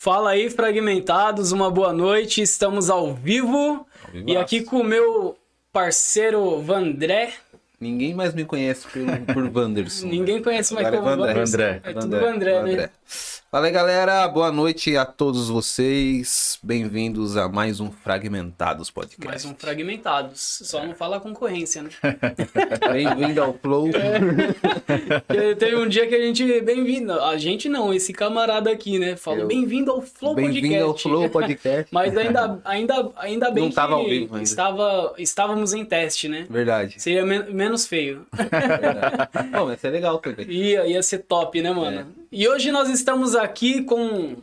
Fala aí, fragmentados, uma boa noite. Estamos ao vivo e aqui com o meu parceiro Vandré. Ninguém mais me conhece por, por Wanderson. Ninguém conhece mais Agora é como Vandré. Vandré. É tudo Vandré, né? Fala aí, galera. Boa noite a todos vocês. Bem-vindos a mais um Fragmentados Podcast. Mais um Fragmentados. Só não fala concorrência, né? Bem-vindo ao Flow. Porque Teve um dia que a gente. Bem-vindo. A gente não, esse camarada aqui, né? Falou Eu. bem-vindo ao Flow Bem-vindo ao Podcast. Flow Podcast. Mas ainda, ainda, ainda bem Não que ao vivo ainda. Estava, estávamos em teste, né? Verdade. Seria men- menos feio. Verdade. Bom, mas é legal também. Ia, ia ser top, né, mano? É. E hoje nós estamos aqui com.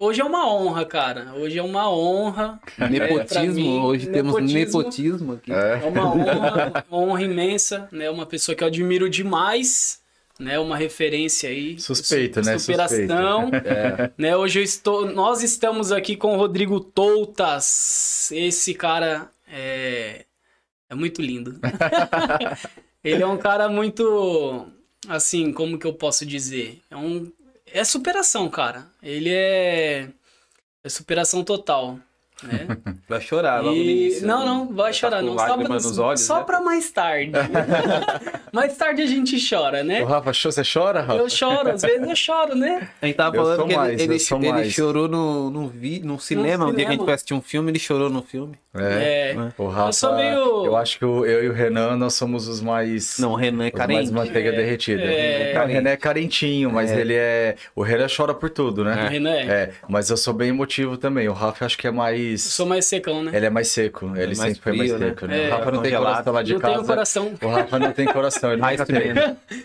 Hoje é uma honra, cara. Hoje é uma honra. pra Nepotismo. mim, Hoje temos nepotismo. nepotismo aqui. É uma honra, uma honra imensa, né? Uma pessoa que eu admiro demais, né? Uma referência aí. Suspeito, né? Superação. É. Né? Hoje eu estou, nós estamos aqui com o Rodrigo Toutas. Esse cara é, é muito lindo. Ele é um cara muito, assim, como que eu posso dizer? É um, é superação, cara. Ele é, é superação total. Né? Vai chorar logo no E- início. Não, não, vai Tá chorar não. Só, pra, nos olhos, só né? pra mais tarde. mais tarde a gente chora, O né? Rafa, cho- você chora, Rafa? Eu choro, às vezes eu choro, né? A gente tava Eu falando que ele- mais, ele, ele mais. chorou no, no, vi, no cinema. Um dia que a gente foi assistir um filme, ele chorou no filme. É. É. O Rafa, Eu sou meio- eu acho que o- eu e o Renan, nós somos os mais... Não, o Renan é os mais carente. manteiga derretida. É. O Renan é carentinho, mas ele é... O Renan chora por tudo, O né? Renan é. É, mas eu sou bem emotivo também. O Rafa acho que é mais... Eu sou mais secão, né? Ele é mais seco. Ele mais sempre foi mais frio, né? seco, né? É. O Rafa não tem coração lá de não casa. tenho coração. O Rafa não tem coração, ele nunca Ice teve.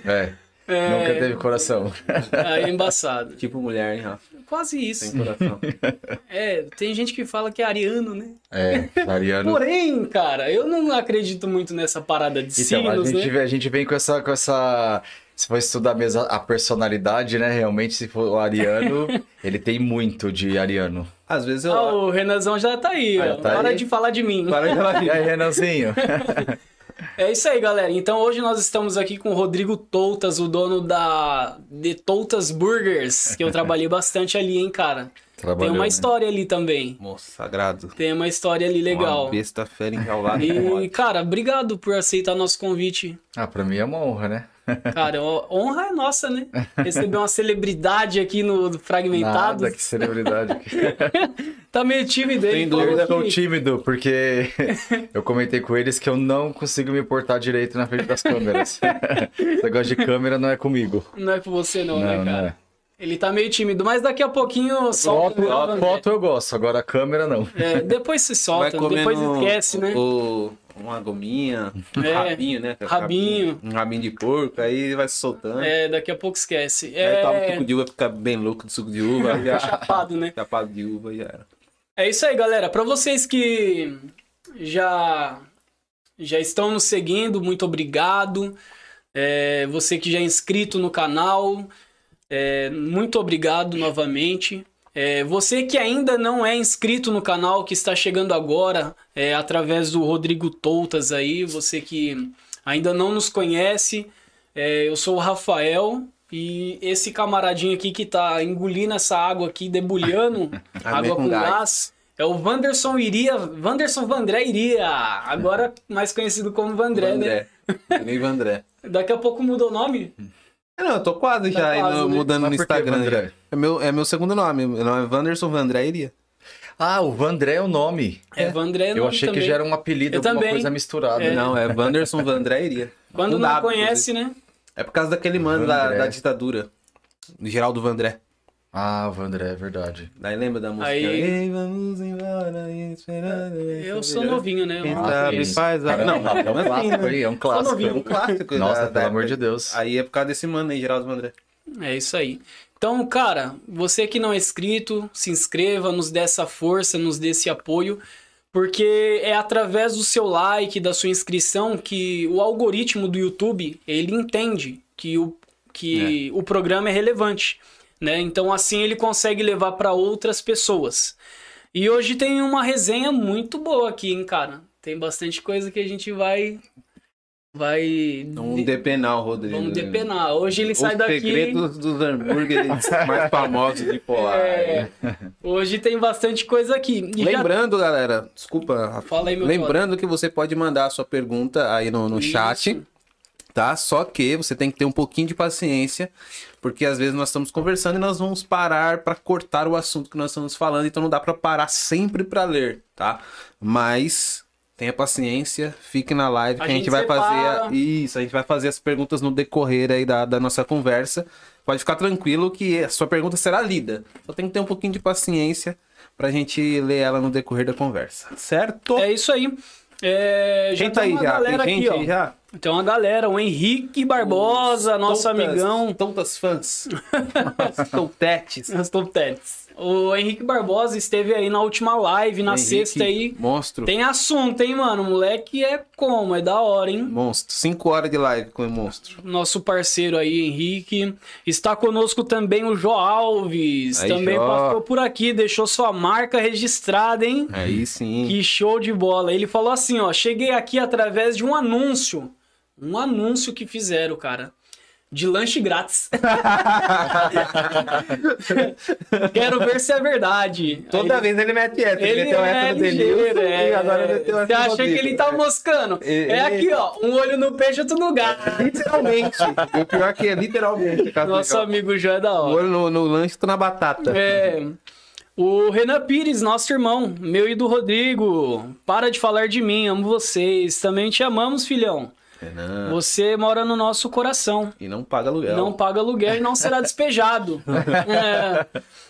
É, É, nunca teve coração. Aí é embaçado. Tipo mulher, hein, Rafa? Quase isso. coração. É, tem gente que fala que é ariano, né? É, Ariano... Porém, cara, eu não acredito muito nessa parada de Então, a signos, gente, né? vem- a gente vem com essa, com essa. Se for estudar mesmo a personalidade, né? Realmente, se for o ariano, ele tem muito de ariano. Às vezes eu. Ah, o Renanzão já tá aí, Ah, ó. tá Para aí? de falar de mim. Para de falar E aí, Renanzinho? É isso aí, galera. Então hoje nós estamos aqui com o Rodrigo Toutas, o dono da The Toutas Burgers, que eu trabalhei bastante ali, hein, cara. Tem Trabalhou, uma né? história ali também. Moço sagrado. Tem uma história ali legal. Uma besta fera enjaulada. E, cara, obrigado por aceitar nosso convite. Ah, pra mim é uma honra, né? Cara, ó, honra é nossa, né? Receber uma celebridade aqui no Fragmentados. Nada, que celebridade. Tá meio tímido aí. Sem Eu que- tímido, porque eu comentei com eles que eu não consigo me portar direito na frente das câmeras. Esse negócio de câmera não é comigo. Não é com você não, né, Não, cara? não é. Ele tá meio tímido, mas daqui a pouquinho solta. Foto, né, foto eu gosto, agora a câmera não. É, depois se solta, depois esquece, né? o- uma gominha, um É, rabinho, né? rabinho. Um rabinho de porco, aí vai se soltando. É, daqui a pouco esquece. Aí toma um É, suco de uva, fica bem louco de suco de uva. já- chapado, né? Chapado de uva já era. É isso aí, galera. Pra vocês que já já estão nos seguindo, muito obrigado. É, você que já é inscrito no canal, é, muito obrigado novamente. É, você que ainda não é inscrito no canal, que está chegando agora, é, através do Rodrigo Toutas aí, você que ainda não nos conhece, é, eu sou o Rafael e esse camaradinho aqui que tá engolindo essa água aqui, debulhando, água com gás. gás, é o Wanderson Iria, Wanderson Vandré Iria, agora mais conhecido como Vandré, né? André. Nem Vandré. Daqui a pouco mudou o nome? É, Não, eu tô quase Tá já quase, indo- né? mudando Mas no Instagram. Já. É meu, é meu segundo nome. Meu nome é Wanderson Vandré Iria. Ah, o Vandré é o nome. É, Vandré Eu nome achei também. que já era um apelido, Eu alguma também. coisa misturada. É. Não, é Wanderson Vandré Iria. Quando Com não W, conhece, né? É por causa daquele mano da, da ditadura. Do Geraldo Vandré. Ah, Vandré, é verdade. Daí lembra da música? Aí- Ei, vamos embora, esperando. Eu sou novinho, né? Quem sabe conheço. faz a... Cara, Não, é um assim, clássico né? aí, é um clássico. novinho. É um clássico. Nossa, da- pelo da amor de Deus. Aí é por causa desse mano aí, Geraldo Vandré. É isso aí. Então, cara, você que não é inscrito, se inscreva, nos dê essa força, nos dê esse apoio, porque é através do seu like, da sua inscrição, que o algoritmo do YouTube, ele entende que o, que o programa é relevante, né? Então, assim ele consegue levar para outras pessoas. E hoje tem uma resenha muito boa aqui, hein, cara? Tem bastante coisa que a gente vai vai. Vamos depenar o Rodrigo. Vamos depenar. Hoje ele sai Os daqui. segredos dos hambúrgueres mais famosos de Polar. É, hoje tem bastante coisa aqui. E já- Lembrando, galera, desculpa, Rafa. Fala aí, meu Lembrando que você pode mandar a sua pergunta aí no, no Isso. chat, tá? Só que você tem que ter um pouquinho de paciência, porque às vezes nós estamos conversando e nós vamos parar para cortar o assunto que nós estamos falando, então não dá para parar sempre para ler, tá? Mas tenha paciência, fique na live A que a gente gente vai separa. fazer isso, a gente vai fazer as perguntas no decorrer aí da, da nossa conversa. Pode ficar tranquilo que a sua pergunta será lida. Só tem que ter um pouquinho de paciência pra gente ler ela no decorrer da conversa. Certo? É isso aí. É, já Quem tá aí já? galera Tem gente aqui, aí ó. já? Tem uma galera, o Henrique Barbosa, nosso Tontas- amigão. Tontas fãs. Tontetes. Os top tens. O Henrique Barbosa esteve aí na última live, na Henrique, sexta aí. Monstro. Tem assunto, hein, mano? O moleque é como? É da hora, hein? Monstro. Cinco horas de live com o monstro. Nosso parceiro aí, Henrique. Está conosco também o Jó Alves. Aí, também Jó. passou por aqui, deixou sua marca registrada, hein? Aí sim. Que show de bola. Ele falou assim, ó, cheguei aqui através de um anúncio. Um anúncio que fizeram, cara. De lanche grátis. Quero ver se é verdade. Toda Aí- vez ele mete essa. Ele meteu é essa no Denilson é. e agora meteu essa Você acha que ele tá moscando? Ele- É aqui, ó. Um olho no peixe, outro no gato. Literalmente. o pior é que é literalmente. cara. Nosso amigo Jó é da O hora. olho no, no lanche, tô na batata. É. O Renan Pires, nosso irmão, meu e do Rodrigo. Para de falar de mim, amo vocês. Também te amamos, filhão. Renan. Você mora no nosso coração. E não paga aluguel. Não paga aluguel e não será despejado. É.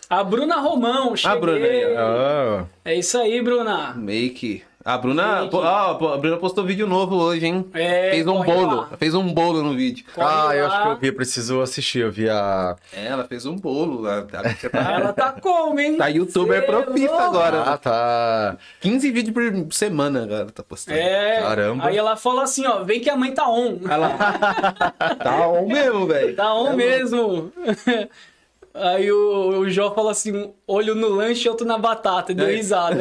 A Bruna Romão, cheguei. Bruna aí, Ah, É isso aí, Bruna. Make. A Bruna, pô, pô, a Bruna postou vídeo novo hoje, hein? É, Fez um bolo. lá. Fez um bolo no vídeo. Corre ah, eu lá. acho que eu vi, eu preciso assistir. Eu vi a. É, ela fez um bolo. Ela tá, Ela tá como, hein? Tá youtuber Cê é profissa agora. Ah, tá. 15 vídeos por semana agora tá postando. É. Caramba. Aí ela fala assim, ó, vem que a mãe tá on. Ela... tá on mesmo, velho. Tá on mesmo. Aí o, o Jó fala assim, olho no lanche, outro na batata, e deu É. risada.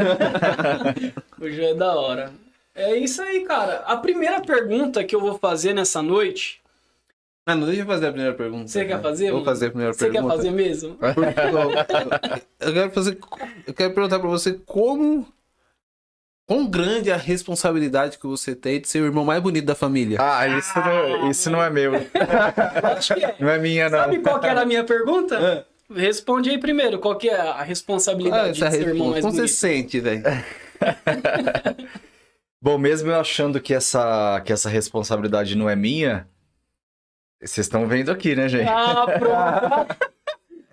o Jó é da hora. É isso aí, cara. A primeira pergunta que eu vou fazer nessa noite, Ah, não deixa eu fazer a primeira pergunta. Você quer né? fazer, Vou fazer a primeira você quer pergunta. fazer mesmo? Eu quero fazer. Eu quero perguntar pra você como. Quão grande é a responsabilidade que você tem de ser o irmão mais bonito da família? Ah, isso não, isso não é meu. Eu acho que é. Não é minha, não. Sabe qual que era a minha pergunta? Responde aí primeiro, qual que é a responsabilidade Ah, de ser o irmão resposta. mais Como você bonito? se sente, velho? Bom, mesmo eu achando que essa, que essa responsabilidade não é minha, vocês estão vendo aqui, né, gente? Ah, pronto.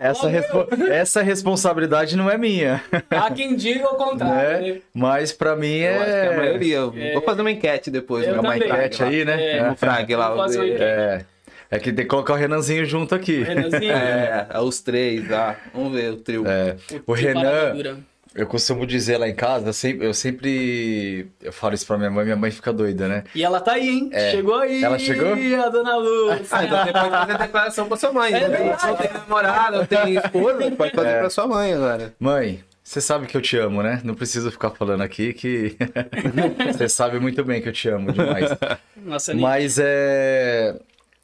Essa, respo- essa responsabilidade não é minha. Há quem diga o contrário, Né? né? Mas pra mim Eu acho que é a é. maioria. Eu Vou fazer uma enquete depois. Eu uma também. enquete aí, né? É. No frag lá. Vou fazer uma o- enquete. É. É que tem que colocar o Renanzinho junto aqui. Renanzinho, É, é, os três lá. Vamos ver o trio. É. O que Renan. Eu costumo dizer lá em casa, eu sempre, eu sempre. Eu falo isso pra minha mãe, minha mãe fica doida, né? E ela tá aí, hein? Chegou aí. Ela chegou? A dona Luz. Ah, então você pode fazer declaração pra sua mãe. É né? Não tem namorada, não tem esposa, pode fazer É. pra sua mãe agora. Mãe, você sabe que eu te amo, né? Não preciso ficar falando aqui que. você sabe muito bem que eu te amo demais. Nossa, Mas é.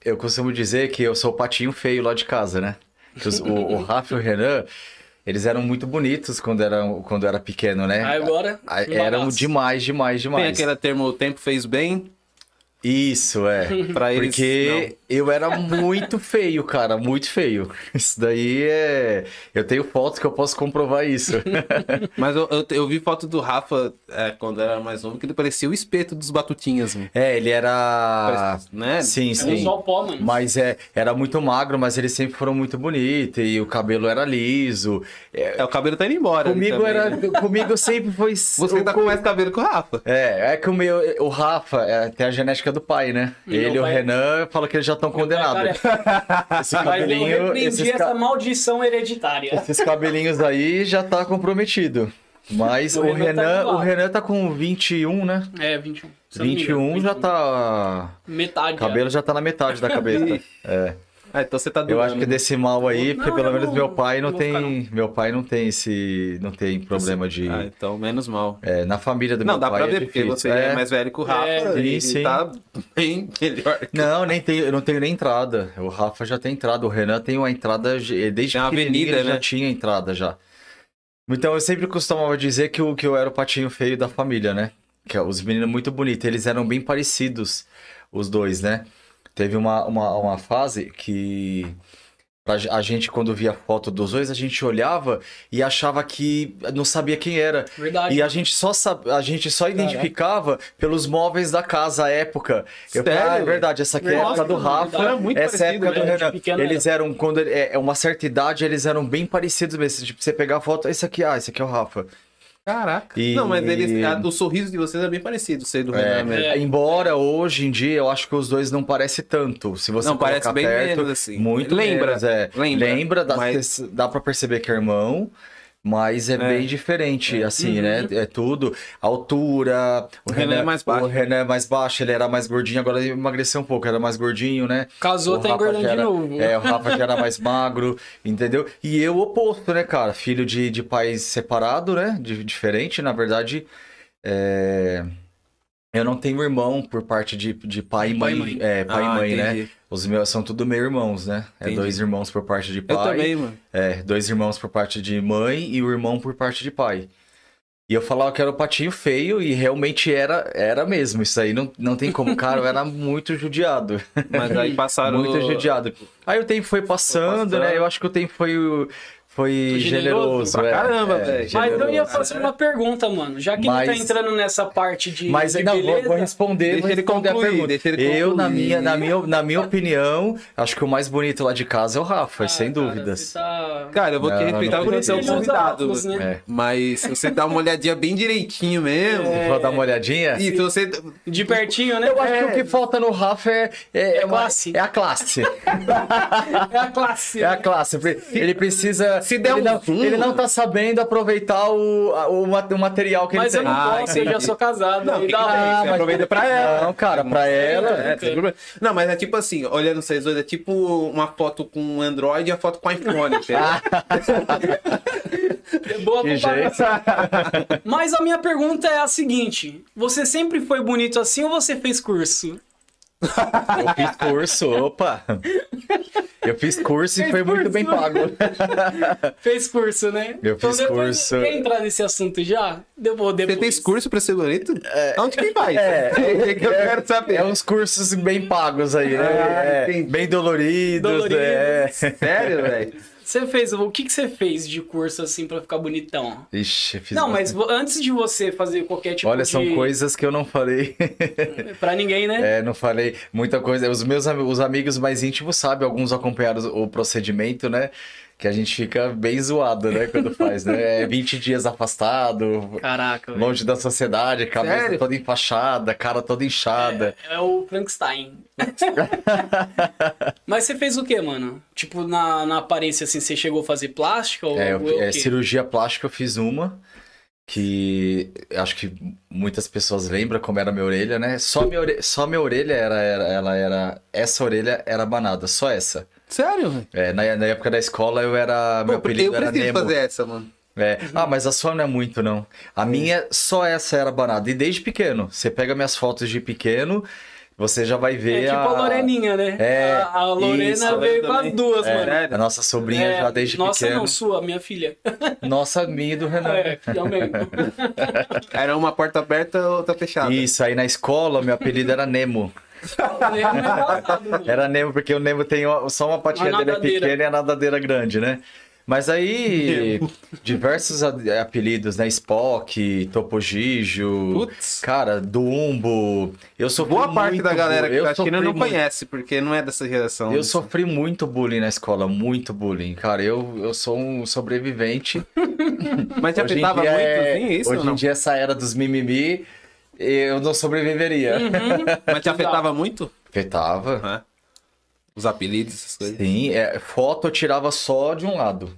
Eu costumo dizer que eu sou o patinho feio lá de casa, né? O, o Rafa e o Renan, eles eram muito bonitos quando, eram, quando era pequeno, né? Agora. Eram bagaço. demais, demais, Tem demais. aquele termo, o tempo fez bem Isso, é. pra eles. Porque eu era muito feio, cara, muito feio. Isso daí é. Eu tenho fotos que eu posso comprovar isso. não. Mas eu, eu, eu vi foto do Rafa é, quando era mais novo, que ele parecia o espeto dos batutinhas. mano. É, ele era. Parece- né? Sim, sim. só pó, mano. Mas é, era muito magro, mas eles sempre foram muito bonitos e o cabelo era liso. É, É, o cabelo tá indo embora. comigo também, era, né? comigo sempre foi. Você tá com mais cabelo que o Rafa. É, é que o meu, o Rafa é, tem a genética do pai, né? Ele e o pai- Renan falam que eles já estão condenados. Cara, Esse Mas eu cabelinho, repreendi esses, essa ca- maldição hereditária. esses cabelinhos aí já tá comprometido. Mas O o, Renan tá Renan, igual. o Renan tá com 21, né? É, 21. Se eu não me 21 engano, já tá. Metade. O cabelo já tá na metade da cabeça. É. Ah, então você tá doando. Eu acho que desse mal aí, Não, porque pelo menos não- meu pai não não vou ficar, tem. Meu pai não tem esse. Não tem problema de. Ah, então menos mal. é, na família do Não, meu dá pai. pra é ver, porque difícil. você é. mais velho que o Rafa. É, e sim, sim. tá bem melhor. Não, nem tenho, eu não tenho nem entrada. O Rafa já tem entrada. O Renan tem uma entrada. de- Desde Tem uma avenida, ele né? já tinha entrada já. Então eu sempre costumava dizer que, o, que eu era o patinho feio da família, né? Que é, os meninos muito bonitos. Eles eram bem parecidos, os dois, né? Teve uma, uma, uma fase que a gente, quando via foto dos dois, a gente olhava e achava que não sabia quem era. Verdade. E a gente só sab... a gente só identificava pelos móveis da casa à época. Eu Sério? ah, é verdade, essa aqui é a época do Rafa. era muito essa é parecido, época do né? Renan. De pequeno Eles eram, quando é é uma certa idade, eles eram bem parecidos mesmo. Tipo, você pegar a foto, esse aqui, ah, esse aqui é o Rafa. Caraca. E- Não, mas eles, a- o sorriso de vocês é bem parecido, sei do É, Renan mesmo. É. Embora hoje em dia eu acho que os dois não parecem tanto. Se você Não, parece bem perto, menos, assim. Muito Lembra, menos, é. lembra, Lembra, dá, mas- dá pra perceber que é irmão. Mas é, bem diferente, assim, né? É tudo. Altura. O Renan é mais baixo. O Renan é mais baixo, ele era mais gordinho, agora ele emagreceu um pouco, era mais gordinho, né? Casou, O tá Rafa engordando de novo. É, o Rafa já era mais magro, entendeu? E eu o oposto, né, cara? Filho de, de pais separados, né? De, diferente, na verdade. é, Eu não tenho irmão por parte de, de pai e Pai mãe. e mãe. É, pai Ah, e mãe, né? Os meus são tudo meio irmãos, né? É Entendi. dois irmãos por parte de Eu pai. também, mano. É, dois irmãos por parte de mãe e o irmão por parte de pai. E eu falava que era o patinho feio e realmente era, era mesmo. Isso aí não, não tem como. Cara, eu era muito judiado. Mas aí passaram. Muito judiado. Aí o tempo foi passando, passando. né? Eu acho que o tempo foi, foi generoso. generoso pra é, caramba, é, velho. Mas eu ia fazer uma pergunta, mano. Já que não tá Mas- entrando nessa parte de, Mas de não, vou, beleza, vou responder, Deixa vou ele responder a concluir, pergunta. deixa ele Eu, na concluir. minha, na, minha, na minha opinião, acho que o mais bonito lá de casa é o Rafa, ah, sem cara, dúvidas. tá... Cara, eu vou te Não, respeitar não, porque não. você é um convidado. óculos, né? É. Mas se você dá uma olhadinha bem direitinho mesmo. Vou dar uma olhadinha? E se você. De pertinho, né? Eu acho que o que falta no Rafa é, é, É uma- classe. é a classe. É a classe. É a classe. Ele precisa. Se der ele, um não, zoom- ele não tá sabendo aproveitar o, a- o, o material que Mas ele eu tem. não Ah, posso, eu já sou casado. Não, que? Ah, mas- aproveita pra ela. Não, cara, pra ela. É, sem problema. Não, mas é tipo assim, olhando vocês dois, é tipo uma foto com Android e a foto com iPhone. É boa Que jeito. Mas a minha pergunta é a seguinte: você sempre foi bonito assim ou você fez curso? Eu fiz curso, opa. Eu fiz curso e Fez foi muito curso? bem pago. Fez curso, né? Eu fiz depois- curso. Quer entrar nesse assunto já? Depois, depois. Você fez curso pra ser bonito? Onde que faz? É, É que eu quero saber. É uns cursos bem pagos aí, né? Ah, É, bem doloridos. Doloridos. É. Sério, velho? Você fez. O que, que você fez de curso assim pra ficar bonitão? Ixi, fiz Não, mas bastante. vo- antes de você fazer qualquer tipo Olha, de. são coisas que eu não falei. Pra ninguém, né? É, não falei muita coisa. Os meus os amigos mais íntimos sabem, alguns acompanharam o procedimento, né? Que a gente fica bem zoado, né? Quando faz, né? É 20 dias afastado, Caraca, velho. longe da sociedade, cabeça Sério? toda enfaixada, cara toda inchada. É, é o Frankenstein. Mas você fez o que, mano? Tipo, na, na aparência assim, você chegou a fazer plástica? Ou, É, ou eu- o é, quê? cirurgia plástica eu fiz uma. Que eu acho que muitas pessoas lembram como era minha orelha, né? Só minha, ore... só minha orelha era, era, ela era. Essa orelha era abanada, só essa. Sério, velho? É, na, na época da escola eu era. Meu Pô, apelido eu era Nemo. fazer essa, mano. É. Ah, mas a sua não é muito, não. A minha, só essa era banada. E desde pequeno. Você pega minhas fotos de pequeno, você já vai É ver tipo a... Loreninha, né? É, a, a Lorena isso, veio com as duas, É, mano. a nossa sobrinha É, já desde nossa, pequeno. não, sua, minha filha. Nossa, minha e do Renan. É. Era uma porta aberta outra fechada. Isso, aí na escola, meu apelido era Nemo. É. Era Nemo, porque o Nemo tem só uma patinha dele é pequena e a nadadeira grande, né? Mas aí, diversos apelidos, né? Spock, Topo Gigio, Putz. cara, Dumbo. Eu sofri Boa parte da galera que tá sofri assistindo não conhece, porque não é dessa geração. Eu sofri muito bullying na escola, muito bullying. Cara, eu, eu sou um sobrevivente. Mas te afetava muito, é- assim, isso Hoje em dia, essa era dos mimimi, eu não sobreviveria. Mas te afetava muito? Afetava. Hã? Os apelidos, essas coisas. Sim, é, foto eu tirava só de um lado.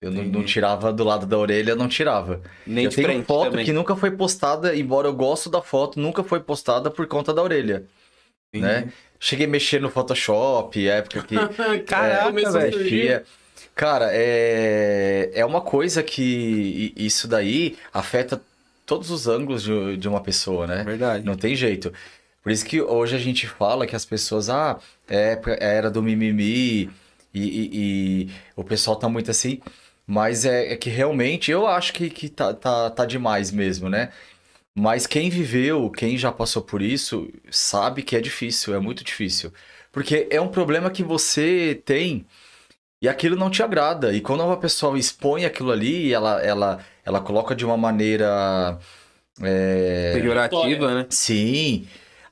Eu não, não tirava do lado da orelha, não tirava. Nem eu de tenho frente foto também. que nunca foi postada, embora eu gosto da foto, nunca foi postada por conta da orelha, né? Cheguei a mexer no Photoshop, época que. Caraca, começou a velho. Cara, é, é uma coisa que isso daí afeta todos os ângulos de, de uma pessoa, né? Verdade. Não tem jeito. Por isso que hoje a gente fala que as pessoas, ah, é época- era do mimimi e, e- e o pessoal tá muito assim. Mas é, é que realmente eu acho que, que tá, tá, tá demais mesmo, né? Mas quem viveu, quem já passou por isso, sabe que é difícil, é muito difícil. Porque é um problema que você tem e aquilo não te agrada. E quando uma pessoa expõe aquilo ali, ela, ela, ela coloca de uma maneira. é, Pejorativa, né? Sim.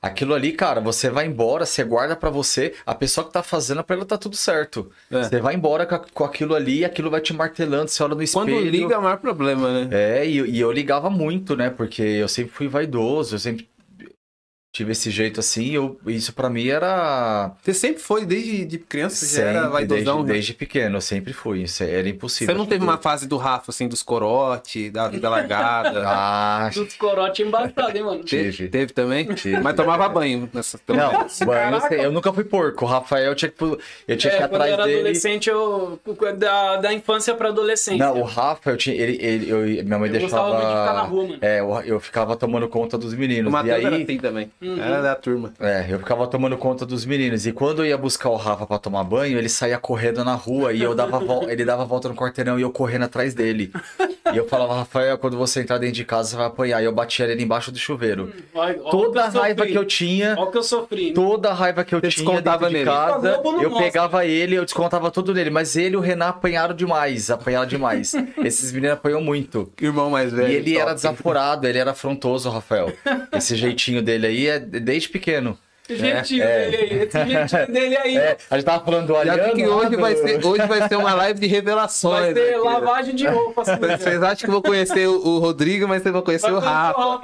Aquilo ali, cara, você vai embora, você guarda pra você, a pessoa que tá fazendo, pra ela tá tudo certo. É. Você vai embora com, aquilo ali, aquilo vai te martelando, você olha no espelho. Quando liga é o maior problema, né? É, e, e eu ligava muito, né? Porque eu sempre fui vaidoso, eu sempre tive esse jeito assim, eu, isso pra mim era. Você sempre foi, desde de criança, você já era Sempre, vaidosão. desde, né? desde pequeno, eu sempre fui. Isso era impossível. Você não teve uma fase do Rafa, assim, dos corote, da vida largada? Ah, Dos corote embaçado, hein, mano? Teve, tive. teve também? Tive. Mas tomava banho nessa. Não, banho, eu, eu nunca fui porco. O Rafael tinha que, eu tinha que ir É, quando eu atrás era dele. adolescente, eu. Da, da infância pra adolescência. Não, o Rafa, eu tinha, ele, ele, eu, minha mãe Eu deixava. gostava muito de ficar na rua, mano. É, eu, eu ficava tomando conta dos O meninos. E Matheus era aí, assim também. Uhum. Era da turma. é, eu ficava tomando conta dos meninos. E quando eu ia buscar o Rafa pra tomar banho, ele saía correndo na rua e eu dava ele dava a volta no quarteirão e eu correndo atrás dele. E eu falava, Rafael, quando você entrar dentro de casa, você vai apanhar. E eu batia ele embaixo do chuveiro. Olha, olha Toda a raiva sofri. que eu tinha. Olha o que eu sofri. Toda a raiva que eu Você tinha descontava dentro de nele. A casa, não eu mostra. pegava ele, eu descontava tudo nele. Mas ele e o Renan apanharam demais, apanharam demais. Esses meninos apanhou muito. Irmão mais velho. E ele top. era desaforado, ele era afrontoso, Rafael. Esse jeitinho dele aí é desde pequeno. Esse jeitinho dele aí. Esse jeitinho dele aí. É, a gente tava falando do Já Ariano. que hoje vai, ser, hoje vai ser uma live de revelações. Vai ter aqui. lavagem de roupa. assim, né? Vocês acham que vou conhecer o, o Rodrigo, mas vocês vão conhecer o Vai Rafa.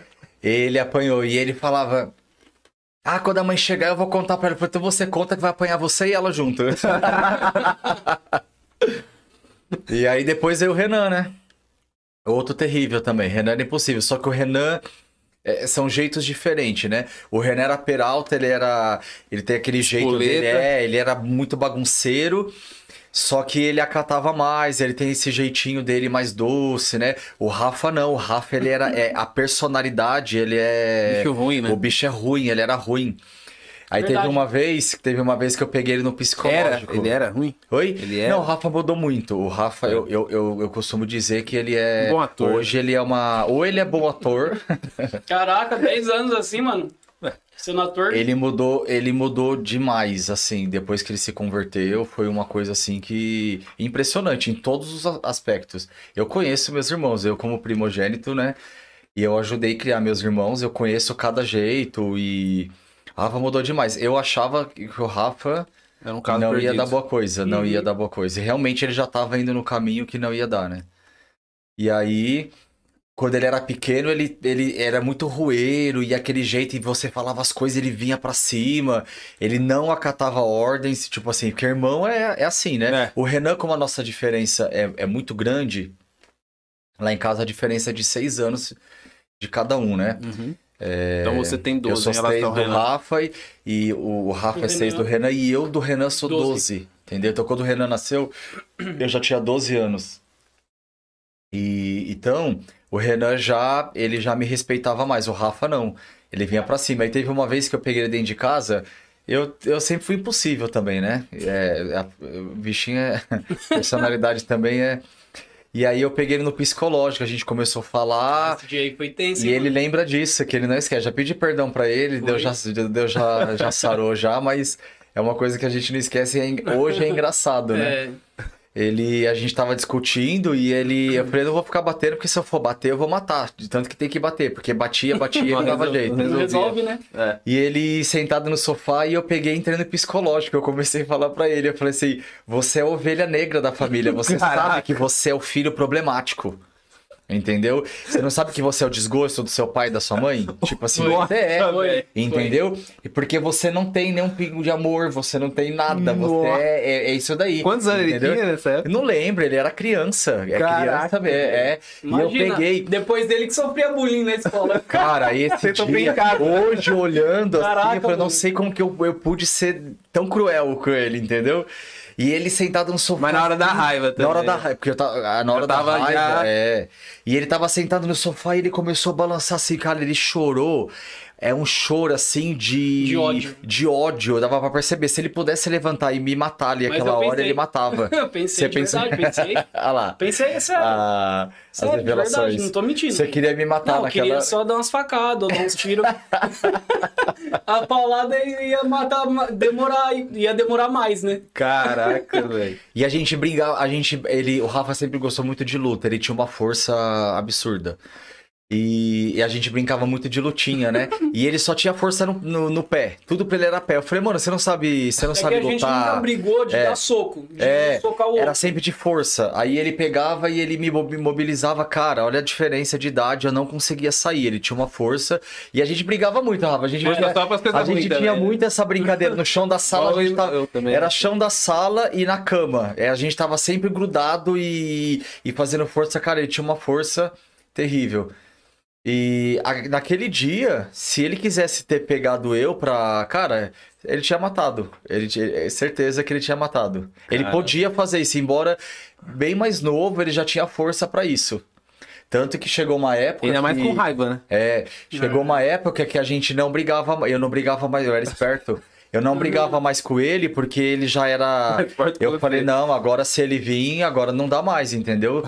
Ele apanhou e ele falava. Ah, quando a mãe chegar, eu vou contar pra ela. Então você conta que vai apanhar você e ela junto. e aí depois veio o Renan, né? Outro terrível também. Renan era impossível. Só que o Renan. É, são jeitos diferentes, né? O Renan era peralta, ele era. Ele tem aquele jeito Espoleta. dele, é, ele era muito bagunceiro. Só que ele acatava mais, ele tem esse jeitinho dele mais doce, né? O Rafa não, o Rafa ele era. É, a personalidade, ele é. Bicho ruim, né? O bicho é ruim, ele era ruim. Aí Verdade. teve uma vez, teve uma vez que eu peguei ele no Era, psicológico. ele era ruim? Oi? Ele era? Não, o Rafa mudou muito. O Rafa, eu, eu, eu, eu costumo dizer que ele é. Um bom ator. Hoje ele é uma. Ou ele é bom ator, Caraca, 10 anos assim, mano. Sendo ator. ele mudou, ele mudou demais, assim, depois que ele se converteu, foi uma coisa assim que. impressionante em todos os aspectos. Eu conheço meus irmãos, eu como primogênito, né? E eu ajudei a criar meus irmãos, eu conheço cada jeito e. Rafa mudou demais. Eu achava que o Rafa Era um caso não ia perdido. dar boa coisa, não Uhum. ia dar boa coisa. E realmente ele já tava indo no caminho que não ia dar, né? E aí, quando ele era pequeno, ele, ele era muito rueiro e aquele jeito, e você falava as coisas, ele vinha pra cima, ele não acatava ordens, tipo assim, porque irmão é, é assim, né? É. O Renan, como a nossa diferença é, é muito grande, lá em casa a diferença é de seis anos de cada um, né? Uhum. Então você tem 12 eu sou em relação seis ao do Renan. Rafa e, e o, Rafa Do é seis do Renan. Renan e eu do Renan sou 12. 12. entendeu? Então quando o Renan nasceu, eu já tinha 12 anos. E então, o Renan já, ele já me respeitava mais, o Rafa não. Ele vinha pra cima. Aí teve uma vez que eu peguei ele dentro de casa, eu, eu sempre fui impossível também, né? É, a- o bichinho é. personalidade também é. E aí eu peguei ele no psicológico, a gente começou a falar. Esse dia aí foi tenso. E hein, ele mano? lembra disso, que ele não esquece. Já pedi perdão pra ele, Foi. Deus já, Deus já, já sarou já, mas é uma coisa que a gente não esquece e é hoje é engraçado, né? É, Ele, a gente tava discutindo e ele, eu falei, eu não vou ficar batendo, porque se eu for bater, eu vou matar. De tanto que tem que bater, porque batia, batia e não dava jeito. resolvia. resolve, né? É. E ele sentado no sofá e eu peguei e entrei no psicológico. Eu comecei a falar pra ele, eu falei assim, você é a ovelha negra da família, você Caraca. sabe que você é o filho problemático. Entendeu? Você não sabe que você é o desgosto do seu pai e da sua mãe? Tipo assim, Foi. você é. Foi. Entendeu? E Porque você não tem nenhum pingo de amor, você não tem nada. Você é, é, é isso daí. Quantos anos ele entendeu? tinha nessa época? Eu não lembro, ele era criança. É Caraca, criança, é. é. E eu peguei. depois dele que sofria bullying na escola. Cara, esse dia, hoje olhando assim, Caraca, eu falei, não sei como que eu, eu pude ser tão cruel com ele, entendeu? E ele sentado no sofá. Mas na hora da raiva também. Na hora da raiva, porque eu tava, ah, na hora Eu da raiva, já- é. E ele tava sentado no sofá e ele começou a balançar assim, cara, ele chorou. É um choro assim de. De ódio. De ódio, dava pra perceber. Se ele pudesse levantar e me matar ali Mas aquela hora, ele matava. Eu pensei Você pensa- verdade, pensei. Olha lá. Pensei, sério. Ah, as sério, de verdade, não tô mentindo. Você queria me matar Não, eu naquela. queria só dar umas facadas, ou dar uns tiros. a paulada ia matar, demorar, ia demorar mais, né? Caraca, velho. E a gente brigava, a gente, ele, o Rafa sempre gostou muito de luta, ele tinha uma força absurda. E, e a gente brincava muito de lutinha, né? e ele só tinha força no, no, no pé. Tudo pra ele era pé. Eu falei, mano, você não sabe, você não É que sabe a gente nunca lutar. brigou de É. dar soco, de É, socar o outro. Era sempre de força. Aí ele pegava e ele me mo- me mobilizava. Cara, olha a diferença de idade. Eu não conseguia sair. Ele tinha uma força. E a gente brigava muito, Rafa. A gente, tinha, a gente ruins tinha né? muito essa brincadeira. No chão da sala, Igual a gente eu- tava- eu também. era chão da sala e na cama. É, a gente tava sempre grudado e, e fazendo força. Cara, ele tinha uma força terrível. E a- naquele dia, se ele quisesse ter pegado eu pra. Cara, ele tinha matado. Ele tinha, é certeza que ele tinha matado. Ele Cara. podia fazer isso, embora bem mais novo, ele já tinha força pra isso. Tanto que chegou uma época. Ainda mais que- com raiva, né? é, chegou uma época que a gente não brigava, eu não brigava mais, eu era esperto. Eu não brigava mais com ele porque ele já era. Eu falei, não, agora se ele vir, agora não dá mais, entendeu?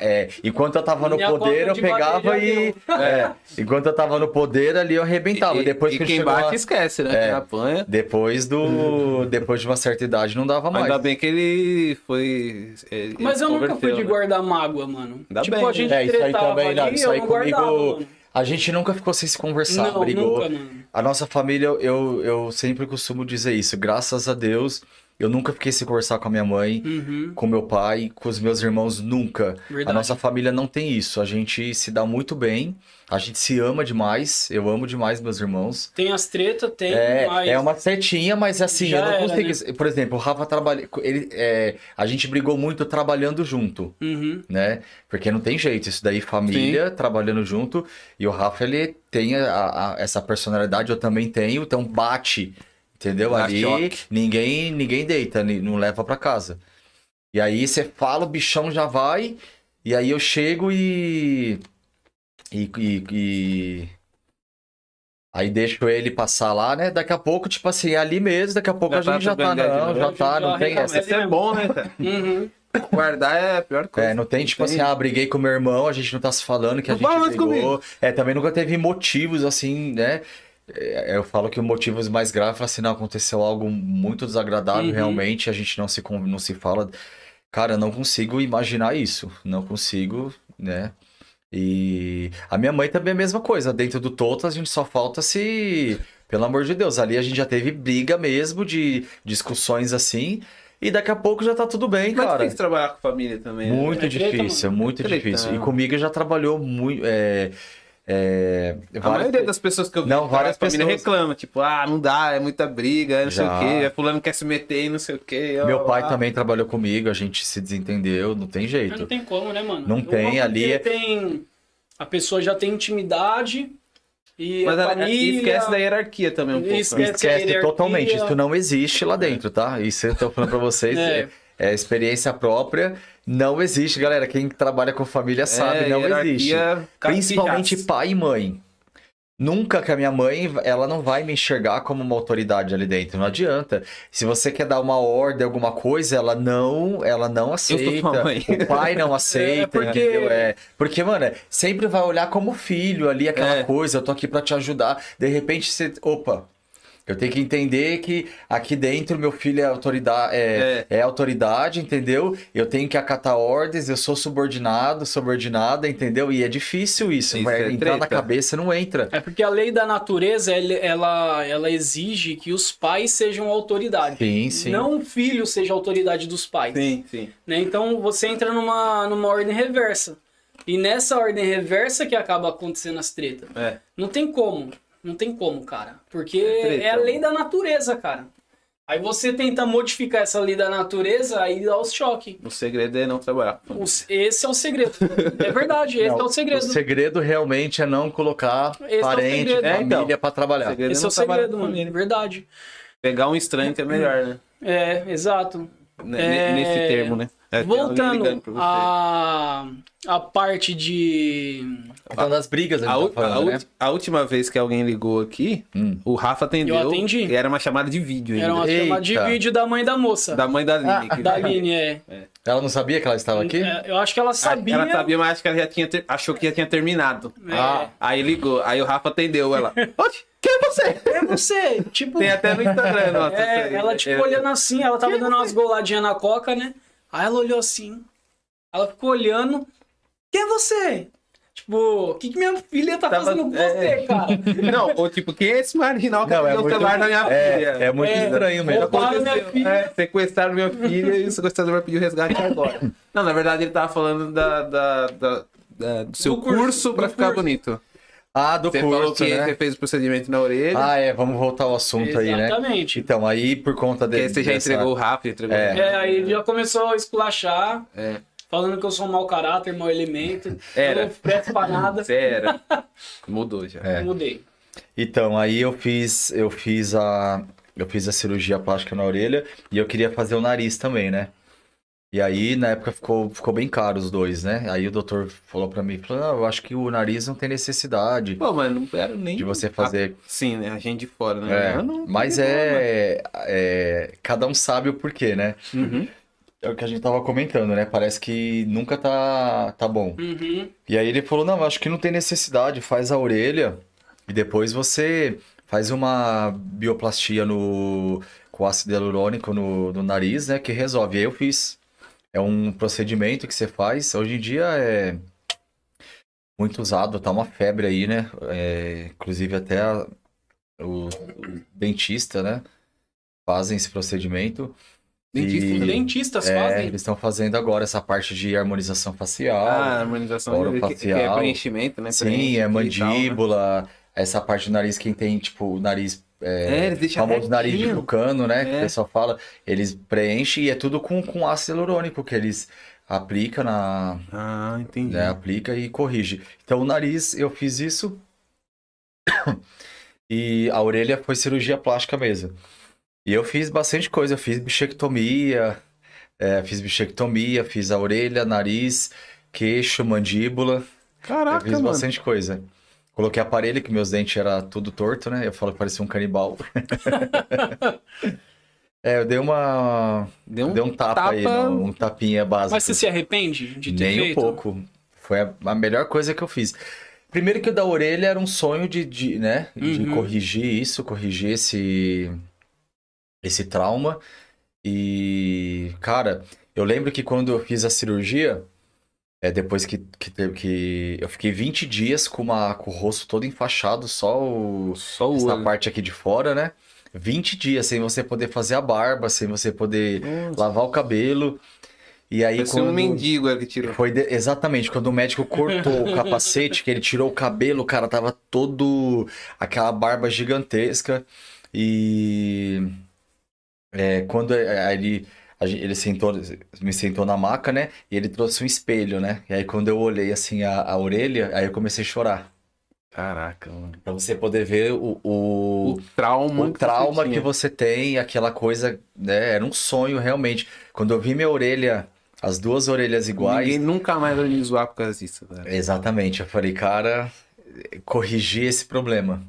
É, enquanto eu tava no poder, eu pegava e. é, enquanto eu tava no poder, ali eu arrebentava. E, depois e que quem bate a- esquece, né? É. Quem apanha. Depois do. Depois de uma certa idade, não dava mais. Ainda bem que ele foi. ele Mas eu nunca fui de né? guardar mágoa, mano. Ainda tipo, bem, a gente É, isso aí também, não. ali, Isso eu aí não comigo. guardava. A gente nunca ficou sem se conversar, Não, brigou. nunca, mano. A nossa família, eu, eu sempre costumo dizer isso. Graças a Deus, eu nunca fiquei sem conversar com a minha mãe, Uhum, com meu pai, com os meus irmãos, nunca. verdade. A nossa família não tem isso. A gente se dá muito bem, a gente se ama demais. Eu amo demais meus irmãos. Tem as tretas, tem, É, mas... é uma setinha, mas assim, Já eu não era, consigo. Por exemplo, o Rafa trabalha. Ele, é, a gente brigou muito trabalhando junto Uhum. né? Porque não tem jeito, isso daí família trabalhando junto e o Rafa ele tem a- a- essa personalidade, eu também tenho, então bate, entendeu? Dá Ali choque. ninguém ninguém deita, não leva pra casa. E aí você fala, o bichão já vai, e aí eu chego e e, e- e- aí deixo ele passar lá, né? Daqui a pouco, tipo assim, é ali mesmo, daqui a pouco Já a gente tá já tá, trocando ideia de não, já tá, não Já tem essa. Isso é bom, né, cara? Uhum. Guardar é a pior coisa. É, não tem tipo assim, ah, briguei com meu irmão, a gente não tá se falando que a Não gente fala mais brigou. comigo. É, também nunca teve motivos assim, né? É, Eu falo que o motivos mais eu falo assim, não, aconteceu algo muito desagradável, Uhum. realmente, a gente não se, não se fala. Cara, eu não consigo imaginar isso, não consigo, né? E a minha mãe também é a mesma coisa, dentro do Toto a gente só falta se, pelo amor de Deus, ali a gente já teve briga mesmo, de discussões assim, e daqui a pouco já tá tudo bem, Mas cara. tem que trabalhar com família também. né? Muito É treta, difícil, mano. muito difícil. E né? comigo já trabalhou muito. É, é, A várias- maioria das pessoas que eu vi Não, várias família pessoas- reclama, tipo, ah, não dá, é muita briga, não sei Já. o quê, fulano quer se meter e não sei o quê. ó, Meu pai lá. também trabalhou comigo, a gente se desentendeu, não tem Mas jeito. não tem como, né, mano? Não tem, porque ali é- tem... A pessoa já tem intimidade e Mas família... esquece da hierarquia também um pouco. Esquece. né? Esquece totalmente, isso não existe lá dentro, tá? Isso eu tô falando pra vocês, É. é, é experiência própria, não existe, galera. Quem trabalha com família sabe, É, não existe. Principalmente pai e mãe. Nunca que a minha mãe, ela não vai me enxergar como uma autoridade ali dentro, não adianta. Se você quer dar uma ordem, alguma coisa, ela não, ela não aceita. O pai não aceita, porque- entendeu? É, porque, mano, sempre vai olhar como filho ali aquela É. coisa, eu tô aqui pra te ajudar. De repente você, opa, eu tenho que entender que aqui dentro meu filho é autoridade, é, é autoridade, entendeu? Eu tenho que acatar ordens, eu sou subordinado, subordinada, entendeu? E é difícil isso, Isso vai é entrar na treta. cabeça, não entra. É porque a lei da natureza, ela, ela exige que os pais sejam autoridade. Sim, sim. Não o filho seja autoridade dos pais. Sim, sim. né? Então você entra numa, numa ordem reversa. E nessa ordem reversa que acaba acontecendo as tretas. É. Não tem como. Não tem como, cara. Porque É treta, é a lei da natureza, cara. Aí você tenta modificar essa lei da natureza, aí dá os choques. O segredo é não trabalhar. Esse é o segredo. É verdade, esse Não, é o segredo. O segredo realmente é não colocar Esse é parente, segredo. família É, então. pra trabalhar. O segredo Esse é não o segredo, mano. família. Verdade. Pegar um estranho que é melhor, né? É, exato. N- É, Nesse termo, né? É, Voltando você. a, a parte de. Então, das brigas a A, tá falando, a né? a última vez que alguém ligou aqui, Hum. o Rafa atendeu. Eu atendi. E era uma chamada de vídeo ainda. Era uma chamada de Eita. vídeo da mãe da moça. Da mãe da Aline. que- Da Aline, é. Ela não sabia que ela estava aqui? É, Eu acho que ela sabia. Ela sabia, mas acho que ela já tinha ter- achou que já tinha terminado. É. Ah, aí ligou. Aí o Rafa atendeu ela. Oxe, quem é você? É você. Tipo. Tem até no Instagram, nossa. É, ela, tipo, É. olhando assim, ela tava dando umas goladinhas na coca, né? Aí ela olhou assim. Ela ficou olhando. Quem é você? Tipo, o que, que minha filha tá Tava- fazendo com é. você, cara? Não, ou tipo, quem é esse marginal que Não, é pegou o muito- celular da minha filha? É, é muito É, estranho mesmo. roubaram minha filha. É, sequestraram minha filha e o sequestrador vai pedir o resgate agora. Não, na verdade ele tava falando da, da- da- da- do seu Do curso, curso, pra do ficar curso. bonito. Ah, do Você falou curso, que né? você fez o procedimento na orelha. Ah, é, vamos voltar ao assunto aí, né? Exatamente. Então, aí por conta dele. aí você já entregou o Rafa, entregou É. É, aí ele já começou a esculachar, É. falando que eu sou um mau caráter, mau elemento. Era. Eu não presto pra nada. Você era. Mudou já. É. Mudei. Então, aí eu fiz, eu fiz a eu fiz a cirurgia plástica na orelha e eu queria fazer o nariz também, né? E aí, na época, ficou, ficou bem caro os dois, né? Aí o doutor falou pra mim, falou, eu acho que o nariz não tem necessidade Pô, mano, não era nem. de você fazer... Ah, sim, né? A gente de fora, né? É, não- mas é, é... Cada um sabe o porquê, né? Uhum. É o que a gente tava comentando, né? Parece que nunca tá, tá bom. Uhum. E aí ele falou, não, acho que não tem necessidade, faz a orelha e depois você faz uma bioplastia no, com ácido hialurônico no, no nariz, né, que resolve. E aí eu fiz. É um procedimento que você faz, hoje em dia é muito usado, tá uma febre aí, né? É, inclusive até a- o, o dentista, né, fazem esse procedimento. Dentista, E- dentistas É, fazem. eles estão fazendo agora essa parte de harmonização facial. Ah, harmonização Oro que, que é facial. preenchimento, né? Sim, Preenche é e tal, né? mandíbula, essa parte do nariz, quem tem, tipo, o nariz. É, É, eles deixam famoso nariz de tucano, né? Que É. o pessoal fala. Eles preenchem e é tudo com, com ácido hialurônico que eles aplicam na. Ah, entendi. Né, aplica e corrige. Então, o nariz, eu fiz isso. E a orelha foi cirurgia plástica mesmo. E eu fiz bastante coisa. Eu fiz bichectomia, é, fiz bichectomia, fiz a orelha, nariz, queixo, mandíbula. Eu Caraca, fiz mano. bastante coisa. Coloquei aparelho, que meus dentes eram tudo torto, né? Eu falo que parecia um canibal. é, eu dei uma. Deu um, Dei um tapa, aí, tapa- no- um tapinha básico. Mas você se arrepende de ter Nem feito? um pouco. Foi a, a melhor coisa que eu fiz. Primeiro que o da orelha era um sonho de, de, né? De Uhum. corrigir isso, corrigir esse, esse trauma. E, cara, eu lembro que quando eu fiz a cirurgia, é depois que, que, teve- que eu fiquei 20 dias com, uma, com o rosto todo enfaixado, só o, Só o essa olho. parte aqui de fora, né? 20 dias sem você poder fazer a barba, sem você poder Nossa. lavar o cabelo. E aí Parecia um quando... mendigo era que tirou. Foi de- exatamente quando o médico cortou o capacete, que ele tirou o cabelo, o cara tava todo aquela barba gigantesca e é, quando é, ele a gen- ele sentou me sentou na maca, né? E ele trouxe um espelho, né? E aí quando eu olhei assim a, a orelha, aí eu comecei a chorar. Caraca, mano. Pra você poder ver o, o, O trauma. o trauma você que você tem, aquela coisa, né? Era um sonho realmente. Quando eu vi minha orelha, as duas orelhas iguais, Ninguém nunca mais vai me zoar por causa disso, velho. Exatamente, eu falei, cara, corrigir esse problema.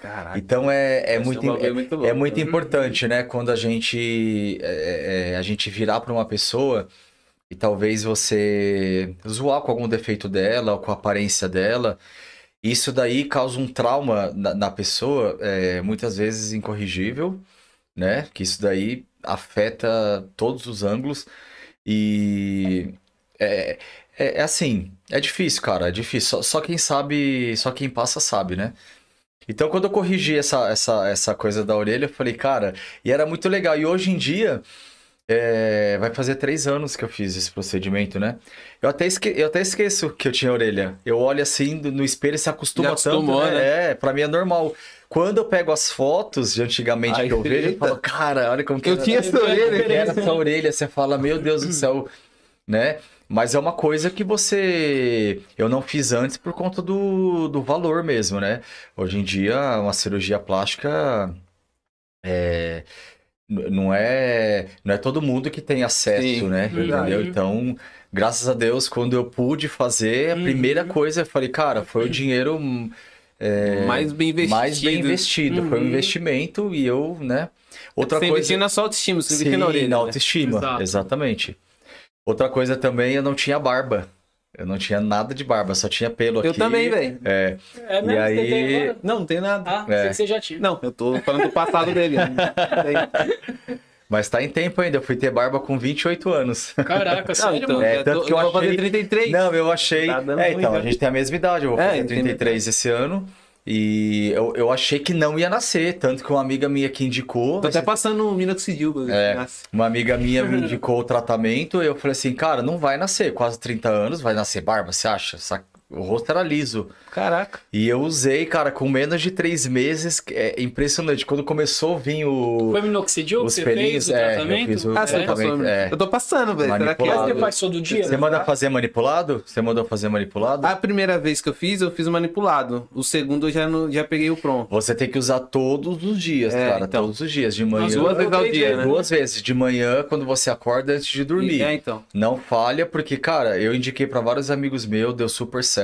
Caraca. Então é, é ser muito, um é, muito é louco, muito importante, né? Quando a gente, é, é, a gente virar para uma pessoa e talvez você zoar com algum defeito dela ou com a aparência dela, isso daí causa um trauma na, na pessoa, é, muitas vezes incorrigível, né? Que isso daí afeta todos os ângulos e é, é, é assim, é difícil, cara, é difícil. Só, só quem sabe, só quem passa sabe, né? Então, quando eu corrigi essa, essa, essa coisa da orelha, eu falei, cara, e era muito legal. E hoje em dia, É, vai fazer três anos que eu fiz esse procedimento, né? Eu até, esque... eu até esqueço que eu tinha orelha. Eu olho assim no espelho e se acostuma acostumou, tanto, né? É, pra mim é normal. Quando eu pego as fotos de antigamente Ai, que eu vejo, eu falo, cara, olha como que Eu era- tinha essa orelha, era essa orelha, você fala, meu Deus do céu, né? Mas é uma coisa que você. Eu não fiz antes por conta do, do valor mesmo, né? Hoje em dia, uma cirurgia plástica é, não é não é todo mundo que tem acesso, Sim, né? verdade. Entendeu? Então, graças a Deus, quando eu pude fazer, a Uhum. primeira coisa eu falei, cara, foi o dinheiro é, mais bem investido. mais bem investido. Foi um Uhum. investimento e eu, né? Outra você coisa. investiu na sua autoestima, você Sim, investiu na orelha. na né? autoestima, Exato. exatamente. Outra coisa também, eu não tinha barba. Eu não tinha nada de barba, só tinha pelo Eu aqui. também, velho. É, É mesmo? E aí- tem agora? Não, não tem nada. Ah, É. sei que você já tinha. Não, eu tô falando do passado dele. né? Mas tá em tempo ainda. Eu fui ter barba com 28 anos. Caraca, sério, então, mano? É, eu tanto que eu vou fazer achei- 33. Não, eu achei. Tá é, ruim, então, já. a gente tem a mesma idade. Eu vou É, fazer tem 33 esse ano. E eu, eu achei que não ia nascer. Tanto que uma amiga minha que indicou. Tô até passando um minoxidil. É. Uma amiga minha me indicou o tratamento. E eu falei assim, cara, não vai nascer. Quase 30 anos, vai nascer barba, você acha? Sa- O rosto era liso. Caraca. E eu usei, cara, com menos de três meses. É impressionante. Quando começou a vir o. Foi minoxidil que os você pelinhos, fez o é, eu tratamento? fiz o- Ah, você É. passou. Exatamente, é. Eu tô passando, velho. Será que você faz todo dia? Você manda fazer manipulado? Você mandou fazer manipulado? A primeira vez que eu fiz, eu fiz manipulado. O segundo eu já, não, já peguei o pronto. Você tem que usar todos os dias, É, cara. então. Todos os dias. De manhã. Mas Duas vezes ao dia, vezes. né? Duas vezes. De manhã, quando você acorda, antes de dormir. É, então. Não falha, porque, cara, eu indiquei pra vários amigos meus, deu super certo.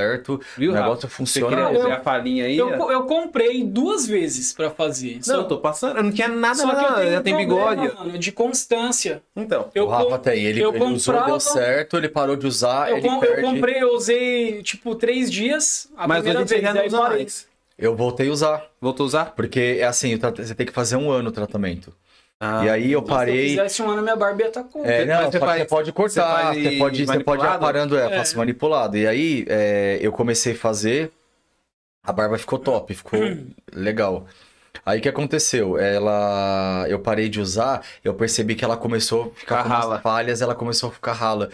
Viu, o negócio Rafa? funciona. Você quer Cara, ver eu- a falinha aí? Eu, eu comprei duas vezes pra fazer. Não, Só- eu tô passando. Eu não tinha nada, Só que eu nada. tenho Já um problema, bigode. mano, de constância. Então. Eu, o Rafa tem. Ele, eu ele usou, comprava- deu certo, ele parou de usar, eu, ele com- eu comprei, eu usei tipo três dias. A Mas primeira hoje você vez, não usa mais. Eu voltei a usar. Voltou a usar? Porque é assim, você tem que fazer um ano o tratamento. Ah. e aí eu Se eu parei. fizesse um ano, minha barba ia estar com. É, não, você faz- você pode cortar, você você, pode, você pode ir aparando, é, É. faço manipulado. E aí é, eu comecei a fazer, a barba ficou top, ficou legal. Aí o que aconteceu? Ela, eu parei de usar, eu percebi que ela começou a ficar rala. falhas, ela começou a ficar rala.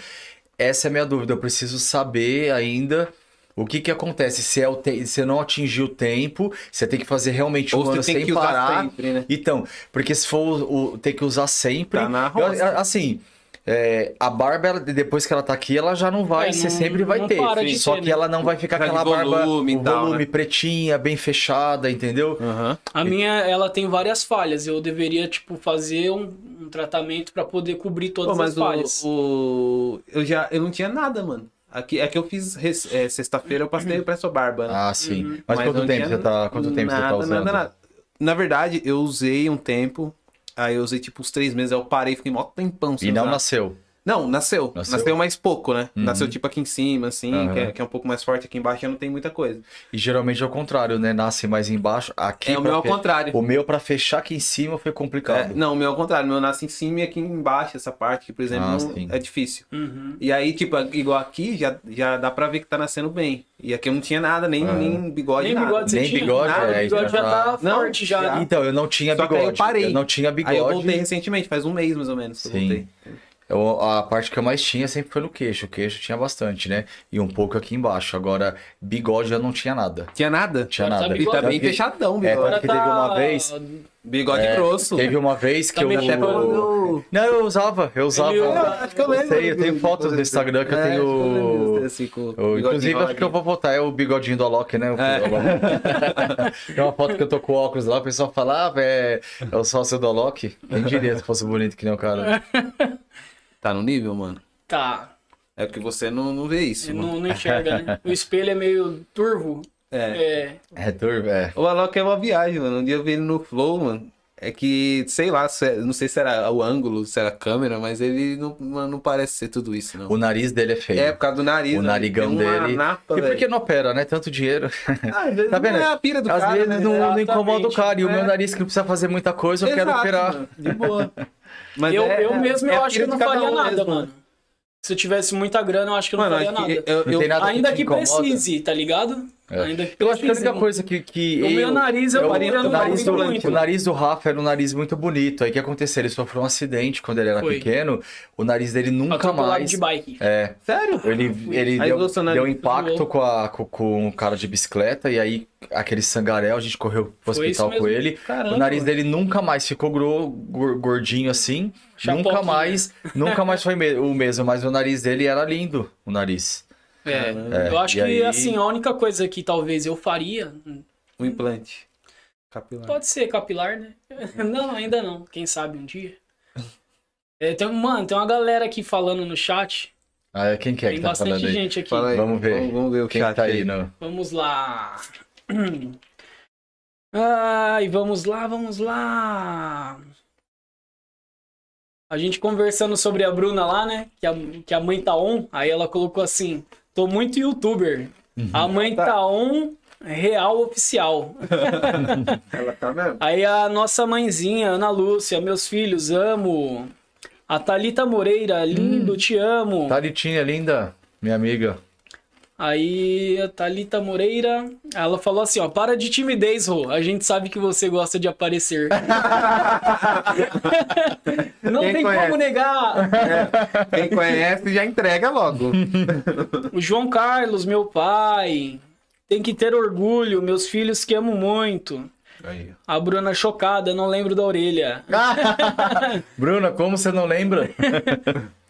Essa é a minha dúvida, eu preciso saber ainda o que que acontece, se é o te... se não atingir o tempo, você tem que fazer realmente um Ou ano sem que usar parar. sempre, né? Então, porque se for o, o- ter que usar sempre. Tá na eu- roça. assim, é, a barba, ela- depois que ela tá aqui, ela já não vai, É, você não- sempre vai ter. para Só ter, que né? ela não vai ficar aquela barba, volume o tal, volume né? pretinha, bem fechada, entendeu? Aham. A minha, ela tem várias falhas. Eu deveria, tipo, fazer um, um tratamento pra poder cobrir todas Pô, as falhas. o, o- Eu já. Eu não tinha nada, mano. Aqui, é que eu fiz é, sexta-feira, eu passei pra sua barba, né? Ah, sim. Uhum. Mas, Mas quanto não tempo tinha você tá, quanto tempo você tá nada, usando? Nada, nada. Na verdade, eu usei um tempo. Aí eu usei tipo uns três meses, aí eu parei, fiquei mó tempão sem E não usar. nasceu. Não, nasceu. Nasceu? nasceu. mais pouco, né? Uhum. Nasceu tipo aqui em cima, assim, Aham. que, é, que é um pouco mais forte. Aqui embaixo já não tem muita coisa. E geralmente é o contrário, né? Nasce mais embaixo. Aqui é o meu ao fe- contrário. O meu pra fechar aqui em cima foi É, complicado. não, o meu ao contrário. O meu nasce em cima e aqui embaixo, essa parte, que, por exemplo, Ah, não- sim. é difícil. Uhum. E aí, tipo, igual aqui, já, já dá pra ver que tá nascendo bem. E aqui eu não tinha nada, nem, Aham. nem bigode, Nem nada. bigode Nem tinha? bigode, Nada, é, o bigode já já tá- tá Não, forte já. Então, eu não tinha Só que aí bigode. eu parei. não tinha bigode. Aí eu voltei recentemente, faz um mês mais ou menos que eu Sim. voltei. Eu- a parte que eu mais tinha sempre foi no queixo. O queixo tinha bastante, né? E um pouco aqui embaixo. Agora, bigode eu não tinha nada. Tinha nada? Tinha Agora tá nada. E tá Bigode- bem fechadão, É, bigode. tanto que teve uma vez- Bigode É, grosso. Teve uma vez que Tá eu. Até quando... Não, eu usava. Eu usava. Eu acho que eu lembro. sei, eu tenho fotos do Instagram que eu É, tenho- acho que eu lembro, assim, o Eu, inclusive, acho que eu vou botar é o bigodinho do Alok, né? O- Tem uma foto que eu tô com óculos lá, o pessoal fala, ah, é, é o sócio do Alok. Quem diria se fosse bonito que nem o cara. Tá no nível, mano? Tá. É porque você não, não vê isso, não, não enxerga, né? O espelho é meio turvo. É. É. É, turbo, é. O Alok é uma viagem, mano. Um dia eu vi ele no Flow, mano. É que, sei lá, é- não sei se era o ângulo, se era a câmera, mas ele não, mano, não parece ser tudo isso, não. O nariz dele é feio. É, por causa do nariz. O né? narigão dele. Napa, e por que não opera, né? Tanto dinheiro. Ah, às vezes Tá vendo? Não é a pira do Às cara, vezes né? não, não incomoda o cara. E o É. meu nariz que não precisa fazer muita coisa, eu quero Exato, operar. mano, De boa. Mas eu, é- eu é- mesmo é eu a acho que eu não faria um nada, mesmo. mano. Se eu tivesse muita grana, eu acho que eu não Mano, faria que nada. eu, Não eu, Ainda que incomoda? precise, tá ligado? É. Eu acho que a única precisem. coisa que. que O meu eu- nariz eu, eu- eu, o, nariz do, muito. o nariz do Rafa era um nariz muito bonito. Aí o que aconteceu? Ele sofreu um acidente quando ele era Foi. pequeno. O nariz dele nunca mais. de bike. É. Sério? Ele, ele Aí deu, deu um impacto com, a, com, com o cara de bicicleta. E aí, aquele sangarel, a gente correu pro Foi hospital com ele. Caramba. O nariz dele nunca mais ficou gro- gor- gordinho assim. Chapoquinha. Nunca mais, nunca mais foi o mesmo. Mas o nariz dele era lindo, o nariz. É, É, eu acho que aí- assim, a única coisa que talvez eu faria, Um implante. Capilar. pode ser capilar, né? Não, ainda não. Quem sabe um dia. É, tem, mano, tem uma galera aqui falando no chat. Ah, quem que é tem que tá bastante falando aí? gente aqui. Fala aí. Vamos ver. Vamos, vamos ver o Quem chat tá aí, no... Vamos lá. Ai, vamos lá, vamos lá. A gente conversando sobre a Bruna lá, né? Que a, que a mãe tá on. Aí ela colocou assim: tô muito youtuber. A mãe tá on real oficial. Ela tá mesmo? Aí a nossa mãezinha, Ana Lúcia, meus filhos, amo. A Thalita Moreira, lindo, te amo. Thalitinha linda, minha amiga. Aí a Thalita Moreira, ela falou assim, ó, para de timidez, Rô. A gente sabe que você gosta de aparecer. Não Quem tem conhece? como negar. Quem conhece já entrega logo. O João Carlos, meu pai. Tem que ter orgulho, meus filhos que amo muito. Aí. A Bruna chocada, não lembro da orelha. Bruna, como você não lembra?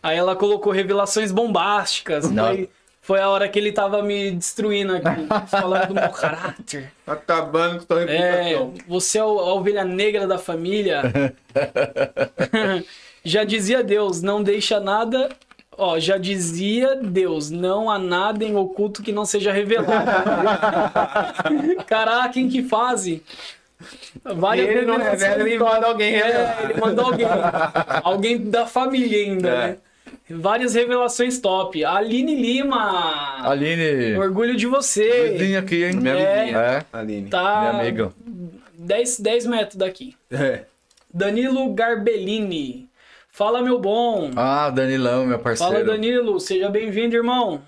Aí ela colocou revelações bombásticas. Não. Foi, foi a hora que ele tava me destruindo aqui, falando do meu caráter. Acabando com sua É, reputação. você é a ovelha negra da família. já dizia Deus, não deixa nada. Ó, já dizia Deus, não há nada em oculto que não seja revelado. Caraca, em que fase? Várias ele não revela, ele manda alguém É, ele mandou alguém. alguém da família ainda, É. né? Várias revelações top. Aline Lima. Aline, Orgulho de você. vizinha aqui, hein? Minha É. É. Aline. Tá Minha amiga. 10, 10 metros daqui. É. Danilo Garbellini. Fala, meu bom. Ah, Danilão, meu parceiro. Fala, Danilo. Seja bem-vindo, irmão.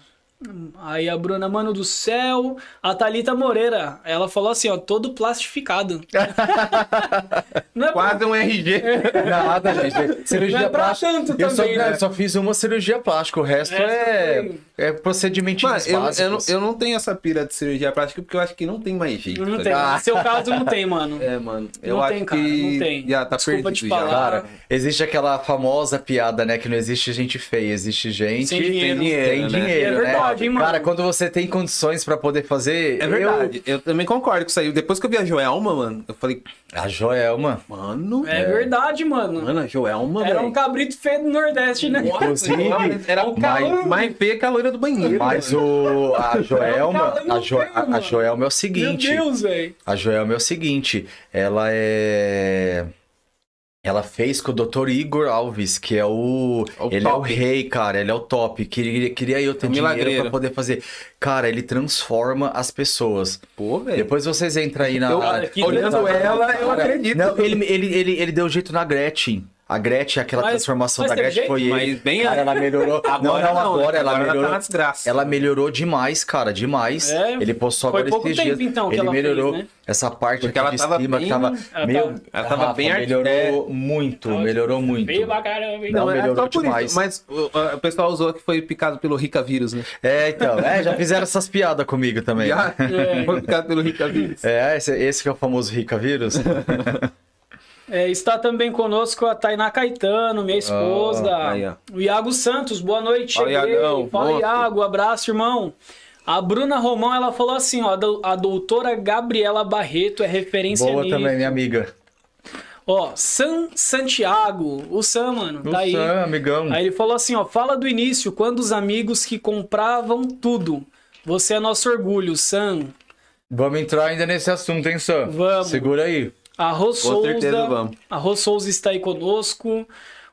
Aí a Bruna, mano do céu. A Thalita Moreira, ela falou assim, ó, todo plastificado. Não é pra, Quase um RG. Nada, gente. Cirurgia não é pra plástica. tanto Eu só, também, né? eu só fiz uma cirurgia plástica, o resto é, é procedimentos Mano, eu, eu, não, eu não tenho essa pira de cirurgia plástica porque eu acho que não tem mais jeito. Não tá tem. seu caso, não tem, mano. É, mano. Eu Não acho tem, cara, que não tem. já tá Desculpa perdido te já. falar. Cara, existe aquela famosa piada, né? Que não existe gente feia, existe gente Sem dinheiro. tem Dinheiro, né? dinheiro, É verdade, né? hein, mano? Cara, quando você tem condições pra poder fazer. É verdade. Eu... também concordo com isso aí. Depois que eu vi a Joelma, mano, eu falei, Eu... A Joelma. mano. É, verdade, mano. Mano, a Joelma, Era velho. um cabrito feio do Nordeste, né? Inclusive, Era um um mais, mais feia que a loira do banheiro. Mas o, a Joelma. A, jo, feio, a, a. Joelma é o Meu seguinte. Deus, velho. A Joelma é o seguinte, ela é. Ela fez com o Dr. Igor Alves, que é o. O ele é o top. rei, cara. Ele é o top. Queria, queria eu ter É um dinheiro milagreiro. pra poder fazer. Cara, ele transforma as pessoas. Pô, velho. Depois vocês entram aí na. Eu- olhando ela, eu acredito. Não, ele, ele, ele, ele deu jeito na Gretchen. A Gretchen, aquela Mas- transformação mas da Gretchen jeito? foi. Mas bem Cara, ela melhorou. Agora não, não, não, agora né? ela Agora ela melhorou. tá uma desgraça. Ela melhorou demais, cara, demais. É, ele postou agora esses tempo, dias. então, ele ela fez, melhorou né? essa parte Porque aqui ela de tava cima bem- que tava ela meio. tava- ela tava Rafa, bem melhorou muito, melhorou muito. Feio pra caramba, hein? Não, é melhorou por demais. isso. Mas o, o pessoal usou que foi picado pelo Rica Vírus, né? É, então, é, já fizeram essas piadas comigo também. Já É. foi picado pelo Rica Vírus. É, esse, esse que é o famoso Rica Vírus. É, está também conosco a Tainá Caetano, minha esposa. Ah, aí, ó. o Iago Santos, boa noite. Fala, cheguei. Iagão, Fala, monstro. Iago, abraço, irmão. A Bruna Romão, ela falou assim, ó, a doutora Gabriela Barreto é referência Boa nisso. também, minha amiga. Ó, San Santiago, o Sam, mano, O tá aí. Sam, amigão. Aí ele falou assim, ó, fala do início, quando os amigos que compravam tudo. Você é nosso orgulho, Sam. Vamos entrar ainda nesse assunto, hein, Sam? Vamos. Segura aí. A Rô Souza, certeza vamos. a Rô Souza está aí conosco.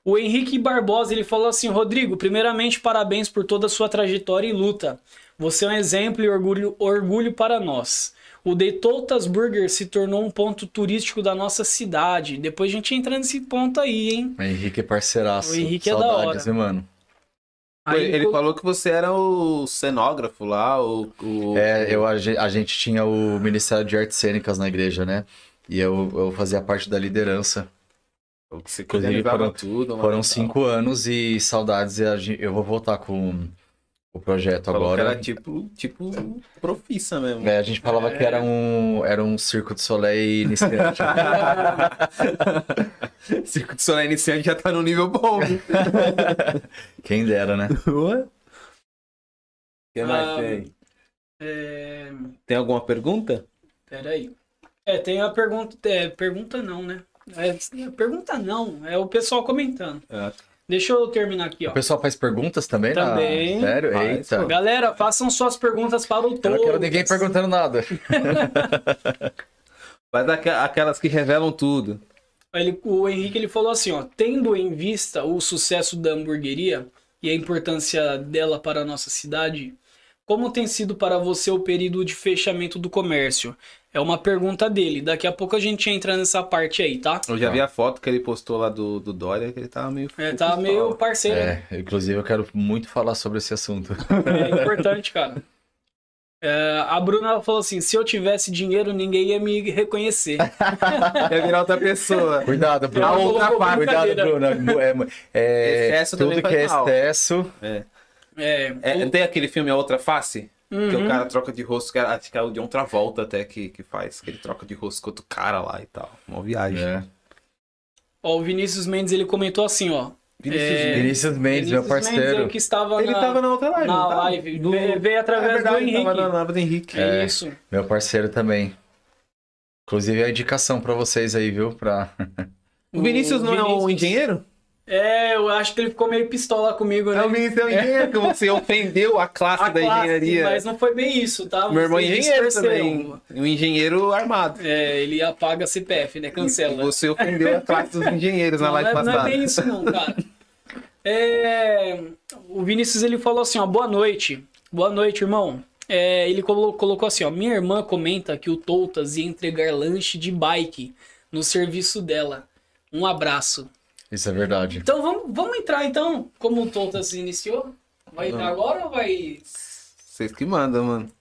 O Henrique Barbosa, ele falou assim, Rodrigo, primeiramente parabéns por toda a sua trajetória e luta. Você é um exemplo e orgulho, orgulho para nós. O The Toltas Burger se tornou um ponto turístico da nossa cidade. Depois a gente entra nesse ponto aí, hein? O Henrique é parceiraço. O Henrique é da Saudades, hora. hein, mano? Aí ele co- falou que você era o cenógrafo lá, o. o- É, eu, a gente tinha o Ministério de Artes Cênicas na igreja, né? E eu, eu fazia parte da liderança. o que você Inclusive, foram- tudo. Foram cinco anos e saudades. E eu vou voltar com o projeto Falou que agora. era tipo, tipo profissa mesmo. É, a gente falava que era um, era um circo de soleil iniciante. Circo de Soleil iniciante já tá no nível bom. Quem dera, né? Ué? O que mais Ah, tem? É... Tem alguma pergunta? Peraí. É, tem a pergunta. É, pergunta não, né? É, pergunta não, é o pessoal comentando. É. Deixa eu terminar aqui, ó. O pessoal faz perguntas também? na- Também. Sério? Faz, Eita. pô. Galera, façam suas perguntas para o Eu Todas. não quero ninguém perguntando nada. Vai dar aqua- aquelas que revelam tudo. Ele, o Henrique ele falou assim, ó, tendo em vista o sucesso da hamburgueria e a importância dela para a nossa cidade, como tem sido para você o período de fechamento do comércio? É uma pergunta dele. Daqui a pouco a gente entra nessa parte aí, tá? Eu já Tá. vi a foto que ele postou lá do, do Dória, que ele tava meio. É, tá meio parceiro. É, inclusive eu quero muito falar sobre esse assunto. É importante, cara. É, a Bruna falou assim: se eu tivesse dinheiro, ninguém ia me reconhecer. Ia virar outra pessoa. Cuidado, Bruno. Ela outra parte. Cuidado. Bruno. É, é, Excesso tudo também que é excesso. É. É, É, tem aquele filme A Outra Face? Que Uhum. o cara troca de rosto, que era- acho que é o de outra volta até que, que faz, que ele troca de rosto com outro cara lá e tal. Uma viagem. É. Ó, o Vinícius Mendes ele comentou assim, ó. Vinícius É, Mendes. Vinícius Mendes, meu Vinícius parceiro. é o que estava Ele na, tava na outra live. na live. Do- Veio, através É verdade, do Henrique. Tava na live do Henrique. É É. isso. Meu parceiro também. Inclusive a indicação pra vocês aí, viu? Pra... O Vinícius não é o Vinícius- engenheiro? É, eu acho que ele ficou meio pistola comigo, né? É o Vinícius é que você ofendeu a classe A da classe, engenharia. Mas não foi bem isso, tá? Meu irmão é engenheiro também. Um engenheiro armado. É, ele apaga CPF, né? Cancela. Você ofendeu a classe dos engenheiros na Não, live não é, não é passada. bem isso não, cara. É, o Vinícius ele falou assim, ó, boa noite. Boa noite, irmão. É, ele colo- colocou assim, ó, minha irmã comenta que o Toutas ia entregar lanche de bike no serviço dela. Um abraço. Isso é verdade. Então vamos, vamos entrar então, como o Toutas iniciou? Vai entrar agora ou vai... Vocês que mandam, mano.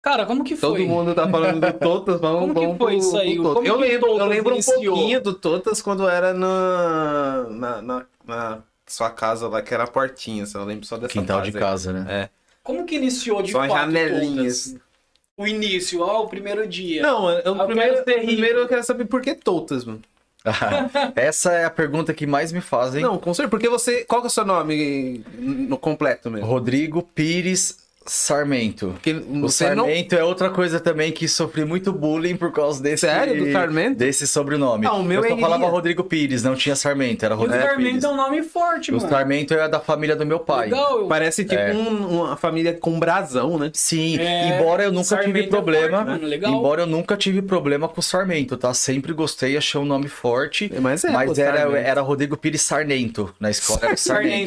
Cara, como que foi? Todo mundo tá falando do Totas, vamos, Como que vamos foi pro- isso aí? pro Totas. Como Eu que o lembro, eu Totas lembro um iniciou? pouquinho do Totas quando era na, na, na, na sua casa lá, que era a portinha, você não lembra só dessa Quintal de aí. casa, né? É. Como que iniciou de Só fato janelinhas. Toutas? O início, ó, o primeiro dia. Não, eu, Eu primeiro, rico. primeiro eu quero saber por que Totas, mano. Essa é a pergunta que mais me fazem. Não, com certeza, porque você. Qual que é o seu nome no completo mesmo? Rodrigo Pires Sarmento. Porque O você não. Sarmento é outra coisa também que sofri muito bullying por causa desse. Sério? Do Sarmento? Desse sobrenome. Ah, o meu Eu só é falava Iria. Rodrigo Pires, não tinha Sarmento, era E o Rodrigo Sarmento Pires. é um nome forte, O mano. Sarmento é da família do meu pai. Legal. Parece tipo É. um- uma família com brasão, né? Sim, É, embora eu nunca Sarmento tive é problema. forte, legal. embora eu nunca tive problema com o Sarmento, tá? Sempre gostei, achei um nome forte. Mas é, mas pô, era, Sarmento. era Rodrigo Pires Sarnento. Na escola Sarnento,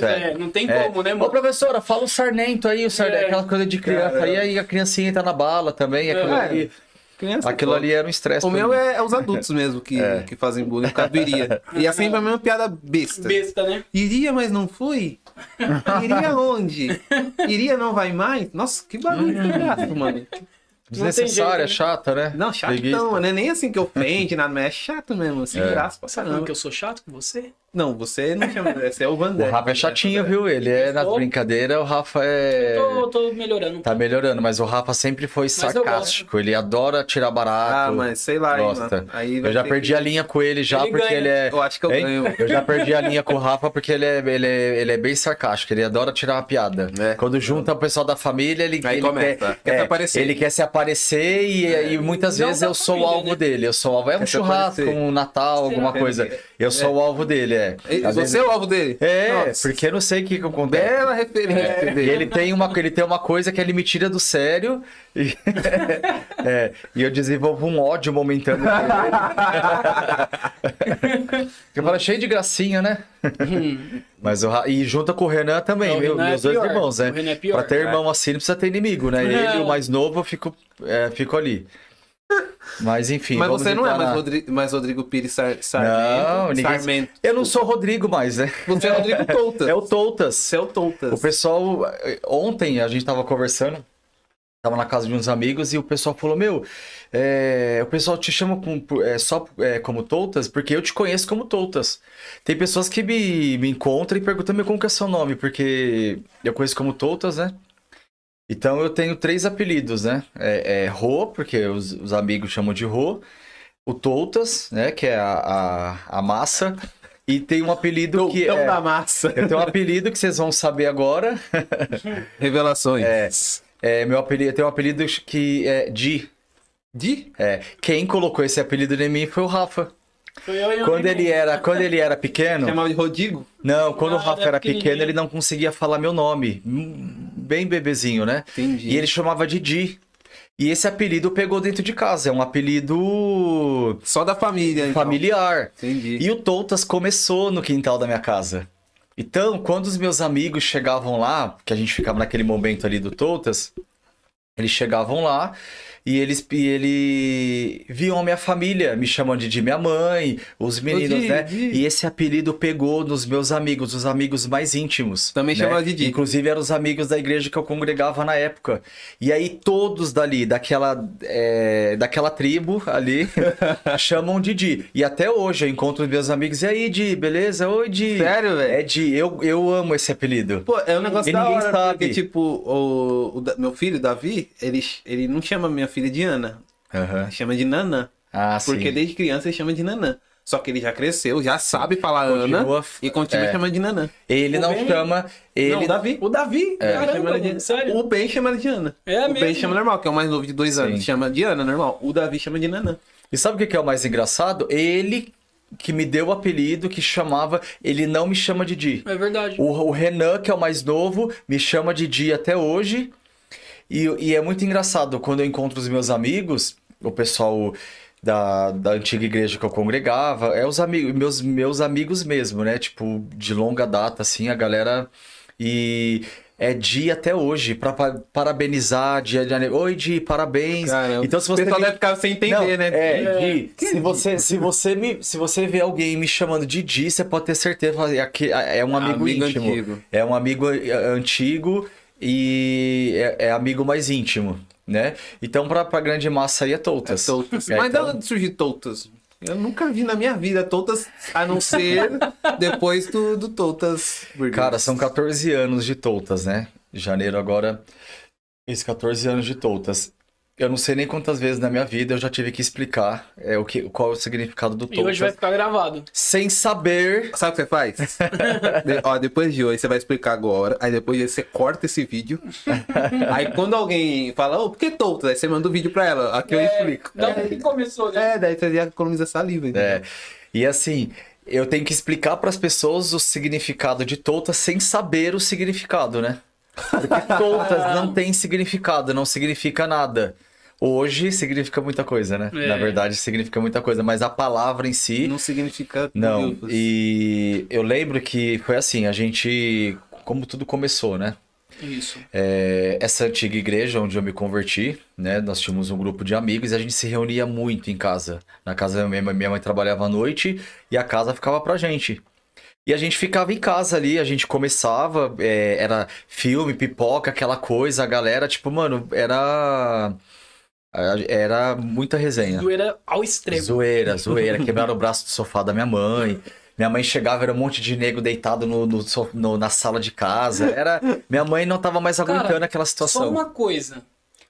Sarnento, é. é. Não tem É. como, né, Ô, mano? professora, fala o Sarnento aí, o Sarnento, É. aquela coisa de criança Cara, aí, aí a criancinha entra na bala também, aquilo, É. ali, Criança aquilo ali era um estresse. O meu é, é os adultos mesmo que, É. que fazem bullying por causa do iria. E é sempre a mesma piada besta. Besta, né? Iria, mas não fui? Iria onde? Iria não vai mais? Nossa, que bagulho que graça, mano. Desnecessária, jeito, né? chata, né? Não, chatão, não é nem assim que ofende, nada, mas é chato mesmo, assim, graça pra tá caramba. que eu sou chato com você? Não, você não chama, você é o O Vandé. Rafa é chatinho, viu? Ele é nas Tô. brincadeiras, o Rafa é. Tô, tô melhorando. Tá melhorando, mas o Rafa sempre foi eu sarcástico. Ele adora tirar barato. Ah, mas sei lá, gosta. Aí vai Eu já perdi que- a linha com ele já, Ele porque ganha. ele é. Eu acho que eu Hein? ganho. Eu já perdi a linha com o Rafa porque ele é, ele é, ele é bem sarcástico, ele adora tirar uma piada. É. Quando junta o pessoal da família, ele, Aí ele começa, quer, quer se é, aparecer. Ele quer se aparecer e, e muitas Não vezes eu sou o família, alvo né? dele. Eu sou o alvo. É um Quer churrasco, um Natal, alguma coisa. Eu sou o alvo dele, é. Você é o alvo dele? É, Nossa, porque eu não sei o que, que acontece. Bela referência E dele. ele tem, uma, ele tem uma coisa que ele me tira do sério e, é, e eu desenvolvo um ódio momentâneo. eu falo, cheio de gracinha, né? Mas o, Ra- e junta com o Renan também, Não, meu- Renan é meus dois pior. irmãos, né? O Renan é pior. pra ter irmão assim não precisa ter inimigo, né? Ele, Não. o mais novo, eu fico, é, fico ali. Mas enfim. Mas você não é mais, na- Rodrigo, mais Rodrigo Pires Sar Não, Sarmento. ninguém- Sarmento. Eu não sou Rodrigo mais, né? Você é Rodrigo Toutas. É o Toutas. Você é o Toutas. O pessoal, eh, ontem a gente tava conversando, tava na casa de uns amigos e o pessoal falou: Meu, é, o pessoal te chama com- é, só é, como Toutas porque eu te conheço como Toutas. Tem pessoas que me, me encontram e perguntam: Meu, como que é seu nome? Porque eu conheço como Toutas, né? Então eu tenho três apelidos, né? É, é Rô, porque os, os amigos chamam de Rô. O Toutas, né? Que é a, a, a massa. E tem um apelido que Toutão é... da massa. Eu tenho um apelido que vocês vão saber agora. Revelações. É. É, meu apelido, eu tenho um apelido que é Di. De? É, quem colocou esse apelido em mim foi o Rafa. Foi eu e o Quando ele era, quando ele era pequeno, Chamava de Rodrigo? não, quando o Rafa era pequeno, ele não conseguia falar meu nome, Hum, bem bebezinho, né? Entendi. E ele chamava de Di. E esse apelido pegou dentro de casa, é um apelido Só da família, então. familiar. Entendi. E o Toutas começou no quintal da minha casa. Então, quando os meus amigos chegavam lá, que a gente ficava naquele momento ali do Toutas, eles chegavam lá e eles e ele viam a minha família me chamando de, minha mãe, os meninos, Di, né? Di. E esse apelido pegou nos meus amigos, os amigos mais íntimos. Também né? chamava de Di. Inclusive eram os amigos da igreja que eu congregava na época. E aí todos dali, daquela, é, daquela tribo ali, chamam de Di. E até hoje eu encontro os meus amigos, e aí Di, beleza? Oi Di. Sério, velho? É Di, eu, eu amo esse apelido. Pô, é um negócio E da hora, sabe. porque, tipo, o, o da- meu filho, Davi, ele, ele não chama minha filha de Ana, ele chama de Nanã. Ah, Porque sim. desde criança ele chama de Nanã. Só que ele já cresceu, já sabe falar Ana Continua- e continua é. chamando de Nanã. Ele O não Ben- chama. Ele... Não, o Davi. O Davi, caramba, ela de- sério. O Ben chama de Ana. É o Ben mesmo? chama normal, que é o mais novo de dois Sim. anos. Chama de Ana, normal. O Davi chama de Nanã. E sabe o que que é o mais engraçado? Ele que me deu o apelido, que chamava. Ele não me chama de Di. É verdade. O, o Renan, que é o mais novo, me chama de Di até hoje. E, e é muito engraçado quando eu encontro os meus amigos, o pessoal da, da antiga igreja que eu congregava, é os amigos, meus, meus amigos mesmo, né? Tipo, de longa data, assim, a galera. E é Di até hoje, pra pa- parabenizar, dia de Oi, Di, parabéns. Caramba. Então, se você pessoal deve ficar sem entender, não, né? É, É. Di, se você, se você me, se você vê alguém me chamando de Di, você pode ter certeza é que é um amigo, Amigo íntimo. antigo. É um amigo eh, antigo e é, é amigo mais íntimo, né? Então, pra, pra grande massa aí é É Toutas. Toutas. É, Mas então- onde surgiu Toutas? Eu nunca vi na minha vida Toutas, a não ser depois do, do Toutas. Cara, são 14 anos de Toutas, né? Janeiro agora, fiz 14 anos de Toutas. Eu não sei nem quantas vezes na minha vida eu já tive que explicar é, o que, qual é o significado do E hoje vai ficar gravado. sem saber Sabe o que você faz? De- ó, depois de hoje você vai explicar agora, aí depois de hoje você corta esse vídeo. aí quando alguém fala, ô, por que Toutas? Aí você manda o vídeo pra ela, aqui eu explico. Da onde que começou, né? É, daí você já economiza saliva. entendeu? É, e assim, eu tenho que explicar para as pessoas o significado de Toutas sem saber o significado, né? Porque Toutas não tem significado, não significa nada. Hoje significa muita coisa, né? É. Na verdade, significa muita coisa, mas a palavra em si. Não significa Não. tudo. E eu lembro que foi assim, a gente. Como tudo começou, né? Isso. É, essa antiga igreja onde eu me converti, né? Nós tínhamos um grupo de amigos e a gente se reunia muito em casa. Na casa minha mãe, minha mãe trabalhava à noite e a casa ficava pra gente. E a gente ficava em casa ali, a gente começava, é, era filme, pipoca, aquela coisa, a galera, tipo, mano, era. Era muita resenha. Zoeira ao extremo. Zoeira, zoeira. Quebraram o braço do sofá da minha mãe. Minha mãe chegava, era um monte de nego deitado no, no no- na sala de casa. Era... Minha mãe não tava mais Cara, aguentando aquela Só situação. uma coisa.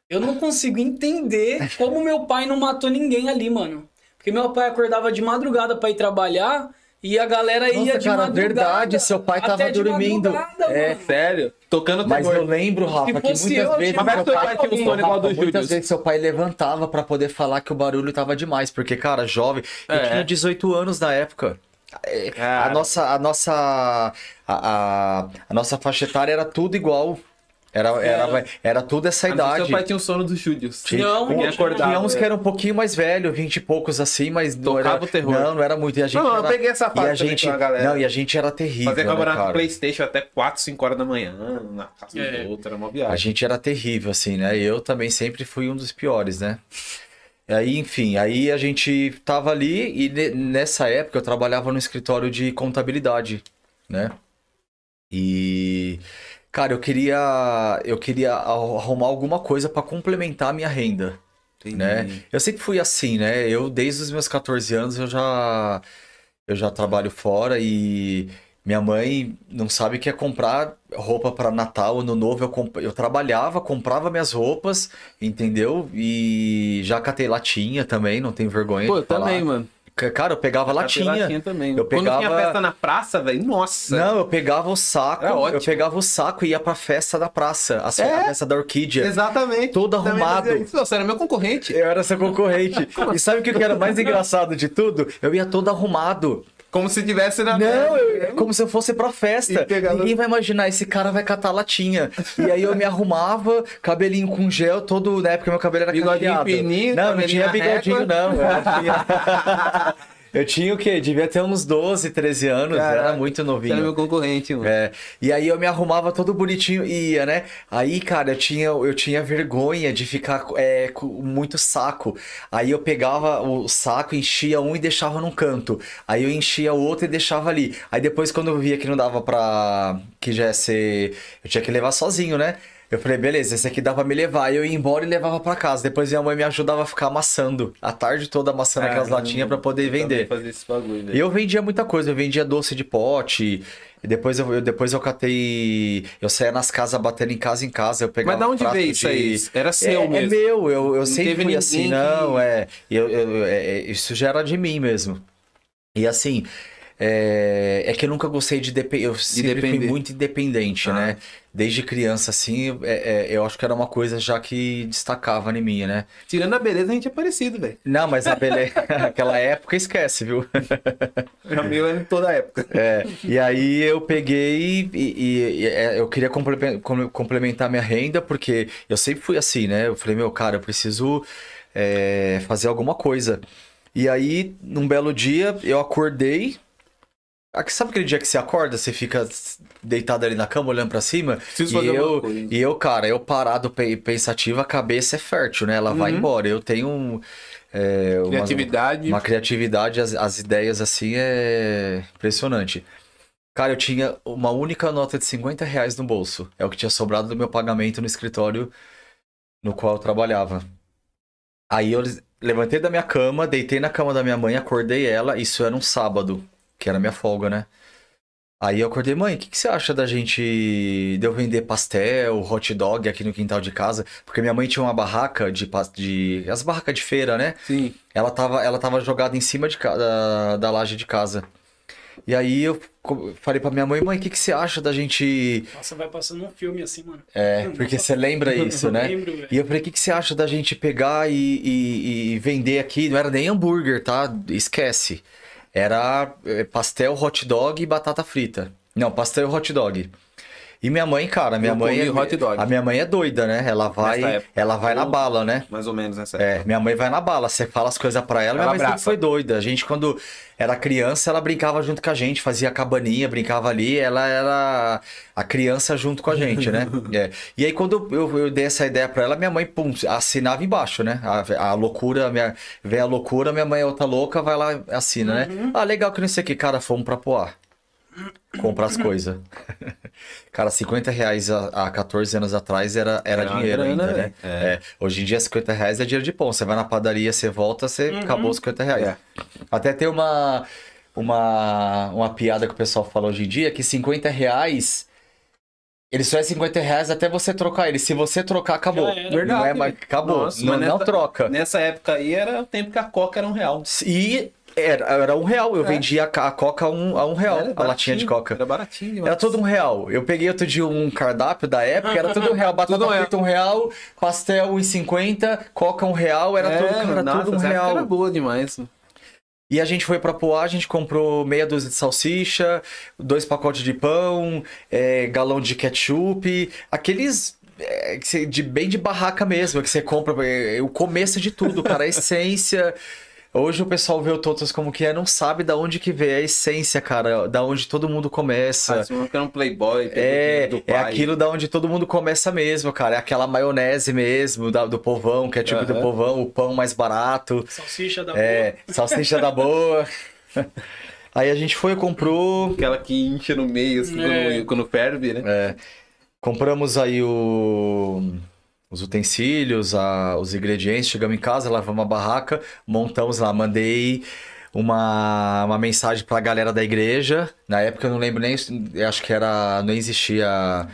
Eu não consigo entender como meu pai não matou ninguém ali, mano. Porque meu pai acordava de madrugada pra ir trabalhar e a galera ia Nossa, de cara, madrugada. verdade, seu pai tava dormindo. É, mano. Sério? Tocando Mas terror. eu lembro, Rafa, que muitas eu, vezes. Mas seu pai tinha um sono igual do muitas Júlio. vezes seu pai levantava pra poder falar que o barulho tava demais, porque, cara, jovem, eu É. tinha 18 anos na época. É, A Cara. nossa, a nossa, a, a, a nossa faixa etária era tudo igual. Era, era, era tudo essa A idade. Seu pai tinha o sono dos Júlios. Tinha- Não, Ninguém não acordava. Tinha uns que eram um pouquinho mais velhos, 20 e poucos assim, mas não Tocava era. o terror. Não, não era muito. E a gente Não, eu era- peguei essa e fase a gente, com a galera. Não, e a gente era terrível. Fazia né, campeonato cara? Playstation até 4, 5 horas da manhã, na casa É. do outro, era uma A viagem. gente era terrível, assim, né? E eu também sempre fui um dos piores, né? Aí, enfim, aí a gente tava ali e ne- nessa época eu trabalhava no escritório de contabilidade, né? E cara, eu queria eu queria arrumar alguma coisa para complementar a minha renda, né? Eu sempre fui assim, né? Eu desde os meus 14 anos eu já eu já trabalho fora e minha mãe não sabe o que é comprar roupa para Natal, Ano Novo. Eu, comp... eu trabalhava, comprava minhas roupas, entendeu? E já catei latinha também, não tenho vergonha Pô, de eu falar. também, mano. Cara, eu pegava Catei latinha. também. Eu Quando tinha pegava- festa na praça, velho, nossa. Não, eu pegava o saco, Era eu pegava o saco e ia pra festa da praça, a É? a festa da Orquídea. Exatamente. Todo arrumado. Você era meu concorrente. Eu era seu concorrente. e sabe o que que era mais engraçado de tudo? Eu ia todo arrumado. Como se tivesse na. Não, eu- como se eu fosse pra festa. E pegava- Ninguém vai imaginar, esse cara vai catar latinha. E aí eu me arrumava, cabelinho com gel, todo, na época meu cabelo era Bigodinho cacheado. Não, não tinha bigodinho régua. não. Tinha... eu tinha o quê? Devia ter uns 12, 13 anos, era Caraca, muito Você novinho. era meu concorrente, mano. É, e aí eu me arrumava todo bonitinho e ia, né? Aí, cara, eu tinha, eu tinha vergonha de ficar é, com muito saco. Aí eu pegava o saco, enchia um e deixava num canto. Aí eu enchia o outro e deixava ali. Aí depois, quando eu via que não dava pra. que já ia ser. Eu tinha que levar sozinho, né? Eu falei, beleza, esse aqui dá pra me levar. Eu ia embora e levava pra casa. Depois minha mãe me ajudava a ficar amassando. A tarde toda amassando aquelas Caramba, latinhas pra poder vender. Bagulho, E velho. eu vendia muita coisa, eu vendia doce de pote, depois eu, eu- depois eu catei. Eu saía nas casas batendo em casa em casa, eu pegava. Mas da onde veio isso aí? de- Era seu é, é mesmo. meu, eu, eu sempre teve fui assim, que- não, é, eu, eu- é, é, Isso já era de mim mesmo. E assim, é, é que eu nunca gostei de depender, eu sempre fui depender. muito independente, Ah. né? Desde criança, assim, é- é, eu acho que era uma coisa já que destacava em mim, né? Tirando a beleza, a gente é parecido, velho. Não, mas a beleza, aquela época esquece, viu? O meu é toda a época. É, e aí eu peguei e, e- e, é, eu queria comple- com- complementar minha renda, porque eu sempre fui assim, né? Eu falei, meu, cara, eu preciso é, fazer alguma coisa. E aí, num belo dia, eu acordei. Ah, Sabe aquele dia que você acorda, você fica deitado ali na cama, olhando pra cima? Preciso E eu, e eu, cara, eu parado, pe- pensativo, a cabeça é fértil, né? Ela vai Uhum. embora. Eu tenho um, é, uma- Criatividade. uma criatividade, as, as ideias assim é impressionante. Cara, eu tinha uma única nota de 50 reais no bolso. É o que tinha sobrado do meu pagamento no escritório no qual eu trabalhava. Aí eu levantei da minha cama, deitei na cama da minha mãe, acordei ela. Isso era um sábado, que era minha folga, né? Aí eu acordei, mãe, o que, que você acha da gente. de eu vender pastel, hot dog aqui no quintal de casa? Porque minha mãe tinha uma barraca de. de as barracas de feira, né? Sim. Ela tava, ela tava jogada em cima de, da, da laje de casa. E aí eu falei pra minha mãe, mãe, o que, que você acha da gente. Nossa, vai passando um filme assim, mano. É, porque você lembra isso, né? Lembro, velho. E eu falei, o que, que você acha da gente pegar e, e- e vender aqui? Não era nem hambúrguer, tá? Esquece. Era é, pastel, hot dog e batata frita. Não, pastel e hot dog. E minha mãe, cara, minha Eu mãe é, hot dog. a minha mãe é doida, né? Ela vai, ela vai na bala, né? Mais ou menos nessa É, minha mãe vai na bala, você fala as coisas pra ela, minha Ela mãe sempre foi doida. A gente, quando era criança, ela brincava junto com a gente, fazia cabaninha, brincava ali, ela era a criança junto com a gente, né? É. E aí, quando eu, eu dei essa ideia pra ela, minha mãe, pum, assinava embaixo, né? A, a loucura, minha, vem a loucura, minha mãe é outra louca, vai lá, assina, né? Ah, legal que não sei o que, cara, fomos pra Poá. Comprar as coisas. Cara, 50 reais há, há 14 anos atrás era, era, Era dinheiro grana, ainda, né? É. É. Hoje em dia, 50 reais é dinheiro de pão. Você vai na padaria, você volta, você acabou os 50 reais. É. Até tem uma, uma, uma piada que o pessoal fala hoje em dia, que 50 reais... Ele só é 50 reais até você trocar ele. Se você trocar, acabou. Era. Não é Verdade. mais, acabou. Nossa, não, mas não nessa- troca. Nessa época aí era o tempo que a Coca era um real. E era, era um real. Eu É. vendia a, ca- a coca a um, a um real. Era a latinha de coca. Era baratinho. Era tudo um real. Eu peguei outro dia um cardápio da época, era tudo um real. Batata Tudo real. frita um real, pastel 1,50, coca um real, era tudo, cara, nossa, tudo um real. Era boa demais. E a gente foi pra Poá, a gente comprou meia dúzia de salsicha, dois pacotes de pão, é, galão de ketchup, aqueles é, de bem de barraca mesmo, que você compra, é, o começo de tudo, cara, a essência. Hoje o pessoal vê o Totos como que é, não sabe da onde que veio a essência, cara, da onde todo mundo começa. Ah, não quer um playboy, É, do é aquilo da onde todo mundo começa mesmo, cara. É aquela maionese mesmo, da- do povão, que é tipo do Aham. povão, o pão mais barato. Salsicha da É, salsicha da boa. Aí a gente foi, comprou. Aquela que incha no meio, assim, É. quando, quando ferve, né? é, compramos aí o- os utensílios, a- os ingredientes, chegamos em casa, lavamos a barraca, montamos lá, mandei uma, uma mensagem pra galera da igreja. Na época eu não lembro nem, acho que era, não existia,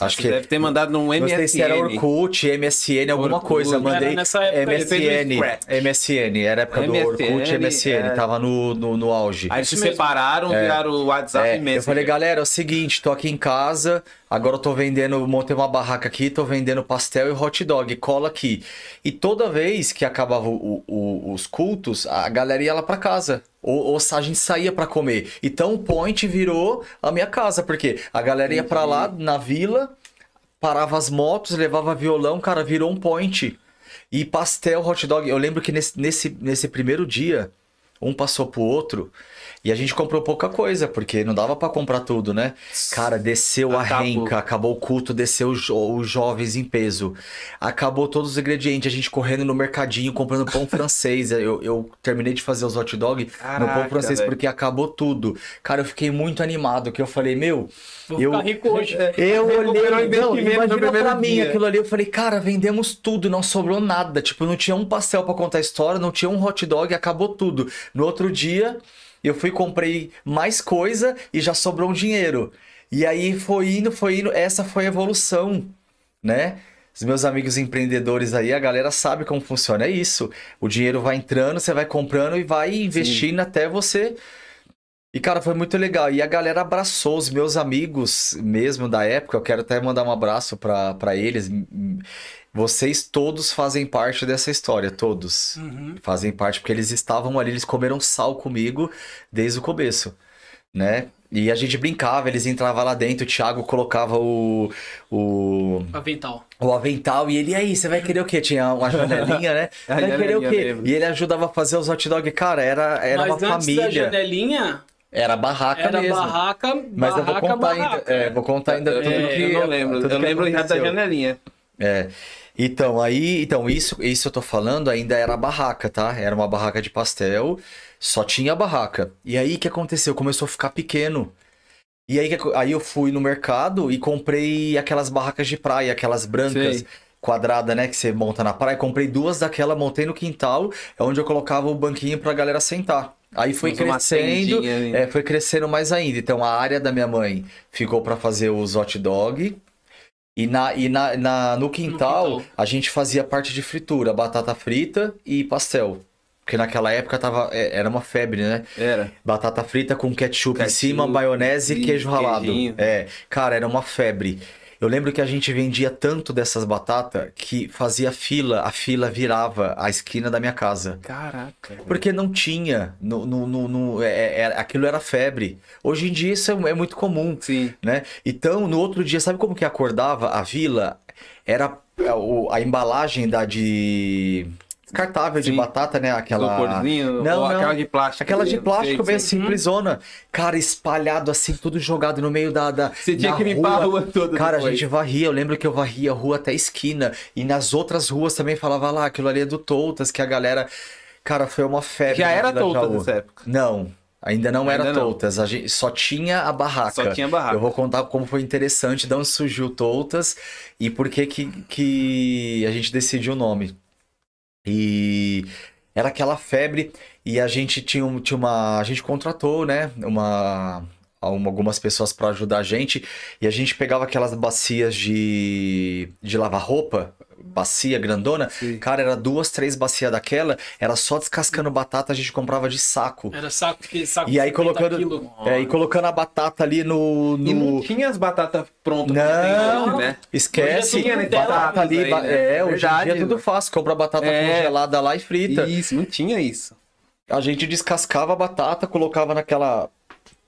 acho Você que deve ter mandado num não MSN. sei se era Orkut, MSN, alguma Orkut. coisa. Mandei MSN. MSN, era a época do MSN, Orkut, MSN, é. tava no, no, no auge. Aí se mesmo. separaram, viraram o WhatsApp É, e Messenger. eu falei, galera, é o seguinte, tô aqui em casa, agora eu tô vendendo, montei uma barraca aqui, tô vendendo pastel e hot dog, cola aqui. E toda vez que acabava o- o- os cultos, a galera ia lá pra casa. Ou, ou a gente saía pra comer. Então o point virou a minha casa, porque a galera ia pra lá na vila, parava as motos, levava violão, cara, virou um point. E pastel, hot dog. Eu lembro que nesse, nesse, nesse primeiro dia, um passou pro outro. E a gente comprou pouca coisa, porque não dava pra comprar tudo, né? Cara, desceu a Acabou. renca, acabou o culto, desceu os, jo- os jovens em peso. Acabou todos os ingredientes, a gente correndo no mercadinho, comprando pão francês. Eu, eu terminei de fazer os hot dog no pão Caraca, francês velho. porque acabou tudo. Cara, eu fiquei muito animado, que eu falei, meu, Vou eu, ficar rico hoje. eu olhei, não, imagina pra mim dia. aquilo ali, eu falei, cara, vendemos tudo, não sobrou nada, tipo, não tinha um pastel pra contar a história, não tinha um hot dog, acabou tudo. No outro dia, eu fui comprei mais coisa e já sobrou um dinheiro. E aí foi indo, foi indo, essa foi a evolução, né? Os meus amigos empreendedores aí, a galera sabe como funciona, é isso. O dinheiro vai entrando, você vai comprando e vai investindo até você e, cara, foi muito legal. E a galera abraçou os meus amigos mesmo da época. Eu quero até mandar um abraço pra eles. Vocês todos fazem parte dessa história, todos. Uhum. Fazem parte, porque eles estavam ali, eles comeram sal comigo desde o começo, né? E a gente brincava, eles entravam lá dentro, o Thiago colocava o, o, Avental. o avental e ele, e aí, você vai querer o quê? Tinha uma janelinha, né? Vai querer o quê? lembro. E ele ajudava a fazer os hot dog. Cara, era, era Mas uma antes da família. janelinha, Era barraca era mesmo. barraca, Mas eu vou contar barraca. ainda. É, vou contar ainda Eu, tudo eu que. não lembro. Eu lembro já da janelinha. É. Então, aí, então, isso, isso eu tô falando ainda era barraca, tá? Era uma barraca de pastel, só tinha barraca. E aí, o que aconteceu? Começou a ficar pequeno. E aí, aí eu fui no mercado e comprei aquelas barracas de praia, aquelas brancas, Sei. quadrada, né, que você monta na praia. Comprei duas daquela, montei no quintal, é onde eu colocava o banquinho pra galera sentar. Aí foi crescendo, é, foi crescendo mais ainda. Então a área da minha mãe ficou pra fazer os hot dog. E, na, e na, na- no, quintal, quintal. a gente fazia parte de fritura, batata frita e pastel. Porque naquela época tava, é, era uma febre, né? Era. Batata frita com ketchup, em Ketchup cima, maionese e e queijo ralado. queijinho. É, cara, era uma febre. Eu lembro que a gente vendia tanto dessas batatas que fazia fila, a fila virava a esquina da minha casa. Caraca. Porque não tinha, no, no, no, no- é- é- aquilo era febre. Hoje em dia isso é, é muito comum, Sim. né? Então, no outro dia, sabe como que acordava a vila? Era a, o- a embalagem da de descartável de Sim. batata, né? Aquela Não, não. aquela de plástico. Aquela de plástico bem simplesona. Cara, espalhado assim, tudo jogado no meio da. da Você tinha que limpar a rua toda Cara, a depois. gente varria. Eu lembro que eu varria a rua até a esquina. E nas outras ruas também falava lá, aquilo ali é do Toutas, que a galera. Cara, foi uma febre. Já era Toutas nessa época. Não. Ainda não Ainda era não. Toutas, a gente só tinha a barraca. Só tinha barraca. Eu vou contar como foi interessante, de onde surgiu Toutas e por que, que, que a gente decidiu o nome. E era aquela febre e a gente tinha, tinha uma. A gente contratou, né? Uma- algumas pessoas para ajudar a gente e a gente pegava aquelas bacias de, de lavar roupa, bacia grandona. Sim. Cara, era duas, três bacias daquela, era só descascando batata, a gente comprava de saco. Era saco, que saco E aí de 50 colocando, é, e colocando a batata ali no, E não no... tinha as batatas prontas. Não. hoje, né? Esquece, Hoje é tudo batata ali, aí, ba- né? é, hoje em Verdade, dia é tudo fácil, compra batata É. congelada lá e frita. Isso, não tinha isso. A gente descascava a batata, colocava naquela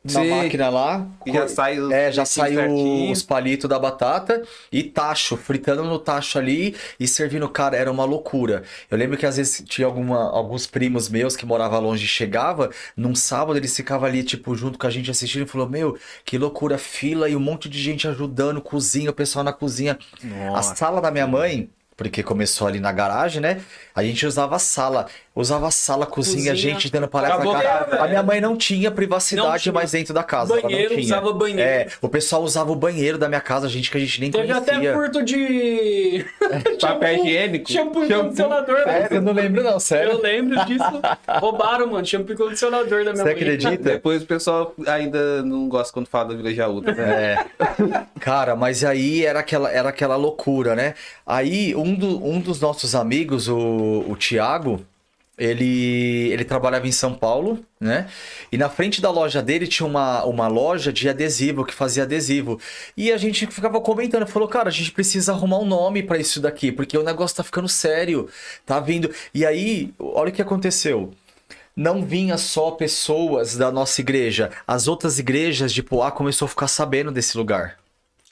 na Sim. máquina lá. E já sai os É, já saiu certinho. os palitos da batata e tacho, fritando no tacho ali e servindo, cara, era uma loucura. Eu lembro que às vezes tinha alguma, alguns primos meus que moravam longe e chegava, num sábado eles ficavam ali, tipo, junto com a gente assistindo e falou, meu, que loucura, fila e um monte de gente ajudando, cozinha, o pessoal na cozinha. A Nossa. sala da minha mãe, porque começou ali na garagem, né? A gente usava a sala. Usava sala, cozinha, Cozinha. gente dando palestra. Acabou Cara, a minha mãe não tinha privacidade Não tinha. mais dentro da casa. Banheiro, tinha. usava banheiro. É, o pessoal usava o banheiro da minha casa, gente que a gente nem Teve conhecia. até furto de. Papel higiênico. Shampoo e condicionador. É, eu não lembro não, Eu sério. lembro disso. Roubaram, mano, shampoo e condicionador da minha Você mãe. acredita? Depois o pessoal ainda não gosta quando fala da Vila Jaúda, né? É. Cara, mas aí era aquela, era aquela loucura, né? Aí um, do- um dos nossos amigos, o, o Tiago, ele, ele trabalhava em São Paulo, né? E na frente da loja dele tinha uma, uma loja de adesivo, que fazia adesivo. E a gente ficava comentando, falou, cara, a gente precisa arrumar um nome pra isso daqui, porque o negócio tá ficando sério, tá vindo. E aí, olha o que aconteceu não vinha só pessoas da nossa igreja. As outras igrejas de Poá começou a ficar sabendo desse lugar.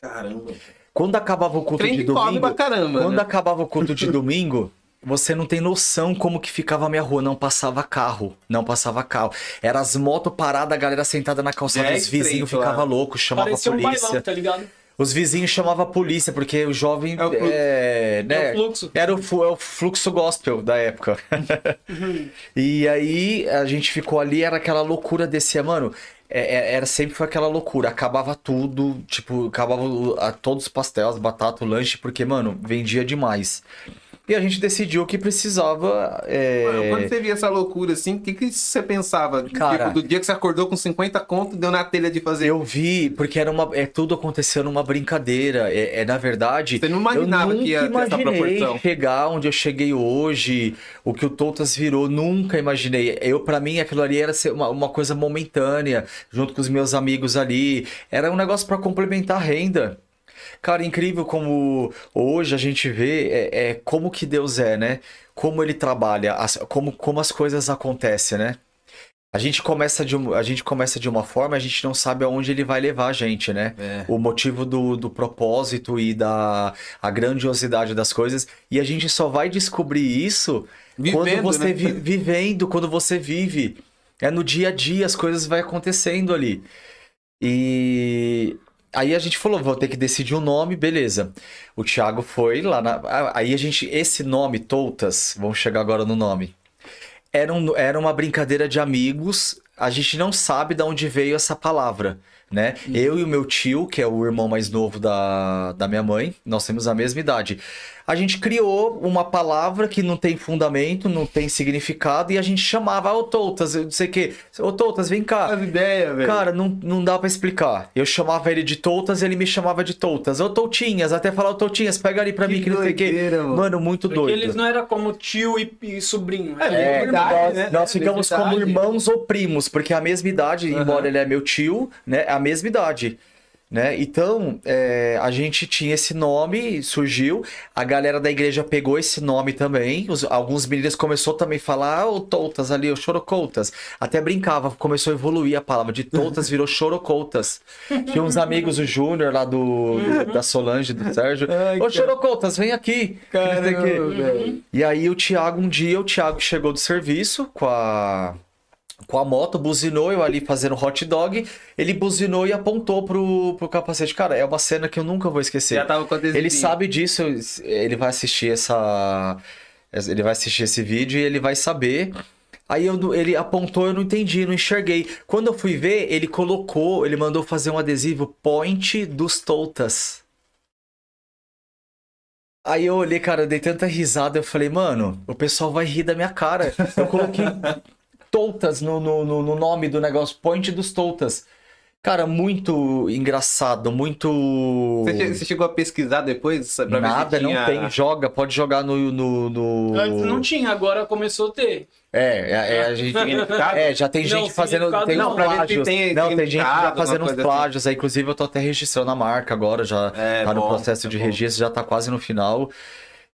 Caramba. Quando acabava o culto Trem de domingo, pra caramba, quando né? acabava o culto de domingo, você não tem noção como que ficava a minha rua. Não passava carro, não passava carro. Era as motos paradas, a galera sentada na calçada, Dez os vizinhos ficavam loucos, chamavam a Parecia um polícia. bailão, tá ligado? Os vizinhos chamavam a polícia, porque o jovem É o fluxo. é, né, É o fluxo. era o, é o fluxo gospel da época. e aí a gente ficou ali, era aquela loucura desse, mano. é- é- Era sempre foi aquela loucura, acabava tudo, tipo, acabava a- todos os pastéis, batata, lanche, porque, mano, vendia demais. E a gente decidiu que precisava. é, Mano, quando você via essa loucura assim, o que, que você pensava? Cara- Tipo, do dia que você acordou com 50 conto, deu na telha de fazer. Eu vi, porque era uma, é tudo acontecendo numa brincadeira. É, é, na verdade. Você não imaginava eu nunca que ia ter essa imaginei proporção. chegar onde eu cheguei hoje, o que o Toutas virou, nunca imaginei. Eu, para mim, aquilo ali era ser uma, uma coisa momentânea, junto com os meus amigos ali. Era um negócio para complementar a renda. Cara, incrível como hoje a gente vê é, é como que Deus é, né? Como ele trabalha, as- como, como as coisas acontecem, né? A gente começa de, um- a gente começa de uma forma, a gente não sabe aonde ele vai levar a gente, né? É. O motivo do, do propósito e da a grandiosidade das coisas. E a gente só vai descobrir isso quando Vivendo, você né? vi- vivendo, quando você vive. É no dia a dia, as coisas vai acontecendo ali. E aí a gente falou, vou ter que decidir um nome, beleza. O Thiago foi lá na... Aí a gente, esse nome, Toutas, vamos chegar agora no nome. Era, um- era uma brincadeira de amigos. A gente não sabe de onde veio essa palavra, né? Eu e o meu tio, que é o irmão mais novo da, da minha mãe, nós temos a mesma idade. A gente criou uma palavra que não tem fundamento, não tem significado, e a gente chamava, ô Toutas, eu não sei o quê. Ô Toutas, vem cá. As ideias, velho. Cara, não, não dá pra explicar. Eu chamava ele de Toutas, ele me chamava de Toutas. Ô Toutinhas, até falar, ô Toutinhas, pega ali pra Que mim que não sei o quê. mano. Mano, muito Porque doido. eles não eram como tio e, e sobrinho. É, Era É, verdade, nós, né? nós ficamos como irmãos ou primos, porque é a mesma idade, Aham. embora ele é meu tio, né? É a mesma idade. Né? Então, é, a gente tinha esse nome, surgiu, a galera da igreja pegou esse nome também, os- alguns meninos começou também a falar, ah, o Toutas ali, o Chorocoutas, até brincava, começou a evoluir a palavra, de Toutas virou Chorocoutas. Tinha uns amigos, o Júnior lá do, da Solange, do Sérgio, ô cara. Chorocoutas, vem aqui. Caramba. E aí o Thiago, um dia, o Thiago chegou do serviço com a, com a moto, buzinou, eu ali fazendo hot dog, ele buzinou e apontou pro, pro capacete. Cara, é uma cena que eu nunca vou esquecer. Já tava Ele sabe disso, ele vai assistir essa. Ele vai assistir esse vídeo e ele vai saber. Aí eu, ele apontou, eu não entendi, não enxerguei. Quando eu fui ver, ele colocou, ele mandou fazer um adesivo Point dos Toutas. Aí eu olhei, cara, eu dei tanta risada, eu falei, mano, o pessoal vai rir da minha cara. Eu coloquei Toutas no, no, no- no nome do negócio, Point dos Toutas. Cara, muito engraçado, muito. Você, che- você chegou a pesquisar depois? Pra ver se Nada, tinha- não tem. Joga, pode jogar no. no, no- Antes não tinha, agora começou a ter. É, é, é, a gente. É, já tem Não, gente fazendo. Tem não, plágios. tem não, tem gente já fazendo uns coisa assim. plágios aí. Inclusive, eu tô até registrando a marca agora, já É, tá no bom, processo é de bom. registro, já tá quase no final.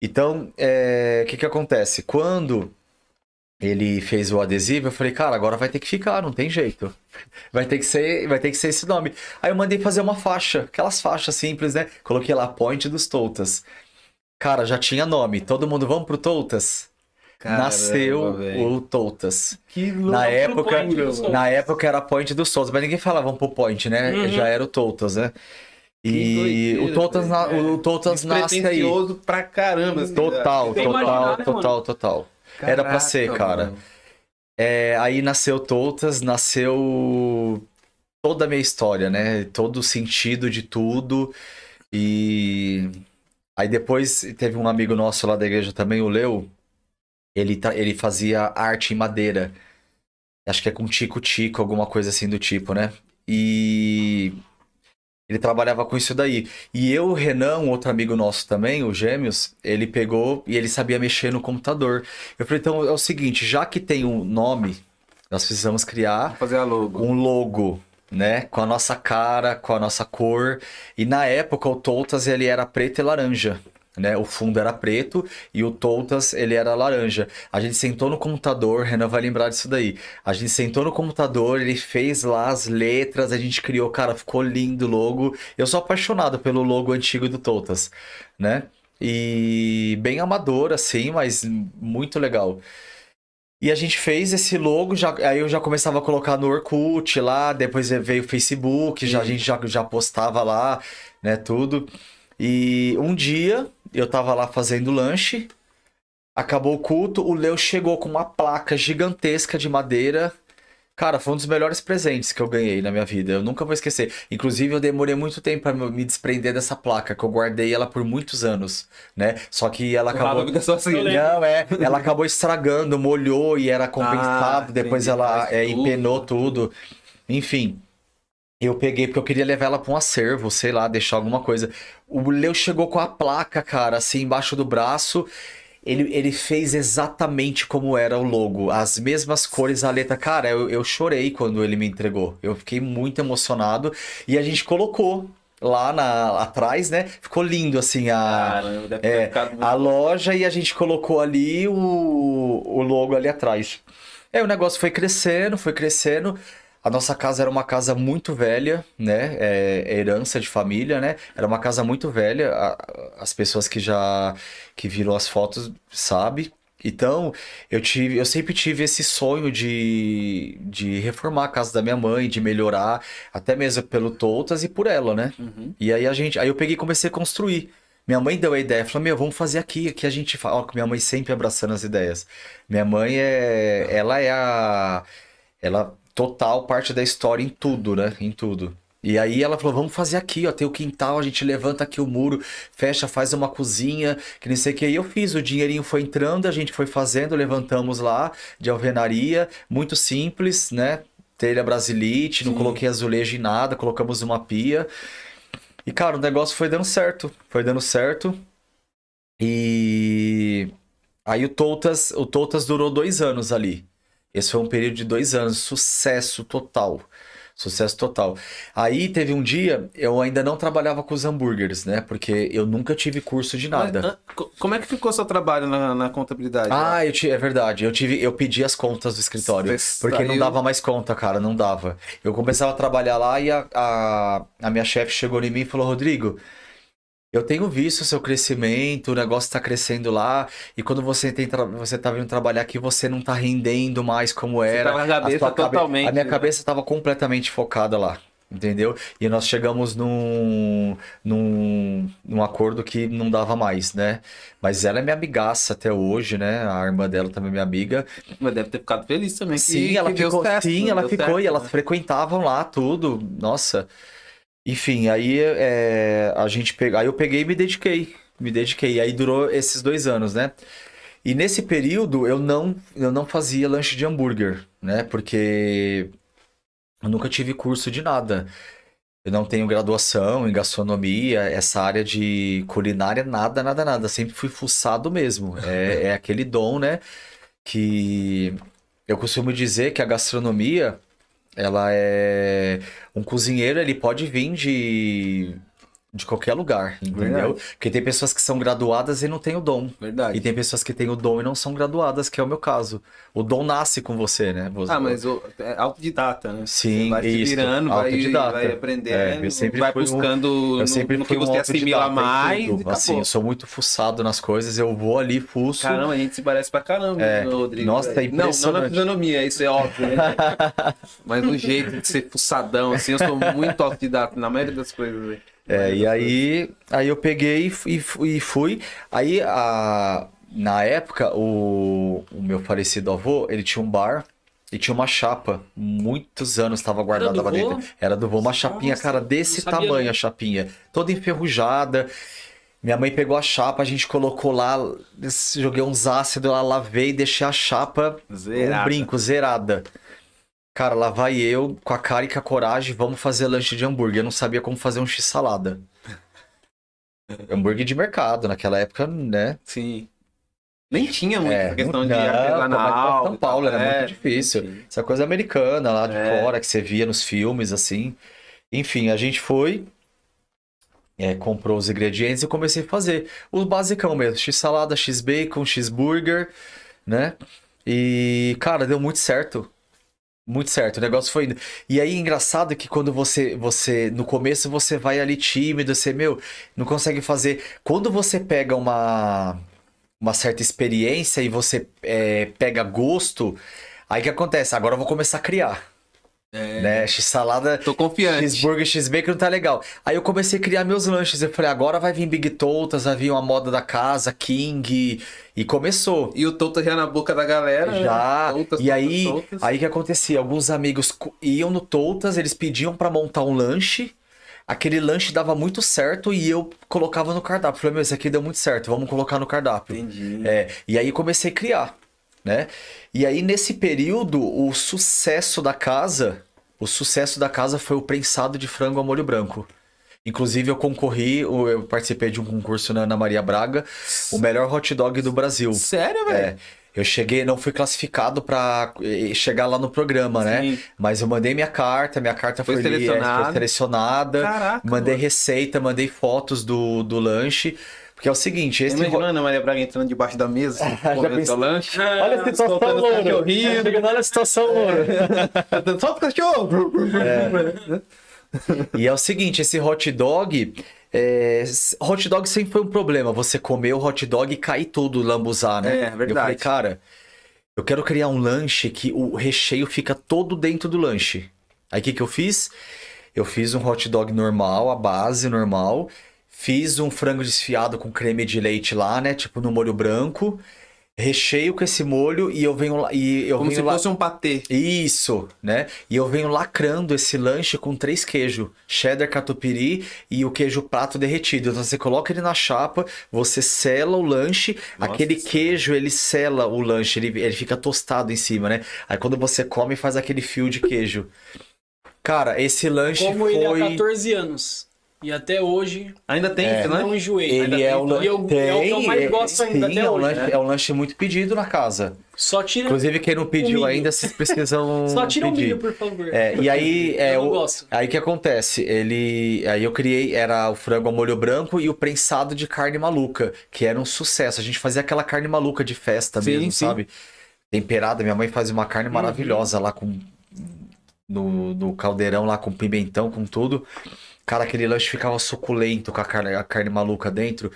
Então, é, o que que acontece? Quando ele fez o adesivo, eu falei, cara, agora vai ter que ficar, não tem jeito. Vai ter que ser, vai ter que ser esse nome. Aí eu mandei fazer uma faixa, aquelas faixas simples, né? Coloquei lá Point dos Toutas. Cara, já tinha nome. Todo mundo vamos pro Toutas? Caramba, Nasceu velho. o Toutas. Que louco. Na época, na época era Point dos Toutas, mas ninguém falava vamos pro Point, né? Uhum. Já era o Toutas, né? E doideira, o Toutas, na- o Toutas nasce aí. Pra caramba. assim, Total, total, imaginar, né, total, total. Era pra ser, cara. É, aí nasceu Toutas, nasceu toda a minha história, né? Todo o sentido de tudo. E aí depois teve um amigo nosso lá da igreja também, o Leo. Ele, tá- ele fazia arte em madeira. Acho que é com tico-tico, alguma coisa assim do tipo, né? E ele trabalhava com isso daí. E eu, o Renan, um outro amigo nosso também, o Gêmeos, ele pegou e ele sabia mexer no computador. Eu falei, então é o seguinte, já que tem um nome, nós precisamos criar logo. um logo, né? Com a nossa cara, com a nossa cor. E na época o Toutas ele era preto e laranja. Né? O fundo era preto e o Toutas ele era laranja. A gente sentou no computador, Renan vai lembrar disso daí. A gente sentou no computador, ele fez lá as letras, a gente criou, cara, ficou lindo o logo. Eu sou apaixonado pelo logo antigo do Toutas, né? E bem amador assim, mas muito legal. E a gente fez esse logo, já, aí eu já começava a colocar no Orkut lá, depois veio o Facebook, já, a gente já, já postava lá, né, tudo. E um dia eu tava lá fazendo lanche, acabou o culto, o Leo chegou com uma placa gigantesca de madeira. Cara, foi um dos melhores presentes que eu ganhei na minha vida. Eu nunca vou esquecer. Inclusive, eu demorei muito tempo pra me desprender dessa placa, que eu guardei ela por muitos anos, né? Só que ela Acabou assim. Lembro. Não, é. Ela acabou estragando, molhou e era compensado. Ah, depois entendi, ela é, tudo. empenou tudo. Enfim. Eu peguei porque eu queria levar ela pra um acervo, sei lá, deixar alguma coisa. O Leo chegou com a placa, cara, assim, embaixo do braço. Ele, ele fez exatamente como era o logo, as mesmas cores, a letra. Cara, eu, eu chorei quando ele me entregou. Eu fiquei muito emocionado. E a gente colocou lá na, atrás, né? Ficou lindo, assim, a, Caramba, é, a loja e a gente colocou ali o, o logo ali atrás. É, o negócio foi crescendo, foi crescendo. A nossa casa era uma casa muito velha, né? É, é herança de família, né? Era uma casa muito velha. A- As pessoas que já que viram as fotos sabem. Então, eu tive, eu sempre tive esse sonho de, de reformar a casa da minha mãe, de melhorar, até mesmo pelo Toutas e por ela, né? Uhum. E aí a gente, aí eu peguei e comecei a construir. Minha mãe deu a ideia, falou: "Meu, vamos fazer aqui, aqui a gente fala, ó, minha mãe sempre abraçando as ideias. Minha mãe é, ela é a ela total parte da história em tudo, né? Em tudo. E aí ela falou, vamos fazer aqui, ó, tem o quintal, a gente levanta aqui o muro, fecha, faz uma cozinha, que não sei o que. E eu fiz, o dinheirinho foi entrando, a gente foi fazendo, levantamos lá de alvenaria, muito simples, né? Telha brasilite, não Sim. coloquei azulejo em nada, colocamos uma pia. E, cara, o negócio foi dando certo, foi dando certo. E aí o Toutas, o Toutas durou dois anos ali. Esse foi um período de dois anos, sucesso total. Sucesso total. Aí teve um dia, eu ainda não trabalhava com os hambúrgueres, né? Porque eu nunca tive curso de nada. Como é que ficou seu trabalho na, na contabilidade? Ah, eu é verdade. Eu tive, eu pedi as contas do escritório. Porque não dava mais conta, cara, não dava. Eu começava a trabalhar lá e a, a, a minha chefe chegou em mim e falou: Rodrigo, eu tenho visto o seu crescimento, o negócio tá crescendo lá, e quando você tem você tá vindo trabalhar aqui, você não tá rendendo mais como era. tava com a cabeça cabe- totalmente, A minha né? cabeça tava completamente focada lá. Entendeu? E nós chegamos num, num, num acordo que não dava mais, né? Mas ela é minha amigaça até hoje, né? A irmã dela também é minha amiga. Mas deve ter ficado feliz também. Sim, que- ela que ficou, sim, né? ela ficou certo, e elas né? frequentavam lá tudo. Nossa. Enfim, aí é, a gente pegou, aí eu peguei e me dediquei, me dediquei. Aí durou esses dois anos, né? E nesse período eu não, eu não fazia lanche de hambúrguer, né? Porque eu nunca tive curso de nada. Eu não tenho graduação em gastronomia, essa área de culinária, nada, nada, nada. Sempre fui fuçado mesmo. É, é aquele dom, né? Que eu costumo dizer que a gastronomia, ela é. Um cozinheiro, ele pode vir de. De qualquer lugar, entendeu? Verdade. Porque tem pessoas que são graduadas e não têm o dom. Verdade. E tem pessoas que têm o dom e não são graduadas, que é o meu caso. O dom nasce com você, né? Você- Ah, mas o, é autodidata, né? Sim, Você vai isso, virando, vai, autodidata. vai aprendendo, É, eu sempre vai fui um- buscando Eu sempre no que um você assimila autodidata em mais. Assim, eu sou muito fuçado nas coisas, eu vou ali, fuço. Caramba, a gente se parece pra caramba, É. né, Rodrigo. Nossa, tá velho. Não, não na impressionante. fisionomia, isso é óbvio, né? Mas no jeito de ser fuçadão, assim, eu sou muito autodidata na maioria das coisas, velho. É, e aí, aí eu peguei e e fui. e. Aí, a, na época, o, o meu falecido avô, ele tinha um bar e tinha uma chapa. Muitos anos estava guardada lá dentro. Era do vô, uma chapinha, Nossa, cara, desse tamanho a chapinha. Toda enferrujada. Minha mãe pegou a chapa, a gente colocou lá, joguei uns ácidos lá, lavei, deixei a chapa Zerada. um brinco, zerada. Cara, lá vai eu, com a cara e com a coragem, vamos fazer lanche de hambúrguer. Eu não sabia como fazer um x-salada. hambúrguer de mercado, naquela época, né? Sim. Nem tinha muito É, questão não, de artesanal. São Paulo era é, muito difícil. sim. Essa coisa americana lá de É. fora, que você via nos filmes, assim. Enfim, a gente foi, é, comprou os ingredientes e comecei a fazer. O basicão mesmo, x-salada, x-bacon, x-burger, né? E, cara, deu muito certo. Muito certo, o negócio foi indo. E aí, engraçado que quando você, você, no começo você vai ali tímido, você, meu, não consegue fazer. Quando você pega uma, uma certa experiência e você é, pega gosto, aí que acontece? Agora eu vou começar a criar, É, né? X-salada, Tô confiante. cheeseburger, x-bacon não tá legal. Aí eu comecei a criar meus lanches. Eu falei, agora vai vir Big Totas, vai vir uma moda da casa, King, e começou. E o Tota já na boca da galera. né? Já. Toutas, e toutas, aí, toutas. aí que acontecia? Alguns amigos iam no Toutas, eles pediam pra montar um lanche. Aquele lanche dava muito certo e eu colocava no cardápio. Falei, meu, esse aqui deu muito certo, vamos colocar no cardápio. Entendi. É, e aí comecei a criar, né? E aí nesse período, o sucesso da casa, o sucesso da casa foi o prensado de frango a molho branco. Inclusive eu concorri, eu participei de um concurso na Ana Maria Braga, o melhor hot dog do Brasil. Sério, velho? É, eu cheguei, não fui classificado eh, chegar lá no programa, né? Sim. Mas eu mandei minha carta, minha carta Foi foi, li- selecionada. foi selecionada. Caraca, mandei mano. receita, mandei fotos do, do lanche. Porque é o seguinte, esse Imagina a Ana Maria Braga entrando debaixo da mesa, assim, comendo seu lanche. Olha a situação, Louro. Chegando, Olha a situação, Louro. Solta o cachorro! E é o seguinte, esse hot dog... é, hot dog sempre foi um problema. Você comer o hot dog e cair tudo, lambuzar, né? É, verdade. Eu falei, cara, eu quero criar um lanche que o recheio fica todo dentro do lanche. Aí o que, que eu fiz? Eu fiz um hot dog normal, a base normal. Fiz um frango desfiado com creme de leite lá, né? Tipo no molho branco. Recheio com esse molho e eu venho lá. E eu Como venho se lá... fosse um patê. Isso, né? E eu venho lacrando esse lanche com três queijos: cheddar, catupiry e o queijo prato derretido. Então você coloca ele na chapa, você sela o lanche, Nossa aquele queijo ele sela o lanche, ele, ele fica tostado em cima, né? Aí quando você come, faz aquele fio de queijo. Cara, esse lanche Como foi. ele há 14 anos. E até hoje Ainda tem É. esse não enjoei. Ele é tem. o lanche. E eu- é o que eu mais Tem, gosto ainda sim, até é um hoje. lanche, né? é um lanche muito pedido na casa. Só tira, Inclusive, quem não pediu ainda, vocês precisam. só tira o pedir. milho, por favor. É, e aí, é, eu não o- gosto. aí que acontece? Ele, aí eu criei, era o frango a molho branco e o prensado de carne maluca, que era um sucesso. A gente fazia aquela carne maluca de festa Sim, mesmo, sim. sabe? Temperada, minha mãe fazia uma carne maravilhosa lá com no, no caldeirão lá com pimentão, com tudo. Cara, aquele lanche ficava suculento com a carne, a carne maluca dentro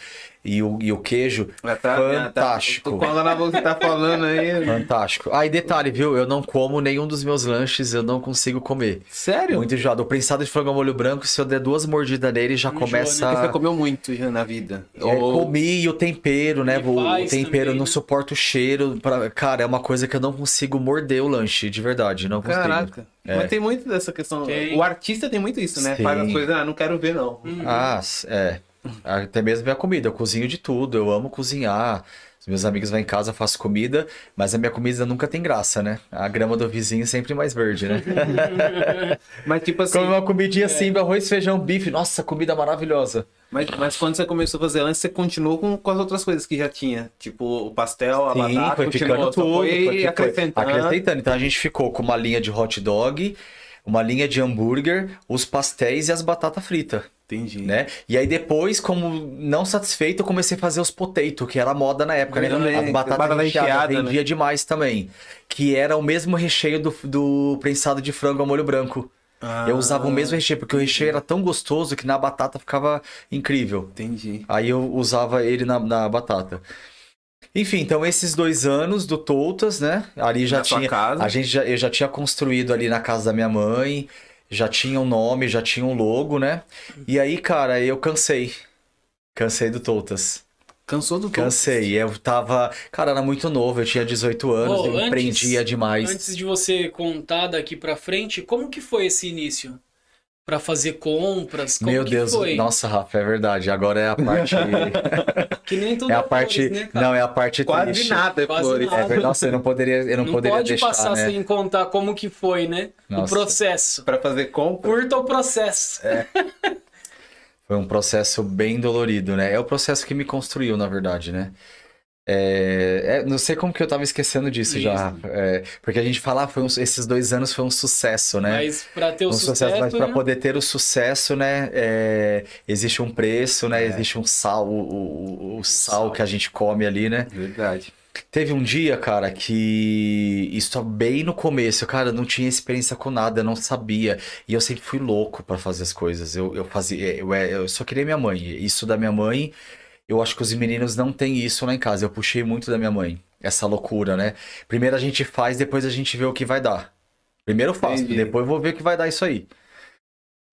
e o, e o queijo. Tá- tá- Fantástico. Tô com água na boca que tá falando aí. Fantástico. Ah, e detalhe, viu? Eu não como nenhum dos meus lanches, eu não consigo comer. Sério? Muito enjoado. O prensado de frango ao molho branco, se eu der duas mordidas nele, já Enjoa, começa. né? Porque você comeu muito já na vida. É, Ou- comi e o tempero, né? O, tempero também, não né? suporta o cheiro. Pra... Cara, é uma coisa que eu não consigo morder o lanche, de verdade. Não consigo. Caraca. É. Mas tem muito dessa questão. Tem. O artista tem muito isso, né? Sim. Faz as coisas, ah, não quero ver, não. Ah, s- é. Até mesmo minha comida. Eu cozinho de tudo. Eu amo cozinhar. Os meus amigos vão em casa, faço comida, mas a minha comida nunca tem graça, né? A grama do vizinho é sempre mais verde, né? Mas tipo assim, Come uma comidinha assim, arroz, feijão, bife. Nossa, comida maravilhosa. mas, mas quando você começou a fazer lanche, você continuou com, com as outras coisas que já tinha. Tipo, o pastel, a Sim, batata, foi ficando tudo. foi- foi acrescentando. acrescentando. Então a gente ficou com uma linha de hot dog, uma linha de hambúrguer, os pastéis e as batatas fritas. Entendi. né? E aí depois, como não satisfeito, eu comecei a fazer os potato, que era moda na época, né? Batatas batata recheadas recheada, né? vendia demais também. Que era o mesmo recheio do, do prensado de frango ao molho branco. Ah, Eu usava o mesmo recheio, porque o recheio era tão gostoso que na batata ficava incrível. Entendi. Aí eu usava ele na, na batata. Enfim, então esses dois anos do Toutas, né? Ali já Na tinha. casa? A gente já, eu já tinha construído ali na casa da minha mãe, já tinha um nome, já tinha um logo, né? E aí, cara, eu cansei. Cansei do Toutas. Cansou do Cansei. Eu tava. Cara, era muito novo, eu tinha 18 anos, Ô, eu antes- empreendia demais. Antes de você contar daqui pra frente, como que foi esse início? Pra fazer compras? Como Meu que Deus, foi? nossa, Rafa, é verdade. Agora é a parte. Que nem tudo é a flores, parte. né, cara? Não, é a parte Quase triste. nada, é Quase flores. nada. É verdade. Nossa, eu não poderia, eu não, Não poderia pode deixar, passar né? sem contar como que foi, né? O Nossa. processo. Pra fazer compra. Curta o processo. Foi um processo bem dolorido, né? É o processo que me construiu, na verdade, né? É, é, não sei como que eu tava esquecendo disso já. É, porque a gente fala, ah, foi um- esses dois anos foi um sucesso, né? Mas pra ter o um sucesso, sucesso, mas para né? poder ter o sucesso, né? é, existe um preço, né? É. Existe um sal, o, o- o sal sal. que a gente come ali, né? Verdade. Teve um dia, cara, que isso tá bem no começo, cara, eu não tinha experiência com nada, eu não sabia. E eu sempre fui louco pra fazer as coisas. Eu, eu fazia, eu, eu só queria minha mãe. Isso da minha mãe, eu acho que os meninos não têm isso lá em casa. Eu puxei muito da minha mãe, essa loucura, né? Primeiro a gente faz, depois a gente vê o que vai dar. Primeiro eu faço, Entendi. depois eu vou ver o que vai dar isso aí.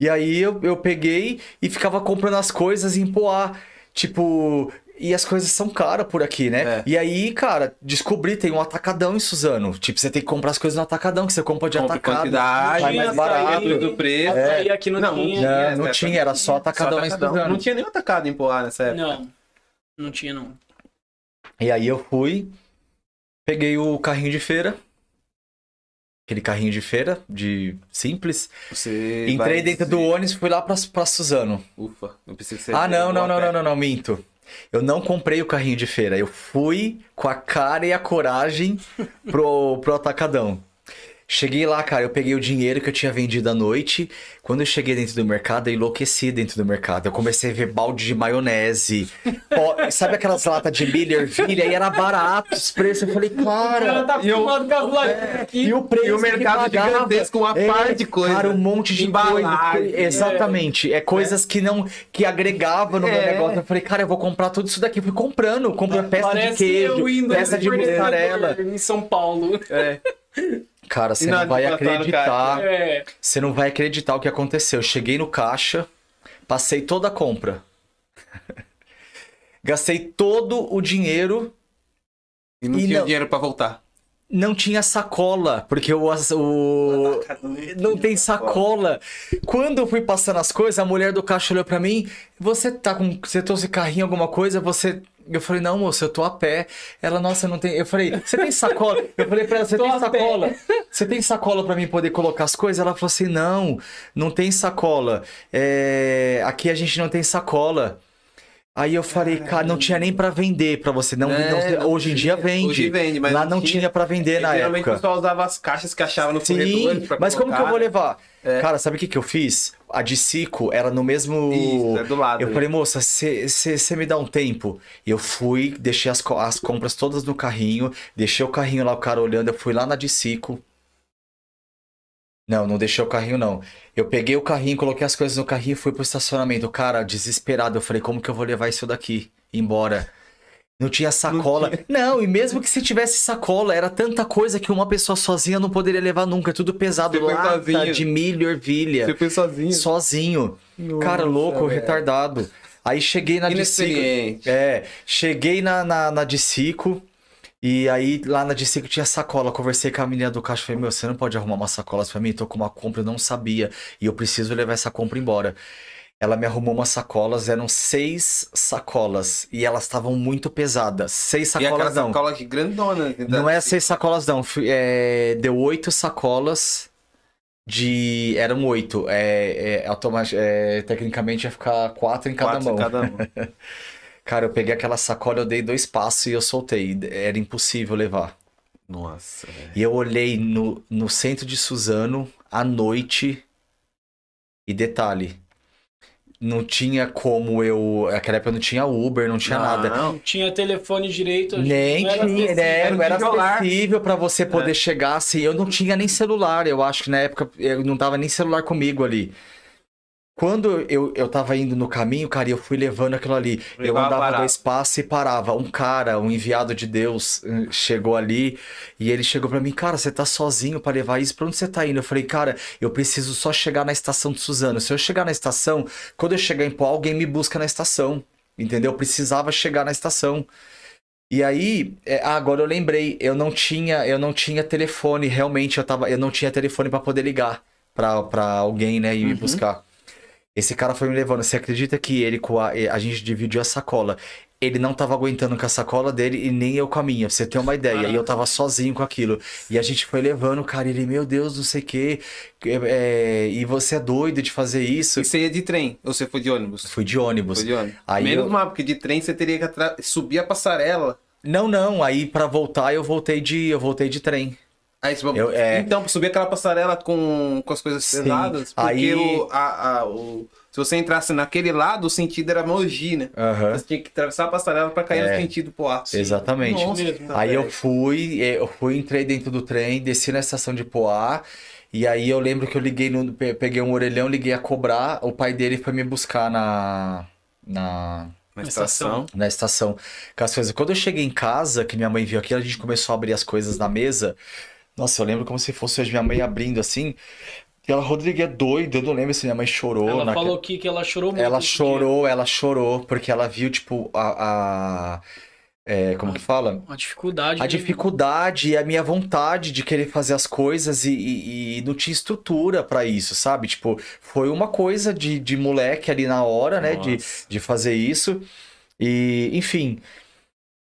E aí eu, eu peguei e ficava comprando as coisas em Poá. Tipo, e as coisas são caras por aqui, né? É. E aí, cara, descobri, tem um atacadão em Suzano. Tipo, você tem que comprar as coisas no atacadão, que você compra de Compra atacado. quantidade, sai mais barato. do preço. Açaí aqui não, Não, tinha. Não, Tinha, não tinha, era só atacadão Só em atacadão. Suzano. Não tinha nenhum atacado em Poá nessa época. Não, não tinha não. E aí eu fui, peguei o carrinho de feira. Aquele carrinho de feira, de simples. Você Entrei dentro do ônibus e fui lá pra, pra Suzano. Ufa, não precisa ser. Ah, não, não, não, não, não, não, minto. Eu não comprei o carrinho de feira. Eu fui com a cara e a coragem pro, pro atacadão. Cheguei lá, cara, eu peguei o dinheiro que eu tinha vendido à noite. Quando eu cheguei dentro do mercado, eu enlouqueci dentro do mercado. Eu comecei a ver balde de maionese. pó- sabe aquelas latas de milho, ervilha? E era barato os preços. Eu falei, O cara cara. tá e eu- filmando com lives aqui. E o preço E o que mercado pagava. gigantesco, uma É, par de coisa. Cara, um monte de Embalagem. coisa. Exatamente. É, coisas que não que agregava no meu É. negócio. Eu falei, cara, eu vou comprar tudo isso daqui. Fui comprando, comprei peça de Parece queijo, eu indo peça de mussarela. em São Paulo. É. Cara, você não vai acreditar. É. Você não vai acreditar o que aconteceu. Eu cheguei no caixa, passei toda a compra. Gastei todo o dinheiro E não E tinha não- dinheiro pra voltar. Não tinha sacola, porque o, o- não tem sacola. Quando eu fui passando as coisas, a mulher do caixa olhou pra mim, você tá com, você trouxe carrinho alguma coisa, você eu falei, não, moça, eu tô a pé. Ela, nossa, não tem. Eu falei, você tem sacola? Eu falei pra ela, você Tô tem pé. sacola? Você tem sacola pra mim poder colocar as coisas? Ela falou assim, não, não tem sacola. É, Aqui a gente não tem sacola. Aí eu falei, cara, não tinha nem pra vender pra você. Não, É, não- hoje em dia vende. Hoje vende, mas Lá não tinha. tinha pra vender na Geralmente época. o pessoal usava as caixas que achava no Sim, mas como que eu vou levar? É. Cara, sabe o que, que eu fiz? A de Cico era no mesmo. Isso, é do lado. Eu falei, moça, você me dá um tempo? Eu fui, deixei as, as compras todas no carrinho, deixei o carrinho lá, o cara olhando, eu fui lá na de Cico. Não, não deixei o carrinho, não. Eu peguei o carrinho, coloquei as coisas no carrinho e fui pro estacionamento. Cara, desesperado, eu falei, como que eu vou levar isso daqui embora? Não tinha sacola. Não, e mesmo que se tivesse sacola, era tanta coisa que uma pessoa sozinha não poderia levar nunca. É tudo pesado. Você foi Lata sozinho? de milho, ervilha. Você foi sozinho. Sozinho. Nossa, Cara, louco, velho. retardado. Aí cheguei na Dicico. Inexperiente. É, cheguei na, na, na Dicico. E aí lá na Dicico tinha sacola. Conversei com a menina do caixa. Falei, meu, você não pode arrumar umas sacolas pra mim? Tô com uma compra, eu não sabia. E eu preciso levar essa compra embora. Ela me arrumou umas sacolas, eram seis sacolas. E elas estavam muito pesadas. Seis E sacolas não. sacola aqui grandona. assim, Não é seis sacolas, não. É, deu oito sacolas de. Eram oito. É, é, automa- é, tecnicamente ia ficar quatro em cada quatro em mão. cada mão. Cara, eu peguei aquela sacola, eu dei dois passos e eu soltei. Era impossível levar. Nossa, velho. E eu olhei no, no centro de Suzano à noite. E detalhe. não tinha como eu. Naquela época não tinha Uber, não tinha nada. Não tinha telefone direito. Nem não era tinha, né? Não era acessível pra você poder chegar assim. Eu não tinha nem celular, eu acho que na época eu não tava nem celular comigo ali. Quando eu, eu tava indo no caminho, cara, eu fui levando aquilo ali. Eu Levava andava parado. dois passos e parava. Um cara, um enviado de Deus, eh, chegou ali e ele chegou pra mim, cara, você tá sozinho pra levar isso? Pra onde você tá indo? Eu falei, cara, eu preciso só chegar na estação de Suzano. Se eu chegar na estação, quando eu chegar em Pó, alguém me busca na estação. Entendeu? Eu precisava chegar na estação. E aí, é, ah, agora eu lembrei, eu não tinha, eu não tinha telefone, realmente eu tava, eu não tinha telefone pra poder ligar pra pra alguém, né, e me buscar. Esse cara foi me levando. Você acredita que ele com a, a gente dividiu a sacola? Ele não tava aguentando com a sacola dele e nem eu com a minha, pra você ter uma ideia. E eu tava sozinho com aquilo. E a gente foi levando, cara, ele, meu Deus, não sei o quê. é, e você é doido de fazer isso? E você ia de trem? Ou você foi de ônibus? Fui de ônibus. Foi de ônibus. Aí Menos eu- mal, porque de trem você teria que subir a passarela. Não, não, aí pra voltar eu voltei de, eu voltei de trem. Aí você... Eu- é. Então, subir aquela passarela com, com as coisas Sim. pesadas, porque Aí- o, a, a- o- se você entrasse naquele lado, o sentido era Mogi, né? Aham. Você tinha que atravessar a passarela pra cair É. no sentido Poá. Exatamente. Nossa, Mesmo. Aí eu fui, eh, eu fui, entrei dentro do trem, desci na estação de Poá. E aí eu lembro que eu liguei no. pe- Peguei um orelhão, liguei a cobrar. O pai dele foi me buscar na. Na. Na Na estação. Na estação. Com as coisas. Quando eu cheguei em casa, que minha mãe viu aquilo, a gente começou a abrir as coisas na mesa. Nossa, eu lembro como se fosse hoje minha mãe abrindo assim. E ela, Rodrigo, é doido. Eu não lembro se minha mãe chorou. Ela falou aqui que ela chorou muito. ela chorou, ela chorou, porque ela viu, tipo, a. a- é, como que fala? dia. Uma dificuldade. A né? dificuldade e a minha vontade de querer fazer as coisas e, e- e não tinha estrutura pra isso, sabe? Tipo, foi uma coisa de, de moleque ali na hora, né? De, Nossa. de fazer isso. E, enfim.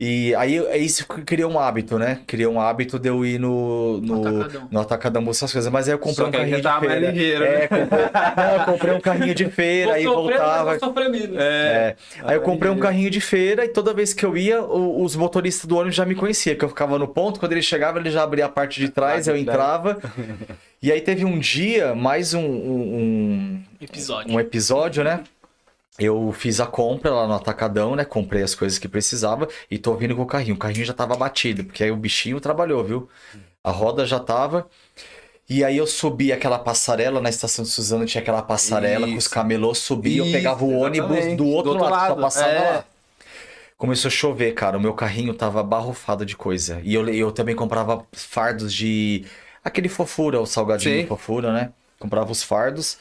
E aí é isso que criou um hábito, né? Criou um hábito de eu ir no, no, Atacadão. no Atacadão buscar essas coisas. Mas aí eu comprei Só um que aí carrinho de feira. ligeiro, É, né? comprei... Não, eu comprei um carrinho de feira, aí voltava. menos. É. Aí eu comprei um Aí- carrinho de feira e toda vez que eu ia, os motoristas do ônibus já me conheciam, que eu ficava no ponto, quando ele chegava, ele já abria a parte de trás, eu entrava. E aí teve um dia, mais um, um, Episódio. um- um episódio, né? Eu fiz a compra lá no Atacadão, né? Comprei as coisas que precisava e tô vindo com o carrinho. O carrinho já tava batido, porque aí o bichinho trabalhou, viu? A roda já tava. E aí eu subi aquela passarela, na estação de Suzano tinha aquela passarela com os Isso. camelôs, subi, eu Isso, pegava o ônibus do outro, Do outro lado, lado, passava é. lá. Começou a chover, cara. O meu carrinho tava abarrofado de coisa. E eu, eu também comprava fardos de. Aquele fofura, o salgadinho Sim. fofura, né? Comprava os fardos.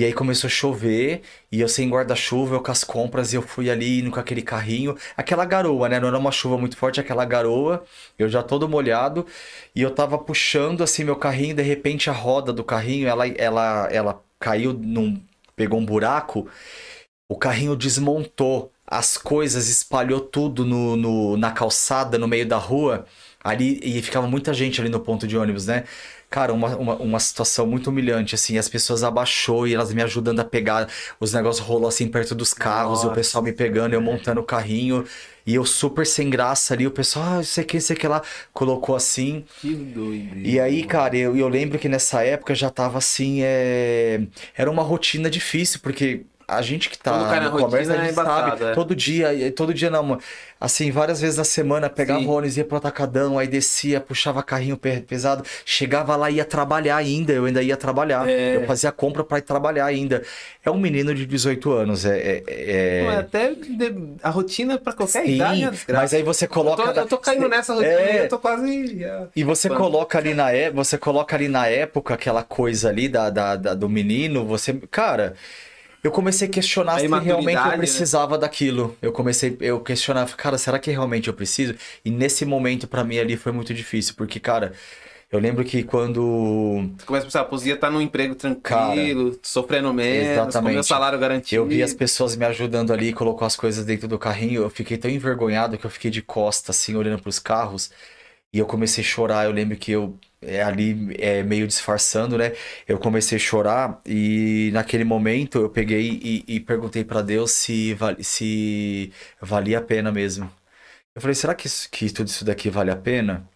E aí começou a chover, e eu sem guarda-chuva, eu com as compras, e eu fui ali indo com aquele carrinho. Aquela garoa, né? Não era uma chuva muito forte, aquela garoa. Eu já todo molhado. E eu tava puxando assim meu carrinho, de repente a roda do carrinho, ela, ela, ela caiu num. pegou um buraco. O carrinho desmontou, as coisas espalhou tudo no, no- na calçada, no meio da rua, ali, e ficava muita gente ali no ponto de ônibus, né? Cara, uma, uma, uma situação muito humilhante, assim, as pessoas abaixou e elas me ajudando a pegar, os negócios rolou assim perto dos carros, e o Nossa. pessoal me pegando, eu montando o carrinho, e eu super sem graça ali, o pessoal, ah, sei que, sei que lá, colocou assim, Que doido. e aí, cara, eu, eu lembro que nessa época já tava assim, é... era uma rotina difícil, porque a gente que tá Quando cai na no comércio, a é gente embaçado, sabe, é. todo dia, todo dia não, assim, várias vezes na semana, pegava Sim. ônibus, ia pro atacadão, aí descia, puxava carrinho pe- pesado, chegava lá e ia trabalhar ainda, eu ainda ia trabalhar, É. eu fazia compra pra ir trabalhar ainda. É um menino de 18 anos, é... é- é- é até a rotina pra qualquer Sim, idade é desgraça. mas aí você eu, coloca... tô, eu tô caindo nessa rotina É. eu tô quase. E você Quando- coloca ali na é, você coloca ali na época aquela coisa ali da, da, da- do menino, você, cara, eu comecei a questionar A se realmente eu né? precisava daquilo. Eu comecei, eu questionava, cara, será que realmente eu preciso? E nesse momento pra mim ali foi muito difícil, porque cara, eu lembro que quando Você começa a pensar, podia estar num emprego tranquilo, sofrendo menos, com Exatamente. meu salário garantido. eu vi as pessoas me ajudando ali, colocou as coisas dentro do carrinho, eu fiquei tão envergonhado que eu fiquei de costa assim, olhando pros carros. E eu comecei a chorar. Eu lembro que eu, é, ali, é, meio disfarçando, né? Eu comecei a chorar e naquele momento eu peguei e, e perguntei pra Deus se, se valia a pena mesmo. Eu falei, será que, isso- que tudo isso daqui vale a pena?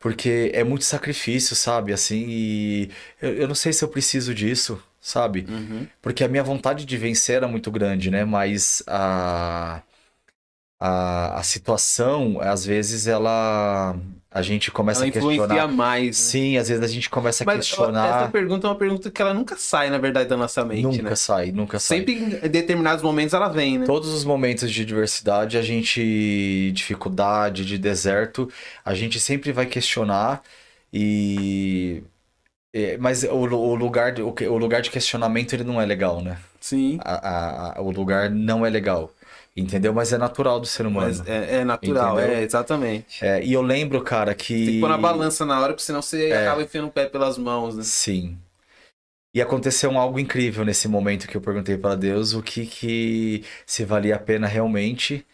Porque é muito sacrifício, sabe? Assim, e eu, eu não sei se eu preciso disso, sabe? Uhum. Porque a minha vontade de vencer era muito grande, né? Mas a, a, a situação, às vezes, ela. A gente começa Ela a questionar. influencia mais. né? Sim, às vezes a gente começa a Mas ó, essa questionar. pergunta é uma pergunta que ela nunca sai, na verdade, da nossa mente, Nunca né? sai, nunca sai. Sempre em determinados momentos ela vem, né? Todos os momentos de diversidade, a gente, dificuldade, de deserto, a gente sempre vai questionar e. é, Mas o, o lugar de, o, o lugar de questionamento ele não é legal, né? Sim. A- a- a- o lugar não é legal, entendeu? Mas é natural do ser humano. É, é natural, Entendeu? é, exatamente. É, e eu lembro, cara, que. Tem que pôr na balança na hora, porque senão você É. acaba enfiando o pé pelas mãos, né? Sim. E aconteceu um algo incrível nesse momento que eu perguntei para Deus o que que se valia a pena realmente.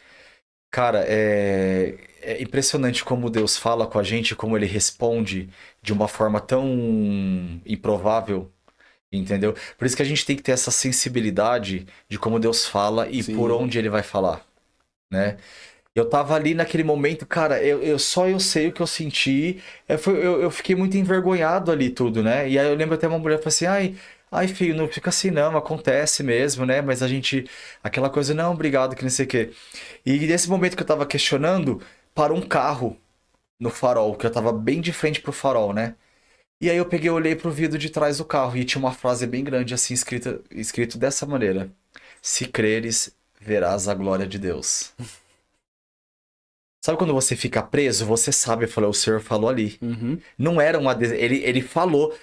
Cara, é, é impressionante como Deus fala com a gente, como ele responde de uma forma tão improvável, entendeu? Por isso que a gente tem que ter essa sensibilidade de como Deus fala e Sim. por onde ele vai falar, né? Eu tava ali naquele momento, cara, eu, eu só eu sei o que eu senti. Eu, eu, eu fiquei muito envergonhado ali tudo, né? E aí eu lembro até uma mulher falou assim, ai, ai, filho, não fica assim não, acontece mesmo, né? Mas a gente, aquela coisa, não, obrigado, que não sei o quê. E nesse momento que eu tava questionando, parou um carro no farol, que eu tava bem de frente pro farol, né? E aí eu peguei, olhei pro vidro de trás do carro e tinha uma frase bem grande assim, escrita, escrito dessa maneira: Se creres, verás a glória de Deus. Sabe quando você fica preso, você sabe, falou, o Senhor falou ali. Uhum. Não era uma. Ele, ele falou.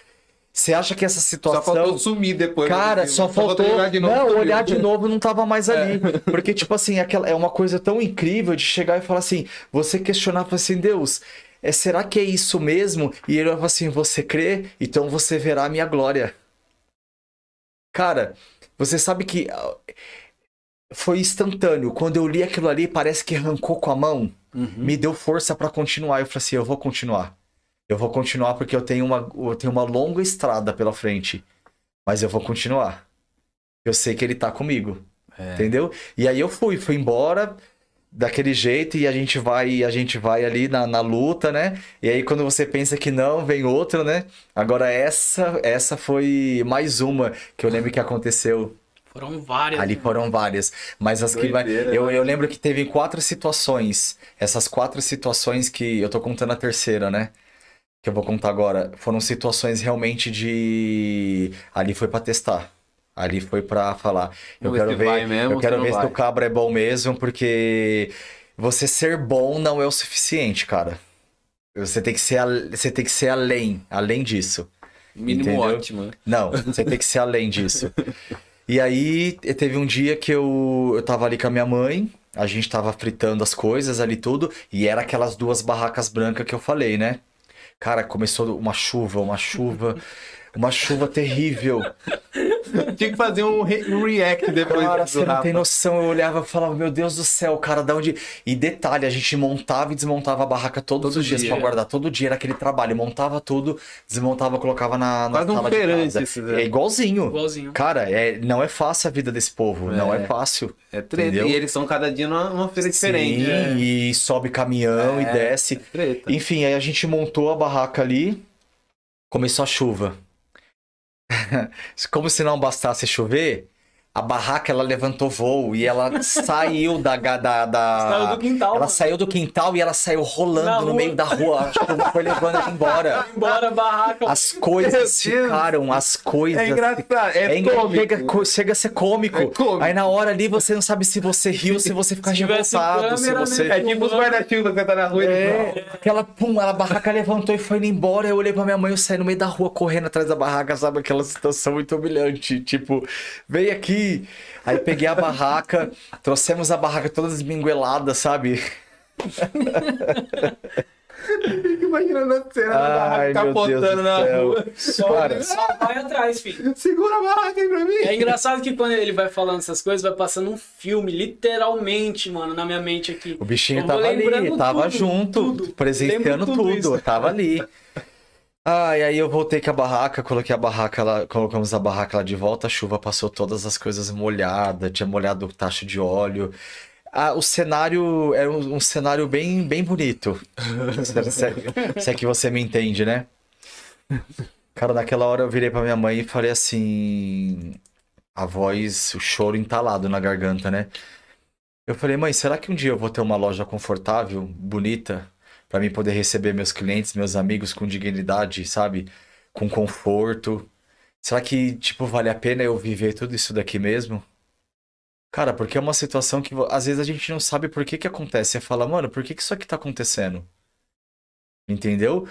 Você acha que essa Só situação. faltou sumir depois. Cara, né? só faltou. olhar de novo, não, sumiu. olhar de novo não tava mais ali. Porque, tipo assim, aquela, é uma coisa tão incrível de chegar e falar assim, você questionar, falar assim, Deus, é, será que é isso mesmo? E ele vai falar assim, você crê? Então você verá a minha glória. Cara, você sabe que ah, foi instantâneo. Quando eu li aquilo ali, parece que arrancou com a mão Uhum. me deu força pra continuar. Eu falei assim, eu vou continuar. Eu vou continuar porque eu tenho uma, eu tenho uma longa estrada pela frente. Mas eu vou continuar. Eu sei que ele tá comigo. É. Entendeu? E aí eu fui, fui embora daquele jeito e a gente vai, a gente vai ali na, na luta, né? E aí quando você pensa que não, vem outra, né? Agora essa, essa foi mais uma que eu lembro que aconteceu Foram várias. Ali né? foram várias. Mas as que vai. Doideira, Eu, né? eu lembro que teve quatro situações. Essas quatro situações que. Eu tô contando a terceira, né? Que eu vou contar agora. Foram situações realmente de. Ali foi pra testar. Ali foi pra falar. Eu Vamos quero ver. mesmo eu quero ver se o cabra é bom mesmo, porque você ser bom não é o suficiente, cara. Você tem que ser, você tem que ser além, além disso. Mínimo Entendeu? ótimo. né? Não, você tem que ser além disso. E aí, teve um dia que eu, eu tava ali com a minha mãe, a gente tava fritando as coisas ali tudo, e era aquelas duas barracas brancas que eu falei, né? Cara, começou uma chuva, uma chuva, uma chuva terrível. Tinha que fazer um, re- um react depois Cara, do você não Rafa. tem noção. Eu olhava e falava, meu Deus do céu, cara, da onde. E detalhe, a gente montava e desmontava a barraca todos Todo os dias dia. pra guardar. Todo dia era aquele trabalho. Montava tudo, desmontava, colocava na, na Quase um sala de feirante casa. né? É igualzinho. Igualzinho. Cara, é, não é fácil a vida desse povo. Não é fácil. É treta. Entendeu? E eles são cada dia numa, numa feira diferente. Sim, né? e sobe caminhão e É. desce. Treta. Enfim, aí a gente montou a barraca ali, começou a chuva. Como se não bastasse chover, a barraca ela levantou voo e ela saiu da, da, da- Saiu do quintal, Ela mano. saiu do quintal e ela saiu rolando no meio da rua. A chuva foi levando ela embora. Embora, barraca. As coisas ficaram, as coisas. É engraçado. É, É cômico. chega, chega a ser cômico. É cômico. Aí na hora ali você não sabe se você riu, se você tivesse revoltado, se você. né? É tipo os guarda-chuva que você tá na rua e É, aquela, pum, a barraca levantou e foi indo embora. Eu olhei pra minha mãe, eu saí no meio da rua correndo atrás da barraca, sabe? Aquela situação muito humilhante. Tipo, vem aqui. Aí peguei a barraca, trouxemos a barraca toda desminguelada, sabe? Fico imaginando a cena da barraca Ai, meu Deus capotando do na céu. rua. Só, vai atrás, filho. Segura a barraca aí pra mim. É engraçado que quando ele vai falando essas coisas, vai passando um filme, literalmente, mano, na minha mente aqui. O bichinho Eu tava ali, tava tudo, junto, tudo. presenciando Lembro tudo tudo, tava ali. Ah, e aí eu voltei com a barraca, coloquei a barraca lá, colocamos a barraca lá de volta, a chuva passou todas as coisas molhadas, tinha molhado o tacho de óleo. Ah, o cenário era um, um cenário bem, bem bonito. se, se- se é que você me entende, né? Cara, naquela hora eu virei pra minha mãe e falei assim. A voz, o choro entalado na garganta, né? Eu falei, mãe, será que um dia eu vou ter uma loja confortável, bonita, pra mim poder receber meus clientes, meus amigos com dignidade, sabe? Com conforto. Será que, tipo, vale a pena eu viver tudo isso daqui mesmo? Cara, porque é uma situação que às vezes a gente não sabe por que que acontece. Você fala, mano, por que que isso aqui tá acontecendo? Entendeu?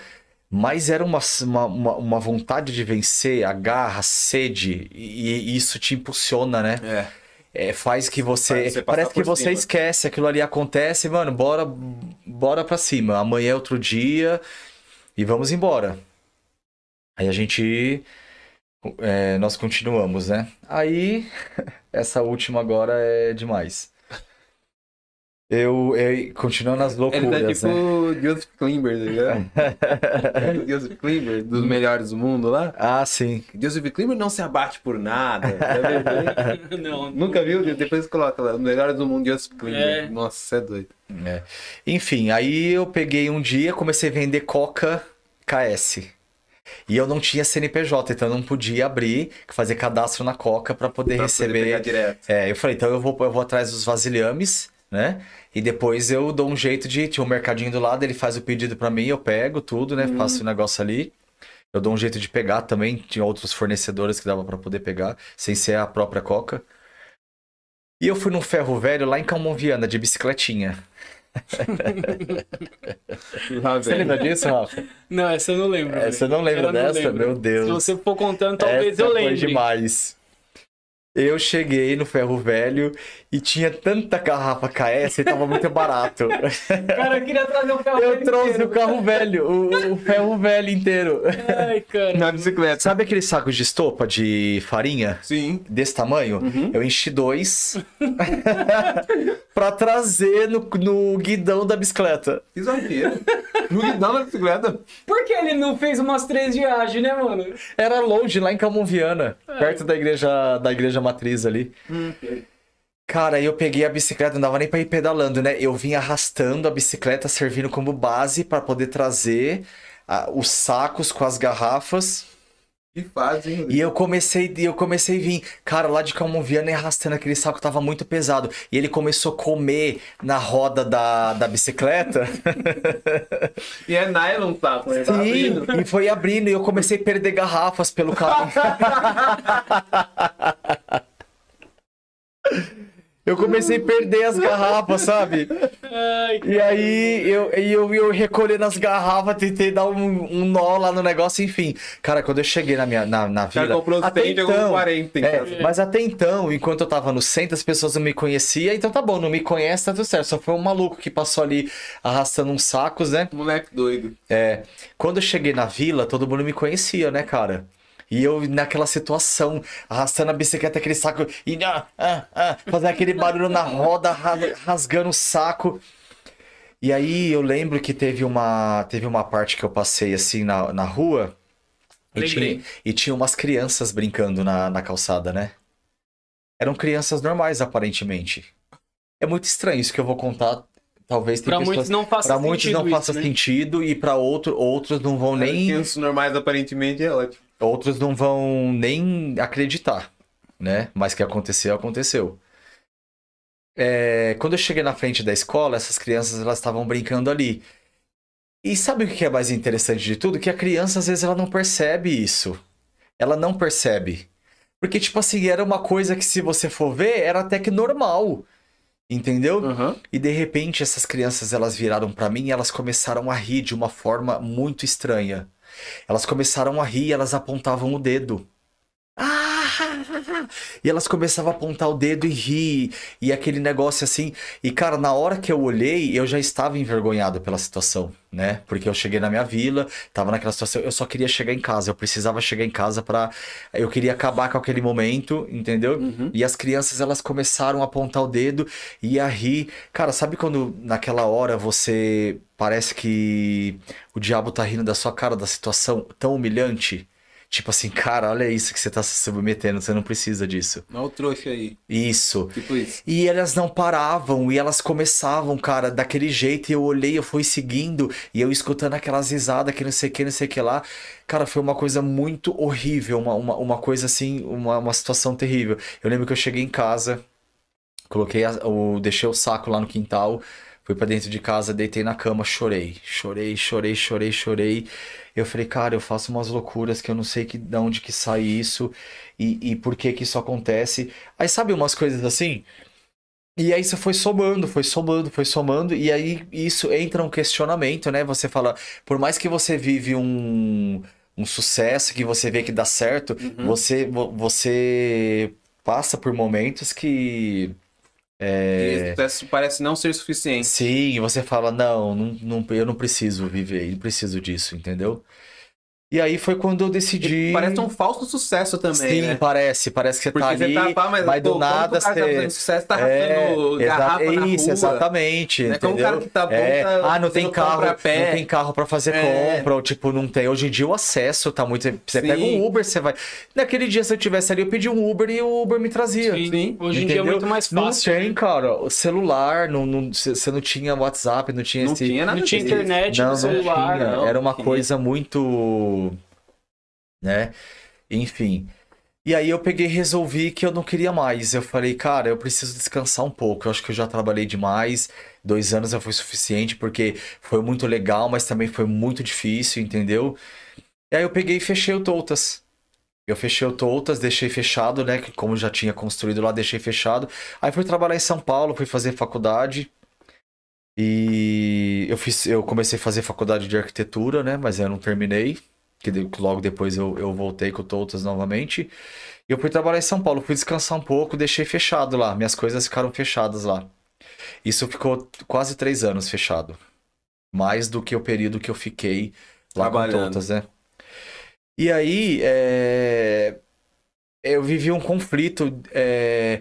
Mas era uma, uma, uma, uma vontade de vencer, a garra, a sede, e, e isso te impulsiona, né? É. É, faz que você. Você parece que você cima. esquece, aquilo ali acontece, mano, bora, bora pra cima. Amanhã é outro dia e vamos embora. Aí a gente. é, nós continuamos, né? Aí, essa última agora é demais. Eu, eu continuando nas Ele loucuras, tá tipo né? Joseph Klimber, tá ligado? Joseph Klimber, dos melhores do mundo lá. Ah, sim. Joseph Klimber não se abate por nada. Viu? Não. Nunca viu? Depois coloca lá, os melhores do mundo, Joseph Klimber. É. Nossa, você é doido. É. Enfim, aí eu peguei um dia, comecei a vender Coca KS. E eu não tinha CNPJ, então eu não podia abrir, fazer cadastro na Coca para poder Pra receber. poder pegar direto. É, eu falei, então eu vou, eu vou atrás dos vasilhames, né? E depois eu dou um jeito de. Tinha um mercadinho do lado, ele faz o pedido pra mim, eu pego tudo, né? Faço o negócio ali. Eu dou um jeito de pegar também. Tinha outros fornecedores que dava pra poder pegar, sem ser a própria Coca. E eu fui num ferro velho lá em Calmonviana, de bicicletinha. Lá Você lembra disso, Rafa? Não, essa eu não lembro. Velho. você não lembra Eu não dessa? lembro. Meu Deus. Se você for contando, talvez Essa eu foi lembre. demais. Eu cheguei no ferro velho e tinha tanta garrafa KS e tava muito barato. Cara, eu queria trazer um carro Eu velho trouxe inteiro. o carro velho, o, o ferro velho inteiro. Ai, cara. Na bicicleta. Sabe aqueles sacos de estopa de farinha? Sim. Desse tamanho? Uhum. Eu enchi dois pra trazer no, no guidão da bicicleta. Que zagueiro. No guidão da bicicleta. Por que ele não fez umas três viagens, né, mano? Era longe, lá em Calmonviana, perto da igreja, da igreja matriz ali. Cara, aí eu peguei a bicicleta, não dava nem pra ir pedalando, né? Eu vim arrastando a bicicleta, servindo como base pra poder trazer ah, os sacos com as garrafas. Que fazem. E eu comecei, e eu comecei a vir, cara, lá de Calmonviana e arrastando aquele saco tava muito pesado. E ele começou a comer na roda da, da bicicleta. E é nylon, tá? Tá Sim, abrindo. e foi abrindo e eu comecei a perder garrafas pelo carro. Eu comecei a perder as garrafas, sabe? Ai, E aí eu, eu, eu recolhendo as garrafas, tentei dar um, um nó lá no negócio, enfim. Cara, quando eu cheguei na minha na, na O cara vila. comprou até 100, jogou então, 40 em é, casa. mas até então, enquanto eu tava no centro, as pessoas não me conheciam, então tá bom, não me conhece, tá tudo certo. Só foi um maluco que passou ali arrastando uns sacos, né? Moleque doido. É, quando eu cheguei na vila, todo mundo me conhecia, né, cara? E eu naquela situação, arrastando a bicicleta, aquele saco, e ah, ah, ah, fazendo aquele barulho na roda, ra- rasgando o saco. E aí eu lembro que teve uma, teve uma parte que eu passei assim na, na rua e tinha, e tinha umas crianças brincando na, na calçada, né? Eram crianças normais, aparentemente. É muito estranho isso que eu vou contar. Talvez pessoas... muitos não faça Pra sentido muitos não isso, faça né? sentido e pra outro, outros não vão nem Crianças normais, aparentemente, é ótimo. Outros não vão nem acreditar, né? Mas que aconteceu, aconteceu. É, quando eu cheguei na frente da escola, essas crianças elas estavam brincando ali. E sabe o que é mais interessante de tudo? Que a criança às vezes ela não percebe isso. Ela não percebe. Porque tipo assim, era uma coisa que se você for ver, era até que normal. Entendeu? Aham. E de repente essas crianças elas viraram pra mim e elas começaram a rir de uma forma muito estranha. Elas começaram a rir elas apontavam o dedo. Ah! E elas começavam a apontar o dedo e rir, e aquele negócio assim. E cara, na hora que eu olhei, eu já estava envergonhado pela situação, né? Porque eu cheguei na minha vila, tava naquela situação, eu só queria chegar em casa, eu precisava chegar em casa pra. Eu queria acabar com aquele momento, entendeu? Uhum. E as crianças elas começaram a apontar o dedo e a rir. Cara, sabe quando naquela hora você parece que o diabo tá rindo da sua cara da situação tão humilhante? Tipo assim, cara, olha isso que você tá se submetendo, você não precisa disso. Olha o trouxa aí. Isso. Tipo isso. E elas não paravam, e elas começavam, cara, daquele jeito, e eu olhei, eu fui seguindo, e eu escutando aquelas risadas que não sei o que, não sei o que lá. Cara, foi uma coisa muito horrível, uma, uma, uma coisa assim, uma, uma situação terrível. Eu lembro que eu cheguei em casa, coloquei, a, o, deixei o saco lá no quintal, fui pra dentro de casa, deitei na cama, chorei, chorei, chorei, chorei, chorei. Eu falei, cara, eu faço umas loucuras que eu não sei que, de onde que sai isso e, e por que que isso acontece. Aí sabe umas coisas assim? E aí isso foi somando, foi somando, foi somando, e aí isso entra um questionamento, né? Você fala, por mais que você vive um, um sucesso, que você vê que dá certo, Uhum. você, vo- você passa por momentos que. É... E Isso parece não ser suficiente. Sim, você fala, não, não, não, eu não preciso viver, não preciso disso, entendeu? E aí foi quando eu decidi. Parece um falso sucesso também, Sim, né? parece, parece que você Porque tá ali, tá, pá, mas, mas do pô, nada tá você- fazendo sucesso, tá é, exa- garrafa isso, rua. exatamente, Né? Como o entendeu? cara que tá bom, É, tá ah, não tem carro, não tem carro para fazer É. compra, ou tipo, não tem. Hoje em dia o acesso tá muito, você Sim. pega um Uber, você vai. Naquele dia se eu tivesse ali, eu pedi um Uber e o Uber me trazia. Sim. Sim, Hoje em dia é entendeu? muito mais Não fácil. tem, né? cara. O celular, não, não, você não tinha WhatsApp, não tinha Não esse. tinha nada Não tinha internet Não, no não celular. tinha. não, Era uma tinha. coisa muito. Né? Enfim. E aí eu peguei e resolvi que eu não queria mais. Eu falei, cara, eu preciso descansar um pouco. Eu acho que eu já trabalhei demais. Dois anos já foi suficiente, porque foi muito legal, mas também foi muito difícil, entendeu? E aí eu peguei e fechei o Toutas. Eu fechei o Toutas, deixei fechado, né? Como já tinha construído lá, deixei fechado. Aí fui trabalhar em São Paulo, fui fazer faculdade. E eu fiz, eu comecei a fazer faculdade de arquitetura, né? Mas eu não terminei. Que logo depois eu, eu voltei com o Toutas novamente. E eu fui trabalhar em São Paulo, fui descansar um pouco, deixei fechado lá. Minhas coisas ficaram fechadas lá. Isso ficou quase três anos fechado. Mais do que o período que eu fiquei lá com. Toutas, né? E aí, é, eu vivi um conflito é,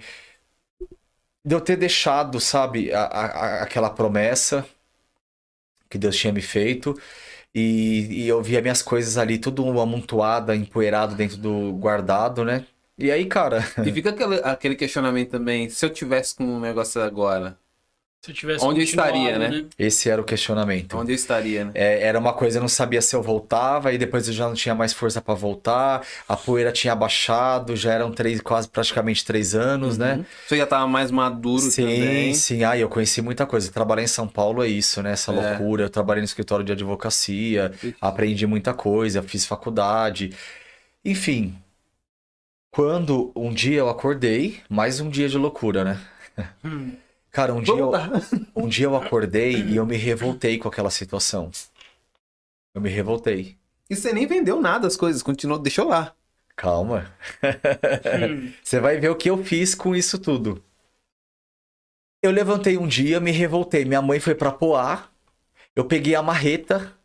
de eu ter deixado, sabe, a- a- aquela promessa que Deus tinha me feito. E, e eu via minhas coisas ali, tudo amontoada, empoeirado dentro do guardado, né? E aí, cara, E fica aquele, aquele questionamento também, se eu tivesse com um negócio agora, Se eu tivesse Onde eu estaria, né? esse era o questionamento. onde eu estaria, né? É, era uma coisa, eu não sabia se eu voltava, e depois eu já não tinha mais força pra voltar, a poeira tinha abaixado, já eram três, quase praticamente três anos, né? Uhum. Você já tava mais maduro Sim, também. sim. Ah, eu conheci muita coisa. Trabalhar em São Paulo é isso, né? Essa É. loucura. Eu trabalhei no escritório de advocacia, aprendi muita coisa, fiz faculdade. Enfim, quando um dia eu acordei, mais um dia de loucura, né? Hum. Cara, um dia, eu, um dia eu acordei e eu me revoltei com aquela situação. Eu me revoltei. E você nem vendeu nada as coisas, continuou, deixou lá. Calma. Você vai ver o que eu fiz com isso tudo. Eu levantei um dia, me revoltei. Minha mãe foi pra Poá. Eu peguei a marreta.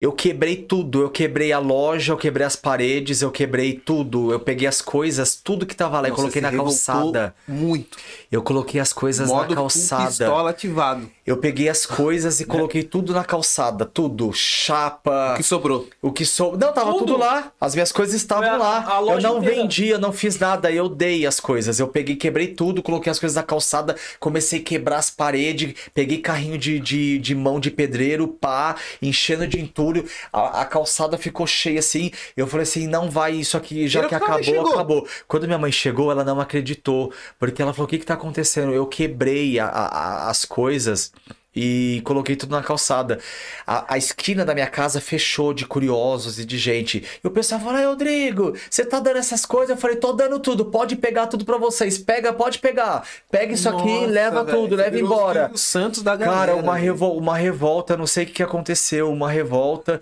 Eu quebrei tudo. Eu quebrei a loja, eu quebrei as paredes, eu quebrei tudo. Eu peguei as coisas, tudo que tava lá, eu Nossa, coloquei se na calçada. Muito. Eu coloquei as coisas Modo na calçada. pistola ativado. Eu peguei as coisas e coloquei tudo na calçada, tudo, chapa, O que sobrou? o que sou. Não, tava Tudo? tudo lá. As minhas coisas estavam a- lá. a eu não inteira. vendi, eu não fiz nada. Eu dei as coisas. Eu peguei, quebrei tudo, coloquei as coisas na calçada, comecei a quebrar as paredes, peguei carrinho de, de, de mão de pedreiro, pá, enchendo de entulho. A, a calçada ficou cheia assim. Eu falei assim: não vai isso aqui, já que acabou, acabou. Quando minha mãe chegou, ela não acreditou. Porque ela falou: o que que tá acontecendo? Eu quebrei as coisas. E coloquei tudo na calçada. A, a esquina da minha casa fechou de curiosos e de gente. E o pessoal falou: Rodrigo, você tá dando essas coisas? Eu falei: tô dando tudo, pode pegar tudo pra vocês. Pega, pode pegar. Pega isso aqui, Nossa, leva velho, tudo, leva embora. o Santos da galera. Cara, uma, revol uma revolta, não sei o que, que aconteceu, uma revolta.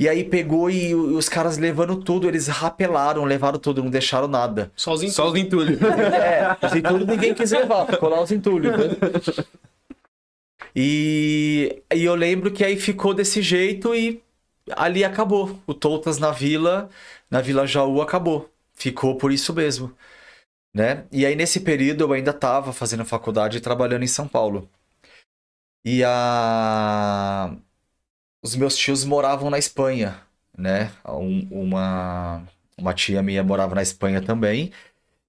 E aí pegou e o- os caras levando tudo, eles rapelaram, levaram tudo, não deixaram nada. Sozinho. Só os entulhos. É, os entulhos ninguém quis levar, ficou lá os entulhos. né? E, e eu lembro que aí ficou desse jeito e ali acabou. O Toutas na vila, na Vila Jaú acabou. Ficou por isso mesmo. Né? E aí nesse período eu ainda estava fazendo faculdade e trabalhando em São Paulo. E a... os meus tios moravam na Espanha, né? Um- uma... Uma tia minha morava na Espanha também.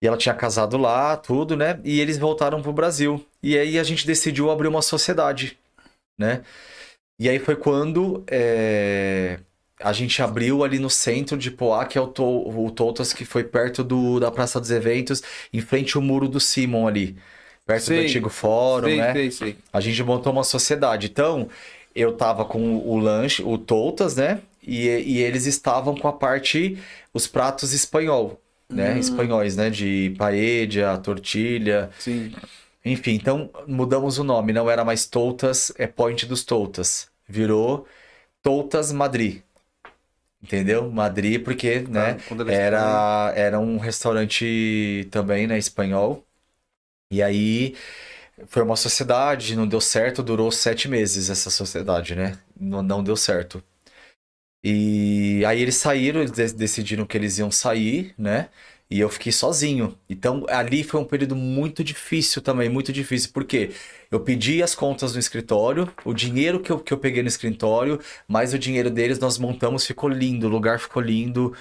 E ela tinha casado lá, tudo, né? E eles voltaram pro Brasil. E aí a gente decidiu abrir uma sociedade, né? E aí foi quando é, a gente abriu ali no centro de Poá, que é o, to, o Totas, que foi perto do, da Praça dos Eventos, em frente ao muro do Simon ali. Perto Sei. do antigo fórum, sei, né? sei, sei. A gente montou uma sociedade. Então, eu tava com o lanche, o Toutas, né? E, e eles estavam com a parte, os pratos espanhol, né? Espanhóis, né? De paella, tortilha, Sim. Enfim. Então, mudamos o nome. Não era mais Toutas, é Point dos Toutas. Virou Toutas Madrid. Entendeu? Madrid, porque, né? Tá, ela Era, era um restaurante também, né? Espanhol. E aí foi uma sociedade, não deu certo, durou sete meses essa sociedade, né? Não, não deu certo. E aí eles saíram, eles de- decidiram que eles iam sair, né? E eu fiquei sozinho. Então ali foi um período muito difícil também, muito difícil. Por quê? Eu pedi as contas no escritório, o dinheiro que eu, que eu peguei no escritório, mais o dinheiro deles, nós montamos, ficou lindo, o lugar ficou lindo.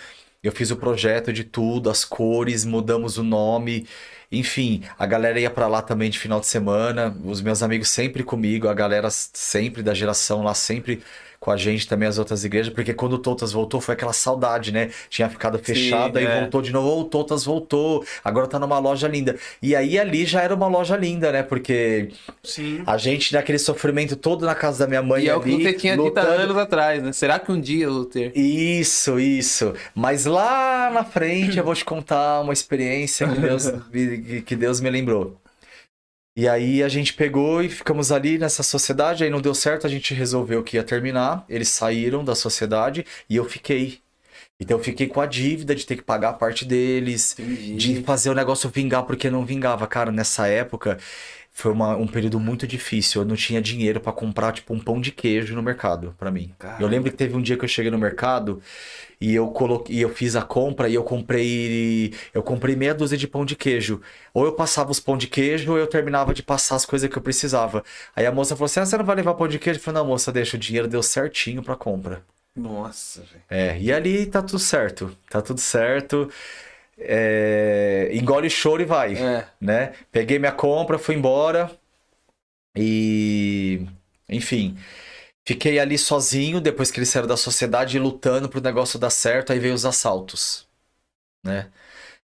Eu fiz o projeto de tudo, as cores, mudamos o nome. Enfim, a galera ia pra lá também de final de semana, os meus amigos sempre comigo, a galera sempre da geração lá, sempre com a gente também, as outras igrejas, porque quando o Totas voltou foi aquela saudade, né? Tinha ficado fechado, aí é. voltou de novo, o Totas voltou, agora tá numa loja linda. E aí ali já era uma loja linda, né? Porque Sim. a gente, naquele sofrimento todo na casa da minha mãe E é o que ali, você tinha lutando- anos atrás, né? Será que um dia ter? isso, isso. Mas lá na frente eu vou te contar uma experiência que Deus, que Deus me lembrou. E aí a gente pegou e ficamos ali nessa sociedade, aí não deu certo, a gente resolveu que ia terminar. Eles saíram da sociedade e eu fiquei. Então eu fiquei com a dívida de ter que pagar a parte deles, de fazer o negócio vingar porque não vingava. Cara, nessa época foi uma- um período muito difícil. Eu não tinha dinheiro pra comprar, tipo, um pão de queijo no mercado, pra mim. Caramba. Eu lembro que teve um dia que eu cheguei no mercado e eu coloquei, eu fiz a compra e eu comprei, eu comprei meia dúzia de pão de queijo. Ou eu passava os pão de queijo ou eu terminava de passar as coisas que eu precisava. Aí a moça falou assim: ah, você não vai levar pão de queijo? Eu falei: não, moça, deixa, o dinheiro deu certinho pra compra. Nossa, velho. É, e ali tá tudo certo. Tá tudo certo. É, engole o choro e vai, É. né? Peguei minha compra, fui embora. E, enfim, fiquei ali sozinho depois que eles saíram da sociedade lutando pro negócio dar certo. Aí veio os assaltos, né?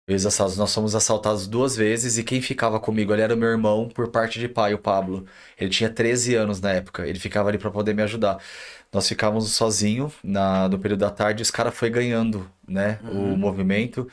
Veio os assaltos. Nós fomos assaltados duas vezes e quem ficava comigo ali era o meu irmão por parte de pai, o Pablo. Ele tinha 13 anos na época. Ele ficava ali pra poder me ajudar. Nós ficávamos sozinhos na, no período da tarde e os caras foi ganhando, né, o movimento.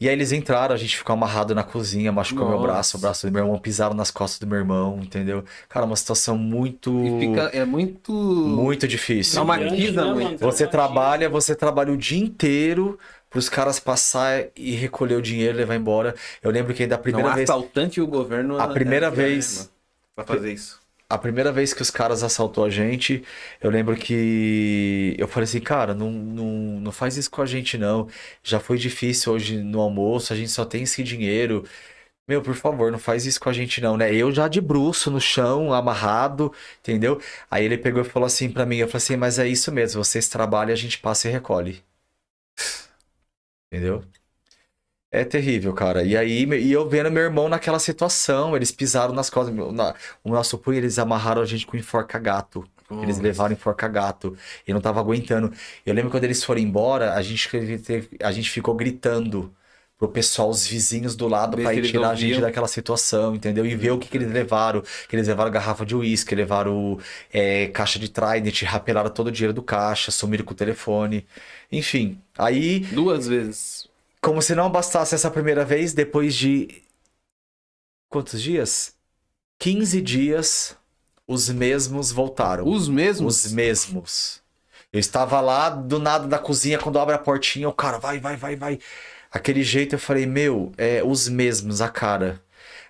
E aí eles entraram, a gente ficou amarrado na cozinha, machucou meu Nossa. braço, o braço do meu irmão, pisaram nas costas do meu irmão, entendeu? Cara, uma situação muito, E fica, é muito. muito difícil. Traumatiza né, muito. Você trabalha, você trabalha o dia inteiro pros caras passar e recolher o dinheiro e levar embora. Eu lembro que ainda a primeira não, vez... assaltante e o governo. A primeira é, vez- mano, Pra fazer isso. A primeira vez que os caras assaltou a gente, eu lembro que eu falei assim, cara, não, não, não faz isso com a gente não. Já foi difícil hoje no almoço, a gente só tem esse dinheiro. Meu, por favor, não faz isso com a gente não, né? Eu já de bruço no chão, amarrado, entendeu? Aí ele pegou e falou assim pra mim, eu falei assim, mas é isso mesmo, vocês trabalham, a gente passa e recolhe. Entendeu? É terrível, cara. E aí, e eu vendo meu irmão naquela situação, eles pisaram nas costas. na- o nosso punho, eles amarraram a gente com enforca-gato. Eles levaram enforca-gato. Eu não tava aguentando. Eu lembro quando eles foram embora, a gente, a gente ficou gritando pro pessoal, os vizinhos do lado, se ir tirar a gente daquela situação, entendeu? E ver o que, que eles levaram. Que eles levaram garrafa de uísque, levaram é, caixa de Trident, rapelaram todo o dinheiro do caixa, sumiram com o telefone. Enfim, aí Duas vezes. Como se não bastasse essa primeira vez, depois de. Quantos dias? 15 dias, os mesmos voltaram. Os mesmos? Os mesmos. Eu estava lá do nada da cozinha, quando abre a portinha, o cara vai, vai, vai, vai. Aquele jeito eu falei, meu, é os mesmos, a cara.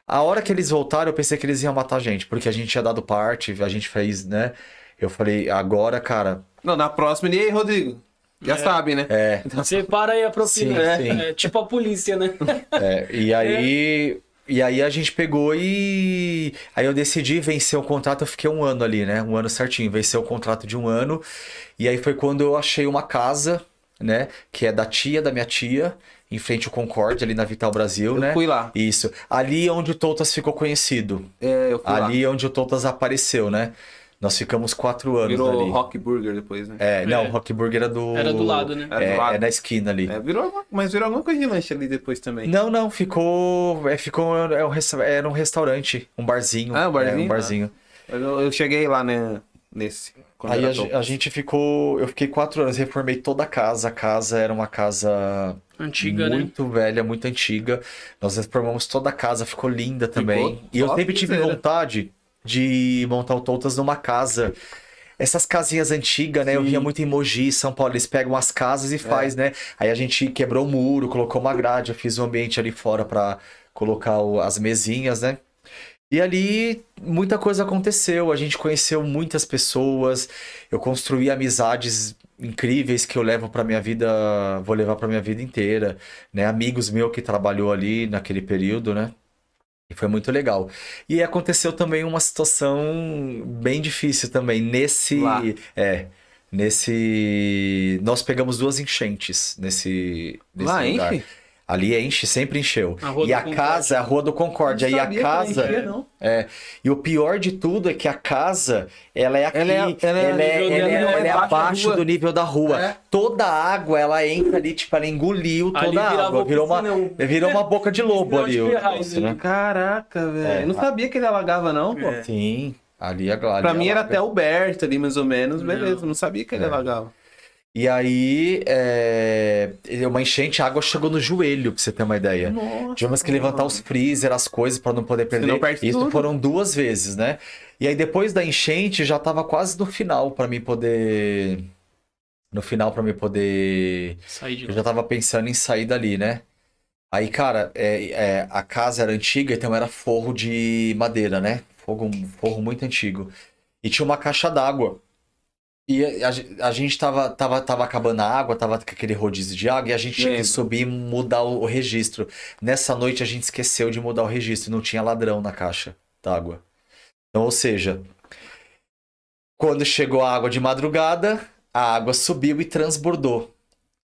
A hora que eles voltaram, eu pensei que eles iam matar a gente, porque a gente tinha dado parte, a gente fez, né? Eu falei, agora, cara, Não, na próxima. E aí, Rodrigo? Já sabe, né? é. Separa aí a propina. Sim, sim. É tipo a polícia, né? É, e aí. E aí a gente pegou e. Aí eu decidi vencer o contrato, eu fiquei um ano ali, né? Um ano certinho, vencer o contrato de um ano. E aí foi quando eu achei uma casa né? Que é da tia da minha tia, em frente ao Concorde, ali na Vital Brasil, Eu né? fui lá. Isso. Ali é onde o Totas ficou conhecido. É, eu fui lá. Ali é onde o Totas apareceu, né? Nós ficamos quatro anos Virou ali. Rock Burger depois, né? É, não, É. o Rock Burger era do. Era do lado, né? Era do É, lado. é na esquina ali. É, virou, mas virou alguma coisa de lanche ali depois também. Não, não, ficou. É, ficou é um, resta- era um restaurante, um barzinho. Ah, um barzinho? É, um barzinho. Eu, eu cheguei lá, né, nesse. Aí a, a gente ficou. Eu fiquei quatro anos, reformei toda a casa. A casa era uma casa Antiga, né? muito velha, muito antiga. Nós reformamos toda a casa, ficou linda também. Ficou e eu sempre tive vontade de montar o Toutas numa casa. Essas casinhas antigas, né? Eu Sim. via muito em Mogi, São Paulo, eles pegam as casas e faz, né? Aí a gente quebrou o muro, colocou uma grade, eu fiz um ambiente ali fora pra colocar o- as mesinhas, né? E ali muita coisa aconteceu, a gente conheceu muitas pessoas, eu construí amizades incríveis que eu levo pra minha vida, vou levar pra minha vida inteira, né? Amigos meus que trabalhou ali naquele período, né? E foi muito legal. E aconteceu também uma situação bem difícil também nesse, Lá. é, nesse, nós pegamos duas enchentes nesse, nesse Lá lugar. enche? Ali enche, sempre encheu. A e a Concórdia. casa, a Rua do Concórdia, Não e a casa, não. é, e o pior de tudo é que a casa, ela é aqui, Ela é- ela é- ela é, ela é- ela é abaixo do nível da rua. É. Toda a água, ela entra ali, tipo, ela engoliu Ali toda a água, virou uma, um- virou uma boca de lobo ali. de o negócio, né? Caraca, velho. É. Eu não sabia que ele alagava, não, pô. É. Sim, ali Pra mim era até o Berto ali, mais ou menos. Beleza, Não. não sabia que ele É. alagava. E aí, é, uma enchente, a água chegou no joelho, pra você ter uma ideia. Nossa. Tivemos que levantar os freezer, as coisas pra não poder perder. Isso tudo. foram duas vezes, né? E aí depois da enchente já tava quase no final pra mim poder no final pra mim poder Saí de eu lá. já tava pensando em sair dali, né? Aí, cara, é, é, a casa era antiga, então era forro de madeira, né? Forro, forro muito antigo. E tinha uma caixa d'água. E a, a- gente tava, tava, tava acabando a água, tava com aquele rodízio de água, e a gente tinha que subir e mudar o, o registro. Nessa noite a gente esqueceu de mudar o registro, não tinha ladrão na caixa d'água. Então, ou seja, quando chegou a água de madrugada, a água subiu e transbordou.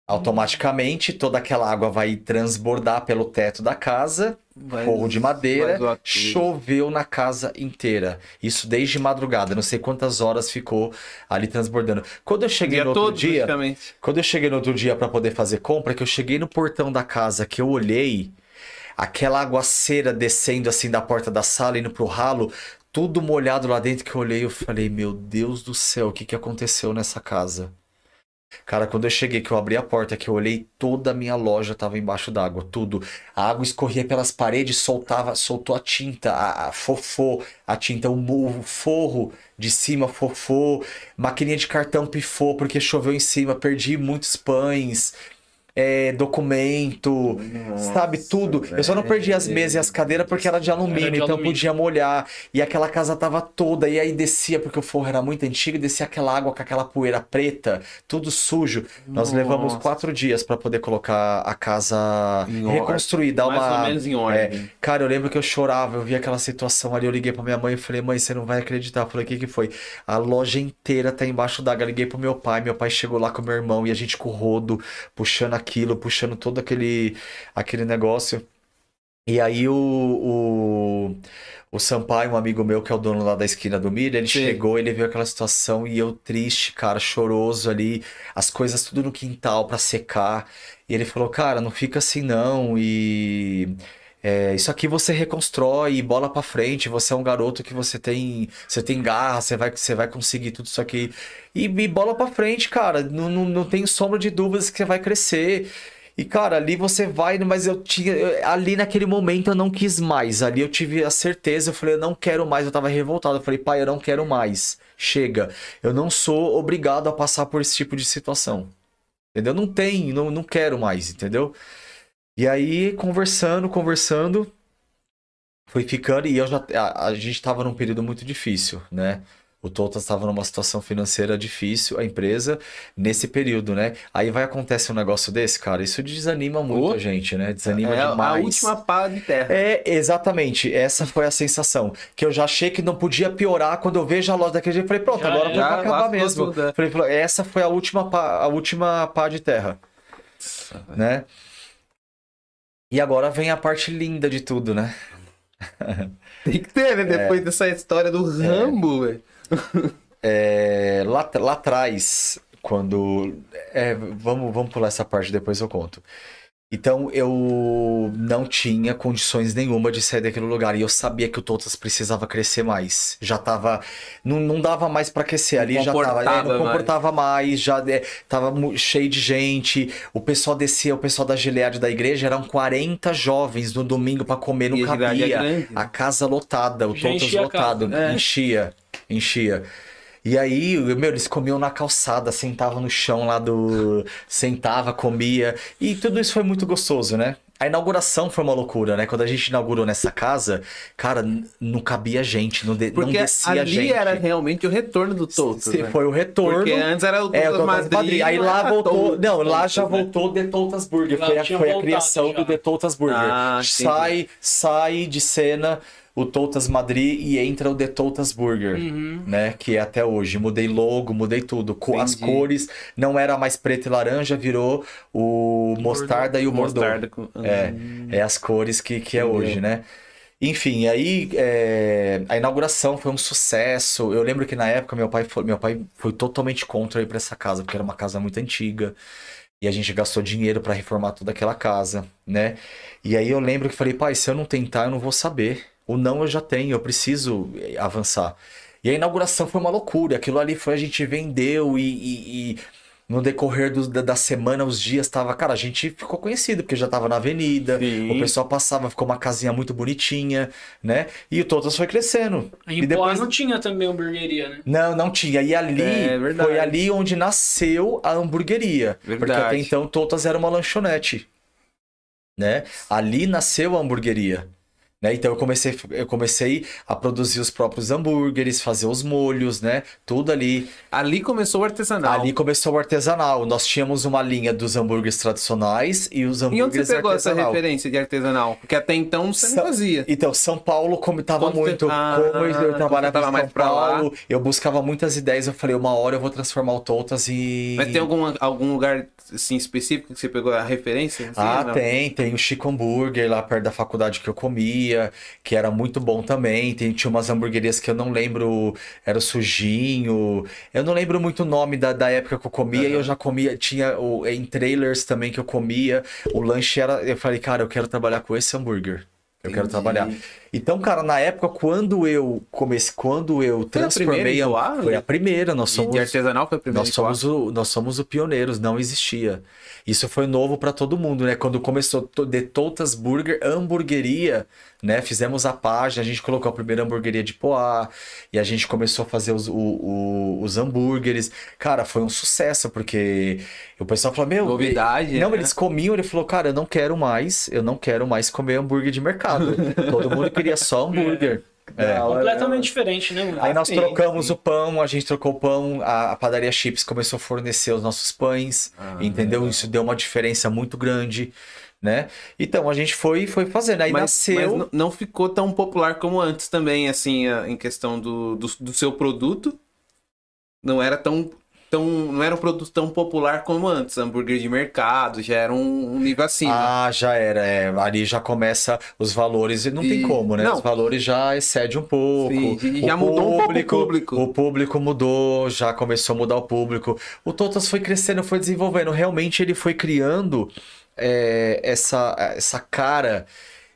Automaticamente, toda aquela água vai transbordar pelo teto da casa, Vai- forro de madeira, choveu na casa inteira. Isso desde madrugada, não sei quantas horas ficou ali transbordando. Quando eu cheguei Dia no outro todo, dia, quando eu cheguei no outro dia para poder fazer compra, que eu cheguei no portão da casa, que eu olhei, aquela aguaceira descendo assim da porta da sala, indo pro ralo, tudo molhado lá dentro, que eu olhei, eu falei, meu Deus do céu, o que que aconteceu nessa casa? Cara, quando eu cheguei, que eu abri a porta, que eu olhei, toda a minha loja tava embaixo d'água, tudo. A água escorria pelas paredes, soltava, soltou a tinta, a, a fofô, a tinta, o, o forro de cima fofô, maquininha de cartão pifou porque choveu em cima, perdi muitos pães, é, documento, sabe, tudo. Eu só não perdi as mesas e as cadeiras porque era de alumínio, Era de então alumínio. podia molhar. E aquela casa tava toda, e aí descia, porque o forro era muito antigo, e descia aquela água com aquela poeira preta, tudo sujo. Nós Nossa. levamos quatro dias para poder colocar a casa Em ordem. reconstruir, dar Mais uma. ou menos em É, ordem. cara, eu lembro que eu chorava, eu vi aquela situação ali, eu liguei pra minha mãe e falei, mãe, você não vai acreditar. Eu falei, o que que foi? A loja inteira tá embaixo d'água. Liguei pro meu pai, meu pai chegou lá com meu irmão e a gente com o rodo, puxando aquilo, puxando todo aquele, aquele negócio. E aí o, o, o Sampaio, um amigo meu que é o dono lá da esquina do milho, ele Sim. chegou, ele viu aquela situação e eu triste, cara, choroso ali, as coisas tudo no quintal pra secar. E ele falou, cara, não fica assim não, e é, isso aqui você reconstrói, bola pra frente, você é um garoto que você tem, você tem garra, você vai, você vai conseguir tudo isso aqui. E, e bola pra frente, cara, não, não, não tenho sombra de dúvidas que você vai crescer. E, cara, ali você vai, mas eu tinha. ali naquele momento eu não quis mais. Ali eu tive a certeza, eu falei, eu não quero mais. Eu tava revoltado. Eu falei, pai, eu não quero mais. Chega. Eu não sou obrigado a passar por esse tipo de situação. Entendeu? Não tem, não, não quero mais, entendeu? E aí, conversando, conversando, foi ficando. E eu já. A, a gente tava num período muito difícil, né? O Totas estava numa situação financeira difícil, a empresa, nesse período, né? Aí vai acontecer um negócio desse, cara, isso desanima muito Oh. a gente, né? Desanima é demais. a última pá de terra. É, exatamente. Essa foi a sensação. Que eu já achei que não podia piorar quando eu vejo a loja daquele jeito. Falei, pronto, Já agora vai acabar mesmo. é. Falei, essa foi a última pá, a última pá de terra, né? E agora vem a parte linda de tudo, né? Tem que ter, né? Depois dessa história do Rambo, velho. É, lá, lá atrás, quando. é, vamos, vamos pular essa parte, depois eu conto. Então eu não tinha condições nenhuma de sair daquele lugar. E eu sabia que o Totas precisava crescer mais. Já tava. Não, não dava mais pra aquecer. Ali já tava. é, comportava não mais. comportava mais. Já é, tava cheio de gente. O pessoal descia, o pessoal da Gilead da igreja. Eram 40 jovens no domingo pra comer. Não E a Gilead é cabia. né? a casa lotada, o Totas a lotado. casa. É. Enchia. Enchia. E aí, meu, eles comiam na calçada, sentavam no chão lá do. Sentava, comia. E tudo isso foi muito gostoso, né? A inauguração foi uma loucura, né? Quando a gente inaugurou nessa casa, cara, não cabia gente, não, de- não Porque descia ali gente. era realmente o retorno do Toto. Né? foi o retorno. Porque antes era o É, o Toto Totas Madrid. Madrid. Aí não lá voltou. Não, lá já né? voltou o The Totas Burger. Foi a, foi a criação já. do The Totas Burger. Ah, entendi. sai, sai de cena o Totas Madrid e entra o The Totas Burger. Uhum. Né, que é até hoje. Mudei logo, mudei tudo. Co- As cores não era mais preto e laranja, virou o mostarda e o bordô. Mostarda com... É, é as cores que, que é Entendeu. hoje, né? Enfim, aí é, a inauguração foi um sucesso. Eu lembro que na época meu pai foi, meu pai foi totalmente contra ir para essa casa, porque era uma casa muito antiga. E a gente gastou dinheiro para reformar toda aquela casa, né? E aí eu lembro que falei, pai, se eu não tentar, eu não vou saber. O não eu já tenho, eu preciso eh, avançar. E a inauguração foi uma loucura. Aquilo ali foi, a gente vendeu e, e- e no decorrer do- da, da semana, os dias tava. Cara, a gente ficou conhecido, porque já tava na avenida. Sim. O pessoal passava, ficou uma casinha muito bonitinha, né? E o Totas foi crescendo. E Poá depois- não tinha também hamburgueria, né? Não, não tinha. E ali É, foi ali onde nasceu a hamburgueria. Porque Verdade. até então Totas era uma lanchonete. Né? Ali nasceu a hamburgueria. Né? Então eu comecei, eu comecei a produzir os próprios hambúrgueres, fazer os molhos, né? Tudo ali. Ali começou o artesanal. Ali começou o artesanal. Nós tínhamos uma linha dos hambúrgueres tradicionais e os E onde hambúrgueres você pegou essa artesanal. referência de artesanal? Porque até então você não São- fazia. Então, São Paulo, como estava muito. Ah, como eu trabalhava tava em São. Paulo, eu buscava muitas ideias. Eu falei, uma hora eu vou transformar o Totas em. Mas tem algum, algum lugar assim, específico que você pegou a referência? assim, Ah, tem, tem o Chico Hambúrguer lá perto da faculdade que eu comia, que era muito bom também. Tem, tinha umas hamburguerias que eu não lembro, era o Sujinho. Eu não lembro muito o nome da, da época que eu comia, e eu já comia, tinha o, em trailers também que eu comia. O lanche era. Eu falei, cara, eu quero trabalhar com esse hambúrguer. Eu quero Entendi. trabalhar. Então, cara, na época, quando eu comecei, quando eu Foi a transformei. primeira a- Poá, foi né? a primeira, nós E somos. de artesanal foi a primeira Nós somos, o, nós somos o pioneiros, não existia. Isso foi novo para todo mundo, né? Quando começou The Totas Burger, hamburgueria, né? Fizemos a página, a gente colocou a primeira hamburgueria de Poá, e a gente começou a fazer os, o- o- os hambúrgueres. Cara, foi um sucesso, porque o pessoal falou, meu... Novidade, Não, né? eles comiam, ele falou, cara, eu não quero mais, eu não quero mais comer hambúrguer de mercado. todo mundo queria só hambúrguer. É. Completamente diferente, né? mano? Aí nós sim, trocamos sim. o pão, a gente trocou o pão, a, a padaria Chips começou a fornecer os nossos pães, Ah, entendeu? legal. Isso deu uma diferença muito grande, né? Então a gente foi foi fazendo. Aí mas, nasceu. mas não- ficou tão popular como antes também, assim, em questão do, do, do seu produto. Não era tão, tão. Não era um produto tão popular como antes. Hambúrguer de mercado, já era um, um nível acima. Ah, já era. é, ali já começa os valores, e não tem E- como, né? não. Os valores já excedem um pouco. Sim, e O já mudou um pouco o público. O público mudou, já começou a mudar o público. O Totas foi crescendo, foi desenvolvendo. Realmente ele foi criando é, essa, essa cara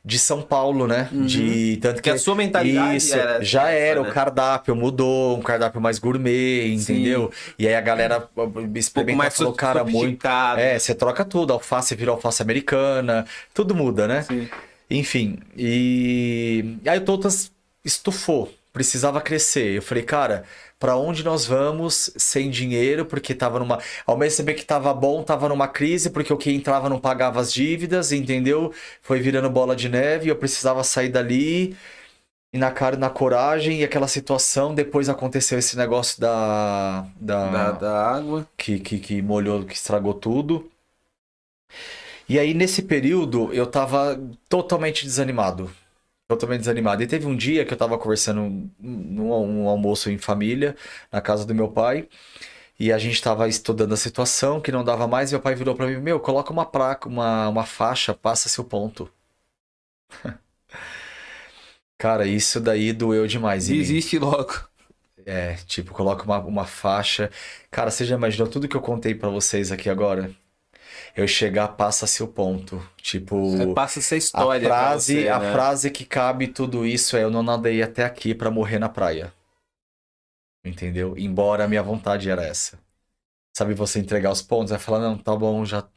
de São Paulo, né? De tanto Porque que a sua mentalidade isso era já era né? o cardápio mudou, um cardápio mais gourmet, entendeu? E aí a galera um pouco experimentou, mais falou, cara, muito é, você troca tudo, alface vira alface americana, tudo muda, né? Sim. Enfim, e aí o Totas estufou, precisava crescer. Eu falei, cara, pra onde nós vamos sem dinheiro? Porque tava numa. Ao mesmo tempo que tava bom, tava numa crise, porque o que entrava não pagava as dívidas, entendeu? Foi virando bola de neve, eu precisava sair dali. E na cara e na coragem, e aquela situação, depois aconteceu esse negócio da. da, Da, da água. que, que, que molhou, que estragou tudo. E aí, nesse período, eu tava totalmente desanimado. Totalmente desanimado. E teve um dia que eu tava conversando num um almoço em família, na casa do meu pai, e a gente tava estudando a situação, que não dava mais, e meu pai virou pra mim, meu, coloca uma placa, uma, uma faixa, passa seu ponto. Cara, isso daí doeu demais. Desiste logo. É, tipo, coloca uma, uma faixa. Cara, você já imaginou tudo que eu contei pra vocês aqui agora? Eu chegar, passa seu ponto. Tipo, Passa essa a história. pra frase, você, a né? frase que cabe tudo isso é: eu não nadei até aqui pra morrer na praia. Entendeu? Embora a minha vontade era essa. Sabe você entregar os pontos, vai falar, não, tá bom, já.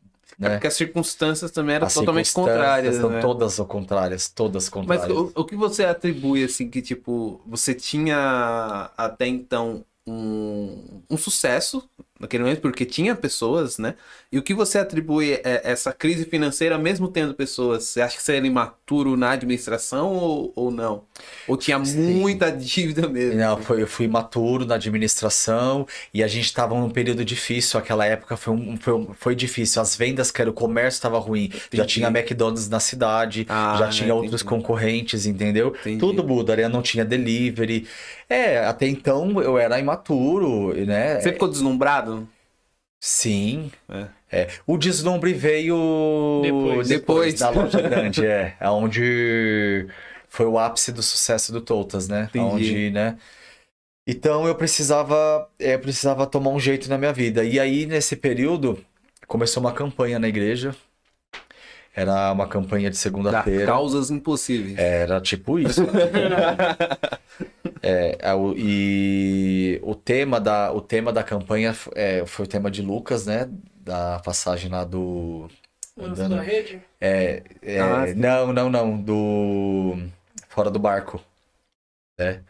É Né? porque as circunstâncias também eram As totalmente contrárias, São né? todas ao contrárias, todas Mas contrárias. o, o que você atribui, assim, que, tipo, você tinha até então um, um sucesso naquele momento, porque tinha pessoas, né? E o que você atribui é essa crise financeira, mesmo tendo pessoas? Você acha que você era imaturo na administração ou, ou não? Ou tinha Sim. muita dívida mesmo? Não, foi, eu fui maturo na administração e a gente estava num período difícil. Aquela época foi, um, foi, foi difícil. As vendas, que era o comércio, estava ruim. Já Entendi. tinha McDonald's na cidade, Ah, já tinha outros entendi. concorrentes, entendeu? Entendi. Tudo muda, né? Não tinha delivery. É, até então eu era imaturo, né? Você ficou deslumbrado? Sim. É. É. O deslumbre veio Depois. Depois. da loja grande, é. Onde foi o ápice do sucesso do Toutas, né? Entendi. Onde, né? Então eu precisava, é, eu precisava tomar um jeito na minha vida. E aí, nesse período, começou uma campanha na igreja. Era uma campanha de Da segunda-feira. causas impossíveis. Era tipo isso. É, é, o- e o tema da, o tema da campanha é, foi o tema de Lucas, né? Da passagem lá do. Anjo da rede? É, é, Ah, não, não, não. Do. Fora do barco. Né?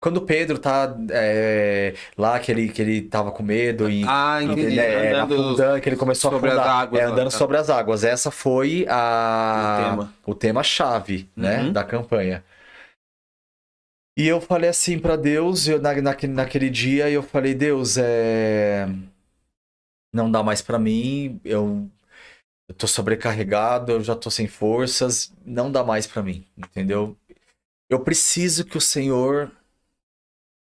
Quando o Pedro tá é, lá, que ele, que ele tava com medo e. Ah, entendi. né, Andando que ele começou a afundar. águas É, andando tá. sobre as águas. Essa foi a, O tema. o tema-chave, né, Uhum. da campanha. E eu falei assim pra Deus, eu, na, naquele, naquele dia, eu falei, Deus, é... não dá mais pra mim, eu, eu tô sobrecarregado, eu já tô sem forças, não dá mais pra mim, entendeu? Eu preciso que o Senhor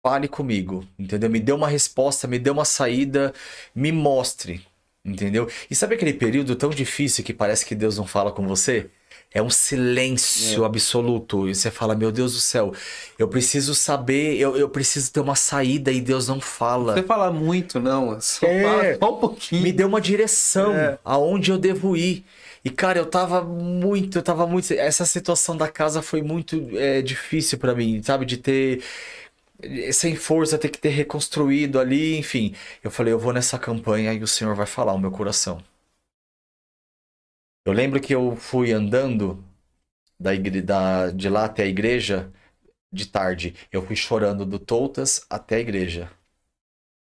fale comigo, entendeu? Me dê uma resposta, me dê uma saída, me mostre, entendeu? E sabe aquele período tão difícil que parece que Deus não fala com você? É um silêncio É. absoluto. E você fala, meu Deus do céu, eu preciso saber, eu, eu preciso ter uma saída e Deus não fala. Você fala muito, não. Só É. fala só um pouquinho. Me deu uma direção É. aonde eu devo ir. E, cara, eu tava muito, eu tava muito. Essa situação da casa foi muito é, difícil pra mim, sabe? De ter. Sem força, ter que ter reconstruído ali, enfim. Eu falei, eu vou nessa campanha e o Senhor vai falar o meu coração. Eu lembro que eu fui andando da da... de lá até a igreja de tarde. Eu fui chorando do Toutas até a igreja.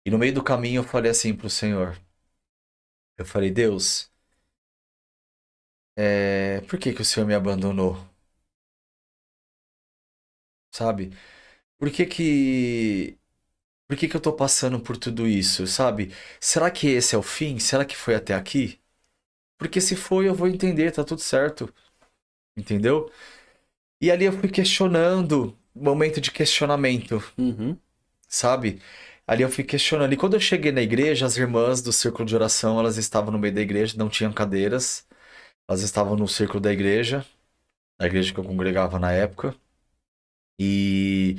E no meio do caminho eu falei assim pro Senhor. Eu falei, Deus, é... por que que o Senhor me abandonou? Sabe? Por que que... Por que que eu tô passando por tudo isso, sabe? Será que esse é o fim? Será que foi até aqui? Porque se foi, eu vou entender, tá tudo certo. Entendeu? E ali eu fui questionando, momento de questionamento Uhum. sabe? Ali eu fui questionando. E quando eu cheguei na igreja, as irmãs do círculo de oração, elas estavam no meio da igreja, não tinham cadeiras. Elas estavam no círculo da igreja, na igreja que eu congregava na época. E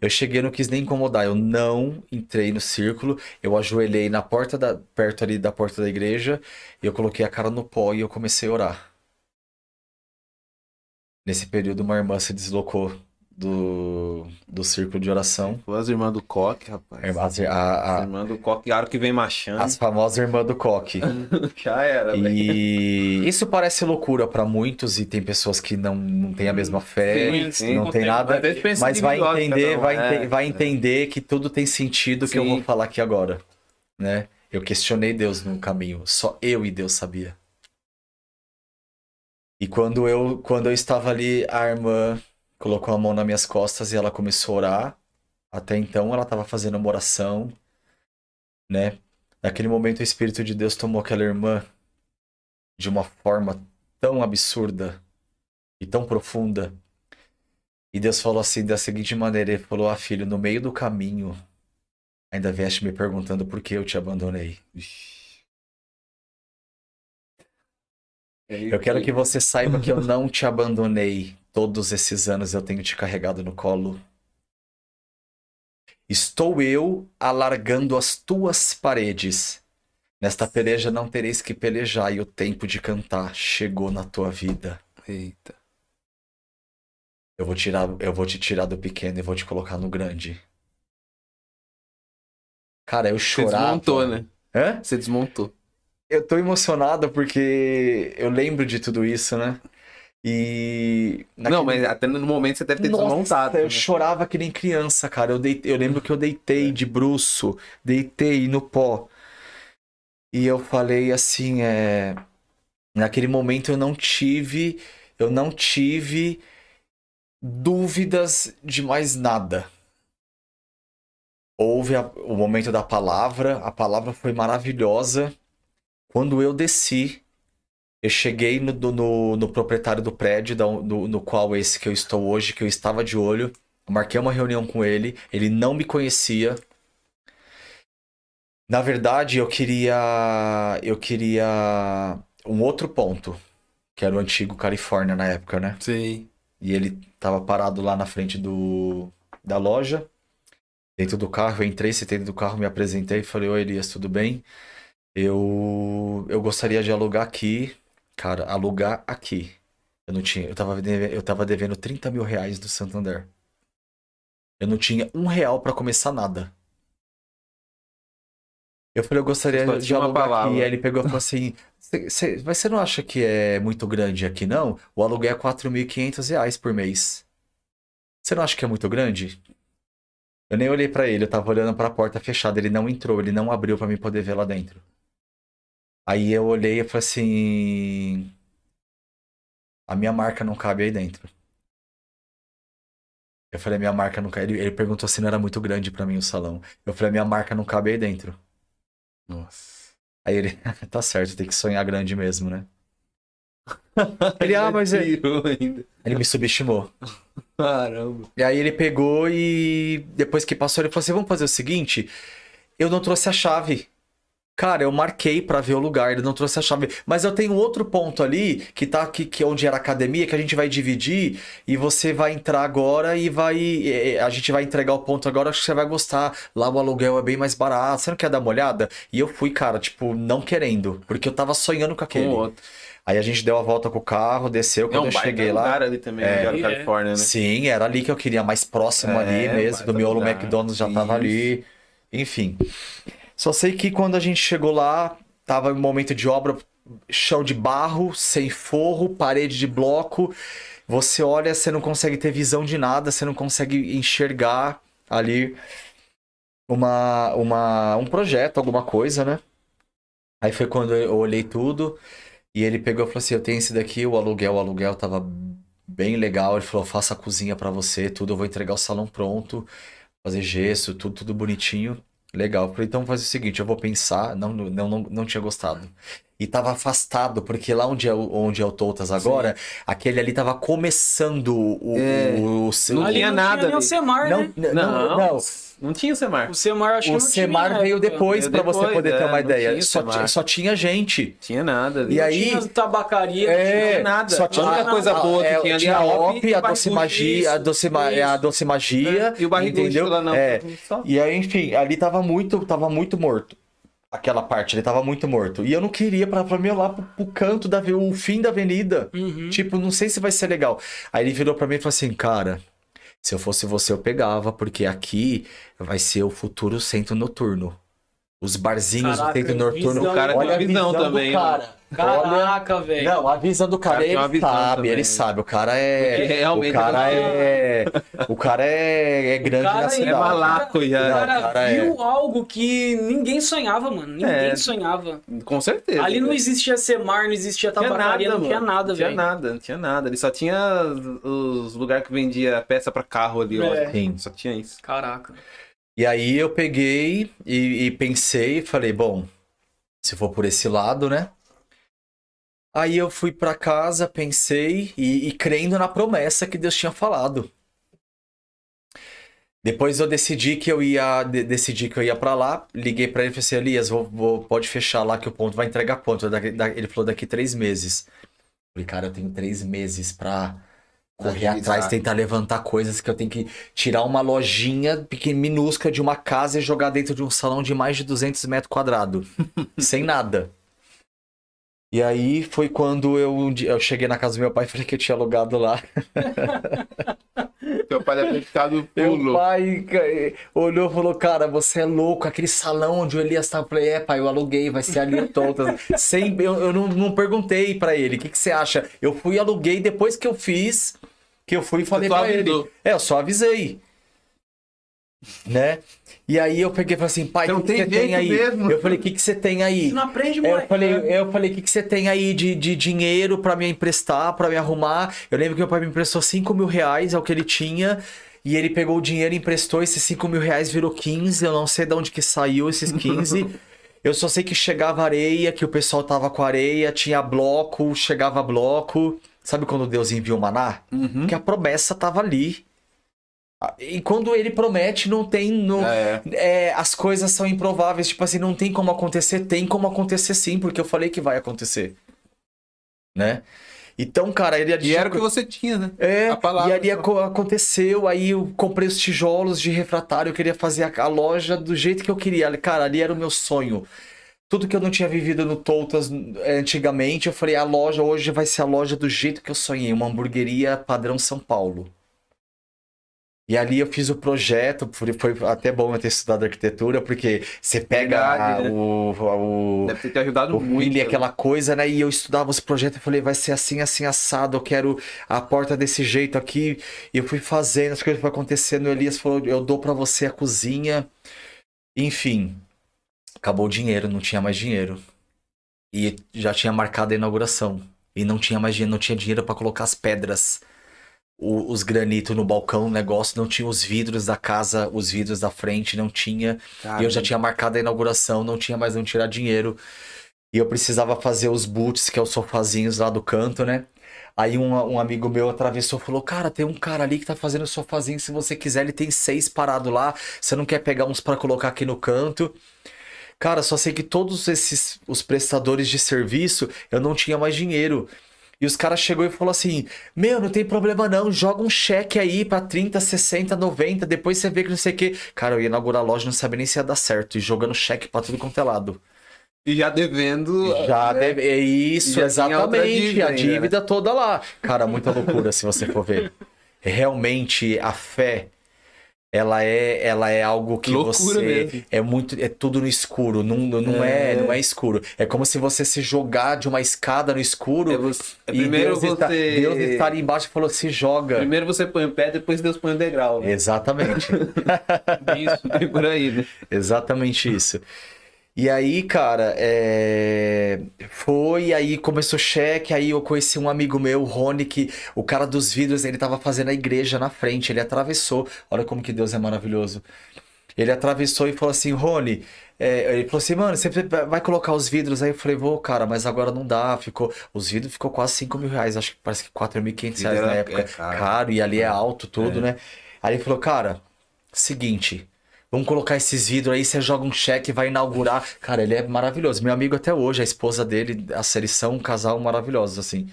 eu cheguei, não quis nem incomodar. Eu não entrei no círculo. Eu ajoelhei na porta da, perto ali da porta da igreja, e eu coloquei a cara no pó e eu comecei a orar. Nesse período, uma irmã se deslocou do, do círculo de oração. Foi as irmãs do Coque, rapaz. As, a- a- do Coque, a que vem machando. as famosas irmãs do coque. Já era. E isso parece loucura pra muitos e tem pessoas que não, não têm a mesma fé, Sim, sim. não tem nada, Mas mas vai entender, vai, é. vai entender que tudo tem sentido que eu Sim. vou falar aqui agora, né? Eu questionei Deus no caminho, só eu e Deus sabia. E quando eu quando eu estava ali, a irmã colocou a mão nas minhas costas e ela começou a orar. Até então ela estava fazendo uma oração, né? Naquele momento o Espírito de Deus tomou aquela irmã de uma forma tão absurda e tão profunda. E Deus falou assim da seguinte maneira, ele falou: "Ah, filho, no meio do caminho, ainda vieste me perguntando por que eu te abandonei. Eu quero que você saiba que eu não te abandonei. Todos esses anos eu tenho te carregado no colo. Estou eu alargando as tuas paredes. Nesta peleja não tereis que pelejar e o tempo de cantar chegou na tua vida. Eita. Eu vou tirar, eu vou te tirar do pequeno e vou te colocar no grande. Cara, eu Você chorava. desmontou, né? Hã? Você desmontou. Eu tô emocionado porque eu lembro de tudo isso, né? E. Não, naquele- mas até no momento você deve ter Nossa, desmontado. eu né? chorava que nem criança, cara. Eu, deitei- eu lembro que eu deitei de bruço, deitei no pó. E eu falei assim, é... naquele momento eu não tive, eu não tive dúvidas de mais nada. Houve a- o momento da palavra, a palavra foi maravilhosa. Quando eu desci, eu cheguei no, no, no proprietário do prédio, da- no, no qual esse que eu estou hoje, que eu estava de olho. Marquei uma reunião com ele, ele não me conhecia. Na verdade, eu queria, eu queria um outro ponto, que era o antigo Califórnia na época, né? Sim. E ele tava parado lá na frente do, da loja, dentro do carro. Eu entrei, sentei dentro do carro, me apresentei e falei: Oi, Elias, tudo bem? Eu, eu gostaria de alugar aqui. Cara, alugar aqui. Eu não tinha, eu tava, deve- eu tava devendo 30 mil reais do Santander. Eu não tinha um real pra começar nada. Eu falei, eu gostaria Só de alugar aqui. palavra. Aí ele pegou e falou assim: "Cê- cê- Mas você não acha que é muito grande aqui, não? O aluguel é 4.500 reais por mês. Você não acha que é muito grande? Eu nem olhei pra ele, eu tava olhando pra porta fechada. Ele não entrou, ele não abriu pra mim poder ver lá dentro. Aí eu olhei e falei assim: A minha marca não cabe aí dentro. Eu falei: Minha marca não cabe. Ele, ele perguntou se não era muito grande pra mim o salão. Eu falei: Minha marca não cabe aí dentro. Nossa. Aí ele: Tá certo, tem que sonhar grande mesmo, né? Ele, ah, mas é- Tirou ainda. Ele me subestimou. Caramba. E aí ele pegou e depois que passou, ele falou assim: vamos fazer o seguinte, eu não trouxe a chave. Cara, eu marquei pra ver o lugar, ele não trouxe a chave. Mas eu tenho outro ponto ali, que tá aqui, que é onde era a academia, que a gente vai dividir, e você vai entrar agora e vai. A gente vai entregar o ponto agora, acho que você vai gostar. Lá o aluguel é bem mais barato. Você não quer dar uma olhada? E eu fui, cara, tipo, não querendo, porque eu tava sonhando com aquele. outro. Aí a gente deu a volta com o carro, desceu, É quando um eu cheguei lá. lugar ali também, É. era É. Califórnia, né? Sim, era ali que eu queria, mais próximo É, ali mesmo, do miolo lugar. McDonald's já tava Isso. ali. Enfim. Só sei que quando a gente chegou lá, tava em momento de obra, chão de barro, sem forro, parede de bloco. Você olha, você não consegue ter visão de nada, você não consegue enxergar ali uma, uma, um projeto, alguma coisa, né? Aí foi quando eu olhei tudo e ele pegou e falou assim: Eu tenho esse daqui, o aluguel, o aluguel tava bem legal. Ele falou: Faça a cozinha pra você, tudo. Eu vou entregar o salão pronto, fazer gesso, tudo, tudo bonitinho. Legal. Falei: Então faz o seguinte: eu vou pensar. Não, não, não, não tinha gostado. E tava afastado, porque lá onde é, o- onde é o Toutas agora, aquele ali tava começando o. É. o, o, Não tinha não nada tinha nem o ali. Semar, não, né? não, Não, não. Não tinha o Semar. O Semar acho que O não tinha Semar na veio época. depois pra você poder ter é, uma não ideia. tinha Só, Semar. ti- só tinha gente. Tinha nada. E Não aí- tinha tabacaria, É, tinha nada. Só A tinha única coisa boa que é, tinha ali tinha a a OP, a doce magia, a isso, doce, é, a doce magia, E o barrigudo entendeu? lá na É. E aí, enfim, ali tava muito, tava muito morto. Aquela parte, ele tava muito morto. E eu não queria pra, pra mim lá pro, pro canto da o fim da avenida. Uhum. Tipo, não sei se vai ser legal. Aí ele virou pra mim e falou assim, cara, se eu fosse você eu pegava, porque aqui vai ser o futuro centro noturno. Os barzinhos Caraca, do centro noturno. visão. O cara Olha a tem visão visão também, do cara. Caraca, velho. Não, a visão do cara, cara tem ele sabe, também. ele sabe. O cara é. Porque realmente o cara ele é. O cara é, é grande cara na é cidade. É malaco O já. cara, cara, viu algo que ninguém sonhava, mano. Ninguém É. sonhava. Com certeza. Ali não existia Semar, não existia tinha tabacaria, não tinha nada, Não tinha velho. nada, não tinha nada. Ele só tinha os lugares que vendia peça pra carro ali, ó. É. Sim. Só tinha isso. Caraca. E aí eu peguei e, e pensei falei, bom, se for por esse lado, né? Aí eu fui pra casa, pensei e, e crendo na promessa que Deus tinha falado. Depois eu decidi que eu ia de- decidi que eu ia para lá, liguei pra ele e falei assim, Elias, vou, vou- pode fechar lá que o ponto vai entregar da- Ele falou daqui três meses. Falei, cara, eu tenho três meses pra correr atrás, tentar levantar coisas que eu tenho que tirar uma lojinha pequena, minúscula de uma casa e jogar dentro de um salão de mais de 200 metros quadrados, sem nada. E aí foi quando eu, eu cheguei na casa do meu pai e falei que eu tinha alugado lá. Teu pai deve ter ficado Meu pulo. pai ca- olhou e falou, cara, você é louco, aquele salão onde o Elias tava. Eu falei, é, pai, eu aluguei, vai ser ali todo. Sem, eu eu não, não perguntei pra ele, o que, que você acha? Eu fui e aluguei depois que eu fiz, que eu fui e falei pra ele. É, eu só avisei. Né? E aí eu peguei e falei assim, pai, o que, você tem aí? mesmo. Eu falei, o que, que você tem aí? Você não aprende, É, eu moleque. falei, eu falei, o que, que você tem aí de, de dinheiro pra me emprestar, pra me arrumar? Eu lembro que meu pai me emprestou 5 mil reais, é o que ele tinha. E ele pegou o dinheiro e emprestou, esses 5 mil reais virou 15. Eu não sei de onde que saiu esses 15. eu só sei que chegava areia, que o pessoal tava com areia, tinha bloco, chegava bloco. Sabe quando Deus envia o maná? Uhum. Que a promessa tava ali. E quando ele promete, não tem. Não, É. é, as coisas são improváveis. Tipo assim, não tem como acontecer. Tem como acontecer sim, porque eu falei que vai acontecer. Né? Então, cara, ele E era o que você tinha, né? É, a palavra e ali só. aco- aconteceu, aí eu comprei os tijolos de refratário, eu queria fazer a, loja do jeito que eu queria. Cara, ali era o meu sonho. Tudo que eu não tinha vivido no Toutas eh, antigamente, eu falei, a loja hoje vai ser a loja do jeito que eu sonhei, uma hamburgueria padrão São Paulo. E ali eu fiz o projeto, foi até bom eu ter estudado arquitetura, porque você pega Verdade, né? o, o, Deve ter te ajudado o muito. feeling, aquela coisa, né? E eu estudava os projetos e falei, vai ser assim, assim, assado, eu quero a porta desse jeito aqui. E eu fui fazendo, as coisas foram acontecendo. O Elias falou, eu dou pra você a cozinha. Enfim, acabou o dinheiro, não tinha mais dinheiro. E já tinha marcado a inauguração. E não tinha mais dinheiro, não tinha dinheiro pra colocar as pedras. o- os granitos no balcão, o negócio, não tinha os vidros da casa, os vidros da frente, não tinha. E eu já tinha marcado a inauguração, não tinha mais onde tirar dinheiro. E eu precisava fazer os boots, que é os sofazinhos lá do canto, né? Aí um, um amigo meu atravessou e falou: Cara, tem um cara ali que tá fazendo sofazinho. Se você quiser, ele tem seis parados lá. Você não quer pegar uns pra colocar aqui no canto? Cara, só sei que todos esses os prestadores de serviço, eu não tinha mais dinheiro. E os caras chegou e falou assim: Meu, não tem problema não, joga um cheque aí pra 30, 60, 90, depois você vê que não sei o quê. Cara, eu ia inaugurar a loja, não sabia nem se ia dar certo, e jogando cheque pra tudo quanto é lado. E já devendo. Já né? deve... É isso, exatamente. dívida a ainda, né? dívida toda lá. Cara, muita loucura se você for ver. Realmente, a fé, ela é, ela é algo que Loucura você mesmo. é muito, é tudo no escuro, não, não é. É. não é escuro. É como se você se jogar de uma escada no escuro É você- é e primeiro Deus, está, você. Deus está ali embaixo e falou: se joga. Primeiro você põe o pé, depois Deus põe o degrau. né? Exatamente. Bem isso. Por aí, né? Exatamente isso. E aí, cara, é... foi, aí começou o cheque, aí eu conheci um amigo meu, o Rony, que o cara dos vidros, ele tava fazendo a igreja na frente, ele atravessou, olha como que Deus é maravilhoso. Ele atravessou e falou assim, Rony, é, ele falou assim, mano, você vai colocar os vidros? Aí eu falei, vou, cara, mas agora não dá, ficou, os vidros ficou quase 5 mil reais, acho que parece que 4.500 reais na é- época, é caro. caro, e ali é alto tudo, né? Aí ele falou, cara, seguinte, vamos colocar esses vidros aí, você joga um cheque, vai inaugurar. Cara, ele é maravilhoso. Meu amigo até hoje, a esposa dele, a são um casal maravilhosos, assim.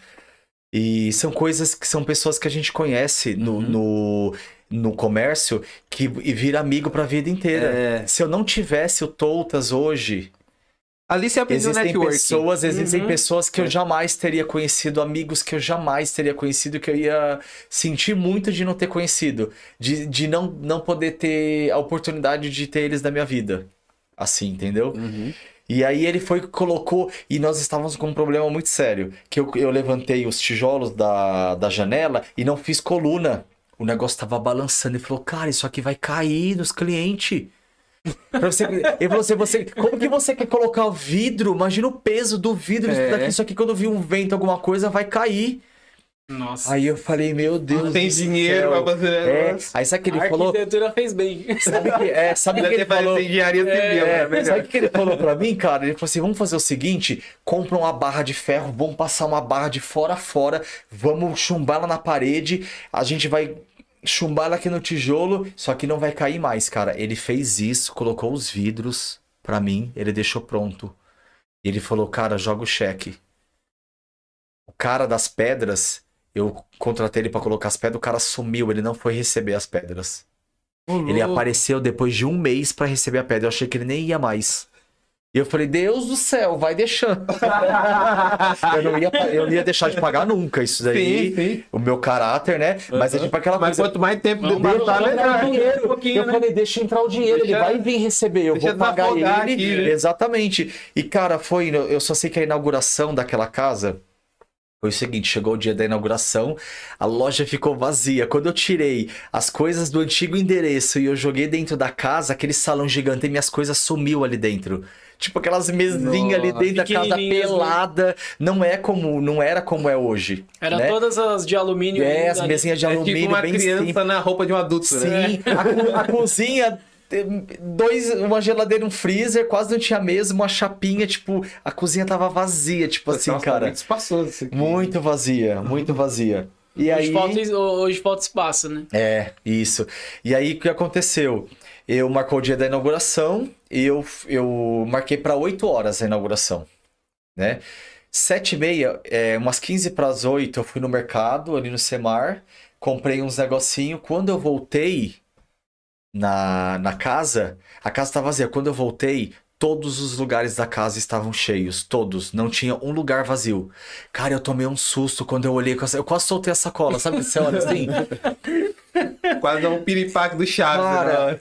E são coisas que são pessoas que a gente conhece no, Uhum. no, no comércio que e vira amigo pra vida inteira. É. Se eu não tivesse o Toutas hoje, Ali você aprendeu existem networking. pessoas, existem Uhum. pessoas que eu É. jamais teria conhecido, amigos que eu jamais teria conhecido, que eu ia sentir muito de não ter conhecido, de, de não, não poder ter a oportunidade de ter eles na minha vida. Assim, entendeu? Uhum. E aí ele foi colocou, e nós estávamos com um problema muito sério, que eu, eu levantei os tijolos da, da janela e não fiz coluna. O negócio tava balançando e falou, cara, isso aqui vai cair nos clientes. Pra você, e você, você, como que você quer colocar o vidro? Imagina o peso do vidro É. daqui. Isso aqui, quando vir um vento, alguma coisa, vai cair. Nossa. Aí eu falei, meu Deus. Não tem dinheiro céu. pra fazer É, aí sabe o que ele a falou? arquitetura fez bem. Sabe que, é, sabe que ele falou? parecido engenharia civil, É, né? sabe o que ele falou pra mim, cara? Ele falou assim: vamos fazer o seguinte: compra uma barra de ferro, vamos passar uma barra de fora a fora, vamos chumbar ela na parede, a gente vai chumbar aqui no tijolo, só que não vai cair mais, cara. Ele fez isso, colocou os vidros pra mim, ele deixou pronto. E ele falou: cara, joga o cheque. O cara das pedras, eu contratei ele pra colocar as pedras, o cara sumiu, ele não foi receber as pedras. Ele apareceu depois de um mês pra receber a pedra. Eu achei que ele nem ia mais. E eu falei, Deus do céu, vai deixando. eu, não ia, eu não ia deixar de pagar nunca isso daí. Sim, sim. O meu caráter, né? Mas é tipo aquela Mas coisa. quanto mais tempo depois, baixar tá melhor. dinheiro. um pouquinho, Eu né? falei, deixa entrar o dinheiro, Deixa- ele vai vir receber, eu deixa vou pagar ele. aqui, né? Exatamente. E cara, foi, eu só sei que a inauguração daquela casa foi o seguinte, chegou o dia da inauguração, a loja ficou vazia. Quando eu tirei as coisas do antigo endereço e eu joguei dentro da casa, aquele salão gigante, e minhas coisas sumiu ali dentro. Tipo aquelas mesinhas ali dentro da casa né? pelada, não é como, não era como é hoje. Era né? todas as de alumínio. É, as mesinhas de É alumínio tipo uma bem criança simples. na roupa de um adulto, né? Sim, a, co- a cozinha, tem dois, uma geladeira e um freezer, quase não tinha mesa, uma chapinha, tipo, a cozinha tava vazia, tipo assim, Nossa, cara. Muito espaçoso isso aqui. Muito vazia, muito vazia. E aí. Hoje, falta, hoje falta espaço, né? É, isso. E aí o que aconteceu? Eu marcou o dia da inauguração e eu, eu marquei para 8 horas a inauguração, né? Sete e meia, é, umas 15 para as 8, eu fui no mercado, ali no Semar, comprei uns negocinho. Quando eu voltei na, na casa, a casa estava vazia. Quando eu voltei, todos os lugares da casa estavam cheios, todos. Não tinha um lugar vazio. Cara, eu tomei um susto quando eu olhei, eu quase soltei a sacola, sabe? Você olha assim... Quase um piripaque do Chaves. Cara, né?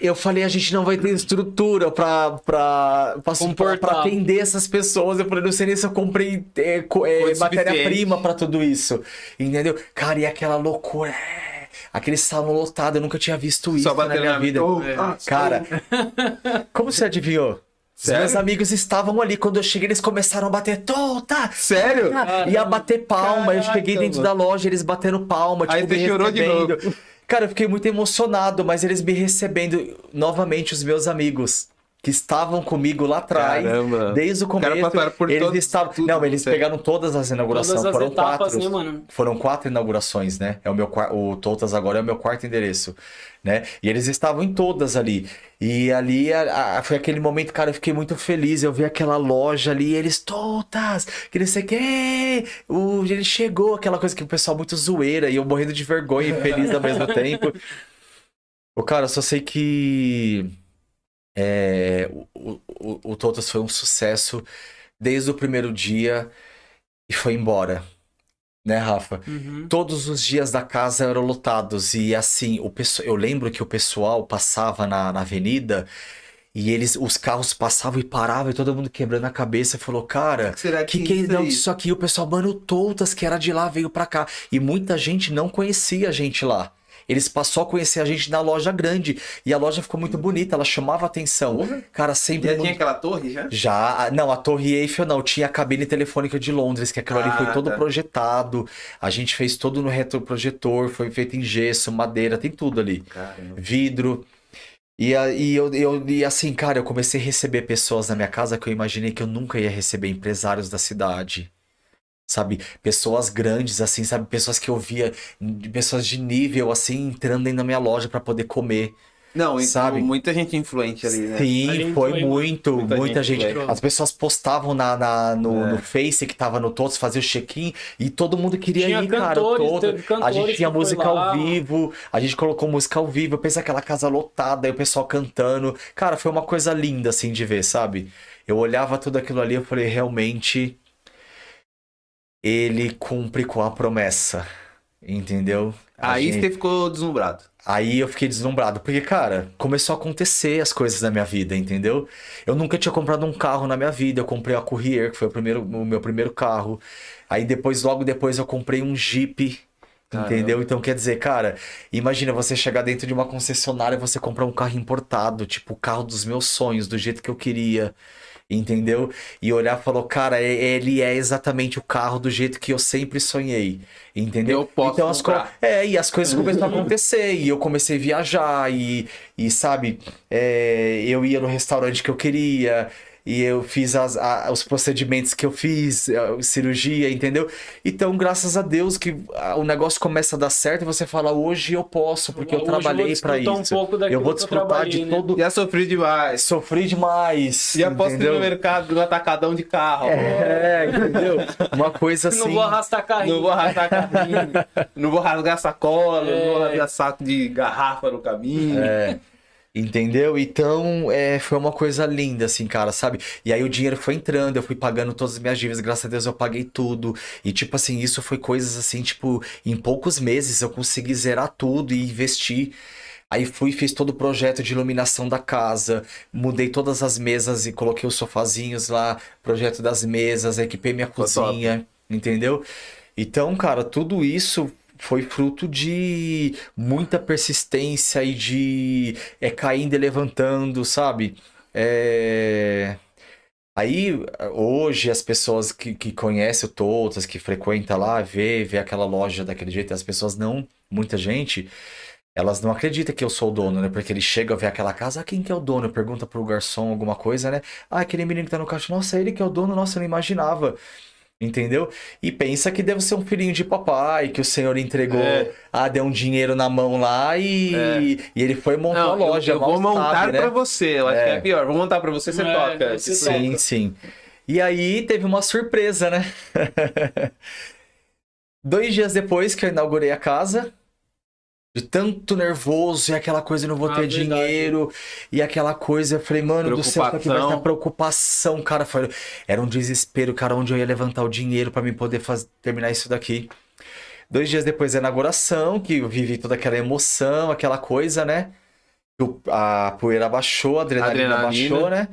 Eu falei, a gente não vai ter estrutura pra, pra, pra, Comportar. pra atender essas pessoas. Eu falei, não sei nem se eu comprei é, é, matéria-prima pra tudo isso. Entendeu? Cara, e aquela loucura. é, Aquele salão lotado, eu nunca tinha visto isso Só na minha na vida. Oh, É. ah, Cara, como você adivinhou? Sério? meus amigos estavam ali. Quando eu cheguei, eles começaram a bater. Tota! Sério? Ia bater palma. eu Caraca, cheguei dentro mano. da loja, eles batendo palma. Aí tipo, você chorou de novo. Cara, eu fiquei muito emocionado, mas eles me recebendo novamente, os meus amigos que estavam comigo lá atrás. Caramba. Desde o começo. passaram por eles todo- estavam. tudo, Não, eles pegaram todas as inaugurações. Todas as Foram etapas, quatro. né, mano? Foram quatro inaugurações, né? É o meu o Totas agora é o meu quarto endereço, né? E eles estavam em todas ali. E ali a- a- foi aquele momento, cara, eu fiquei muito feliz. Eu vi aquela loja ali, e eles Totas, que não sei o que, o ele chegou, aquela coisa que o pessoal muito zoeira e eu morrendo de vergonha e feliz ao mesmo tempo. O cara, eu só sei que é, o, o, o Totas foi um sucesso desde o primeiro dia e foi embora. Né, Rafa? Uhum. Todos os dias da casa eram lotados. E assim, o pessoal, eu lembro que o pessoal passava na, na avenida e eles, os carros passavam e paravam e todo mundo quebrando a cabeça falou, cara. Será Que que, que isso não, aí? isso aqui, o pessoal, mano, Toutas, que era de lá, veio pra cá. E muita gente não conhecia a gente lá. Eles passou a conhecer a gente na loja grande. E a loja ficou muito bonita, ela chamava atenção. Cara, sempre. Já muito- tinha aquela torre já? já, não, a Torre Eiffel não, tinha a cabine telefônica de Londres, que aquilo ali Ah, foi todo tá. projetado. A gente fez todo no retroprojetor, foi feito em gesso, madeira, tem tudo ali. Caramba. Vidro. E, e eu, eu, e assim, cara, eu comecei a receber pessoas na minha casa que eu imaginei que eu nunca ia receber, empresários da cidade. Sabe, pessoas grandes, assim, sabe, pessoas que eu via, pessoas de nível, assim, entrando dentro da minha loja pra poder comer. Não, então, Sabe? muita gente influente ali, né? Sim, foi foi muito, muita muita, gente gente. As pessoas postavam na, na- no, É. no Face que tava no Todos, fazia o check-in e todo mundo queria Tinha ir, cara. cantores, Todo. teve A gente tinha música ao vivo, a gente colocou música ao vivo. Eu pensei aquela casa lotada, aí o pessoal cantando. Cara, foi uma coisa linda assim de ver, sabe? Eu olhava tudo aquilo ali, eu falei, realmente ele cumpre com a promessa. Entendeu? A Aí gente- você ficou deslumbrado. Aí eu fiquei deslumbrado, porque, cara, começou a acontecer as coisas na minha vida, entendeu? Eu nunca tinha comprado um carro na minha vida, eu comprei a Courier, que foi o, primeiro, o meu primeiro carro. Aí depois, logo depois, eu comprei um Jeep, Caramba. entendeu? Então, quer dizer, cara, imagina você chegar dentro de uma concessionária e você comprar um carro importado, tipo o carro dos meus sonhos, do jeito que eu queria. Entendeu? E olhar e falou, cara, ele é exatamente o carro do jeito que eu sempre sonhei. Entendeu? Eu posso então, as comprar. É, e as coisas começaram a acontecer. E eu comecei a viajar. E, e sabe, é, eu ia no restaurante que eu queria. E eu fiz as, a- os procedimentos que eu fiz, a cirurgia, entendeu? Então, graças a Deus que ah, o negócio começa a dar certo e você fala, hoje eu posso, porque eu Hoje eu vou trabalhei pra desfrutar um isso. pouco daquilo eu vou que eu desfrutar trabalhei, de né? todo. Já sofri demais. Sofri demais. Já posso ir entendeu? no mercado no atacadão de carro. É, entendeu? Uma coisa assim. Não vou arrastar carrinho. Não vou arrastar carrinho, não vou rasgar sacola, não vou É. rasgar saco de garrafa no caminho. É. Entendeu? Então, é, foi uma coisa linda, assim, cara, sabe? E aí o dinheiro foi entrando, eu fui pagando todas as minhas dívidas, graças a Deus eu paguei tudo. E, tipo assim, isso foi coisas assim, tipo, em poucos meses eu consegui zerar tudo e investir. Aí fui, fiz todo o projeto de iluminação da casa, mudei todas as mesas e coloquei os sofazinhos lá, projeto das mesas, equipei minha cozinha, entendeu? Então, cara, tudo isso foi fruto de muita persistência e de é, caindo e levantando, sabe? É... Aí, hoje, as pessoas que, que conhecem o Totas, que frequenta lá, vê, vê aquela loja daquele jeito, as pessoas não, muita gente, elas não acreditam que eu sou o dono, né? Porque eles chegam a ver aquela casa, ah, quem que é o dono? Pergunta pro garçom alguma coisa, né? Ah, aquele menino que tá no caixa, nossa, ele que é o dono, nossa, eu não imaginava. Entendeu? E pensa que deve ser um filhinho de papai, que o senhor entregou, É. ah, deu um dinheiro na mão lá e, É. e ele foi montar Não, a loja. eu, eu vou montar sabe, né? pra você. Eu acho É. que é pior. Vou montar pra você, você É, toca. você Tipo, toca. Sim, sim. E aí teve uma surpresa, né? Dois dias depois que eu inaugurei a casa, de tanto nervoso e aquela coisa, não vou Ah, ter verdade. dinheiro, e aquela coisa, eu falei, mano do céu, isso aqui vai Preocupação. ser preocupação, cara. Foi, era um desespero, cara, onde eu ia levantar o dinheiro pra mim poder faz, terminar isso daqui. Dois dias depois da inauguração, que eu vivi toda aquela emoção, aquela coisa, né? A poeira baixou, a adrenalina, Adrenalina. baixou, né?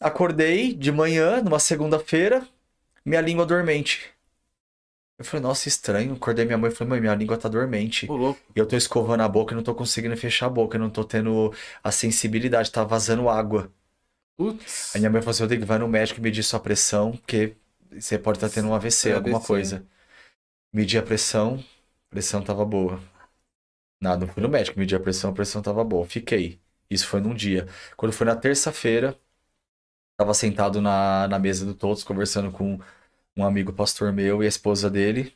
Acordei de manhã, numa segunda-feira, minha língua dormente. Eu falei, nossa, estranho. Acordei minha mãe e falei, mãe, minha língua tá dormente. Ô, louco. E eu tô escovando a boca e não tô conseguindo fechar a boca, eu não tô tendo a sensibilidade, tá vazando água. Putz. Aí minha mãe falou assim, Rodrigo, vai no médico e medir sua pressão, porque você pode estar tendo um AVC, É, alguma AVC. coisa. Medi a pressão, a pressão tava boa. Nada, não fui no médico, medi a pressão, a pressão tava boa. Fiquei. Isso foi num dia. Quando foi na terça-feira, tava sentado na, na mesa do Todos, conversando com um amigo pastor meu e a esposa dele,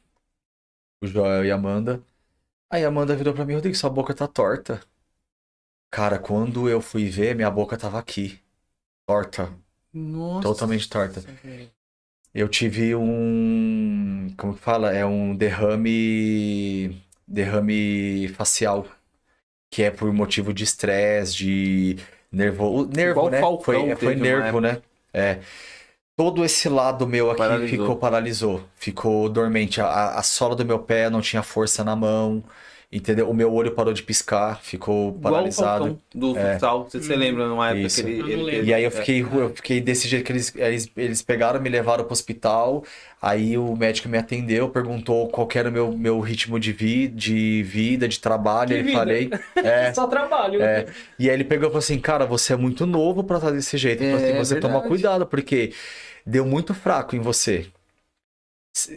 o Joel e a Amanda. Aí a Amanda virou pra mim, Rodrigo, sua boca tá torta. Cara, quando eu fui ver, minha boca tava aqui. Torta. Nossa. Totalmente torta. Eu tive um. Como que fala? É um derrame. Derrame facial. Que é por motivo de estresse, de nervo. Nervo, Igual né? Foi, teve foi nervo, né? É. Todo esse lado meu aqui Paralisou. ficou paralisou. Ficou dormente. A, a sola do meu pé não tinha força na mão. Entendeu? O meu olho parou de piscar, ficou Igual o paralisado. Falcão do É. futsal. Você, você lembra numa época Isso. que ele, ele teve- E aí eu é. fiquei, eu fiquei desse jeito que eles, eles, eles pegaram, me levaram pro hospital. Aí o médico me atendeu, perguntou qual era o meu, meu ritmo de, vi, de vida, de trabalho. Que Ele vida? falei. É, Só trabalho. é. E aí ele pegou e falou assim: Cara, você é muito novo pra estar desse jeito. Ele assim, É você toma verdade. cuidado, porque deu muito fraco em você.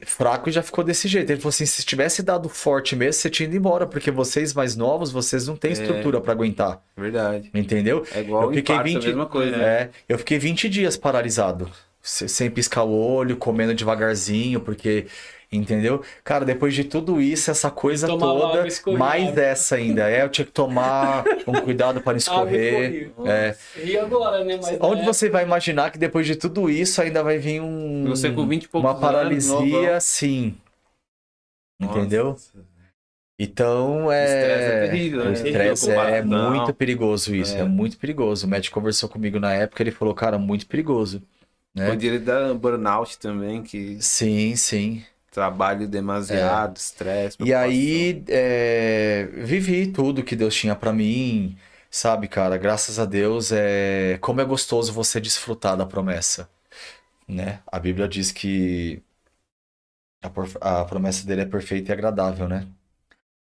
Fraco e já ficou desse jeito. Ele falou assim: se tivesse dado forte mesmo, você tinha ido embora, porque vocês mais novos, vocês não têm É. estrutura pra aguentar. Verdade. Entendeu? É igual Eu fiquei 20 a mesma coisa. É, eu fiquei 20 dias paralisado, se- sem piscar o olho, comendo devagarzinho, porque, entendeu? Cara, depois de tudo isso, essa coisa Tomava toda, mais essa ainda. É, eu tinha que tomar um cuidado para não escorrer. É. E agora, né? Mas Onde é, você vai imaginar que depois de tudo isso ainda vai vir um, Você com 20 e poucos uma paralisia, anos, sim. novão. Entendeu? Nossa. Então O estresse é é. terrível, O né? estresse é muito perigoso isso, é. É. muito perigoso. O médico conversou comigo na época, ele falou, cara, muito perigoso. Né? Podia dar burnout também, que Sim, sim. Trabalho demasiado, estresse. E aí, é, vivi tudo que Deus tinha pra mim, sabe, cara? Graças a Deus, é como é gostoso você desfrutar da promessa, né? A Bíblia diz que a, por- a promessa dele é perfeita e agradável, né?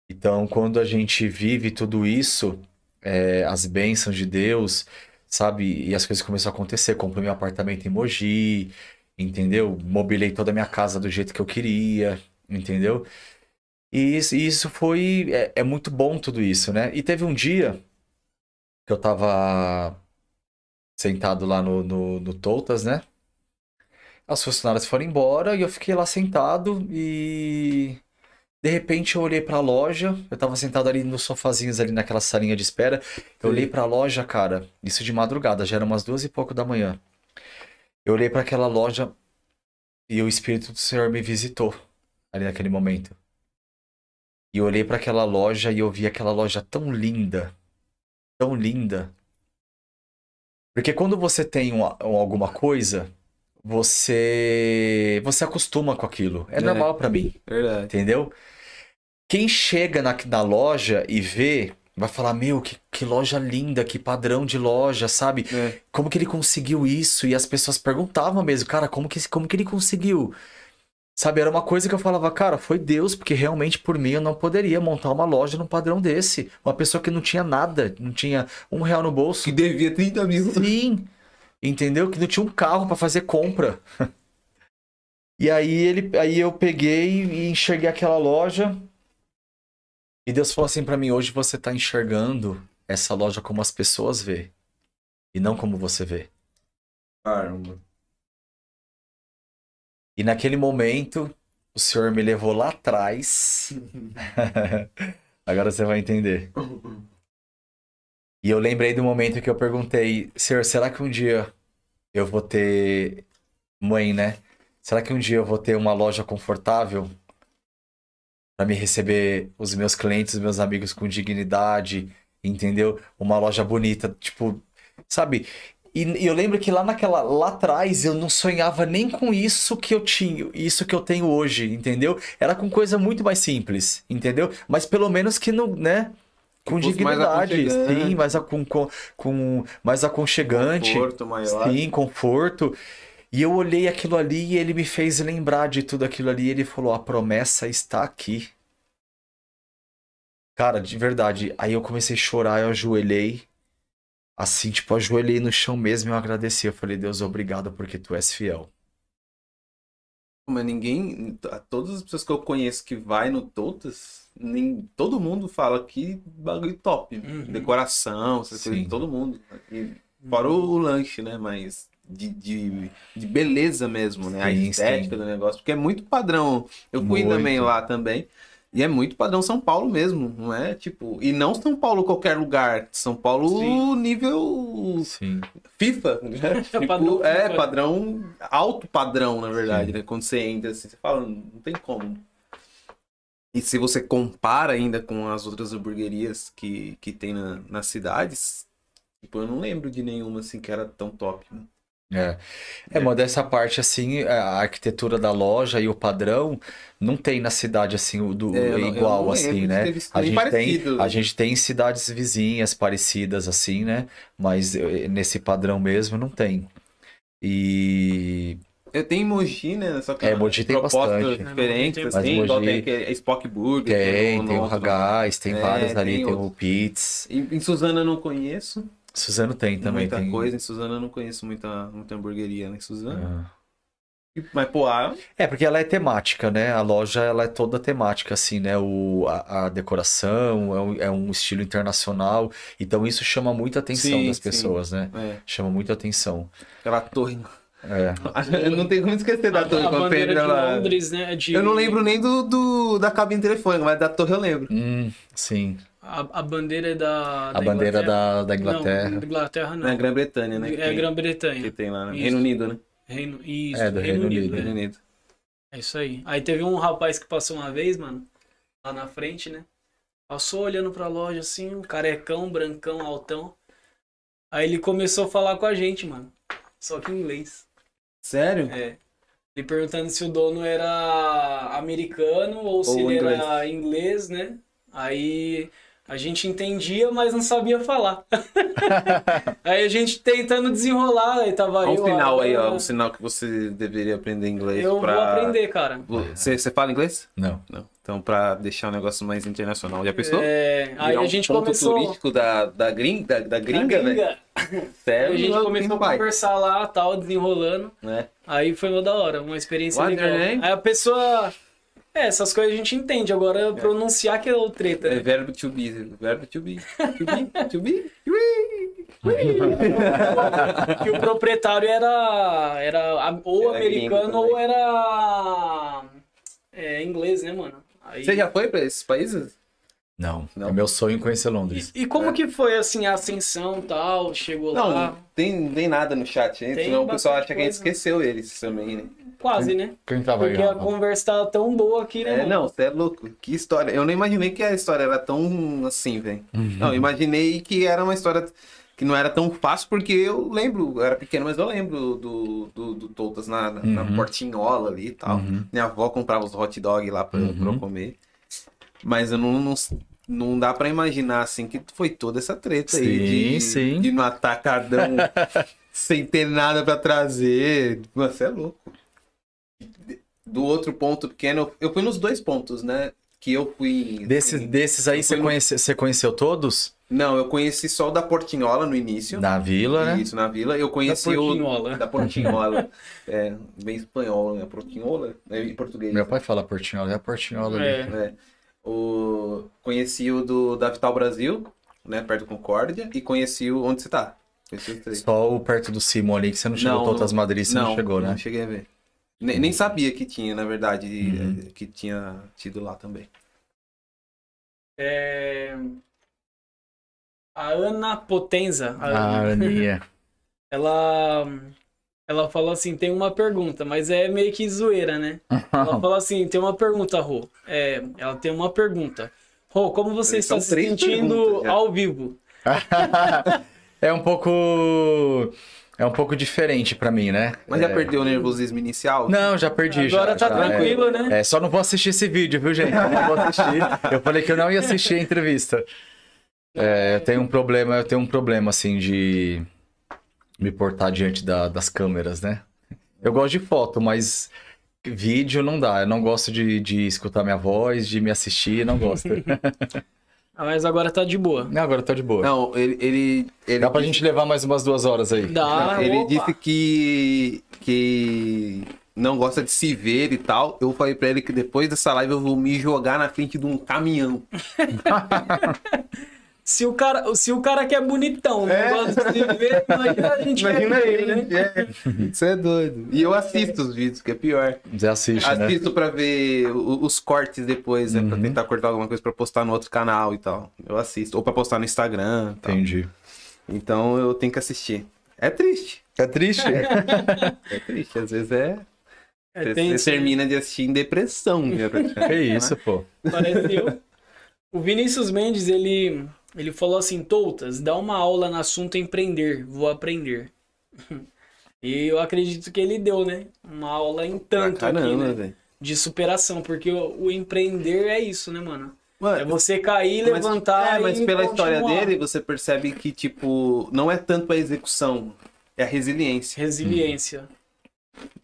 Então, quando a gente vive tudo isso, é, as bênçãos de Deus, sabe? E as coisas começam a acontecer. Comprei meu apartamento em Mogi, entendeu? Mobilei toda a minha casa do jeito que eu queria, entendeu? E isso, isso foi. É, é muito bom tudo isso, né? E teve um dia que eu tava sentado lá no, no, no Toutas, né? As funcionárias foram embora e eu fiquei lá sentado e. De repente eu olhei pra loja, eu tava sentado ali nos sofazinhos ali naquela salinha de espera. Eu olhei pra loja, cara, isso de madrugada, já era umas duas e pouco da manhã. Eu olhei pra aquela loja e o Espírito do Senhor me visitou ali naquele momento. E eu olhei pra aquela loja e eu vi aquela loja tão linda, tão linda. Porque quando você tem uma- um- alguma coisa, você você acostuma com aquilo. É É. normal pra mim. Verdade. Entendeu? Quem chega na, na loja e vê, vai falar: Meu, que, que loja linda, que padrão de loja, sabe? É. Como que ele conseguiu isso? E as pessoas perguntavam mesmo, cara, como que, como que ele conseguiu? Sabe, era uma coisa que eu falava, cara, foi Deus, porque realmente por mim eu não poderia montar uma loja num padrão desse. Uma pessoa que não tinha nada, não tinha um real no bolso. Que devia 30 mil. Sim, entendeu? Que não tinha um carro pra fazer compra. E aí ele, aí eu peguei e enxerguei aquela loja. E Deus falou assim pra mim: hoje você tá enxergando essa loja como as pessoas vê e não como você vê. Caramba. E naquele momento o Senhor me levou lá atrás. Agora você vai entender. E eu lembrei do momento que eu perguntei, Senhor, será que um dia eu vou ter. Mãe, né? Será que um dia eu vou ter uma loja confortável para me receber os meus clientes, os meus amigos com dignidade, entendeu? Uma loja bonita, tipo, sabe? E, e eu lembro que lá naquela, lá atrás eu não sonhava nem com isso que eu tinha, isso que eu tenho hoje, entendeu? Era com coisa muito mais simples, entendeu? Mas pelo menos que não, né? Com mais dignidade, aconchegante. sim, mais, acon, com, com, mais aconchegante. Conforto maior. Sim, conforto. E eu olhei aquilo ali e ele me fez lembrar de tudo aquilo ali. E ele falou: a promessa está aqui. Cara, de verdade. Aí eu comecei a chorar, eu ajoelhei. Assim, tipo, ajoelhei no chão mesmo e eu agradeci. Eu falei: Deus, obrigado porque tu és fiel. Mas ninguém. Todas as pessoas que eu conheço que vai no Totas, nem, todo mundo fala que bagulho top. Uhum. Decoração, essas Sim. coisas, todo mundo. E fora o, o lanche, né? Mas de, de, de beleza mesmo, né? a Sim, estética sim. do negócio. Porque é muito padrão. Eu fui Muito. também lá também. E é muito padrão São Paulo mesmo, não é? Tipo, e não São Paulo qualquer lugar. São Paulo Sim. nível Sim. FIFA, né? Tipo, Padrão é, padrão, alto padrão, na verdade, né? Quando você entra assim, você fala, não tem como. E se você compara ainda com as outras hamburguerias que, que tem na, nas cidades, tipo, eu não lembro de nenhuma assim que era tão top. né? É. É, mas dessa parte, assim, a arquitetura da loja e o padrão não tem na cidade, assim, o do, É, eu igual, não assim, né? A gente tem, a gente tem cidades vizinhas parecidas, assim, né? Mas eh, nesse padrão mesmo não tem. E Eu tenho Mogi, né? Só que É, Mogi tem propostas bastante. diferentes, Mas assim, Mogi- igual tem aquele Spock Burger. tem, no- tem no o outro- Ragaz, tem É, vários ali, tem tem o. Pitts. Em, em Suzana eu não conheço Suzano tem também, muita tem. coisa, em Suzana eu não conheço muita, muita hamburgueria, né? Em Suzana. Ah. Mas, pô, a, É, porque ela é temática, né? A loja, ela é toda temática, assim, né? O, a, a decoração é um, é um estilo internacional, então isso chama muita atenção Sim, das sim. pessoas, né? é, Chama muita atenção. aquela torre. É. Eu não tenho como esquecer da torre a bandeira de entra lá. Londres, né? De, Eu não lembro nem do, do- da cabine telefônica, mas da torre eu lembro. Hum, sim. A, a bandeira é da. A bandeira da, da Não, Inglaterra. da Inglaterra não. Na Grã-Bretanha, né? É que, a que Grã-Bretanha. tem lá, né? Isso. Reino Unido, né? Reino, isso, É, do Reino Unido. é. Reino Unido. É isso aí. Aí teve um rapaz que passou uma vez, mano, lá na frente, né? Passou olhando pra loja assim, um carecão, brancão, altão. Aí ele começou a falar com a gente, mano. Só que em inglês. Sério? É. Ele perguntando se o dono era americano ou se Ou ele inglês. era inglês, né? Aí a gente entendia, mas não sabia falar. aí a gente tentando desenrolar, aí tava Olha eu. um sinal aí, ó. Um sinal que você deveria aprender inglês. Eu pra... vou aprender, cara. Você, você fala inglês? Não. Não. Então, pra deixar o negócio mais internacional. Já pensou? É, aí Virar a um gente ponto começou. turístico da, da, gringa, da, da gringa, velho. gringa. Sério, a gente começou a conversar lá, tal, desenrolando. Né? Aí foi uma da hora, uma experiência What's legal. Aí a pessoa. É, essas coisas a gente entende. Agora, pronunciar que é o treta. É verbo to be. Verbo to be. To be. To be. que o proprietário era, era ou Era americano ou era é, inglês, né, mano? Aí- Você já foi pra esses países? Não. Não. É meu sonho conhecer Londres. E, e como que foi, assim, a ascensão e tal? Chegou Não, lá? tem, tem nada no chat, hein? Tem Senão o pessoal acha que a gente coisa. esqueceu eles também, né? Quase, né? Quem tava Porque aí? a conversa tá tão boa aqui, né, É, mano? não, você é louco. Que história. Eu não imaginei que a história era tão assim, velho. Uhum. Não, eu imaginei que era uma história que não era tão fácil, porque eu lembro, eu era pequeno, mas eu lembro do, do, do Toutas na, na, na Uhum. portinhola ali e tal. Uhum. Minha avó comprava os hot dog lá pra, pra eu Uhum. comer. Mas eu não, não, não dá pra imaginar, assim, que foi toda essa treta aí de, Sim, sim. de no atacadão sem ter nada pra trazer. Você é louco. Do outro ponto pequeno, eu- fui nos dois pontos, né? Que eu fui. Desses, desses aí você, fui no- conhece, você conheceu todos? Não, eu conheci só o da Portinhola no início. Na vila, né? Isso, na vila. Eu Da conheci o. portinhola. Da Portinhola. é, bem espanhol, né? Portinhola? É, em português. Meu pai fala Portinhola, é a Portinhola ali. É. É. O... Conheci o do, da Vital Brasil, né? Perto do Concórdia. E conheci o. Onde você tá? Conheci os três. Só o perto do Simon ali, que você não chegou, Não, Totas Madrid, você não, chegou, né? Não cheguei a ver. Nem, nem sabia que tinha, na verdade, Uhum. eh, que tinha tido lá também. É... A Ana Potenza, a Ah, Ana, ela, ela falou assim, tem uma pergunta, mas é meio que zoeira, né? Ela falou assim, tem uma pergunta, Rô. É, ela tem uma pergunta. Rô, como você está se sentindo ao vivo? é um pouco. É um pouco diferente pra mim, né? Mas já perdeu o nervosismo inicial? Não, já perdi. Agora já, tá já, é. tranquilo, né? É, só não vou assistir esse vídeo, viu, gente? Eu não vou assistir. Eu falei que eu não ia assistir a entrevista. É, eu tenho um problema, eu tenho um problema, assim, de me portar diante da- das câmeras, né? Eu gosto de foto, mas vídeo não dá. Eu não gosto de, de escutar minha voz, de me assistir, não gosto. Ah, Mas agora tá de boa. Não, agora tá de boa. Não, ele. ele, ele Dá pra disse- gente levar mais umas duas horas aí. Dá, ele opa. disse que. que não gosta de se ver e tal. Eu falei pra ele que depois dessa live eu vou me jogar na frente de um caminhão. Se o cara, se o cara que é bonitão, É. não gosta de se ver, imagina a gente Imagina é ele, feio, né? é. Isso é doido. E eu assisto os vídeos, que é pior. Você assiste, né? Assisto pra ver os cortes depois, né? Pra Uhum. tentar cortar alguma coisa pra postar no outro canal e tal. Eu assisto. Ou pra postar no Instagram e tal. Entendi. Então eu tenho que assistir. É triste. É triste? É triste. Às vezes é. É você termina de assistir em depressão. né, praticamente. Que isso, pô. Parece eu. O Vinícius Mendes, ele, ele falou assim, Toutas, dá uma aula no assunto empreender, vou aprender. E eu acredito que ele deu, né? Uma aula em tanto aqui, Caramba, né? velho. De superação, porque o, o empreender é isso, né, mano? Mano, É você cair, mas- levantar É, mas e pela história continuar. dele, você percebe que, tipo, não é tanto a execução, é a resiliência. Resiliência.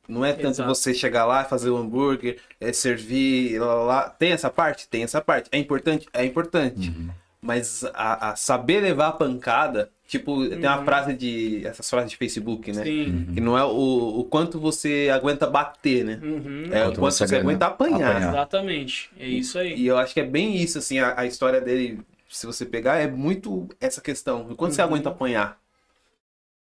Não é tanto Exato. você chegar lá, fazer o hambúrguer, é, servir, lá, lá, lá. Tem essa parte? Tem essa parte. É importante? É importante. Uhum. Mas a, a saber levar a pancada, tipo, tem uma Uhum. frase de. Essas frases de Facebook, né? Sim. Que não é o, o quanto você aguenta bater, né? Uhum. É o Quanto quanto você você, aguenta apanhar. apanhar. Exatamente. É isso aí. E eu acho que é bem isso, assim, a, a história dele, se você pegar, é muito essa questão. O quanto você Uhum. aguenta apanhar?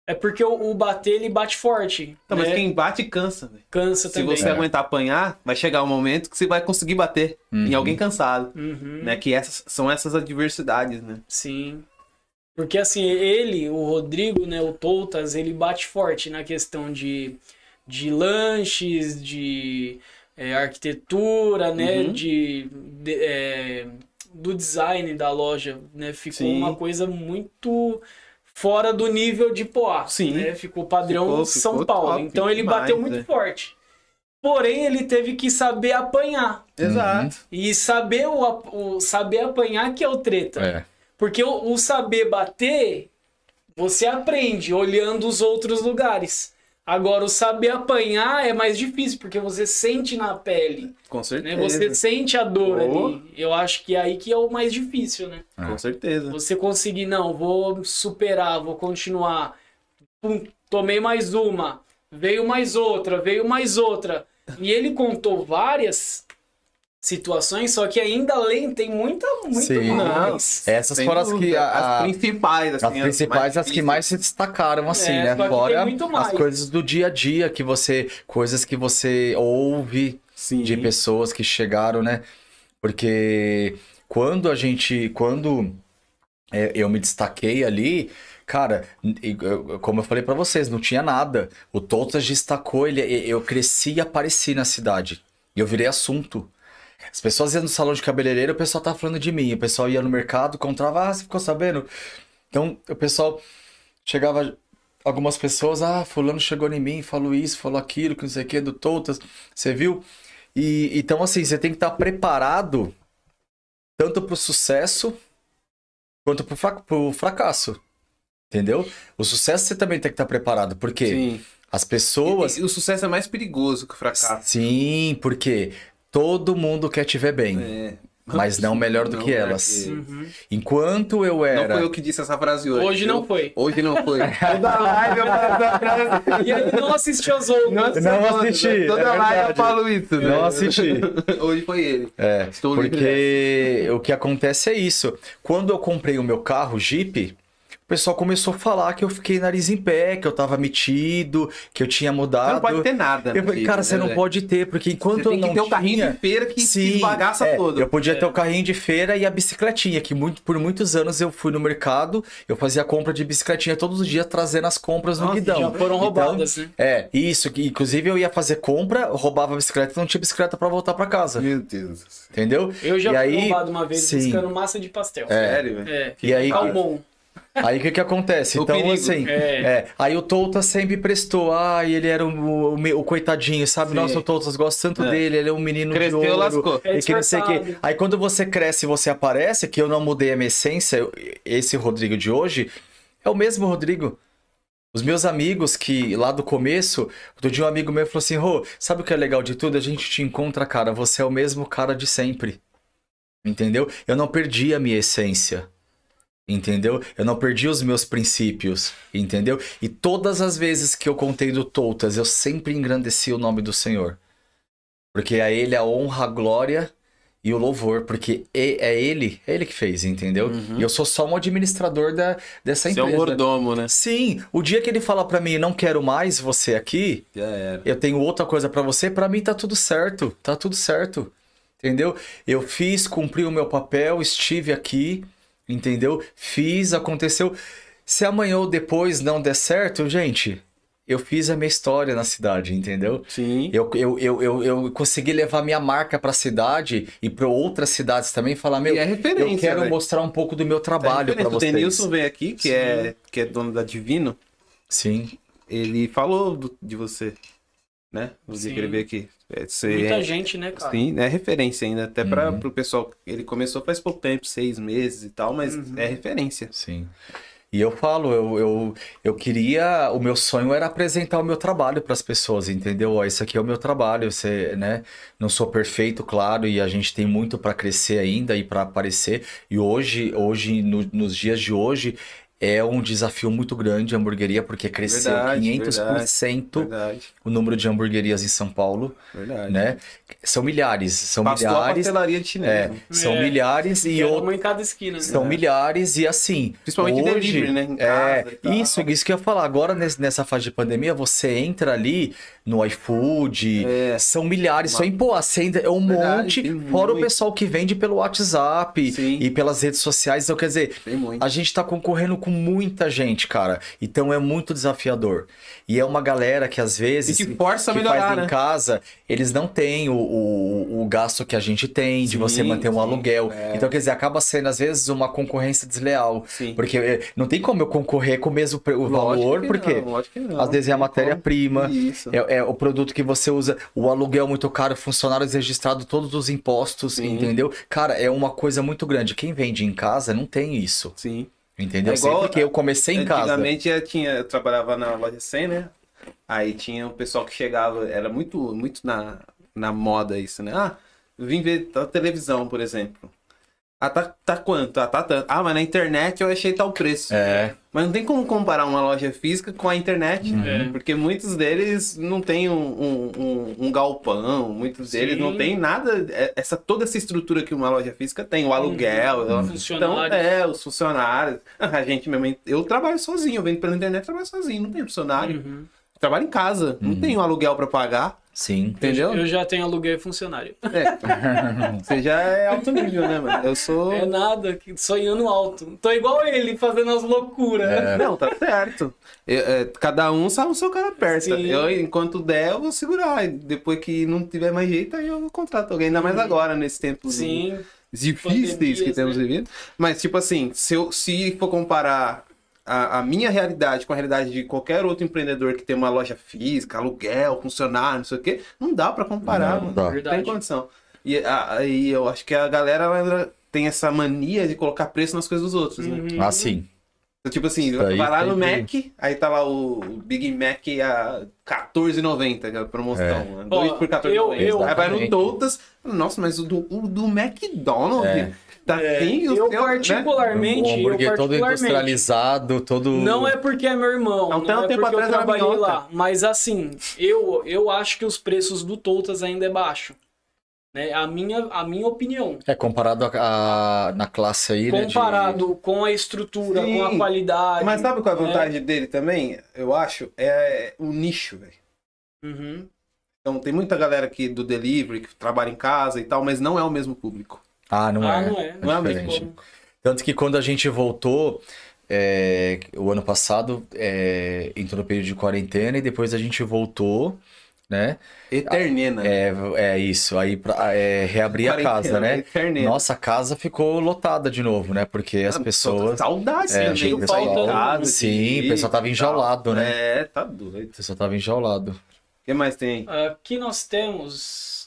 É porque o, o bater, ele bate forte. Não, mas né? quem bate cansa, velho. Cansa Se também. você É. aguentar apanhar, vai chegar um momento que você vai conseguir bater em Uhum. alguém cansado. Uhum. Né? Que essas, são essas adversidades, né? Sim. Porque assim, ele, o Rodrigo, né, o Toutas, ele bate forte na questão de, de lanches, de é, arquitetura, né, Uhum. de, de- é, do design da loja, né, ficou Sim. uma coisa muito fora do nível de Poá, Sim. né, ficou padrão Ficou- São ficou Paulo. top então ele demais, bateu muito né? forte. Porém, ele teve que saber apanhar. Exato. E saber, o, o- saber apanhar que é o treta. É. Porque o, o saber bater, você aprende olhando os outros lugares. Agora, o saber apanhar é mais difícil, porque você sente na pele. Com Né? certeza. Você sente a dor Oh. ali. Eu acho que é aí que é o mais difícil, né? Com certeza. Você conseguir, não, vou superar, vou continuar. Pum, tomei mais uma, veio mais outra, veio mais outra. E ele contou várias situações, só que ainda além tem muita, muito Sim. mais. Essas Sem foram as que. a- As principais, assim. As principais, as que mais se destacaram, assim, É, né? Fora as coisas do dia a dia que você. Coisas que você ouve Sim. de pessoas que chegaram, né? Porque quando a gente. Quando é, eu me destaquei ali. Cara, como eu falei pra vocês, não tinha nada. O Totas destacou, ele, eu cresci e apareci na cidade. E eu virei assunto. As pessoas iam no salão de cabeleireiro, o pessoal tava falando de mim. O pessoal ia no mercado, comprava, ah, você ficou sabendo? Então, o pessoal chegava, algumas pessoas, ah, fulano chegou em mim, falou isso, falou aquilo, que não sei o que, do Toutas, você viu? E, então, assim, você tem que estar preparado tanto pro sucesso quanto pro, fra- pro fracasso. Entendeu? O sucesso você também tem que estar preparado, porque Sim. as pessoas. E, e o sucesso é mais perigoso que o fracasso. Sim, porque todo mundo quer te ver bem, É. mas não melhor do Não, que é elas. que- Uhum. Enquanto eu Não era. foi eu que disse essa frase hoje. Hoje não foi. Hoje não foi. Toda live eu falo essa frase. E ele não assistiu as outras. Não assisti, Toda é live eu verdade. falo isso. né? Não assisti. Hoje foi ele. É, Estou livre porque o que acontece é isso. Quando eu comprei o meu carro, Jeep, pessoal começou a falar que eu fiquei nariz em pé, que eu tava metido, que eu tinha Você mudado. não pode ter nada. Eu no falei, Jeep, cara, né, você não velho? pode ter, porque enquanto Você tem eu que não ter o carrinho tinha... de feira que, que Sim, esbagaça é, todo. Eu podia É. ter o carrinho de feira e a bicicletinha, que muito, por muitos anos eu fui no mercado, eu fazia compra de bicicletinha todos os dias, trazendo as compras no Nossa, guidão. Já foram Então, roubadas, né? É, isso. que Inclusive eu ia fazer compra, roubava a bicicleta e não tinha bicicleta pra voltar pra casa. Meu Deus. Entendeu? Eu já E fui aí- roubado uma vez sim. buscando massa de pastel. Sério, velho? É. E aí- Calmon. Aí o que que acontece? O Então, perigo. assim, É. é, aí o Touta sempre prestou, ah, ele era o, o, o coitadinho, sabe? Sim. Nossa, o Toutas gosto tanto É. dele, ele é um menino Cresceu, de ouro. lascou. É e que não sei disfarçado. Aí quando você cresce e você aparece, que eu não mudei a minha essência, eu- esse Rodrigo de hoje é o mesmo Rodrigo. Os meus amigos que lá do começo, outro dia um amigo meu falou assim, Rô, sabe o que é legal de tudo? A gente te encontra, cara, você é o mesmo cara de sempre. Entendeu? Eu não perdi a minha essência. Entendeu? Eu não perdi os meus princípios, entendeu? E todas as vezes que eu contei do Toutas, eu sempre engrandeci o nome do Senhor. Porque a ele a honra, a glória e o louvor, porque é ele, é ele que fez, entendeu? Uhum. E eu sou só um administrador da, dessa Você é um empresa. mordomo, né? Sim, o dia que ele fala pra mim, não quero mais você aqui, eu tenho outra coisa pra você, pra mim tá tudo certo, tá tudo certo. Entendeu? Eu fiz, cumpri o meu papel, estive aqui, entendeu? Fiz, aconteceu. Se amanhã ou depois não der certo, gente, eu fiz a minha história na cidade, entendeu? Sim. Eu, eu, eu, eu, eu consegui levar minha marca pra cidade e pra outras cidades também, falar, meu, E é referência, eu quero mostrar um pouco do meu Tá trabalho pra O vocês. Denilson veio aqui, que é, que é dono da Divino, Sim, ele falou do- de você, né? O Sim. ele veio aqui. É, você Muita é, gente, né, cara? Sim, é referência ainda, até para Uhum. pro pessoal. Ele começou faz pouco tempo, seis meses e tal, mas Uhum. é referência. sim. E eu falo, eu, eu, eu queria, o meu sonho era apresentar o meu trabalho para as pessoas, entendeu? Ó, esse aqui é o meu trabalho, você, né? Não sou perfeito, claro, e a gente tem muito para crescer ainda e para aparecer. E hoje, hoje no- nos dias de hoje, é um desafio muito grande a hamburgueria, porque cresceu Verdade, 500% Verdade, o número de hamburguerias em São Paulo, verdade. né? São milhares, são Passou a milhares, pastelaria de é, né? são É. milhares e E era outros. uma em cada esquina. né? São milhares e assim. Principalmente hoje, delivery, né? Em é, e isso, isso que eu ia falar. Agora, nessa fase de pandemia, você entra ali no iFood, É. são milhares. Só em Poá, é um Verdade, monte, fora o muito. pessoal que vende pelo WhatsApp Sim. e pelas redes sociais. Então, quer dizer, a gente tá concorrendo com com muita gente, cara. Então é muito desafiador. E é uma galera que às vezes E que força a melhorar, faz em né? casa, eles não têm o, o, o gasto que a gente tem de Sim, você manter um sim, aluguel. é. Então, quer dizer, acaba sendo às vezes uma concorrência desleal. Sim. Porque eh, não tem como eu concorrer com o mesmo o valor, que porque não, não. às vezes é a matéria-prima, é, é o produto que você usa, o aluguel muito caro, funcionários registrados, todos os impostos, entendeu? Cara, é uma coisa muito grande. Quem vende em casa não tem isso, Sim. Entendeu? É igual- Sempre que eu comecei em casa. Antigamente eu, tinha, eu trabalhava na loja 100, né? Aí tinha o pessoal que chegava, era muito, muito na, na moda isso, né? Ah, vim ver a televisão, por exemplo. Ah, tá, tá quanto? Ah, tá tanto. Ah, mas na internet eu achei tal preço. É. Mas não tem como comparar uma loja física com a internet. É. Porque muitos deles não tem um, um, um- um galpão, muitos deles Sim. não tem nada, é- essa, toda essa estrutura que uma loja física tem, o aluguel, Uhum. então, Funcionários. é, os funcionários. A gente mesmo, eu trabalho sozinho, eu vendo pela internet, trabalho sozinho, não tenho funcionário. Uhum. Trabalho em casa, não tenho aluguel pra pagar, Sim. entendeu? Eu já tenho aluguel funcionário. É. Você já é alto nível, né, mano? Eu sou. É nada, que- sonhando alto. Tô igual ele, fazendo as loucuras. É. Não, tá certo. Eu- é, cada um sabe o seu cara. Sim. Eu, enquanto der, eu vou segurar. E Depois que não tiver mais jeito, aí eu contrato alguém. Ainda mais agora, nesse tempo Sim. difíceis que Pandemias, temos né? vivido. Mas, tipo assim, se, eu, se for comparar a, a minha realidade com a realidade de qualquer outro empreendedor que tem uma loja física, aluguel, funcionário, não sei o quê, não dá pra comparar, Não mano. Não tem condição. E aí eu acho que a galera ela tem essa mania de colocar preço nas coisas dos outros, né? Uhum. Assim. Tipo assim, Isso aí vai lá no que- Mac, aí tá lá o Big Mac a R$14,90, que é a promoção. Dois Ó, por R$14,90. eu- eu- Aí vai no. Doutas, nossa, mas o do, o do McDonald's É. tá É, assim, eu seu, né? particularmente, o eu hambúrguer todo particularmente, industrializado, todo. Não é porque é meu irmão, um não tempo é porque eu atrás era trabalhei minhoca. lá. Mas assim, eu, eu acho que os preços do Toutas ainda é baixo. Né? A, minha, a minha opinião. É comparado a, a- na classe aí, né? de- Comparado com a estrutura, Sim. com a qualidade. Mas sabe qual é a né? vantagem dele também? Eu acho, é o nicho, velho. Uhum. Então tem muita galera aqui do delivery que trabalha em casa e tal, mas não é o mesmo público. Ah, não ah, é. não é. Não é mesmo diferente. público. Tanto que quando a gente voltou, é, o ano passado, é, entrou no período de quarentena e depois a gente voltou, né? Eternena. É, é isso, aí pra é, reabrir a casa, né? Eternena. Nossa, a casa ficou lotada de novo, né? Porque as Ah, pessoas. Saudades É, sair de pessoal- Sim, o pessoal tava enjaulado, né? É, tá doido. O pessoal tava enjaulado. O que mais tem? Aqui nós temos.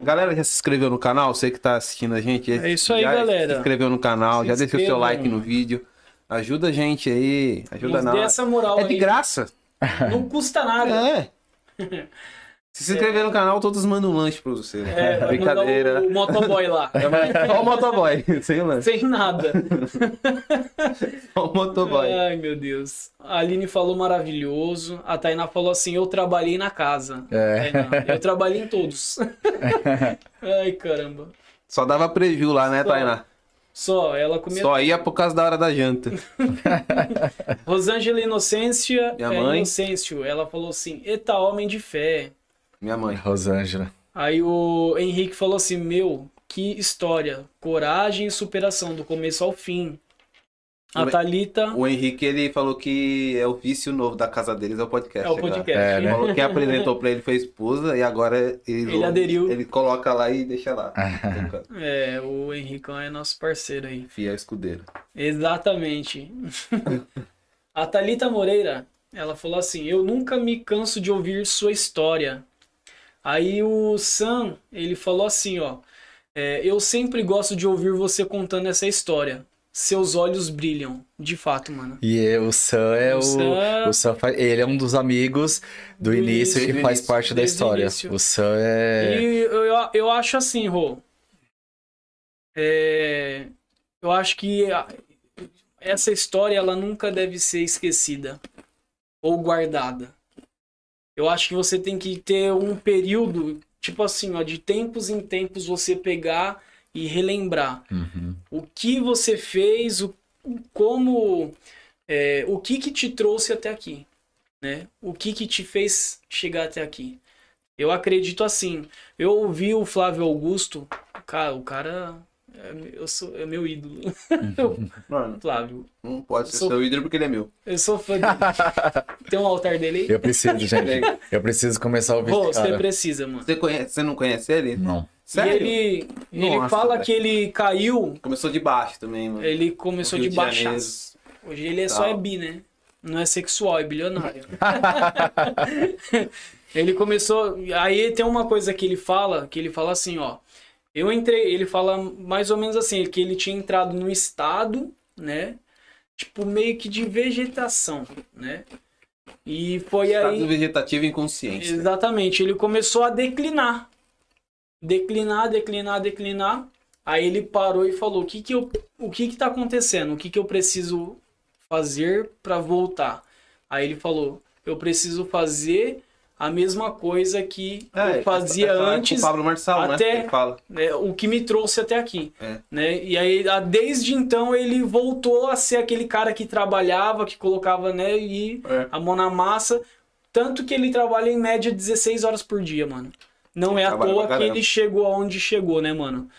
Galera, já se inscreveu no canal? Você que tá assistindo a gente. É isso aí, já galera. Se inscreveu no canal, Se já deixou seu like no vídeo. Ajuda a gente aí. Ajuda Nos dê essa moral É de aí. graça. Não custa nada. É. Se se inscrever no canal, todos mandam um lanche pra você. É, Brincadeira. o, o motoboy lá. Só o motoboy, sem lanche. Sem nada. Só o motoboy. Ai, meu Deus. A Aline falou maravilhoso. A Tainá falou assim: Eu trabalhei na casa. É. Tainá, eu trabalhei em todos. Ai, caramba. Só dava preview lá, né, Só. Tainá? Só, ela comia. Só ia por causa da hora da janta. Rosângela Inocência. Minha é, mãe. Inocêncio. Ela falou assim: Eita, homem de fé. Minha mãe. Rosângela. Aí o Henrique falou assim: Meu, que história. Coragem e superação, do começo ao fim. A O- Thalita O Henrique, ele falou que é o vício novo da casa deles, é o podcast. é o podcast. É, Ele né? falou que apresentou pra ele foi a esposa e agora ele, Ele aderiu. Ele coloca lá e deixa lá. É, o Henricão é nosso parceiro aí. Fiel escudeiro. Exatamente. A Thalita Moreira, ela falou assim: Eu nunca me canso de ouvir sua história. Aí o Sam, ele falou assim: Ó, é, eu sempre gosto de ouvir você contando essa história. Seus olhos brilham. De fato, mano. E é- o Sam é O o. Sam- O Sam fa- ele é um dos amigos do, Do início início. Do faz parte da o história. início. O Sam é. E eu, eu, eu acho assim, Rô. É, eu acho que essa história ela nunca deve ser esquecida ou guardada. Eu acho que você tem que ter um período, tipo assim, ó, de tempos em tempos você pegar e relembrar Uhum. o que você fez, o, como, é, o que que te trouxe até aqui, né? O que que te fez chegar até aqui. Eu acredito assim. Eu ouvi o Flávio Augusto, cara, o cara eu sou, é meu ídolo. Mano, Flávio. não pode ser Sou- seu ídolo porque ele é meu. Eu sou fã dele. Tem um altar dele aí? Eu preciso, gente. Eu preciso começar a ouvir Pô, esse você precisa, mano. Você, conhece, você não conhece ele? Não. Sério? E ele, ele Nossa, fala velho. que ele caiu, Começou de baixo também, mano. ele começou de baixaço. Hoje ele é só Tal. é bi, né? Não é sexual, é bilionário. ele começou. Aí tem uma coisa que ele fala, que ele fala assim, ó. Eu entrei, ele fala mais ou menos assim, que ele tinha entrado num estado, né? Tipo, meio que de vegetação, né? E foi Estado aí. vegetativo e inconsciência. Exatamente, ele começou a declinar. Declinar, declinar, declinar. Aí ele parou e falou: "O que que eu, o que que tá acontecendo? O que que eu preciso fazer para voltar?" Aí ele falou: "Eu preciso fazer a mesma coisa que É, eu fazia essa- é antes, Com o Pablo Marçal, até- né? que Ele fala. né, o que me trouxe até aqui, É. né? E aí desde então ele voltou a ser aquele cara que trabalhava, que colocava, né, e É. a mão na massa, tanto que ele trabalha em média 16 horas por dia, mano. Não é à toa que ele chegou aonde chegou, né, mano?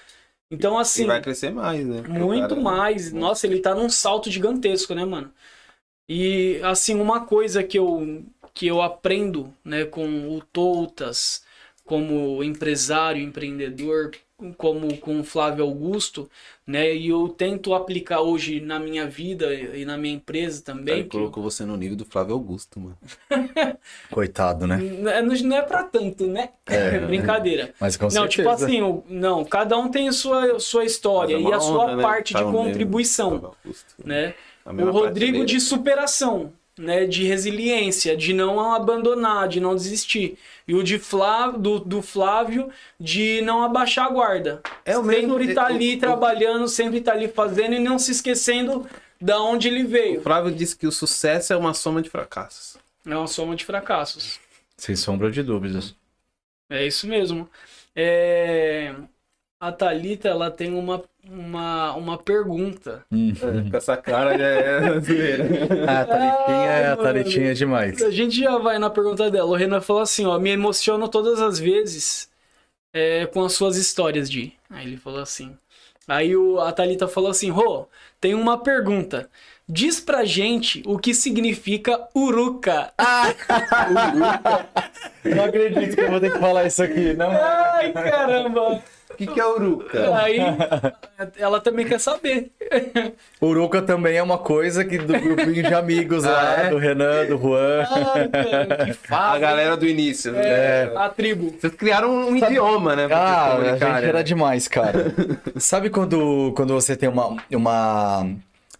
Então E assim, vai crescer mais, né? Porque muito cara- mais. Nossa, ele tá num salto gigantesco, né, mano? E assim, uma coisa que eu que eu aprendo, né, com o Toutas, como empresário, empreendedor, como com o Flávio Augusto, né, e eu tento aplicar hoje na minha vida e na minha empresa também, Ele que colocou você no nível do Flávio Augusto, mano. Coitado, né? Não é- não é pra tanto, né? É. Brincadeira. Mas com Não, certeza. tipo assim, não, cada um tem a sua, sua história é e a sua né? parte Tá de do contribuição, né? O Rodrigo prateleira. de superação, né? De resiliência, de não abandonar, de não desistir. E o de Flávio, do, do Flávio de não abaixar a guarda. É o mesmo- sempre tá o- ali o- trabalhando, sempre tá ali fazendo e não se esquecendo da onde ele O veio. Flávio disse que o sucesso é uma soma de fracassos. É uma soma de fracassos. Sem sombra de dúvidas. É isso mesmo. É, A Thalita, ela tem uma, uma, uma pergunta. Hum. Com essa cara já é zoeira. Ah, a Thalitinha, Ai, a mano. Thalitinha é demais. A gente já vai na pergunta dela. O Renan falou assim, ó, me emociono todas as vezes é, com as suas histórias, de. Aí ele falou assim. Aí o, a Thalita falou assim, Rô, tem uma pergunta. Diz pra gente o que significa uruca. Não acredito que eu vou ter que falar isso aqui, não. Ai, caramba. O que, que é uruca? Aí ela também quer saber. Uruca também é uma coisa que do grupinho de amigos Ah, lá, é? do Renan, do Juan. Cara, que fala. A galera do início. né? É, a tribo. Vocês criaram um idioma, né? Ah, a gente era né? demais, cara. Sabe quando, quando você tem uma, uma.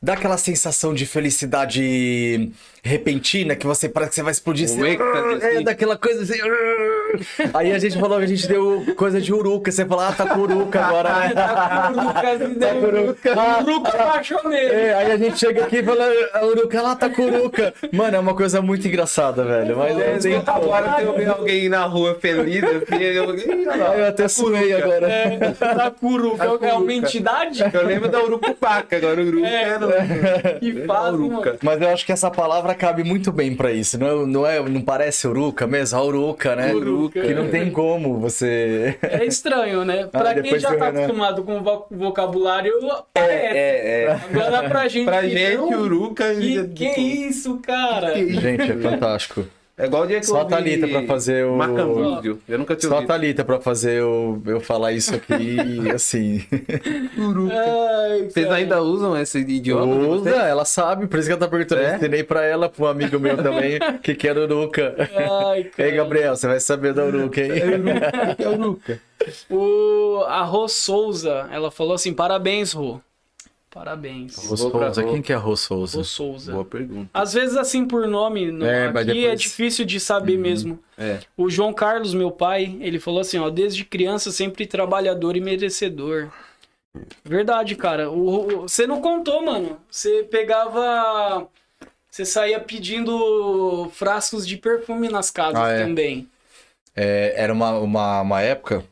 Dá aquela sensação de felicidade repentina que você parece que você vai explodir. Você, êxtase, é, assim. daquela coisa assim. Aí a gente falou que a gente deu coisa de uruca. Você fala, ah, tá com uruca agora, né? Tá com uruca. Ah, Uruca apaixonei. É, aí a gente chega aqui e fala, a uruca lá tá com uruca. Mano, é uma coisa muito engraçada, velho. Mas É, tem Agora eu ver alguém na rua feliz, assim, eu, Eu até suei Uruca. agora. É, Takuru, que é uma entidade Eu lembro da Urucupaca, agora o Uruca É, é, que mano. Uruca. Mas eu acho que essa palavra cabe muito bem pra isso. Não, não, é, não parece uruca mesmo? A uruca, né? Uruca. Que não tem como você. É estranho, né? Pra quem depois já tá Renan. acostumado com o vo- vocabulário, parece. É, é. Agora pra gente. Pra que gente, Uruca. Que, que isso, cara? Gente, é fantástico. É igual o dia que Só eu ouvi Thalita pra fazer o-. Eu nunca tinha Só ouvido. Thalita pra fazer eu, eu falar isso aqui assim. Ai, Vocês cara. ainda usam esse idioma? Usa, ela sabe, por isso que ela tá perguntando. É? Eu ensinei pra ela, pra um amigo meu também, que quer uruca. Ai, cara. Ei, Gabriel, você vai saber da uruca, hein? O que é Uruca? O, a Rô Souza, ela falou assim: parabéns, Rô. Parabéns. Rô pra quem que é Rô Souza? Rô Souza. Boa pergunta. Às vezes, assim, por nome, no- É, aqui é depois- difícil de saber mesmo. É. O João Carlos, meu pai, ele falou assim, ó, desde criança sempre trabalhador e merecedor. Verdade, cara. O, o- você não contou, mano. Você pegava... Você saía pedindo frascos de perfume nas casas Ah, é. também. É, era uma, uma, uma época.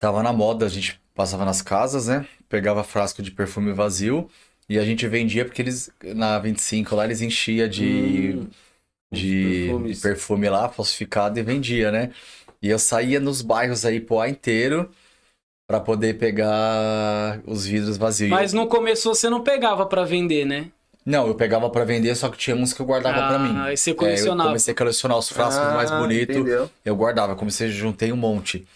Tava na moda, a gente passava nas casas, né? Pegava frasco de perfume vazio e a gente vendia porque eles, na 25 lá, eles enchia de, Hum, de, de perfume lá, falsificado, e vendia, né? E eu saía nos bairros aí, Poá inteiro, Pra poder pegar os vidros vazios. Mas no começo você não pegava pra vender, né? Não, eu pegava pra vender, só que tinha uns que eu guardava Ah, pra mim. aí você É, eu colecionava. comecei a colecionar os frascos mais Ah, bonitos. entendeu? Eu guardava, comecei, juntei um monte.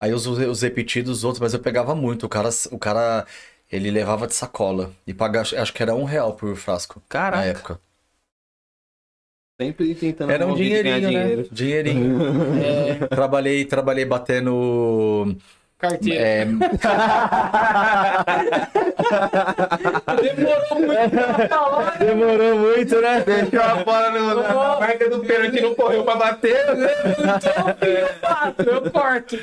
Aí os, os repetidos, os outros, mas eu pegava muito. O cara, o cara, ele levava de sacola. E pagava, acho que era um real por frasco. Caraca. Na época. Sempre tentando Era um dinheirinho, né? dinheiro. Dinheirinho. É, trabalhei, trabalhei batendo. Carteira. é, Demorou muito falar. Demorou muito, né? Deixou a bola no- na, na marca do pênalti não correu pra bater. Então, eu bato, eu corto.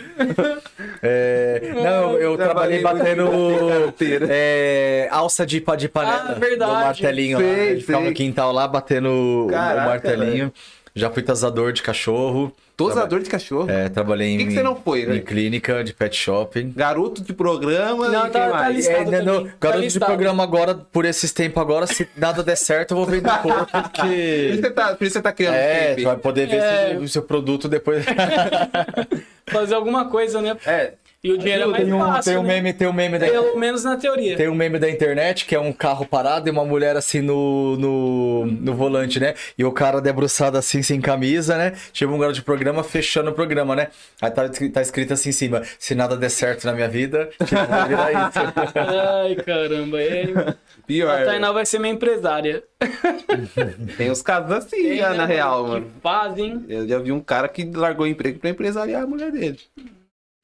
É, não, eu, trabalhei Trabalhei batendo é, alça de, pa- de panela. Ah, verdade. Do martelinho lá. Sei, A gente ficava sei. no quintal lá batendo o- Caraca, o martelinho. Já fui tasador de cachorro. Tosador de cachorro. É, trabalhei em, que, que você não foi, em né? clínica de pet shopping. Garoto de programa Não, e tá- quem tá mais? listado É, no, Tá garoto de listado. programa agora, por esses tempos agora, se nada der certo, eu vou vender pouco, Por isso porque... você tá, por isso você tá criando É, tu vai poder ver É. se o seu produto depois... Fazer alguma coisa, né? É, E o dinheiro é mais tem, um, fácil, tem um né? meme, tem um meme da Pelo menos na teoria. Tem um meme da internet que é um carro parado e uma mulher assim no, no, no volante, né? E o cara debruçado assim, sem camisa, né? Chega um garoto de programa fechando o programa, né? Aí tá, tá escrito assim em cima: se nada der certo na minha vida, tipo, vou virar isso. Ai, caramba. É... pior. A Tainá vai ser minha empresária. Tem os casos assim Tem, já, né, na real, que mano. Fazem. Eu já vi um cara que largou o emprego pra empresariar a mulher dele.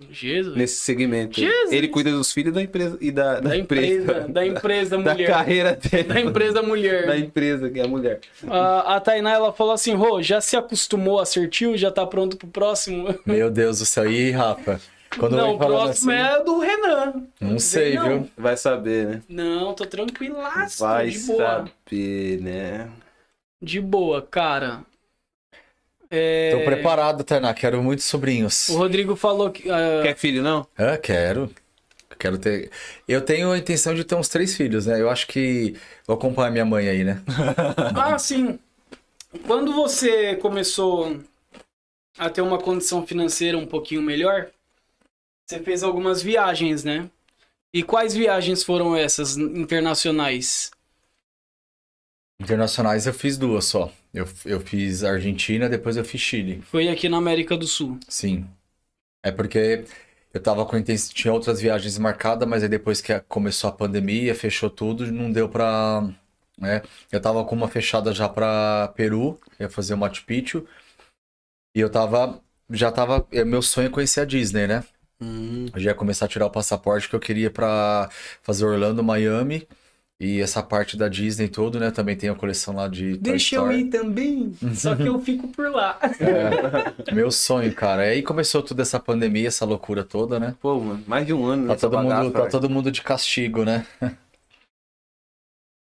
Jesus. Nesse segmento. Jesus. Ele cuida dos filhos da empresa e da, da, Da empresa. Da empresa Da mulher. carreira dele. Da empresa mulher. Da empresa, que é a mulher. A, a Tainá, ela falou assim, Rô, já se acostumou a ser tio? Já tá pronto pro próximo? Meu Deus do céu. E Rafa? Quando não, o próximo assim, é do Renan. Não sei, não. viu? Vai saber, né? Não, tô tranquilaço, Vai de boa. saber, né? De boa, cara. É, Tô preparado, Tainá. Quero muitos sobrinhos. O Rodrigo falou que... ah, Quer filho, não? Ah, quero. Quero ter. Eu tenho a intenção de ter uns três filhos, né? Eu acho que vou acompanhar minha mãe aí, né? Ah, sim. Quando você começou a ter uma condição financeira um pouquinho melhor, você fez algumas viagens, né? E quais viagens foram essas internacionais? Internacionais eu fiz duas só. Eu, eu fiz Argentina, depois eu fiz Chile. Foi aqui na América do Sul. Sim. É porque eu tava com intenção. Tinha outras viagens marcadas, mas aí depois que começou a pandemia, fechou tudo, não deu pra. Né? Eu tava com uma fechada já pra Peru, ia fazer o Machu Picchu. E eu tava. Já tava. é, Meu sonho é conhecer a Disney, né? Eu já ia começar a tirar o passaporte que eu queria pra fazer Orlando, Miami. E essa parte da Disney todo, né? Também tem a coleção lá de Toy Deixa eu Story. ir também, só que eu fico por lá. É, meu sonho, cara. Aí começou toda essa pandemia, essa loucura toda, né? Pô, mano, mais de um ano Tá nessa todo, bagaça, mundo, tá todo mundo de castigo, né?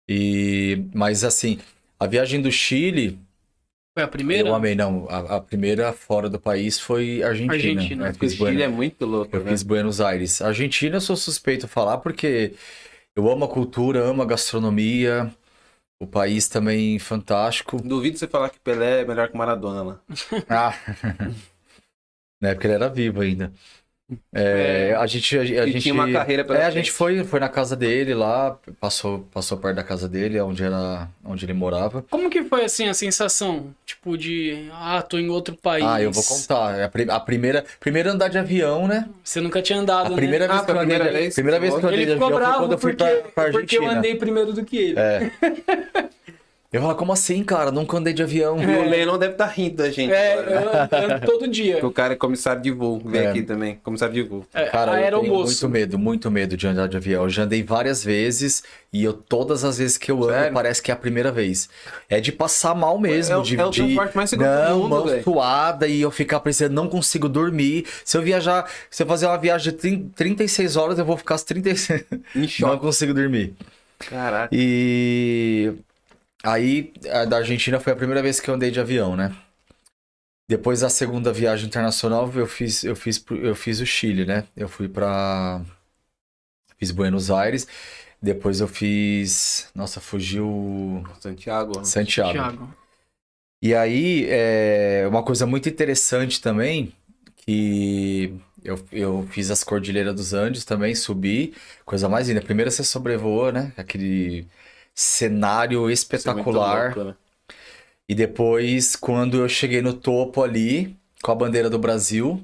E, mas assim, a viagem do Chile, Foi a primeira? eu amei, não. A, a primeira fora do país foi Argentina. Argentina. Eu Porque o fiz, Chile Buenos, é muito louco, eu né? fiz Buenos Aires. Argentina eu sou suspeito a falar porque eu amo a cultura, amo a gastronomia. O país também fantástico. Duvido você falar que Pelé é melhor que Maradona lá. Ah. Na época ele era vivo ainda. É, a gente, a, a E gente tinha uma carreira pela É, a gente foi, foi na casa dele lá, passou, passou perto da casa dele, onde era, onde ele morava. Como que foi assim a sensação? Tipo de, ah, tô em outro país. Ah, eu vou contar. É A, a primeira, primeiro andar de avião, né? Você nunca tinha andado, A né? primeira vez Ah, que eu andei, primeira de- vez? primeira vez que eu andei Ele de avião foi quando eu fui porque, pra, pra porque eu Argentina. andei primeiro do que ele. É. Eu falo, como assim, cara? Nunca andei de avião. E o Lennon deve estar rindo da gente. É, agora, né? eu ando todo dia. Porque o cara é comissário de voo. Vem É. aqui também, comissário de voo. É, Cara, eu tenho muito medo, muito medo de andar de avião. Eu já andei várias vezes e eu todas as vezes que eu ando Sério? parece que é a primeira vez. É de passar mal mesmo, É o- de, é o de mais seguro do não, mundo, mão suada e eu ficar pensando, não consigo dormir. Se eu viajar, se eu fazer uma viagem de 30 36 horas, eu vou ficar as 36. Em não choque. consigo dormir. Caraca. E aí, a da Argentina foi a primeira vez que eu andei de avião, né? Depois da segunda viagem internacional, eu fiz, eu fiz, eu fiz o Chile, né? Eu fui pra. Fiz Buenos Aires. Depois eu fiz. Nossa, fugiu. Santiago. né? Santiago. Thiago. E aí, é uma coisa muito interessante também, que Eu, eu fiz as Cordilheiras dos Andes também, subi, coisa mais linda. Primeiro você sobrevoa, né? Aquele cenário é espetacular. louco, né? E depois, quando eu cheguei no topo ali, com a bandeira do Brasil,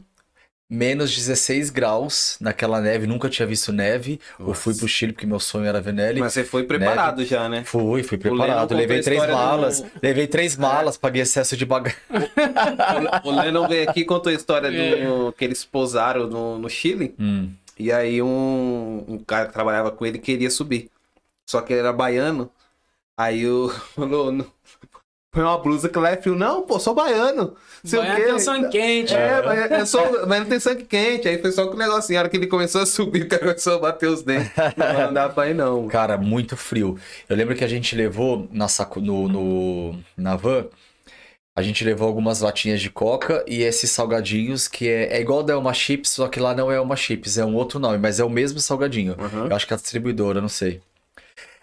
menos 16 graus naquela neve, nunca tinha visto neve. Eu Nossa. fui pro Chile porque meu sonho era ver neve. Mas você foi preparado já, né? Fui, fui preparado. Levei três história do- malas. Levei três malas, paguei excesso de bagagem. O Lennon veio aqui e contou a história É. do que eles pousaram no, no Chile. Hum. E aí um, um cara que trabalhava com ele queria subir. Só que ele era baiano. Aí o falou, "Não, põe uma blusa que lá é frio. Não, pô, sou baiano. Sei o Vai quê. ter um sangue quente. É, mas, é só, mas não tem sangue quente. Aí foi só com o negocinho. A hora que ele começou a subir, o cara começou a bater os dentes. Não, dá pra ir, não. Cara, muito frio. Eu lembro que a gente levou na saco, no, no- na van, a gente levou algumas latinhas de coca e esses salgadinhos que é, é igual da Elma Chips, só que lá não é Elma Chips, é um outro nome, mas é o mesmo salgadinho. Uhum. Eu acho que é a distribuidora, não sei.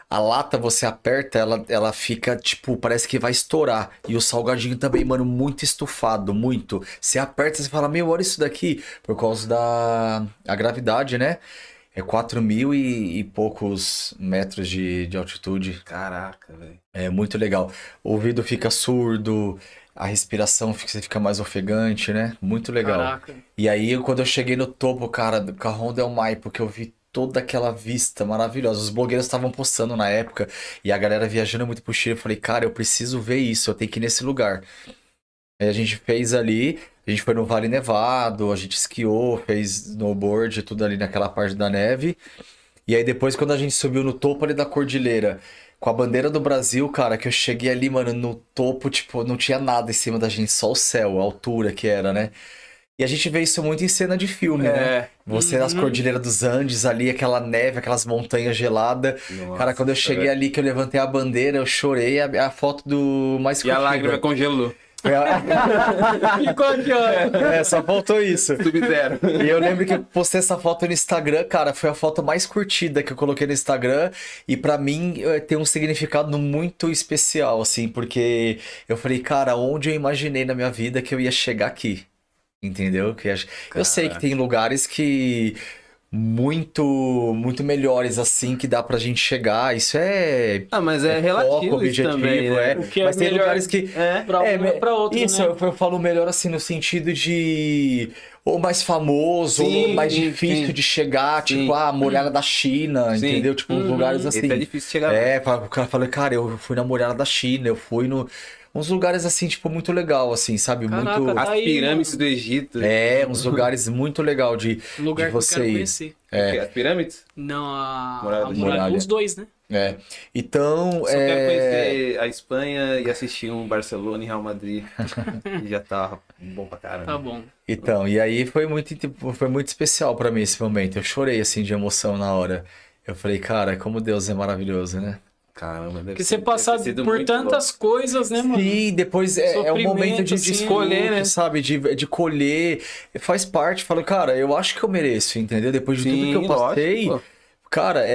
A lata você aperta, ela, ela fica tipo, parece que vai estourar. E o salgadinho também, mano, muito estufado, muito. Você aperta, você fala, meu, olha isso daqui, por causa da a gravidade, né? É 4 mil e, e poucos metros de, de altitude. Caraca, velho. É muito legal. O ouvido fica surdo, a respiração fica, fica mais ofegante, né? Muito legal. Caraca. E aí, quando eu cheguei no topo, cara, do Carrão Del Maipo, que eu vi toda aquela vista maravilhosa. Os blogueiros estavam postando na época e a galera viajando muito pro Chile. Eu falei, cara, eu preciso ver isso, eu tenho que ir nesse lugar. Aí a gente fez ali, a gente foi no Vale Nevado, a gente esquiou, fez snowboard, tudo ali naquela parte da neve. E aí depois, quando a gente subiu no topo ali da cordilheira, com a bandeira do Brasil, cara, que eu cheguei ali, mano, no topo, tipo, não tinha nada em cima da gente, só o céu, a altura que era, né? E a gente vê isso muito em cena de filme, né? É. Você nas Uhum. Cordilheiras dos Andes, ali, aquela neve, aquelas montanhas geladas. Nossa, Cara, quando eu cheguei ali, que eu levantei a bandeira, eu chorei, a, a foto do mais E a curtida. lágrima congelou. A- Ficou aqui, ó. é, só faltou isso. Sub-zero. E eu lembro que eu postei essa foto no Instagram, cara, foi a foto mais curtida que eu coloquei no Instagram e pra mim eh, tem um significado muito especial, assim, porque eu falei, cara, onde eu imaginei na minha vida que eu ia chegar aqui? Entendeu? Que eu, eu sei que tem lugares que muito muito melhores assim que dá pra gente chegar. Isso é Ah, mas é, é relativo foco, objetivo, também, né? é. O que é Mas tem lugares que É. Pra um é, é, me- pra outro, Isso, né? eu, eu falo melhor assim no sentido de ou mais famoso, ou Sim, mais sim, difícil sim. de chegar, Sim. tipo, ah, a muralha da China, entendeu? Tipo, Uhum. lugares Esse assim. é difícil chegar. É, fa- o cara falou, cara, eu fui na muralha da China, eu fui no uns lugares assim, tipo, muito legal, assim, sabe? Caraca, muito. As Aí, pirâmides do Egito. É, uns lugares muito legal de, Lugar de que eu você quero ir. conhecer. É. As pirâmides? Não, a, Muralha a muralha. Os dois, né? É. Então, Só quero é... conhecer a Espanha e assistir um Barcelona e Real Madrid. e já tá bom pra caramba. Tá bom. Então, e aí foi muito, tipo, foi muito especial pra mim esse momento. Eu chorei assim de emoção na hora. Eu falei, cara, como Deus é maravilhoso, né? Caramba, deve Porque ser- você deve passar ter sido por tantas coisas, né, mano? Sim, depois é, é um momento de, de assim, escolher, né? sabe? De, de colher. Faz parte. Falo, cara, eu acho que eu mereço, entendeu? Depois de Sim, tudo que eu passei, lógico. cara, é.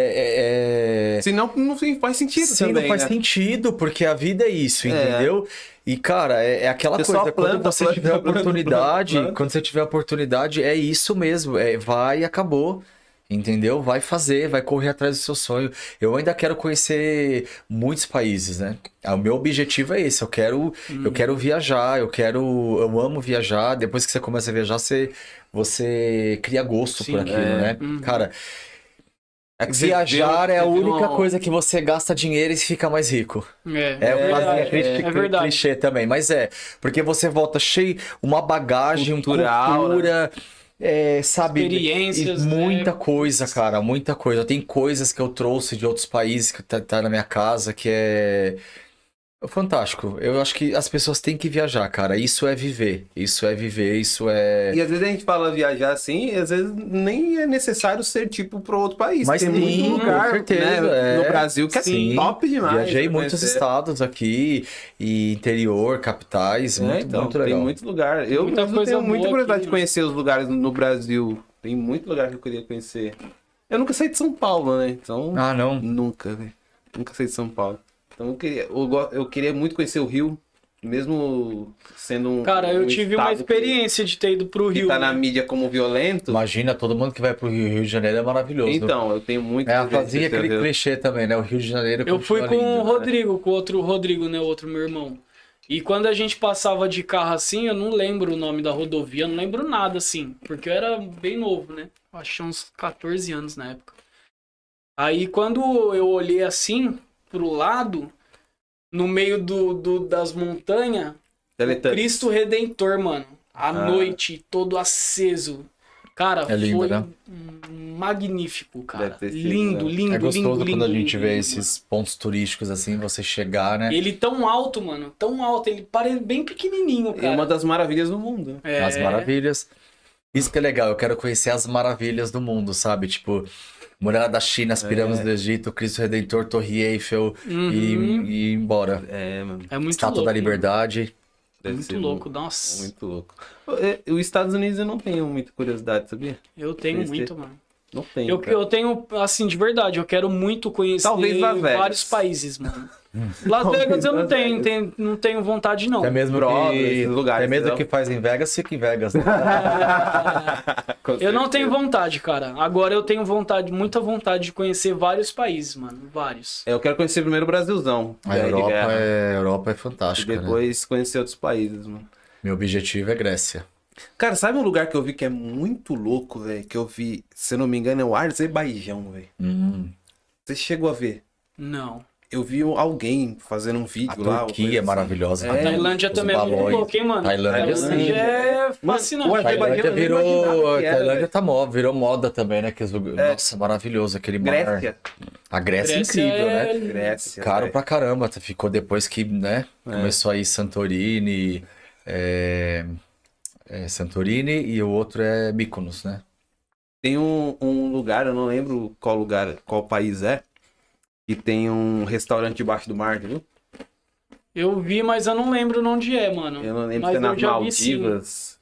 é, é... Senão não faz sentido Sim, também, não faz né? sentido, porque a vida é isso, É. entendeu? E, cara, é, é aquela Você coisa, quando planta, você planta, tiver planta, oportunidade, planta, planta. quando você tiver oportunidade, é isso mesmo, é vai e acabou. Entendeu? Vai fazer, vai correr atrás do seu sonho. Eu ainda quero conhecer muitos países, né? Ah, O meu objetivo é esse. Eu quero, eu quero viajar. Eu quero, eu amo viajar. Depois que você começa a viajar, você, você cria gosto Sim, por aquilo, é. né? Uhum. Cara, É você viajar vê- é a única uma- coisa que você gasta dinheiro e fica mais rico. É, É, É, uma é, crítica- é verdade. clichê também, mas é. Porque você volta cheio, uma bagagem, Cultural, cultura, é, sabe? Experiências, e muita né? coisa, cara, muita coisa. Tem coisas que eu trouxe de outros países que tá, tá na minha casa que é fantástico. Eu acho que as pessoas têm que viajar, cara. Isso é viver. Isso é viver, isso é. E às vezes a gente fala viajar assim, e às vezes nem é necessário ser tipo pro outro país. Mas Tem sim, muito lugar, com certeza, né, é. no Brasil que é Sim. top demais. Viajei em pra muitos conhecer. estados aqui, e interior, capitais, É, muito, então, muito legal. Tem muito lugar. Eu, Muita coisa tenho muita curiosidade aqui, de né? conhecer os lugares no Brasil. Tem muito lugar que eu queria conhecer. Eu nunca saí de São Paulo, né? Então, Ah, não. nunca, velho. Nunca saí de São Paulo. Então eu queria, eu, eu queria muito conhecer o Rio. mesmo sendo um. Cara, eu um tive uma estado que- experiência de ter ido pro Que, Rio. tá na né? mídia como violento. Imagina, todo mundo que vai pro Rio, Rio de Janeiro é maravilhoso. Então, eu tenho muito. é fazia aquele Deus. clichê também, né? O Rio de Janeiro Eu fui com o lindo, né? Rodrigo, com o outro Rodrigo, né? O outro meu irmão. E quando a gente passava de carro assim, eu não lembro o nome da rodovia, eu não lembro nada assim, porque eu era bem novo, né? Eu Acho que tinha uns 14 anos na época. Aí quando eu olhei assim pro lado, no meio do, do- das montanhas. Cristo Redentor, mano. À Ah. noite, todo aceso. Cara, É lindo, foi né? magnífico, cara. Deve ter sido, Lindo, né? lindo, É gostoso lindo, quando lindo, a gente lindo, vê lindo, esses pontos turísticos assim, você chegar, né? Ele tão alto, mano. Tão alto. Ele parece bem pequenininho, É cara. uma das maravilhas do mundo. É. As maravilhas. Isso que é legal, eu quero conhecer as maravilhas do mundo, sabe? Tipo, Muralha da China, as pirâmides É. do Egito, Cristo Redentor, Torre Eiffel Uhum. e, e ir embora. É, mano. É muito Estátua louco. da mano. Liberdade. É Deve muito louco, nossa. Muito louco. É, Os Estados Unidos eu não tenho muita curiosidade, sabia? Eu tenho Conhecer. muito, mano. Não tenho. Eu, eu tenho, assim, de verdade, eu quero muito conhecer Talvez vários países, mano. Las Vegas eu não tenho, tenho- não tenho vontade, não. Até mesmo Broadway, que, lugares, até mesmo entendeu? que faz em Vegas, fica em Vegas. né? Eu não tenho vontade, cara. Agora eu tenho vontade, muita vontade de conhecer vários países, mano. Vários. É, Eu quero conhecer primeiro o Brasilzão. A Europa é, Europa é E fantástica, né? depois conhecer outros países, mano. Meu objetivo é Grécia. Cara, sabe um lugar que eu vi que é muito louco, velho? Que eu vi, se eu não me engano, é o Azerbaijão, velho. Hum. Você chegou a ver? Não. Eu vi alguém fazendo um vídeo A lá. Turquia é assim. maravilhosa. É, A Tailândia Os também é muito balões. louca, hein, mano? Tailândia, é Mano, fascinante. o A Tailândia virou, a que era, Tailândia tá moda, virou moda também, né? Que lugares- Nossa, maravilhoso aquele mar. Grécia. A Grécia, é Grécia incrível, né? é- Grécia. Caro pra caramba, ficou depois que, né, É. começou aí Santorini, é, é, Santorini e o outro é Mykonos, né? Tem um, um lugar, eu não lembro qual lugar, qual país é, que tem um restaurante debaixo do mar, viu? Eu vi, mas eu não lembro onde é, mano. Eu não lembro Mas se é eu nas já vi. Maldivas.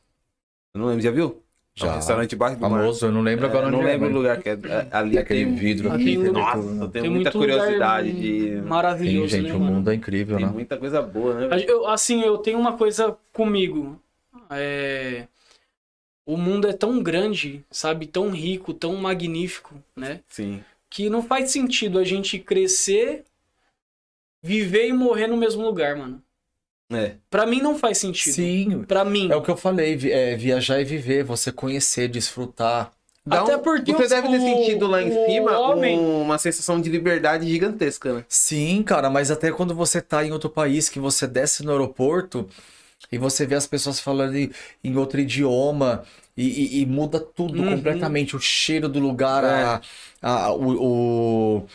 Eu não lembro, já viu? É um Já. restaurante debaixo do mar. Famoso, eu não lembro É, agora eu onde não é, lembro o lugar que é. é, Ali tem aquele tem- vidro aqui, tem- Nossa, eu tenho Tem muita muito curiosidade de. Tem, Maravilhoso, gente, né, o mano? mundo é incrível, Tem né? muita coisa boa, né? Eu, assim, eu tenho uma coisa comigo. É... O mundo é tão grande, sabe? Tão rico, tão magnífico, né? Sim. Que não faz sentido a gente crescer, viver e morrer no mesmo lugar, mano. É. Pra mim não faz sentido. Sim, Pra mim. é o que eu falei, vi- é viajar e viver, você conhecer, desfrutar. Dá Até um- porque Você o- deve ter sentido lá em cima homem- um- uma sensação de liberdade gigantesca, né? Sim, cara, mas até quando você tá em outro país, que você desce no aeroporto e você vê as pessoas falando em outro idioma e, e- e muda tudo Uhum. completamente, o cheiro do lugar, É. a, a- o, o,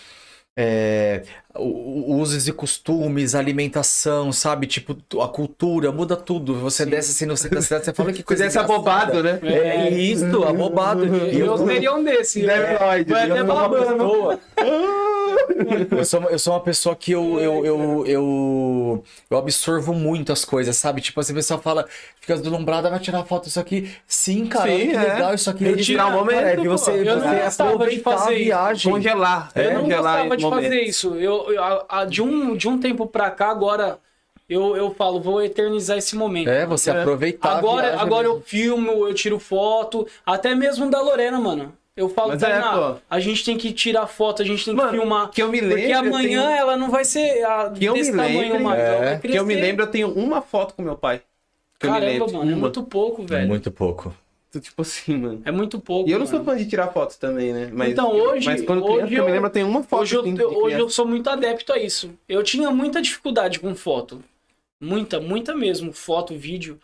é, usos e costumes, alimentação, sabe? Tipo, a cultura, muda tudo. Você Sim. desce assim no centro da cidade, você fala que coisa desse engraçada. abobado, né? É isso, abobado. E Eu, eu, seria um desse. Deve nós, Vai eu até sou uma babando. pessoa. Eu sou, eu sou uma pessoa que eu, eu, eu, eu, eu absorvo muito as coisas, sabe? Tipo, assim, a pessoa fala, fica deslumbrada, vai tirar foto disso aqui. Sim, cara, Sim, olha que é. legal isso aqui. Registrar Ele- o momento, é, você, Eu não você gostava de fazer viagem. Congelar. Eu não congelar gostava de fazer momento. isso. Eu, eu- a- a- de, um, de um tempo pra cá, agora, eu, eu falo, vou eternizar esse momento. É, você É. aproveitar Agora, agora mesmo. eu filmo, eu tiro foto, até mesmo da Lorena, mano. Eu falo, Mas é, Tainá, pô. a gente tem que tirar foto, a gente tem que Mano, filmar. Que eu me lembro. Porque amanhã tenho- ela não vai ser a, Que eu desse me tamanho lembre, mais. é, Que eu me lembro, eu tenho uma foto com meu pai. Que eu me Caramba, lembro. mano, é muito pouco, velho. Muito pouco. Tipo assim, mano. É muito pouco. E eu não mano. sou fã de tirar fotos também, né? Mas, Então, hoje- Mas quando criança, hoje eu me eu- lembro, eu tenho uma foto. Hoje, eu, assim, de eu- hoje eu sou muito adepto a isso. Eu tinha muita dificuldade com foto. Muita, muita mesmo. Foto, vídeo.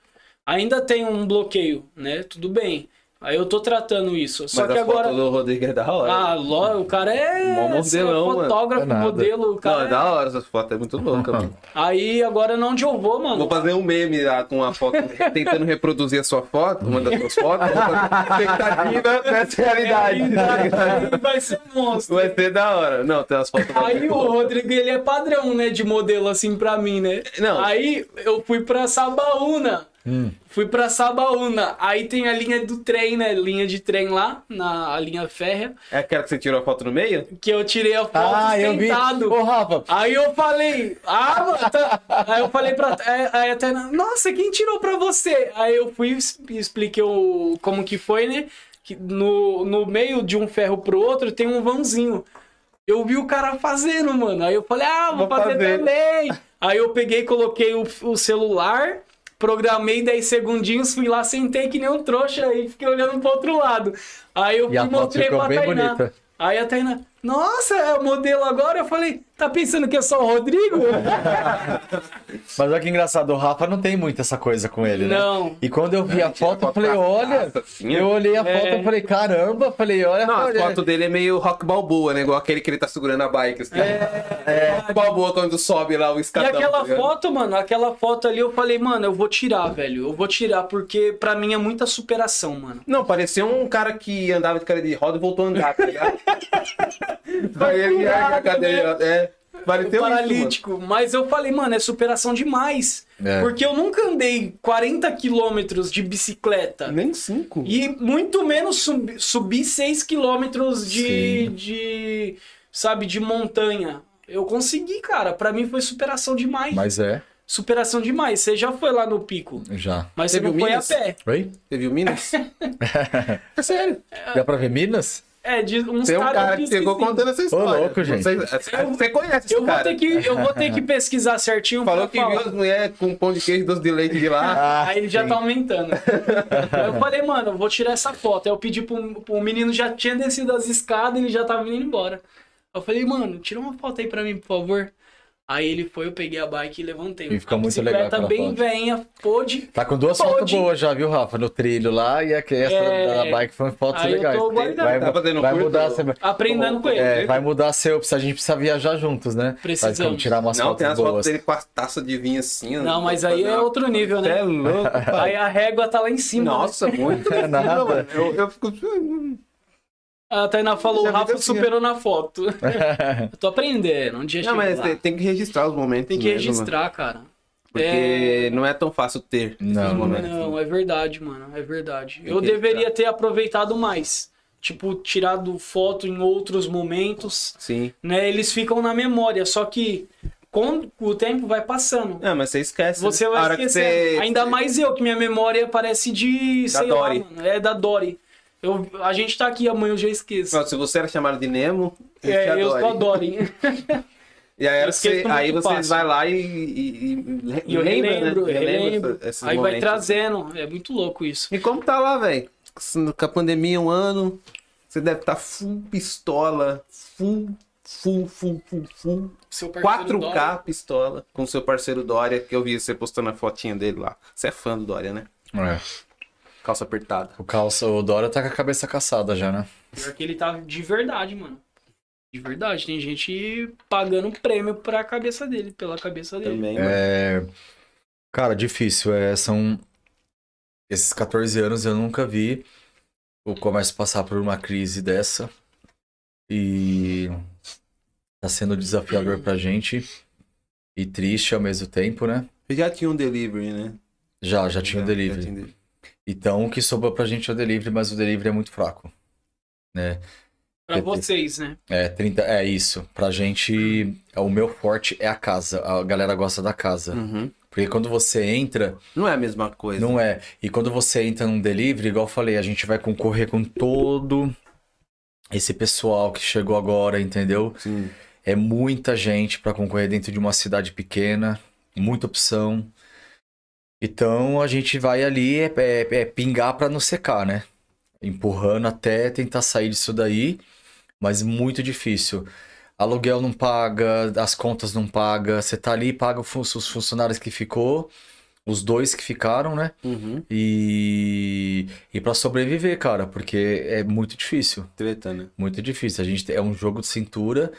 Ainda tem um bloqueio, né? Tudo bem. Aí eu tô tratando isso. Só Mas que agora. do Rodrigo é da hora. Ah, lo- o cara é. Mó modelão, é mano. fotógrafo, É nada. modelo. O Não, cara é da hora essas fotos, é muito louca, mano. Aí agora não onde eu vou, mano. Vou fazer um meme lá com a foto, tentando reproduzir a sua foto, uma das suas fotos. Vou fazer Expectativa nessa realidade. Vai ser monstro. Vai ser da hora. Não, tem umas fotos. Aí o Rodrigo, ele é padrão, né, de modelo assim pra mim, né? Não. Aí eu fui pra Sabaúna. Hum. Fui pra Sabaúna. Aí tem a linha do trem, né? Linha de trem lá, na a linha férrea. É aquela que você tirou a foto no meio? Que eu tirei a foto Ah, eu vi. sentado. Ô, Rafa, Aí eu falei, ah, mano, tá... aí eu falei pra. é, Aí até, nossa, quem tirou pra você? Aí eu fui e expliquei o, como que foi, né? Que no, no meio de um ferro pro outro tem um vãozinho. Eu vi o cara fazendo, mano. Aí eu falei, ah, vou, Vou fazer, fazer. também. Aí eu peguei, coloquei o, o celular, programei 10 segundinhos, fui lá, sentei que nem um trouxa e fiquei olhando pro outro lado. Aí eu E fui mostrei pra bem Tainá. bonita. Aí a Tainá, nossa, é o modelo agora? Eu falei, tá pensando que eu sou o Rodrigo? mas olha que engraçado, o Rafa não tem muito essa coisa com ele, né? Não. E quando eu vi a foto, eu falei, olha, eu olhei a foto É. e falei, caramba, falei, olha, Não, a foto dele é meio rock balboa, né? Igual aquele que ele tá segurando a bike. Assim. É, Rock balboa quando sobe lá o E escadão. aquela tá foto, mano, aquela foto ali eu falei, mano, eu vou tirar, velho. Eu vou tirar, porque pra mim é muita superação, mano. Não, parecia um cara que andava de cara de roda e voltou a andar, tá ligado? Ele ergue a cadeira. É, pareceu isso, mano. paralítico. Mas eu falei, mano, é superação demais. É. Porque eu nunca andei 40 quilômetros de bicicleta. Nem cinco. E muito menos sub, subir 6 quilômetros de, Sim. de. Sabe, de montanha. Eu consegui, cara. Pra mim foi superação demais. Mas é, Superação demais. Você já foi lá no pico. já. Mas Você você, não foi Minas? a pé. Oi? Você viu Minas? é sério. Dá pra ver Minas? É, de uns Tem um caras cara que chegou contando essa história. louco, gente. Você, você conhece esse Eu vou, cara. ter que, eu vou ter que pesquisar certinho Falou que viu falar. as mulheres com pão de queijo e doce de leite de lá. Aí ele já sim. tá aumentando. Aí eu falei, mano, eu vou tirar essa foto. Aí eu pedi pro, pro menino, já tinha descido as escadas, ele já tava indo embora. Eu falei, mano, tira uma foto aí pra mim, por favor. Aí ele foi, eu peguei a bike e levantei. E fica A muito legal aquela bem foto. veinha, pôde. Tá com duas Pode. fotos boas já, viu, Rafa? No trilho lá e aqui essa É. da bike foi fotos Aí eu legais. Vai, Tá vai mudar, você- Aprendendo com ele. é, vai mudar seu, a gente precisa viajar juntos, né? Precisamos. Vai tirar umas Não, tem fotos as fotos boas. dele com as taças de vinho assim. ó. Não, mas aí é outro nível, Você é né? louco, pai. Aí a régua tá lá em cima. né? Nossa, muito É nada. Eu, eu fico. A Tainá falou, o Rafa superou na foto. eu tô aprendendo, um dia Não, mas lá. tem, que registrar os momentos. Tem que mesmo, registrar, cara. mano. Porque não é tão fácil ter Não, esses não é. momentos. Não, é verdade, mano. É verdade. Tem Eu deveria ter aproveitado mais. Tipo, tirado foto em outros momentos, Sim. né? Eles ficam na memória. Só que com o tempo vai passando. É, mas você esquece. Você A vai esquecer. você- Ainda mais eu, que minha memória parece de. Da sei Dory. lá, mano. É da Dory. Eu, a gente tá aqui, amanhã eu já esqueço. Não, Se você era chamado de Nemo, É, eu adore. sou a Dory. E aí, Eu você, aí você fácil. vai lá e, e, e, E eu lembra, relembro, né? relembro. esses Aí vai momentos. trazendo. É muito louco isso. E como tá lá, velho? Com a pandemia um ano, você deve estar full pistola, full, full, full, full, full. Seu parceiro 4K Dory. pistola com seu parceiro Dória, que eu vi você postando a fotinha dele lá. Você é fã do Dória, né? É. Calça apertada. O, calça, o Dora tá com a cabeça caçada já, né? Pior que ele tá de verdade, mano. De verdade. Tem gente pagando prêmio pra cabeça dele, pela cabeça dele. Também, mano. É... Cara, difícil. É, são esses 14 anos eu nunca vi o comércio passar por uma crise dessa. E tá sendo desafiador pra gente e triste ao mesmo tempo, né? Já tinha um delivery, né? Já, já tinha o Já delivery. tinha delivery. Então o que sobrou pra gente é o delivery, mas o delivery é muito fraco. Né? Pra vocês, né? É, 30, é isso. Pra gente, o meu forte é a casa. A galera gosta da casa. Uhum. Porque quando você entra, Não é a mesma coisa. Não é. E quando você entra num delivery, igual eu falei, a gente vai concorrer com todo esse pessoal que chegou agora, entendeu? Sim. É muita gente para concorrer dentro de uma cidade pequena, muita opção. Então a gente vai ali é, é- é pingar para não secar, né? Empurrando até tentar sair disso daí, mas muito difícil. Aluguel não paga, as contas não paga, você tá ali, paga os funcionários que ficou, os dois que ficaram, né? Uhum. E, e para sobreviver, cara, porque é muito difícil, Treta, né? muito difícil. A gente é um jogo de cintura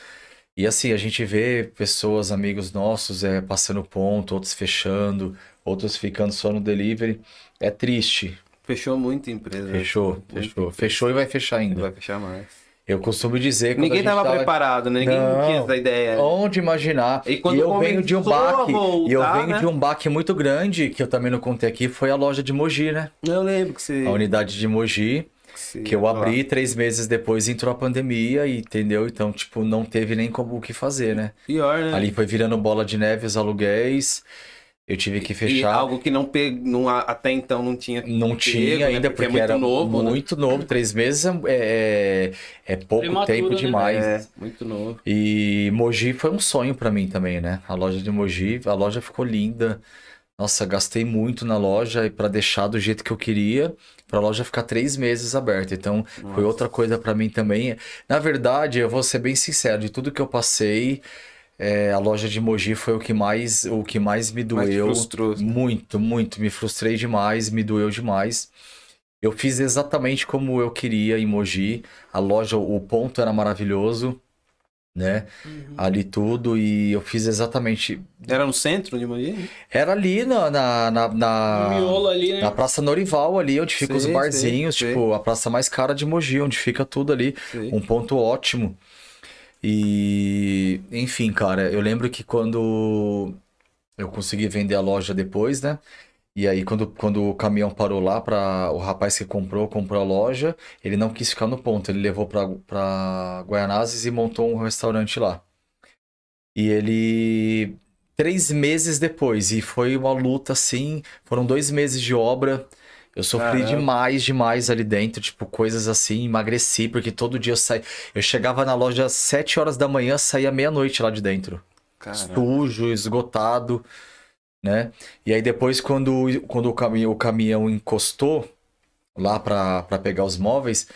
e assim a gente vê pessoas, amigos nossos, é passando ponto, outros fechando, outros ficando só no delivery. É triste. Fechou muita empresa. Fechou, Muito fechou, empresa. fechou e vai fechar ainda. Vai fechar mais. Eu costumo dizer quando Ninguém a gente tava preparado, né? Ninguém Não. tinha essa ideia. Onde imaginar? E quando eu venho de um baque. e eu voltar, venho né? de um baque muito grande, que eu também não contei aqui, foi a loja de Mogi, né? Eu lembro que você. A unidade de Mogi, você que eu abri três meses depois entrou a pandemia, e, entendeu? Então, tipo, não teve nem como o que fazer, né? Pior, né? Ali foi virando bola de neve os aluguéis. Eu tive que E fechar. algo que não pe... não, até então não tinha. Não tinha pego, né? ainda, Porque porque, é muito era novo, né? muito novo. Três meses é, é, é pouco Prematuro, tempo né? demais. É, muito novo. E Mogi foi um sonho pra mim também, né? A loja de Mogi, a loja ficou linda. Nossa, gastei muito na loja e para deixar do jeito que eu queria, para a loja ficar três meses aberta. Então, foi Nossa. outra coisa pra mim também. Na verdade, eu vou ser bem sincero, de tudo que eu passei, é, a loja de Mogi foi o que mais, o que mais me doeu. frustrou. Muito, muito. Me frustrei demais, me doeu demais. Eu fiz exatamente como eu queria em Mogi. A loja, o ponto era maravilhoso, né? Uhum. Ali tudo e eu fiz exatamente. Era no centro de Mogi? Era ali na, na, na, na- ali, né? na Praça Norival, ali onde ficam os Sei, barzinhos, sei, tipo, a praça mais cara de Mogi, onde fica tudo ali. Sei. Um ponto ótimo. E, enfim, cara, eu lembro que quando eu consegui vender a loja depois, né? E aí, quando, quando o caminhão parou lá, para o rapaz que comprou, comprou a loja, ele não quis ficar no ponto, ele levou para Guaianazes e montou um restaurante lá. E ele, três meses depois, e foi uma luta assim, foram dois meses de obra. Eu sofri Caramba. demais, demais ali dentro, tipo, coisas assim, emagreci, porque todo dia eu saía. Eu chegava na loja às 7 horas da manhã, saía meia-noite lá de dentro. Caramba. Sujo, esgotado, né? E aí depois, quando, quando o, cami o caminhão encostou lá pra pra pegar os móveis,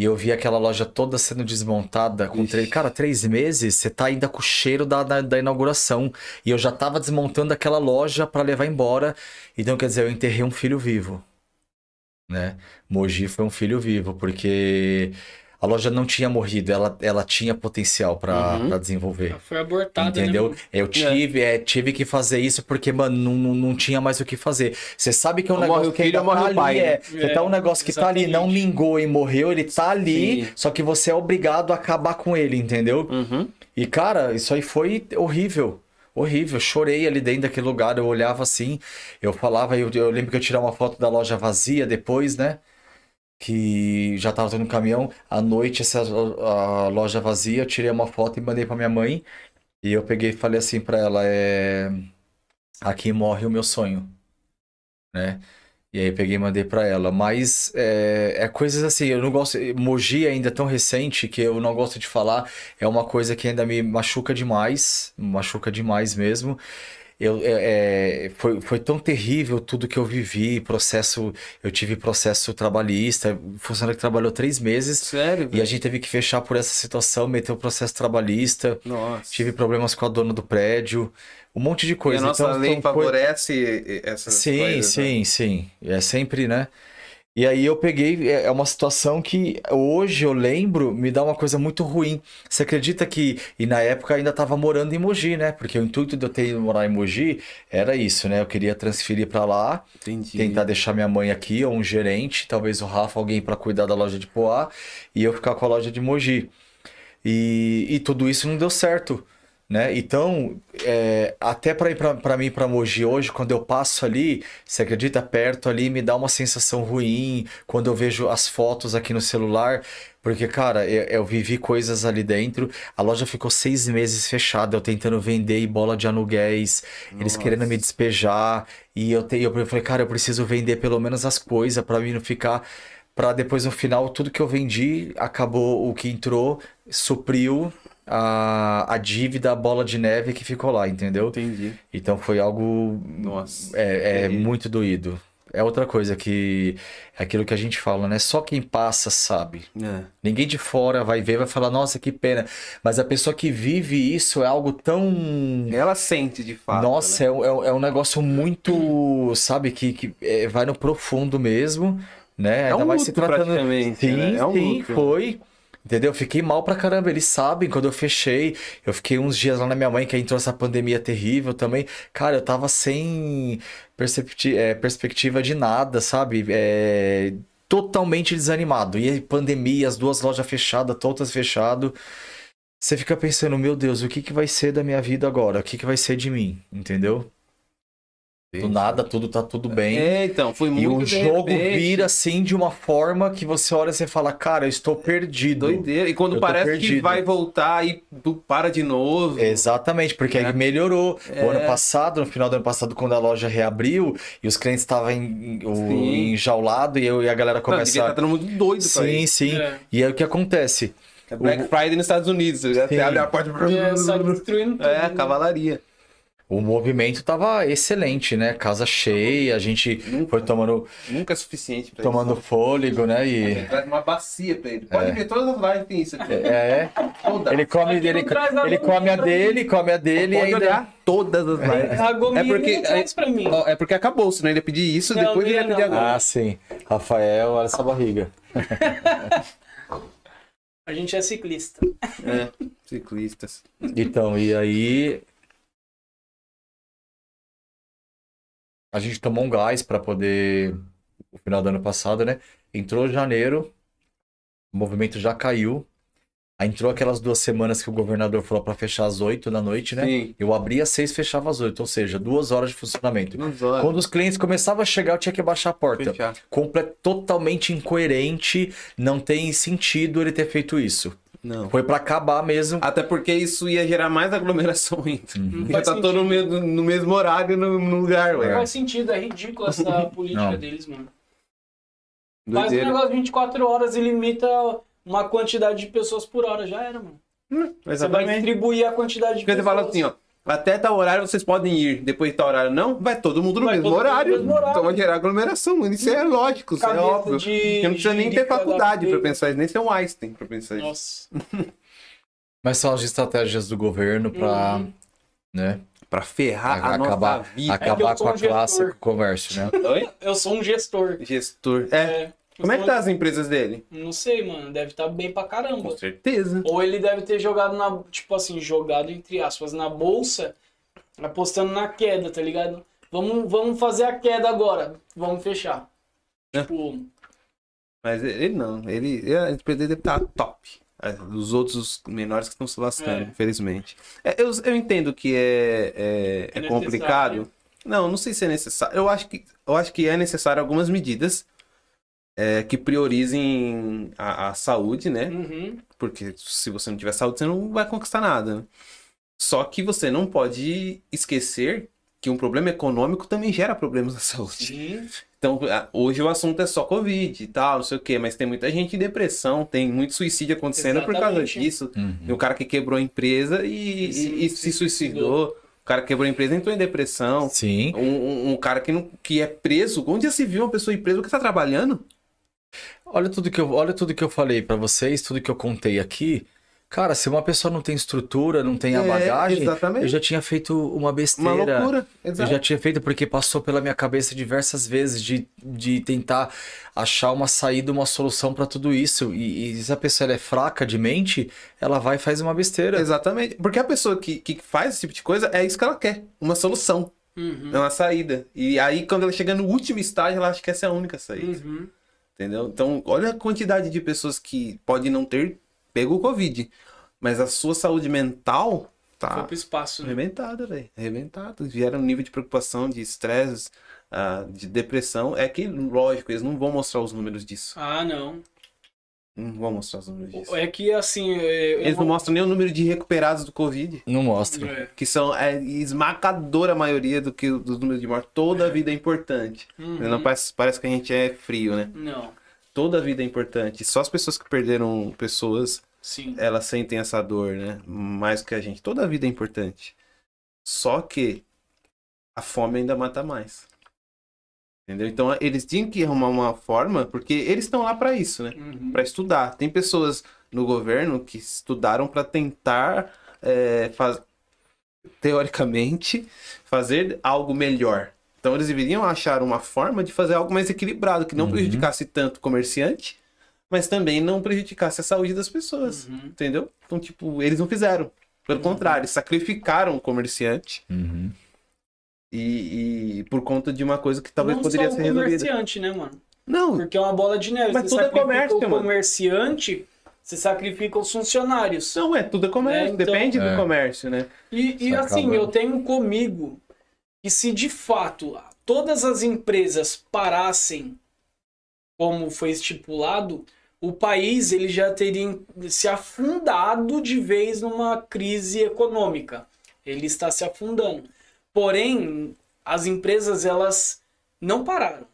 e eu vi aquela loja toda sendo desmontada com três. Cara, três meses, você tá ainda com o cheiro da, da, da inauguração. E eu já tava desmontando aquela loja pra levar embora. Então, quer dizer, eu enterrei um filho vivo. Né? Mogi foi um filho vivo, porque a loja não tinha morrido, ela, ela tinha potencial pra Uhum. desenvolver. Foi abortada, né? Entendeu? mano? Eu tive, é, tive que fazer isso porque, mano, não, não, não tinha mais o que fazer. Você sabe que é um morre negócio o que filho ainda morre tá o ali, pai, né? é. Você É, tá um negócio que tá ali, não exatamente. mingou e morreu, ele tá ali, Sim. só que você é obrigado a acabar com ele, entendeu? Uhum. E, cara, isso aí foi horrível. Horrível, eu chorei ali dentro daquele lugar, eu olhava assim, eu falava, eu, eu lembro que eu tirei uma foto da loja vazia depois, né? Que já tava todo no caminhão, à noite essa a loja vazia, eu tirei uma foto e mandei pra minha mãe, e eu peguei e falei assim pra ela, é... Aqui morre o meu sonho, né? E aí peguei e mandei pra ela, mas é, é coisas assim, eu não gosto, Mogi ainda é tão recente que eu não gosto de falar, é uma coisa que ainda me machuca demais, machuca demais mesmo. Eu, é, é, foi, foi tão terrível tudo que eu vivi, processo, eu tive processo trabalhista, funcionário que trabalhou três meses Sério? e a gente teve que fechar por essa situação, meter o processo trabalhista, Nossa. tive problemas com a dona do prédio, um monte de E coisa. a nossa Então, lei então favorece essas Sim, coisas, né? sim, sim. É sempre, né? E aí eu peguei, é é uma situação que hoje eu lembro, me dá uma coisa muito ruim. Você acredita que, e na época eu ainda estava morando em Mogi, né? Porque o intuito de eu ter ido morar em Mogi era isso, né? Eu queria transferir para lá, Entendi. tentar deixar minha mãe aqui, ou um gerente, talvez o Rafa, alguém para cuidar da loja de Poá, e eu ficar com a loja de Mogi. E, e tudo isso não deu certo, né? Então, é, até para ir para mim para Mogi hoje, quando eu passo ali, você acredita perto ali, me dá uma sensação ruim quando eu vejo as fotos aqui no celular, porque cara, eu, eu vivi coisas ali dentro. A loja ficou seis meses fechada, eu tentando vender bola de aluguéis, eles Nossa. querendo me despejar e eu, te, eu falei, cara, eu preciso vender pelo menos as coisas para mim não ficar Pra depois no final tudo que eu vendi acabou o que entrou supriu a, a dívida, a bola de neve que ficou lá, entendeu? Entendi. Então foi algo Nossa. é, é muito doído. É outra coisa que é aquilo que a gente fala, né? Só quem passa sabe. É. Ninguém de fora vai ver, vai falar, nossa, que pena. Mas a pessoa que vive isso é algo tão Ela sente de fato. nossa, né? é, um- é é um negócio muito, sabe, que, que é, vai no profundo mesmo, né? É Ainda um mais luto se tratando. praticamente, Sim, né? É um sim, luto. foi. Entendeu? Fiquei mal pra caramba. Eles sabem quando eu fechei. Eu fiquei uns dias lá na minha mãe, que entrou essa pandemia terrível também. Cara, eu tava sem é, perspectiva de nada, sabe? É, totalmente desanimado. E aí, pandemia, as duas lojas fechadas, todas fechadas. Você fica pensando, meu Deus, o que, que vai ser da minha vida agora? O que, que vai ser de mim? Entendeu? Do nada, tudo tá tudo bem. É, então, foi muito E o jogo repente. vira assim de uma forma que você olha e você fala, cara, eu estou perdido. Doideira. E quando Eu parece que vai voltar e tu para de novo. Exatamente, porque É. aí melhorou. O É. ano passado, no final do ano passado, quando a loja reabriu e os clientes estavam em- o- Sim. enjaulados e, eu- e a galera Não, devia começa. estar todo mundo doido Sim, sim. É. E aí o que acontece? É Black Friday nos Estados Unidos. Você Sim. abre a porta. É, sai destruindo tudo. É, né? cavalaria. O movimento tava excelente, né? Casa cheia, a gente Nunca. foi tomando, Nunca é suficiente pra tomando isso. fôlego, né? Ele E. traz uma bacia pra ele. Pode ver, todas as lives tem isso aqui. É, Todas. ele come, ele, ele pra come a dele, come a dele e ainda. olhar todas as lives. A gominha É porque- traz pra mim. É porque acabou, senão ele ia pedir isso, Não, depois ele ia pedir agora. Ah, sim. Rafael, olha essa barriga. A gente é ciclista. É, ciclistas. Então, e aí. A gente tomou um gás para poder. O final do ano passado, né? Entrou janeiro, o movimento já caiu. Aí entrou aquelas duas semanas que o governador falou para fechar às 8 da noite, né? Sim. Eu abria às 6, fechava às 8, ou seja, duas horas de funcionamento. Nos olhos. Quando os clientes começavam a chegar, eu tinha que baixar a porta. Fechar. Totalmente incoerente, não tem sentido ele ter feito isso. Não. Foi para acabar mesmo. Até porque isso ia gerar mais aglomeração ainda. Faz estar todo sentido. no mesmo, no mesmo horário no, no lugar, Não ué. faz sentido, é ridículo essa política Não. deles, mano. Faz um Doideira. negócio de 24 horas e limita uma quantidade de pessoas por hora. Já era, mano. Você vai Exatamente. distribuir a quantidade de Porque você pessoas. fala assim, ó. Até tal horário vocês podem ir. Depois de tal horário não, vai todo mundo no Vai mesmo todo mundo no horário. mesmo horário. Então vai gerar aglomeração, mano. Isso é lógico, isso é óbvio. de- Porque não precisa nem ter faculdade pra feira. pensar isso, nem ser um Einstein pra pensar isso. Nossa. Mas são as estratégias do governo para, Uhum. né, Pra ferrar a acabar, nossa vida. acabar sou com a um gestor. classe com o comércio, né? Eu sou um gestor. Gestor. É. É. Como é que tá as empresas dele? Não sei, mano. Deve estar bem pra caramba. Com certeza. Ou ele deve ter jogado na. Tipo assim, jogado entre aspas na bolsa, apostando na queda, tá ligado? Vamos, vamos fazer a queda agora. Vamos fechar. É. Tipo, Mas ele não. Ele, a empresa dele deve estar top. É, Os outros os menores que estão se lascando, É. infelizmente. É, eu, eu entendo que é, é, É é complicado. Não, não sei se é necessário. Eu acho que, eu acho que é necessário algumas medidas é, que priorizem a, a saúde, né? uhum. Porque se você não tiver saúde, você não vai conquistar nada. né? Só que você não pode esquecer que um problema econômico também gera problemas na saúde. Sim. Então, a- hoje o assunto é só Covid e tal, não sei o quê, mas tem muita gente em depressão, tem muito suicídio acontecendo por causa Exatamente. disso. Tem Uhum. o cara que quebrou a empresa e, E se- e- se se suicidou. O cara que quebrou a empresa entrou em depressão. Sim. Um, um- um cara que, não, que é preso. Onde já se viu uma pessoa presa que tá trabalhando? Olha tudo que eu, olha tudo que eu falei pra vocês, tudo que eu contei aqui. Cara, se uma pessoa não tem estrutura, não tem a É, bagagem, exatamente. eu já tinha feito uma Uma besteira. loucura. Eu Exato. já tinha feito porque passou pela minha cabeça diversas vezes de, de tentar achar uma saída, uma solução pra tudo isso. E, e se a pessoa ela é fraca de mente, ela vai e faz uma besteira. Exatamente. Porque a pessoa que, que faz esse tipo de coisa é isso que ela quer. Uma solução. Uhum. É uma saída. E aí, quando ela chega no último estágio, ela acha que essa é a única saída. Uhum. Entendeu? Então, olha a quantidade de pessoas que podem não ter pego o Covid. Mas a sua saúde mental Foi tá pro espaço, né? arrebentada, velho. Arrebentada. Vieram um nível de preocupação, de estresse, ah, de depressão. É que, lógico, eles não vão mostrar os números disso. Ah, não. Não vão mostrar os números disso. É que assim. é, eu Eles não mostram nem o número de recuperados do Covid. Não mostra. É. Que são é, esmagadora maioria do que dos números de morte. Toda a vida é importante. Uhum. Não parece, parece que a gente é frio, né? Não. Toda a vida é importante. Só as pessoas que perderam pessoas, Sim. elas sentem essa dor, né? Mais que a gente. Toda a vida é importante. Só que a fome ainda mata mais. Entendeu? Então eles tinham que arrumar uma forma, porque eles estão lá para isso, né? Uhum. Para estudar. Tem pessoas no governo que estudaram para tentar, é, faz... teoricamente, fazer algo melhor. Então eles deveriam achar uma forma de fazer algo mais equilibrado, que não Uhum. prejudicasse tanto o comerciante, mas também não prejudicasse a saúde das pessoas. Uhum. Entendeu? Então, tipo, eles não fizeram. Pelo contrário, eles sacrificaram o comerciante Uhum. E, e por conta de uma coisa que talvez não poderia só ser o resolvida. comerciante, né, mano? Não, Porque é uma bola de neve. Mas você tudo é comércio, o mano. comerciante, você sacrifica os funcionários. não é, tudo é comércio, É, então- depende É. do comércio, né? E, e assim, eu tenho comigo que se de fato todas as empresas parassem como foi estipulado, o país ele já teria se afundado de vez numa crise econômica. Ele está se afundando. Porém, as empresas elas não pararam.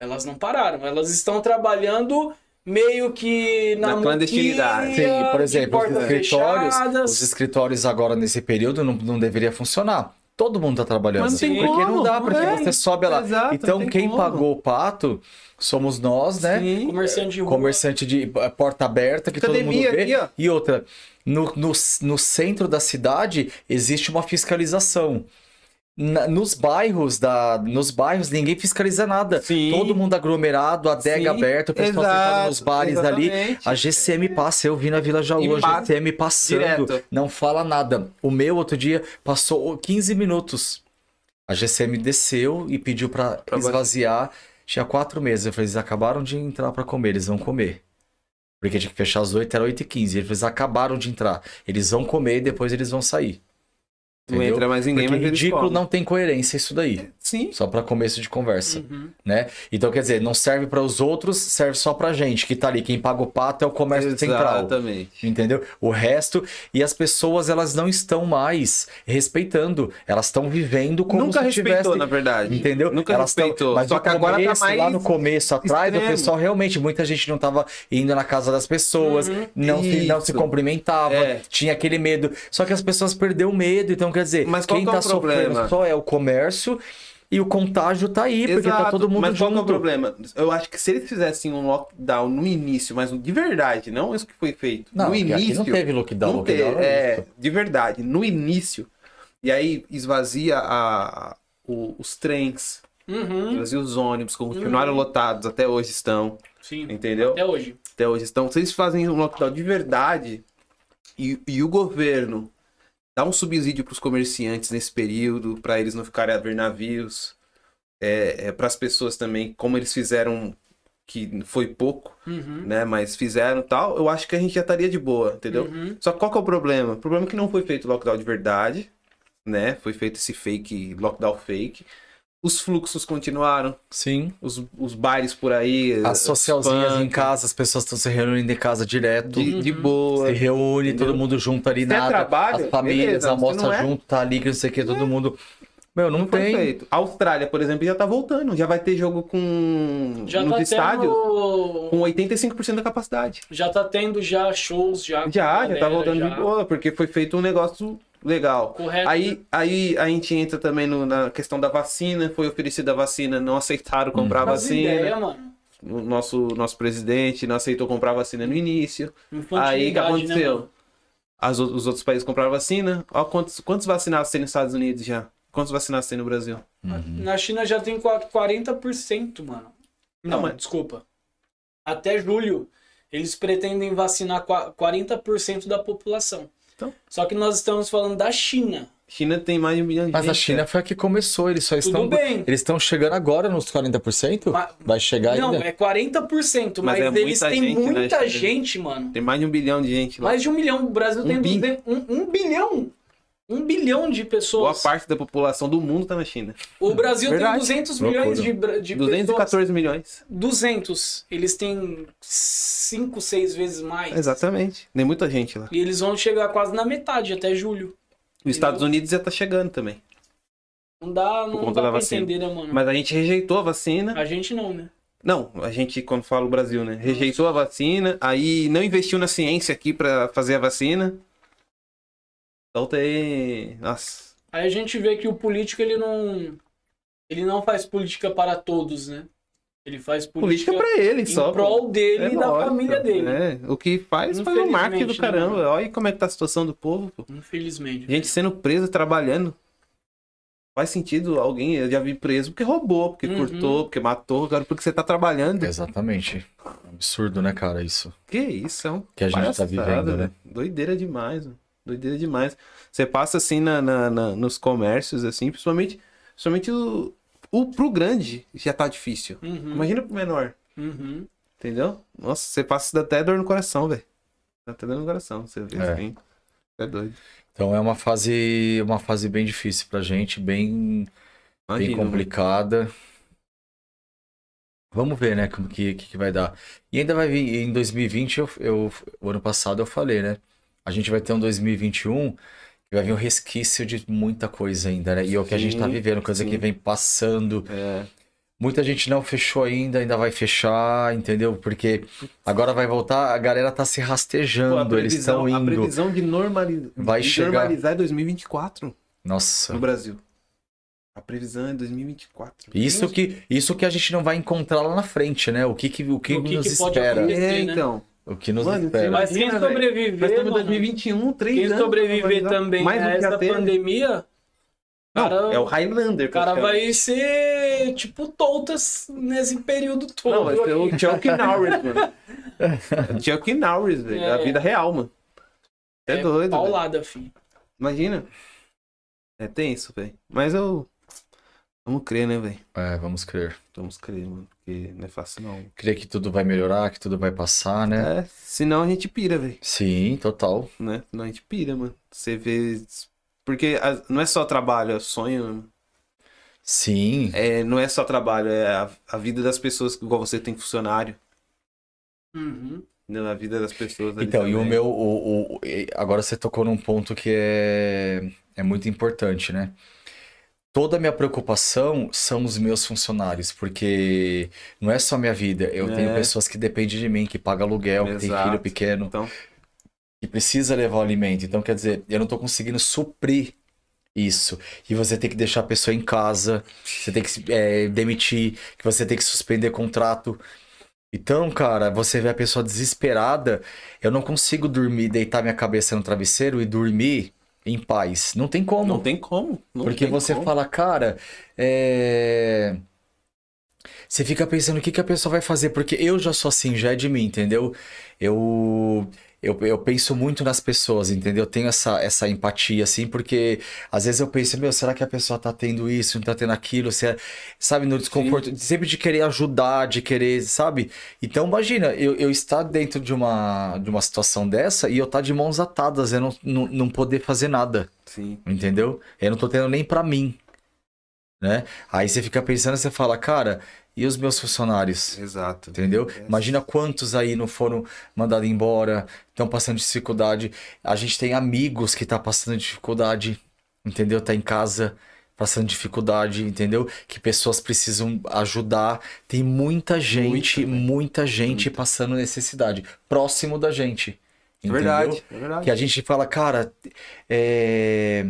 Elas não pararam. Elas estão trabalhando meio que na, Na clandestinidade. Sim, por exemplo, os escritórios, fechadas. os escritórios agora nesse período não, não deveria funcionar. Todo mundo tá trabalhando. Mas não tem porque como, não dá, porque é. você sobe lá. Exato, então, quem como. pagou o pato somos nós, né? Sim. Comerciante de rua. Comerciante de eh, porta aberta que todo Academia mundo vê. aqui. E outra, no, no, no centro da cidade existe uma fiscalização. Na- nos bairros da, nos bairros ninguém fiscaliza nada. Sim. Todo mundo aglomerado, adega Sim, aberta, o pessoal sentado nos bares ali. exatamente. A GCM passa, eu vi na Vila Jaú, a GCM passando, direto. não fala nada. O meu outro dia passou 15 minutos. A GCM desceu e pediu pra Pra esvaziar. Tinha quatro meses. Eu falei, eles acabaram de entrar pra comer, eles vão comer. Porque tinha que fechar às 8, era 8 e 15. Eles acabaram de entrar. Eles vão comer e depois eles vão sair. Não Entendeu? entra mais ninguém, Porque mas ridículo não tem coerência isso daí. Sim. Só pra começo de conversa, Uhum. né? Então, quer dizer, não serve para os outros, serve só pra gente que tá ali. Quem paga o pato é o comércio central. Exatamente. Entendeu? O resto, e as pessoas, elas não estão mais respeitando. Elas estão vivendo como Nunca se respeitou, tivessem... na verdade. Entendeu? Nunca elas tão- respeitou. Mas Só que agora tá começo, mais lá no começo, atrás, o pessoal realmente, muita gente não tava indo na casa das pessoas, não, se, não se cumprimentava, É. tinha aquele medo. Só que as pessoas perderam o medo, então quer dizer, Mas qual quem que é tá o problema? sofrendo só é o comércio e o contágio tá aí, porque tá Exato, todo mundo mas qual que é o junto. problema? Eu acho que se eles fizessem um lockdown no início, mas de verdade, não isso que foi feito. Não, no início. aqui não teve lockdown, não lockdown teve, era é, isso. de verdade, no início. E aí esvazia a, o- os trens, Uhum. esvazia os ônibus, continuaram lotados, até hoje estão, Sim. entendeu? Até hoje. até hoje estão. Se eles fazem um lockdown de verdade e, e o governo dá um subsídio para os comerciantes nesse período, para eles não ficarem a ver navios, é, para as pessoas também, como eles fizeram, que foi pouco, Uhum. né? Mas fizeram tal, eu acho que a gente já estaria de boa, entendeu? Uhum. Só que qual que é o problema? O problema é que não foi feito lockdown de verdade, né? Foi feito esse fake, lockdown fake. Os fluxos continuaram, Sim. os, os bares por aí. As socialzinhas em casa, as pessoas estão se reunindo em casa direto. De, de boa. Se reúne, Entendeu? todo mundo junto ali, Se é nada. trabalho, as famílias beleza, almoçam se não é- junto, tá ali, que não sei o que, todo mundo. Meu, não, Não foi tem. feito. A Austrália, por exemplo, já tá voltando. Já vai ter jogo com Já nos tá estádios tendo... com 85% da capacidade. Já tá tendo já shows, já. Já, já galera, tá voltando já. de boa, porque foi feito um negócio legal. Correto. né? Aí, aí a gente entra também no- na questão da vacina. Foi oferecida a vacina, não aceitaram comprar a Faz vacina. ideia, mano. O nosso, nosso presidente não aceitou comprar a vacina no início. Aí o que Infantilidade, aconteceu? Né? As os outros países compraram vacina. Ó, quantos, quantos vacinados tem nos Estados Unidos já? Quantos vacinados tem no Brasil? Na China já tem qua- 40%, mano. Não, Não, mas- desculpa. Até julho, eles pretendem vacinar qua- 40% da população. Então. Só que nós estamos falando da China. China tem mais de um milhão de Mas a gente, China foi a que começou, eles só Tudo estão. bem. Eles estão chegando agora nos 40%? Ma- Vai chegar Não, ainda? é 40%, mas, Mas é eles muita têm gente, né, muita China? gente, mano. Tem mais de um bilhão de gente lá. Mais de um milhão. O Brasil Um tem bi. 200 um, um bilhão. Um bilhão de Boa pessoas. parte da população do mundo tá na China. O Brasil Verdade. tem 200 Loucura. milhões de, de pessoas. 214 milhões. 200. Eles têm 5, 6 vezes mais. Exatamente. Tem muita gente lá. E eles vão chegar quase na metade, até julho. Os Estados Unidos já tá chegando também. Não dá, não conta dá da pra vacina. entender, né, mano? Mas a gente rejeitou a vacina. A gente não, né? Não, a gente, quando fala o Brasil, né? Rejeitou a vacina, aí não investiu na ciência aqui pra fazer a vacina. Então tem. Nossa. Aí a gente vê que o político, ele não... Ele não faz política para todos, né? Ele faz política, Política pra ele em só. pô. prol dele É e da lógico, família dele. É, o que faz faz um marketing do né, caramba. mano? Olha como é que tá a situação do povo, pô. Infelizmente. Gente sendo presa, trabalhando. Faz sentido alguém, eu já vi preso porque roubou, porque Uhum. furtou, porque matou, agora porque você tá trabalhando. Exatamente. Absurdo, né, cara, isso. Que isso, é um Que a gente tá vivendo, né? velho. Doideira demais, mano. Doideira demais. Você passa assim na, na- na- nos comércios, assim, principalmente, principalmente o- o pro grande já tá difícil. Uhum. Imagina pro menor. Uhum. Entendeu? Nossa, você passa até dor no coração, velho. Dá até dor no coração, você vê É. assim. É doido. Então é uma fase, uma fase bem difícil pra gente, bem, bem Imagina, mano. complicada. Vamos ver, né, como que, que, que vai dar. E ainda vai vir, em 2020, eu, eu, o ano passado eu falei, né? A gente vai ter um 2021 que vai vir um resquício de muita coisa ainda, né? E é o que a gente tá vivendo, coisa que sim. vem passando. É. Muita gente não fechou ainda, ainda vai fechar, entendeu? Porque agora vai voltar, a galera tá se Pô, a rastejando, eles previsão, estão a indo. previsão de, normali... Vai de chegar. normalizar é 2024 Nossa. no Brasil. A previsão é 2024. Isso que, isso que a gente não vai encontrar lá na frente, né? O que, que, o que, O que nos que espera. acontecer? É, né? então. O que nos Mano, espera. Mas quem sobreviver, Nós estamos em mano, 2021, três quem anos. sobreviver pra normalizar. também Mais a essa pandemia, Não, cara- é o Highlander. o cara vai ser tipo Toltas nesse período todo. Não, vai ser o Chuck Norris, mano. É o Chuck Norris, velho. É. Da vida real, mano. É, doido. velho. Paulada, filho. Imagina. É tenso, velho. Mas eu. Vamos crer, né, velho? É, vamos crer. Vamos crer, mano. Porque não é fácil, não. Crer que tudo vai melhorar, que tudo vai passar, né? É, senão a gente pira, velho. Sim, total. Né? Senão a gente pira, mano. Você vê. Porque a- não é só trabalho, é sonho. Sim. É, não é só trabalho, é a, a vida das pessoas, igual você tem funcionário. Uhum. Entendeu? A vida das pessoas. ali Então, e o também. meu. O, o- agora você tocou num ponto que é, é muito importante, né? Toda a minha preocupação são os meus funcionários, porque não é só minha vida. Eu É. tenho pessoas que dependem de mim, que pagam aluguel, que tem Exato. filho pequeno. Então, que precisa levar o alimento. Então, quer dizer, eu não tô conseguindo suprir isso. E você tem que deixar a pessoa em casa, você tem que é, demitir, que você tem que suspender contrato. Então, cara, você vê a pessoa desesperada, eu não consigo dormir, deitar minha cabeça no travesseiro e dormir em paz. Não tem como. não tem como. não Porque tem você como. fala, cara, é... Você fica pensando o que que a pessoa vai fazer, porque eu já sou assim, já é de mim, entendeu? Eu, eu, eu penso muito nas pessoas, entendeu? Eu tenho essa, essa empatia, assim, porque às vezes eu penso, meu, será que a pessoa tá tendo isso, não tá tendo aquilo? Se é- sabe, no desconforto, sempre de querer ajudar, de querer, sabe? Então, imagina, eu, eu estar dentro de uma, de uma situação dessa e eu estar de mãos atadas, eu não, não, não poder fazer nada. Sim. Entendeu? Eu não tô tendo nem pra mim, né? Aí você fica pensando, você fala, cara, e os meus funcionários? Exato. Entendeu? É. Imagina quantos aí não foram mandados embora, estão passando dificuldade. A gente tem amigos que tá passando dificuldade, entendeu? Tá em casa passando dificuldade, entendeu? Que pessoas precisam ajudar. Tem muita gente, Muita, muita gente passando necessidade, próximo da gente. É Entendeu? verdade. É verdade. Que a gente fala, cara, é,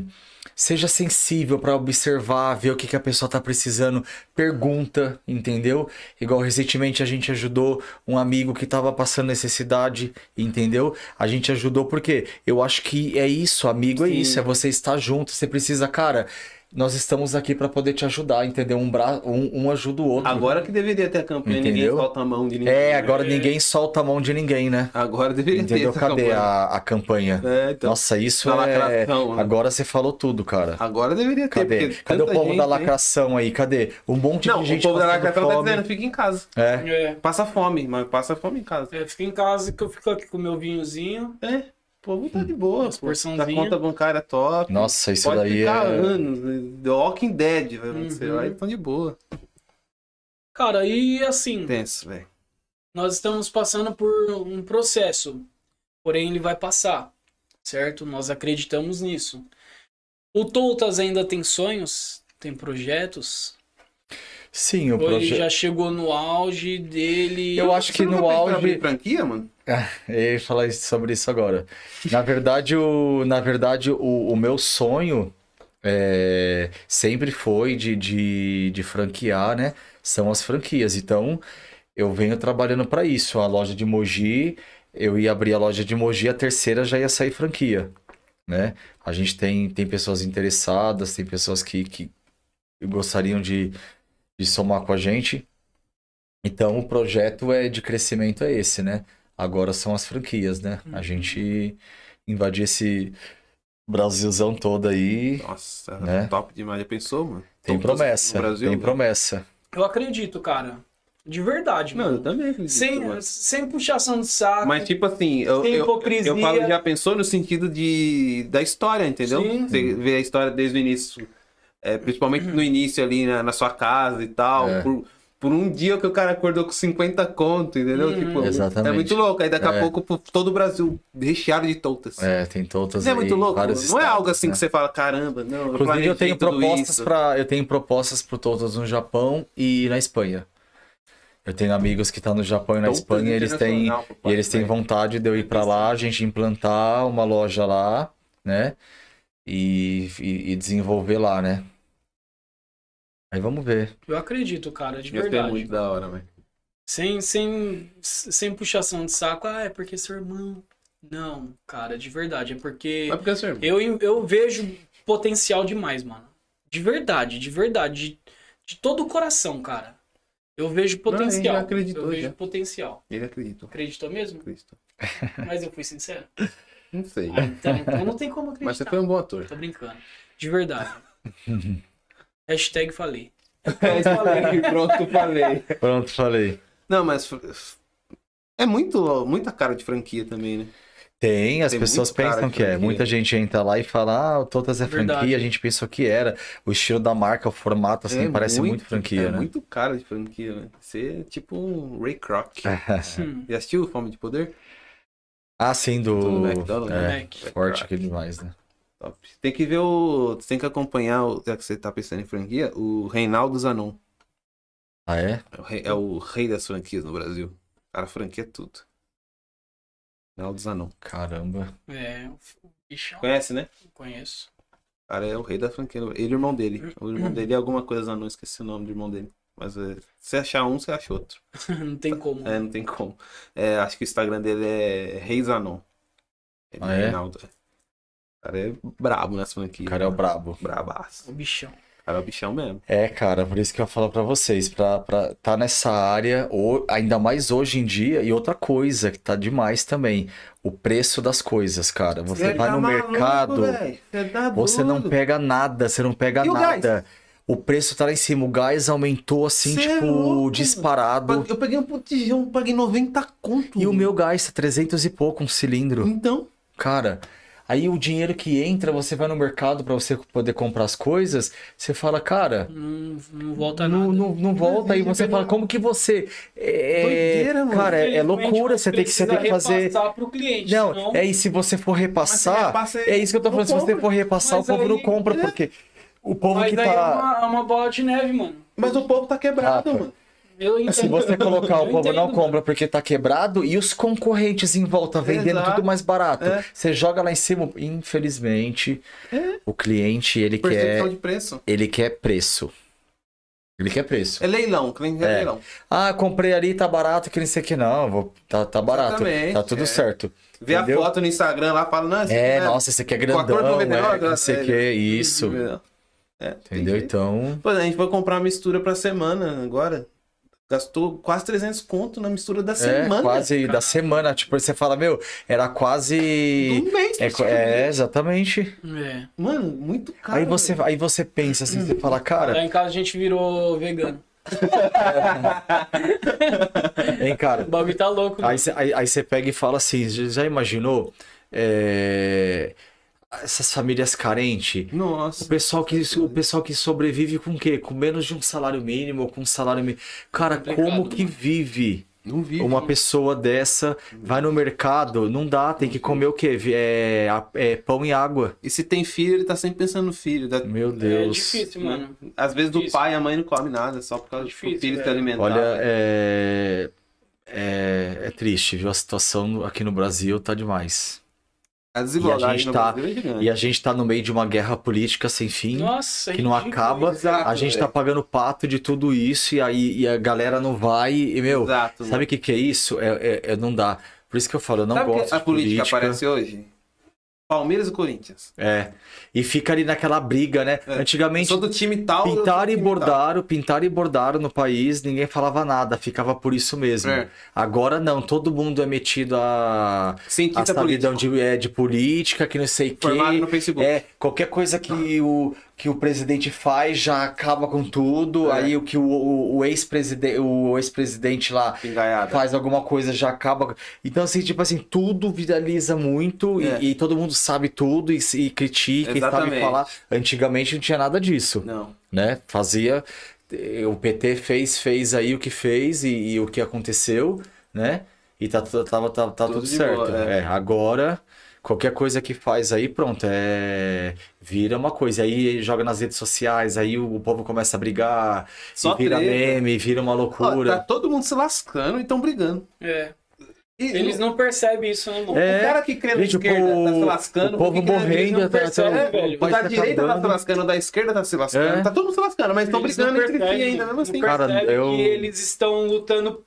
seja sensível para observar, ver o que, que a pessoa tá precisando, pergunta, entendeu? Igual recentemente a gente ajudou um amigo que tava passando necessidade, entendeu? A gente ajudou porque eu acho que é isso, amigo, é Sim. isso, é você estar junto, você precisa, cara, nós estamos aqui para poder te ajudar, entendeu? Um, bra... um, um ajuda o outro. Agora que deveria ter a campanha, ninguém Entendeu? solta a mão de ninguém. É, agora É. ninguém solta a mão de ninguém, né? Agora deveria Entendeu? ter essa Cadê campanha. a, a campanha? É, então. Nossa, isso é. lacração, né? Agora você falou tudo, cara. Agora deveria ter. Cadê? Cadê o povo gente, da hein? lacração aí? Cadê? Um monte Não, de gente o povo da lacração tá fome. dizendo, fica em casa. É. É. Passa fome, mas passa fome em casa. É, fica em casa que eu fico aqui com o meu vinhozinho. É, o povo tá de boa. As pô. porçãozinha. Da conta bancária top. Nossa, isso Pode daí ficar é. anos. né? The Walking Dead vai acontecer. Uhum. Aí estão de boa. Cara, e assim, Tenso, velho. nós estamos passando por um processo. Porém, ele vai passar. Certo? Nós acreditamos nisso. O Toltas ainda tem sonhos? Tem projetos? Sim, o Ou ele projeto. já chegou no auge dele? Eu acho que no auge. franquia, mano? Eu ia falar sobre isso agora. Na verdade, o, na verdade, o, o meu sonho é, sempre foi de, de, de franquear, né? São as franquias. Então, eu venho trabalhando para isso. A loja de Mogi, eu ia abrir a loja de Mogi, a terceira já ia sair franquia, né? A gente tem, tem pessoas interessadas, tem pessoas que, que gostariam de, de somar com a gente. Então, o projeto é de crescimento é esse, né? Agora são as franquias, né? A Uhum. gente invadir esse Brasilzão todo aí. Nossa, Né? top demais. Já pensou, mano? Tem promessa. Brasil, tem né? promessa. Eu acredito, cara. De verdade, Não, eu mano. também acredito. Sem, mano. sem puxação de saco. Mas, tipo assim, eu, Sem eu, hipocrisia. eu falo, já pensou no sentido de, da história, entendeu? Sim. Você vê a história desde o início, é, principalmente no início ali na, na sua casa e tal, É. por, por um dia que o cara acordou com 50 conto, entendeu? Uhum. Tipo, Exatamente. É muito louco. Aí daqui a É. pouco todo o Brasil recheado de toutas. É, tem todas Não é muito louco? Não vários é estados, algo assim né? que você fala, caramba, não. Inclusive eu planejei tenho propostas para eu tenho propostas pro Totas no Japão e na Espanha. Eu tenho amigos que estão no Japão e na Toutas Espanha, e eles têm e eles têm vontade de eu ir para lá, a gente implantar uma loja lá, né? E, e, e desenvolver lá, né? Aí vamos ver. Eu acredito, cara, de ser verdade. muito da hora, velho. Sem, sem, sem puxação de saco. Ah, é porque seu irmão. Não, cara, de verdade. É porque Mas porque é seu irmão. eu, eu vejo potencial demais, mano. De verdade, de verdade. De, de todo o coração, cara. Eu vejo potencial. já acreditou, eu vejo já. potencial. Ele acreditou. Acreditou mesmo? Acreditou. Mas eu fui sincero. Não sei. Ah, então, então não tem como acreditar. Mas você foi um bom ator. Tô brincando. De verdade. Hashtag falei. É, falei, pronto, falei. Pronto, falei. Não, mas é muito, muita cara de franquia também, né? Tem, as Tem pessoas muito pensam que é. Muita gente entra lá e fala, ah, o Totas é Verdade. franquia, a gente pensou que era. O estilo da marca, o formato, assim, É parece muito, franquia, é né? muito cara de franquia, né? Você é tipo um Ray Kroc. Hum, Já assistiu Fome de Poder? ah, sim, do. Do McDonald's, é, Mac. forte aquele demais, né? Top. Tem que ver o. Tem que acompanhar, o- já que você tá pensando em franquia, o Reinaldo Zanon. Ah, é? É o rei, é o rei das franquias no Brasil. O cara franquia tudo. Reinaldo Zanon. Caramba. É, o bichão. Conhece, né? Conheço. O cara é o rei da franquia. Ele e o irmão dele. O irmão dele é alguma coisa Zanon, esqueci o nome do irmão dele. Mas é, se achar um, você acha outro. não tem como. É, não tem como. É, acho que o Instagram dele é Rei Zanon. Ele Ah, é? Reinaldo. é. O cara é brabo nessa franquia. O cara é o brabo. Brabaço. O bichão. O cara é o bichão mesmo. É, cara, por isso que eu falo pra vocês, pra, pra tá nessa área, ou, ainda mais hoje em dia, e outra coisa que tá demais também, o preço das coisas, cara. Você vai tá no maluco, mercado. Você tá você não doido. pega nada, você não pega E nada. O preço tá lá em cima, o gás aumentou assim, Cê é tipo, louco, disparado. Eu peguei um botijão, paguei 90 conto. E o meu gás tá 300 e pouco um cilindro. Então, Cara, aí o dinheiro que entra, você vai no mercado pra você poder comprar as coisas, você fala, cara, Não, não volta não, nada. não, não volta. Aí você fala, como que você. É, Doideira, mano. Cara, é, é loucura, você tem que, você tem que fazer. repassar pro cliente. Não, senão- é e se você for repassar, repassa é isso que eu tô não falando, se você for repassar, Mas o povo não aí- compra, é. porque o povo Mas que daí é tá. uma, é uma bola de neve, mano. mas o povo tá quebrado, Rafa, mano. Se você colocar, o povo não compra porque tá quebrado e os concorrentes em volta vendendo Exato. tudo mais barato. É. Você joga lá em cima, infelizmente, É. o cliente, ele Percepção quer, de preço. ele quer preço. Ele quer preço. É leilão, cliente é, É. leilão. Ah, comprei ali, tá barato, que não sei o que não, vou, tá, tá barato, Exatamente, tá tudo é. certo. Vê Entendeu? a foto no Instagram lá, fala, não, esse É, aqui, né? nossa, esse aqui é Com a grandão, cor do é, não sei o é. que, isso. É, tem Entendeu? Então, Pô, a gente foi comprar uma mistura pra semana agora. Gastou quase 300 conto na mistura da é semana. quase da semana, tipo, você fala, meu, era quase... Do mês. É, é, exatamente. É. Mano, muito caro. Aí você, aí você pensa assim, você fala, Lá cara, em casa a gente virou vegano. hein, cara. O bagulho tá louco. Aí aí, aí você pega e fala assim, já já imaginou é, essas famílias carentes? O Nossa. pessoal que o pessoal que sobrevive com o quê? Com menos de um salário mínimo, com um salário mínimo. Cara, como que mano. vive Não vi. uma pessoa dessa? Vai no mercado, não dá, tem que comer o quê? É, é pão e água. E se tem filho, ele tá sempre pensando no filho. Da... Meu É Deus. difícil, mano. Às vezes do Difícil. pai, a mãe não come nada, só por causa Difícil, do filho se velho. alimentar. Olha, é, é, é triste, viu? A situação aqui no Brasil tá demais. A desigualdade gente tá- é. E a gente tá no meio de uma guerra política sem fim. Nossa, que não ridículo acaba. Exato, A gente tá velho. pagando pato de tudo isso e aí e a galera não vai. E, meu, Exato. sabe o que, que é isso? É, é- é- não dá. Por isso que eu falo, eu não Sabe que gosto a de política, política. aparece hoje? Palmeiras e Corinthians. É. E fica ali naquela briga, né? É. Antigamente. Sou do time tal. Pintaram e bordaram, pintaram e bordaram no país, ninguém falava nada, ficava por isso mesmo. É. Agora não, todo mundo é metido a, a Cientista sabidão de, é, de política, que não sei o quê. No Facebook. É, qualquer coisa que o, que o presidente faz já acaba com tudo, É. aí o que o, o, o ex-presidente o ex-presidente lá Pingaiada. faz alguma coisa já acaba. Então, assim, tipo assim, tudo viraliza muito e- É. e, todo mundo sabe tudo e, e critica e sabe Exatamente. falar. Antigamente não tinha nada disso, Não. né? Fazia. eh, O PT fez, fez aí o que fez e, e o que aconteceu, né? E tá, tava, tá, tá Tudo tudo certo. boa, é. É, agora, qualquer coisa que faz aí, pronto, é. Vira uma coisa. Aí joga nas redes sociais, aí o povo começa a brigar, Só e vira treta. meme, vira uma Ó, loucura. tá todo mundo se lascando e estão brigando. É. E, Eles não percebem isso, né, mano? É. O cara que crê na Gente, o esquerda tá se povo- lascando. o povo morrendo, não tá- percebe, tá- velho. o O da tá direita tá acabando. se lascando, o da esquerda tá se lascando. É. Tá todo mundo se lascando, mas estão brigando entre si ainda, mesmo assim. Não Cara, eu- que eles estão lutando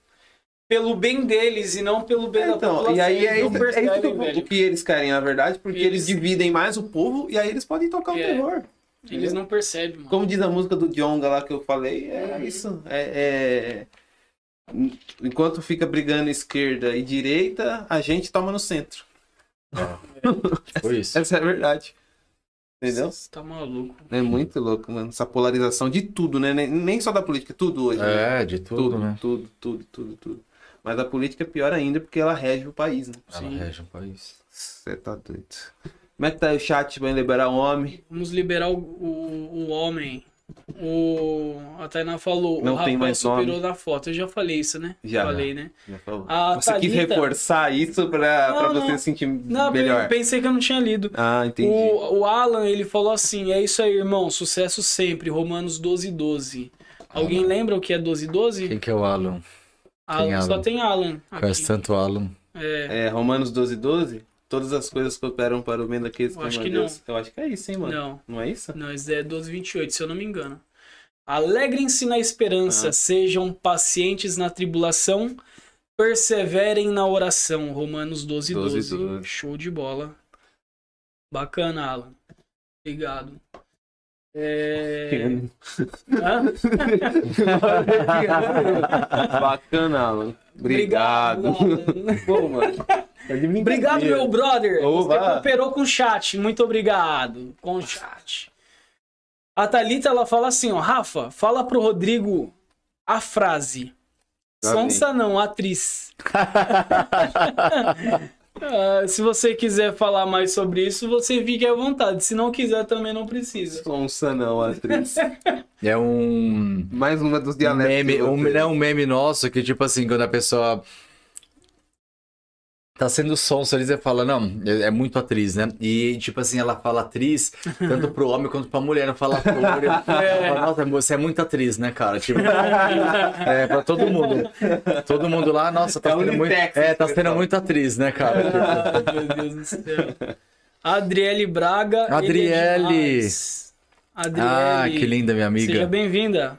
pelo bem deles e não pelo bem da Então, população. e aí é isso, é isso que, percebem, o- o que eles querem, na verdade, porque eles, Eles- dividem mais o povo e aí eles podem tocar o É. terror. Eles não percebem, mano. Como diz a música do Djonga lá que eu falei, é isso. É, é- Enquanto fica brigando esquerda e direita, a gente toma no centro. Foi isso. Essa é a verdade. Entendeu? Você tá maluco. É muito louco, mano. Essa polarização de tudo, né? Nem, só da política, tudo hoje. né? É, de tudo, tudo, né? tudo, tudo, tudo, tudo. Mas a política é pior ainda porque ela rege o país, né? Ela Sim. rege um país. Você tá doido. Como é que tá aí o chat pra liberar o homem? Vamos liberar o, o, o homem. O... A Tainá falou, Não o tem Rafael mais superou na foto. Eu já falei isso, né? Já. Falei, né? Já falou. A Você quis Thalita- reforçar isso pra, Não, pra não. você se sentir Não, melhor. eu pensei que eu não tinha lido. Ah, entendi. O, o Alan, ele falou assim: é isso aí, irmão, sucesso sempre. Romanos 12, 12. Alguém lembra o que é 12, 12? Quem que é o Alan? Alan, é só Alan? tem Alan. Aqui. tanto Alan. É, É, Romanos 12, 12? Todas as coisas cooperam para o bem daqueles que Eu acho amam que Deus. Eu acho que é isso, hein, mano? não, Não é isso? não, isso é 12, 28, se eu não me engano. Alegrem-se na esperança, Ah. sejam pacientes na tribulação, perseverem na oração. Romanos 12, 12. 12, 12. Show de bola. Bacana, Alan. Obrigado. É... Bacana, Alan. Obrigado. Pô, mano. tá Obrigado, meu brother. Você Oba. cooperou com o chat. Muito obrigado. Com o chat. A Thalita, ela fala assim, ó. Rafa, fala pro Rodrigo a frase. Lá Sonsa não, atriz. Ah, se você quiser falar mais sobre isso, você fique à vontade. Se não quiser, também não precisa. Sonsa não, atriz. É um Mais uma dos dialetos. meme, um, vocês. é um meme nosso que, tipo assim, quando a pessoa tá sendo sonso ali, você fala, não, é, é muito atriz, né? E, tipo assim, ela fala atriz, tanto pro homem quanto pra mulher, não fala ator. É. Nossa, você é muito atriz, né, cara? Tipo, é, pra todo mundo. Todo mundo lá, nossa, tá É sendo muito, é, tá sendo muito atriz, né, cara? Tipo, Ah, meu Deus do céu. Adriele Braga. Adriele. é. Adriele. ah, que linda, minha Seja amiga. bem-vinda.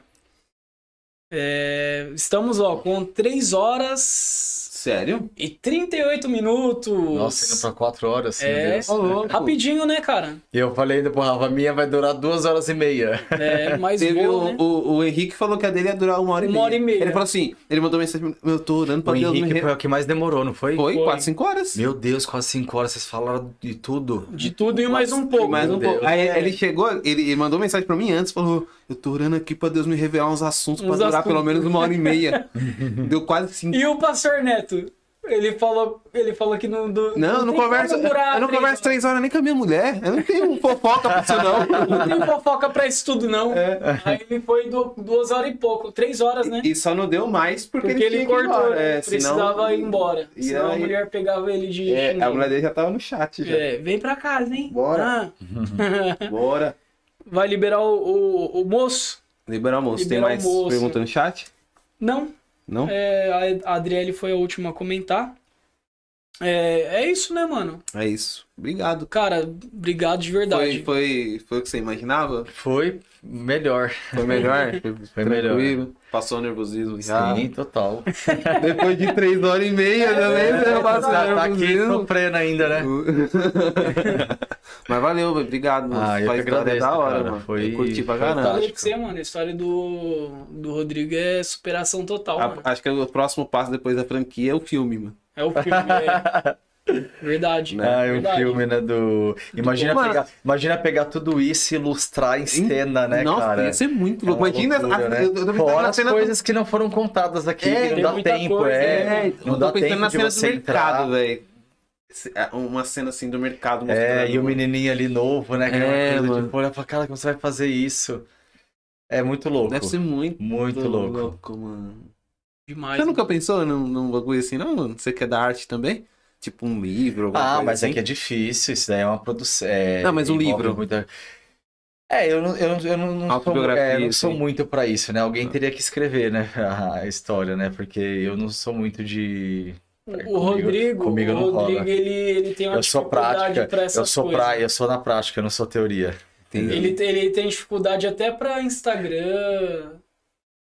É, estamos, ó, com 3 horas Sério? e 38 minutos. Nossa, indo pra quatro horas, meu É, rapidinho, né, cara? E eu falei ainda pro Rafa, a minha vai durar duas horas e meia. É, mais Teve boa, o, né? o, o Henrique falou que a dele ia durar uma hora e Uma meia. hora e meia. Ele falou assim, ele mandou mensagem, eu tô orando pra O Deus me Henrique re... foi o que mais demorou, não foi? Foi, Foi. 4, 5 horas. Meu Deus, quase cinco horas, vocês falaram de tudo. De tudo e mais um pouco. Mais um Meu pouco. Aí ele chegou, ele, ele mandou mensagem pra mim antes, falou: Eu tô orando aqui pra Deus me revelar uns assuntos pra Uns durar assuntos. pelo menos uma hora e meia. Deu quase cinco. E o pastor Neto? Ele falou, ele falou que não. do- Não, não converso. durar Eu não converso três horas nem com a minha mulher. Eu não tenho fofoca pra isso, não. Não tem fofoca pra isso tudo, não. É. Aí ele foi du- duas horas e pouco, três horas, né? E só não deu mais porque, Porque ele ir cortou? É, precisava senão- ir embora. E Senão a aí- mulher pegava ele de. É, a mulher dele já tava no chat já. É, vem pra casa, hein? Bora. Ah. Bora. Vai liberar o, o, o moço? Liberar o moço. Tem Liberar o mais moço. pergunta no chat? Não. Não? É, a Adriele foi a última a comentar. É, é isso, né, mano? É isso. Obrigado. Cara, obrigado de verdade. Foi, foi, foi o que você imaginava? Foi melhor. Foi melhor? Foi melhor. Passou o nervosismo já? Sim, total. Depois de três horas e meia também, você já passou tá, tá aqui sofrendo ainda, né? Mas valeu. Obrigado, mano. Ah, eu que história agradeço, é da hora, cara. mano. Foi- Eu curti pra foi Eu falei caralho. pra você, mano, a história do, do Rodrigo é superação total, A- mano. Acho que o próximo passo depois da franquia é o filme, mano. É o filme. É, Verdade. Ah, o filme, né? Do. Imagina, Mano. pegar, imagina pegar tudo isso e ilustrar em cena, né, Nossa, cara? ia ser muito É louco. uma Imagina, loucura, a- né? eu, eu Fora as cena do- coisas que não foram contadas aqui, É, não dá tempo, coisa, é. né? É, Não eu dá tô pensando tempo na de cena do mercado, velho. É, Uma cena assim do mercado É, mostrando- e o menininho ali novo, né? Que é, É, uma coisa mano. tipo, olha pra cara, como você vai fazer isso? É muito louco. Deve ser muito, Muito louco. mano. Demais. Você nunca pensou num, num bagulho assim, não, mano? Você quer dar arte também? Tipo um livro, Ah, coisa mas assim? é que é difícil, isso daí é uma produção. é, Não, mas um livro. muita- É, eu não, eu não, eu não, não sou, Autobiografia, é, não sou muito pra isso, né? Ah. Alguém teria que escrever, né? A história, né? Porque eu não sou muito de. O Comigo- Rodrigo, comigo o Rodrigo rola. ele, ele tem uma Eu sou dificuldade prática, pra essas eu sou coisas. praia, eu sou na prática, eu não sou teoria. Ele, ele tem dificuldade até pra Instagram,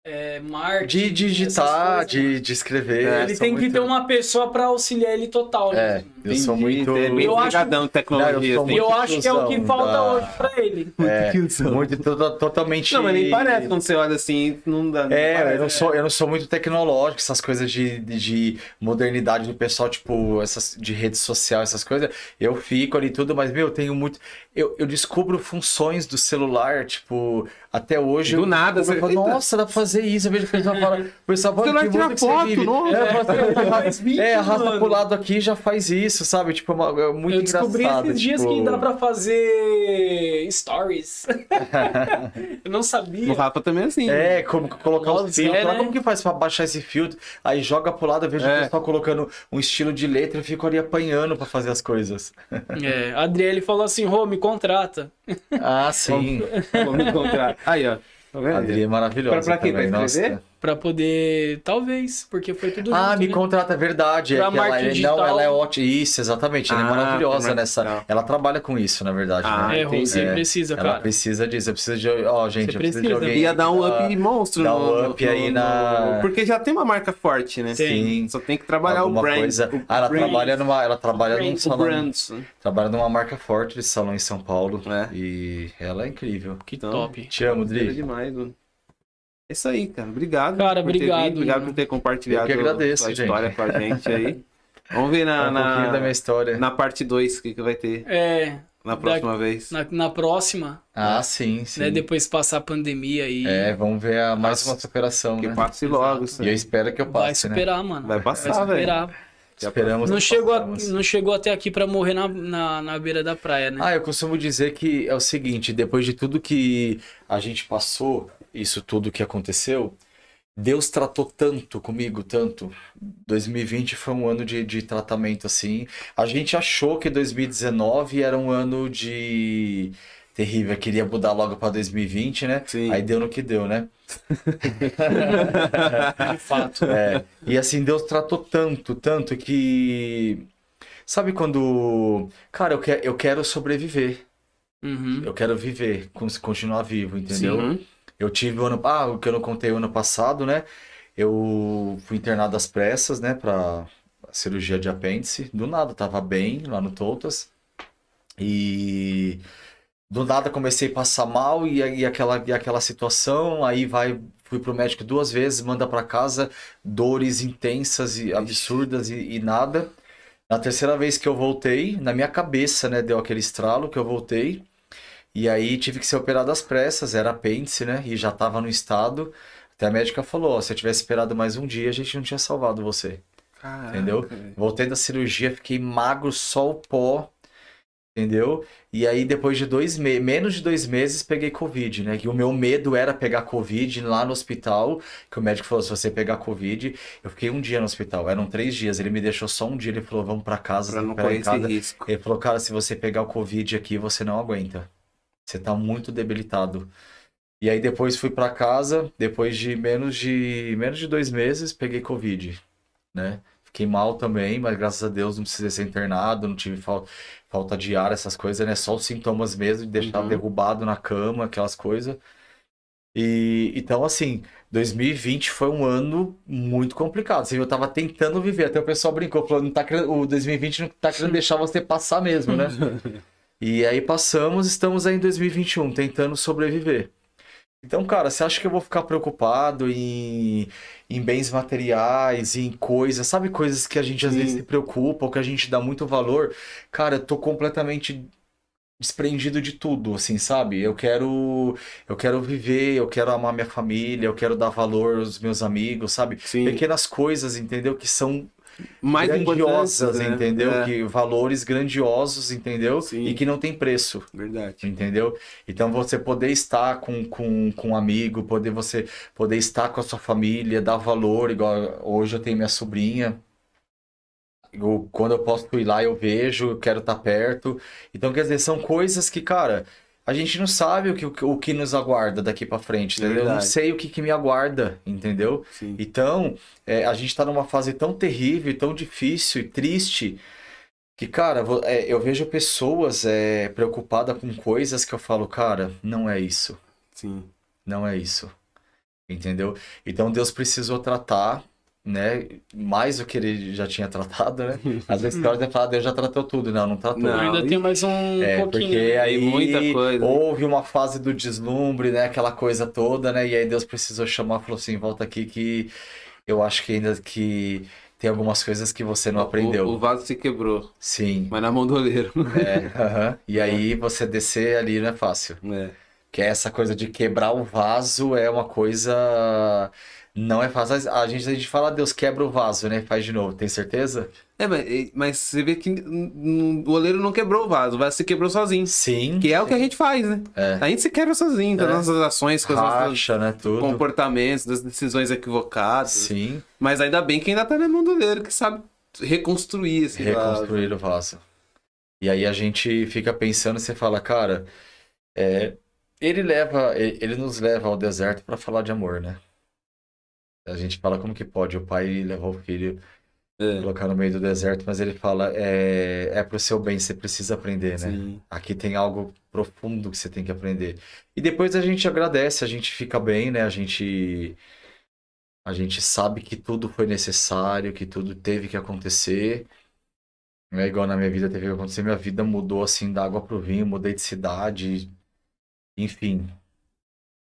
é, marketing. De digitar, de, de escrever. É, ele tem que muito- ter uma pessoa pra auxiliar ele total, É, né? eu sou Entendi, muito. entendi. Eu acho- ligadão em Não, tecnologia. eu sou eu acho que é o que falta da- hoje pra ele. É, muito to- totalmente. Não, mas nem parece quando você olha assim, não dá. não É, parece. eu não, sou, eu não sou muito tecnológico, essas coisas de, de, de modernidade do pessoal, tipo, essas de rede social, essas coisas. Eu fico ali tudo, mas, meu, eu tenho muito. Eu, eu descubro funções do celular, tipo, até hoje. Do eu nada, descubro, você- eu falo. Nossa, dá pra fazer isso. Eu vejo que o pessoal fala, o pessoal fala, celular que mundo que você foto, vive. nossa. É, vídeo, é, arrasta pro lado aqui e já faz isso, sabe? Tipo, é uma- é muito Eu descobri engraçado. esses dias tipo... que dá pra fazer stories. eu não sabia. O Rafa também é assim. É, como colocar Nossa, os filtros. é, né? como que faz pra baixar esse filtro? Aí joga pro lado, eu vejo É. o pessoal colocando um estilo de letra e fico ali apanhando pra fazer as coisas. É, a Adriele falou assim: Rô, me contrata. Ah, sim. Vou me encontrar. Aí, ó. Tá vendo? A Adri é maravilhosa. Pra- pra quê? também, Pra escrever? nossa. Pra poder. Talvez, porque foi tudo Ah, junto, me né? contrata, é verdade. É Pra que ela, é- digital. não, ela é ótima. Isso, exatamente. Ela é Ah, maravilhosa pra nessa. marketing Ela trabalha com isso, na verdade. Ah, né? É, você É, precisa, Ela cara. precisa disso. Eu preciso de. Ó, gente, Você eu preciso de precisa. alguém. Ia dar um up monstro dá um up no- aí no- na- Porque já tem uma marca forte, né? Tem. Sim. Só tem que trabalhar alguma o brand. coisa. o Ah, ela brand, trabalha numa. Ela trabalha num brand, o salão. brand. Trabalha numa marca forte de salão em São Paulo. É. E ela é incrível. Que Então, top. Te amo, Dri. demais, mano. É isso aí, cara. Obrigado. Cara, por ter obrigado, vindo, Obrigado mano. por ter compartilhado Eu que agradeço, gente. história com a gente aí. Vamos ver na, um pouquinho da minha na, história. na parte 2 o que, que vai ter É, na próxima vez. na, na próxima, Ah, sim, sim. né? Depois passar a pandemia aí. É, vamos ver a, mais Nossa, uma superação, Que né? passe logo. isso E eu espero que eu vai passe, né? superar, mano. Vai passar, velho. superar. Esperamos Não chegou, a- não chegou até aqui pra morrer na, na, na beira da praia, né? Ah, eu costumo dizer que é o seguinte, depois de tudo que a gente passou, isso tudo que aconteceu, Deus tratou tanto comigo, tanto. 2020 foi um ano de, de tratamento, assim. A gente achou que 2019 era um ano de terrível, queria mudar logo para 2020, né? Sim. Aí deu no que deu, né? De fato. É, e assim, Deus tratou tanto, tanto que. Sabe quando. Cara, eu, que, eu quero sobreviver. Uhum. Eu quero viver, con- continuar vivo, entendeu? Sim. Eu tive o ano. Ah, o que eu não contei o ano passado, né? Eu fui internado às pressas, né? Pra cirurgia de apêndice. Do nada, tava bem lá no Toutas. E. Do nada comecei a passar mal e, e aquela, e aquela situação, aí vai, fui pro médico duas vezes, manda pra casa, dores intensas e absurdas e, e nada. Na terceira vez que eu voltei, na minha cabeça, né, deu aquele estralo que eu voltei. E aí tive que ser operado às pressas, era apêndice, né, e já tava no estado. Até a médica falou, ó, se eu tivesse esperado mais um dia, a gente não tinha salvado você. Caraca, Entendeu? Voltei da cirurgia, fiquei magro, só o pó, entendeu? E aí, depois de dois meses, menos de dois meses, peguei Covid, né? E o meu medo era pegar Covid lá no hospital, que o médico falou, se você pegar Covid, eu fiquei um dia no hospital, eram três dias, ele me deixou só um dia, ele falou, vamos pra casa, Pra não correr esse casa. risco. Ele falou, cara, se você pegar o Covid aqui, você não aguenta. Você tá muito debilitado. E aí depois fui pra casa, depois de menos de menos de dois meses, peguei Covid, né? Fiquei mal também, mas graças a Deus não precisei ser internado, não tive falta, falta de ar, essas coisas, né? Só os sintomas mesmo, de deixar Uhum. derrubado na cama, aquelas coisas. E então, assim, 2020 foi um ano muito complicado. Assim, eu tava tentando viver, até o pessoal brincou, falou, não tá querendo, o 2020 não tá querendo deixar você passar mesmo, né? E aí passamos, estamos aí em 2021, tentando sobreviver. Então, cara, você acha que eu vou ficar preocupado em, em bens materiais, em coisas, sabe coisas que a gente às Sim. vezes se preocupa ou que a gente dá muito valor? Cara, eu tô completamente desprendido de tudo, assim, sabe? Eu quero eu quero viver, eu quero amar minha família, eu quero dar valor aos meus amigos, sabe? Sim. Pequenas coisas, entendeu? Que são Mais grandiosas, né? entendeu? É, Que valores grandiosos, entendeu? Sim. E que não tem preço. Verdade. Entendeu? Então você poder estar com, com, com um amigo, poder você poder estar com a sua família, dar valor, igual hoje eu tenho minha sobrinha. Eu- quando eu posso ir lá, eu vejo, eu quero estar perto. Então, quer dizer, são coisas que, cara, a gente não sabe o que, o que nos aguarda daqui pra frente, entendeu? Eu não Verdade. sei o que, que me aguarda, entendeu? Sim. Então, é, a gente tá numa fase tão terrível, tão difícil e triste que, cara, é, eu vejo pessoas é, preocupadas com coisas que eu falo, cara, não é isso, Sim. não é isso, entendeu? Então Deus precisou tratar, né, mais do que ele já tinha tratado, né? Às vezes você olha e fala, "Ah, Deus já tratou tudo, não, não tratou. Não, Ainda e- tem mais um É, pouquinho. porque né? aí muita coisa. houve uma fase do deslumbre, né? Aquela coisa toda, né? E aí Deus precisou chamar, falou assim, volta aqui que eu acho que ainda que tem algumas coisas que você não aprendeu. O, o vaso se quebrou, Sim. mas na mão do oleiro. É, aham. E aí você descer ali não é fácil. É. Que é essa coisa de quebrar o vaso é uma coisa. Não é fácil. A gente, a gente fala, Deus, quebra o vaso, né? Faz de novo, tem certeza? É, mas, mas você vê que o oleiro não quebrou o vaso, o vaso se quebrou sozinho. Sim. Que é o que a gente faz, né? É. A gente se quebra sozinho com as É. nossas ações, com os nossos Racha, né? Tudo. comportamentos, das decisões equivocadas. Sim. Mas ainda bem que ainda tá na mão do oleiro, que sabe reconstruir esse vaso. reconstruir o vaso. E aí a gente fica pensando, você fala, cara, é, ele leva, ele, nos leva ao deserto para falar de amor, né? A gente fala como que pode o pai levar o filho É, colocar no meio do deserto, mas ele fala, é, é pro seu bem, você precisa aprender, né? sim. Aqui tem algo profundo que você tem que aprender. E depois a gente agradece, a gente fica bem, né? A gente a gente sabe que tudo foi necessário, que tudo teve que acontecer. É igual na minha vida teve que acontecer, minha vida mudou assim da água pro vinho, mudei de cidade, enfim.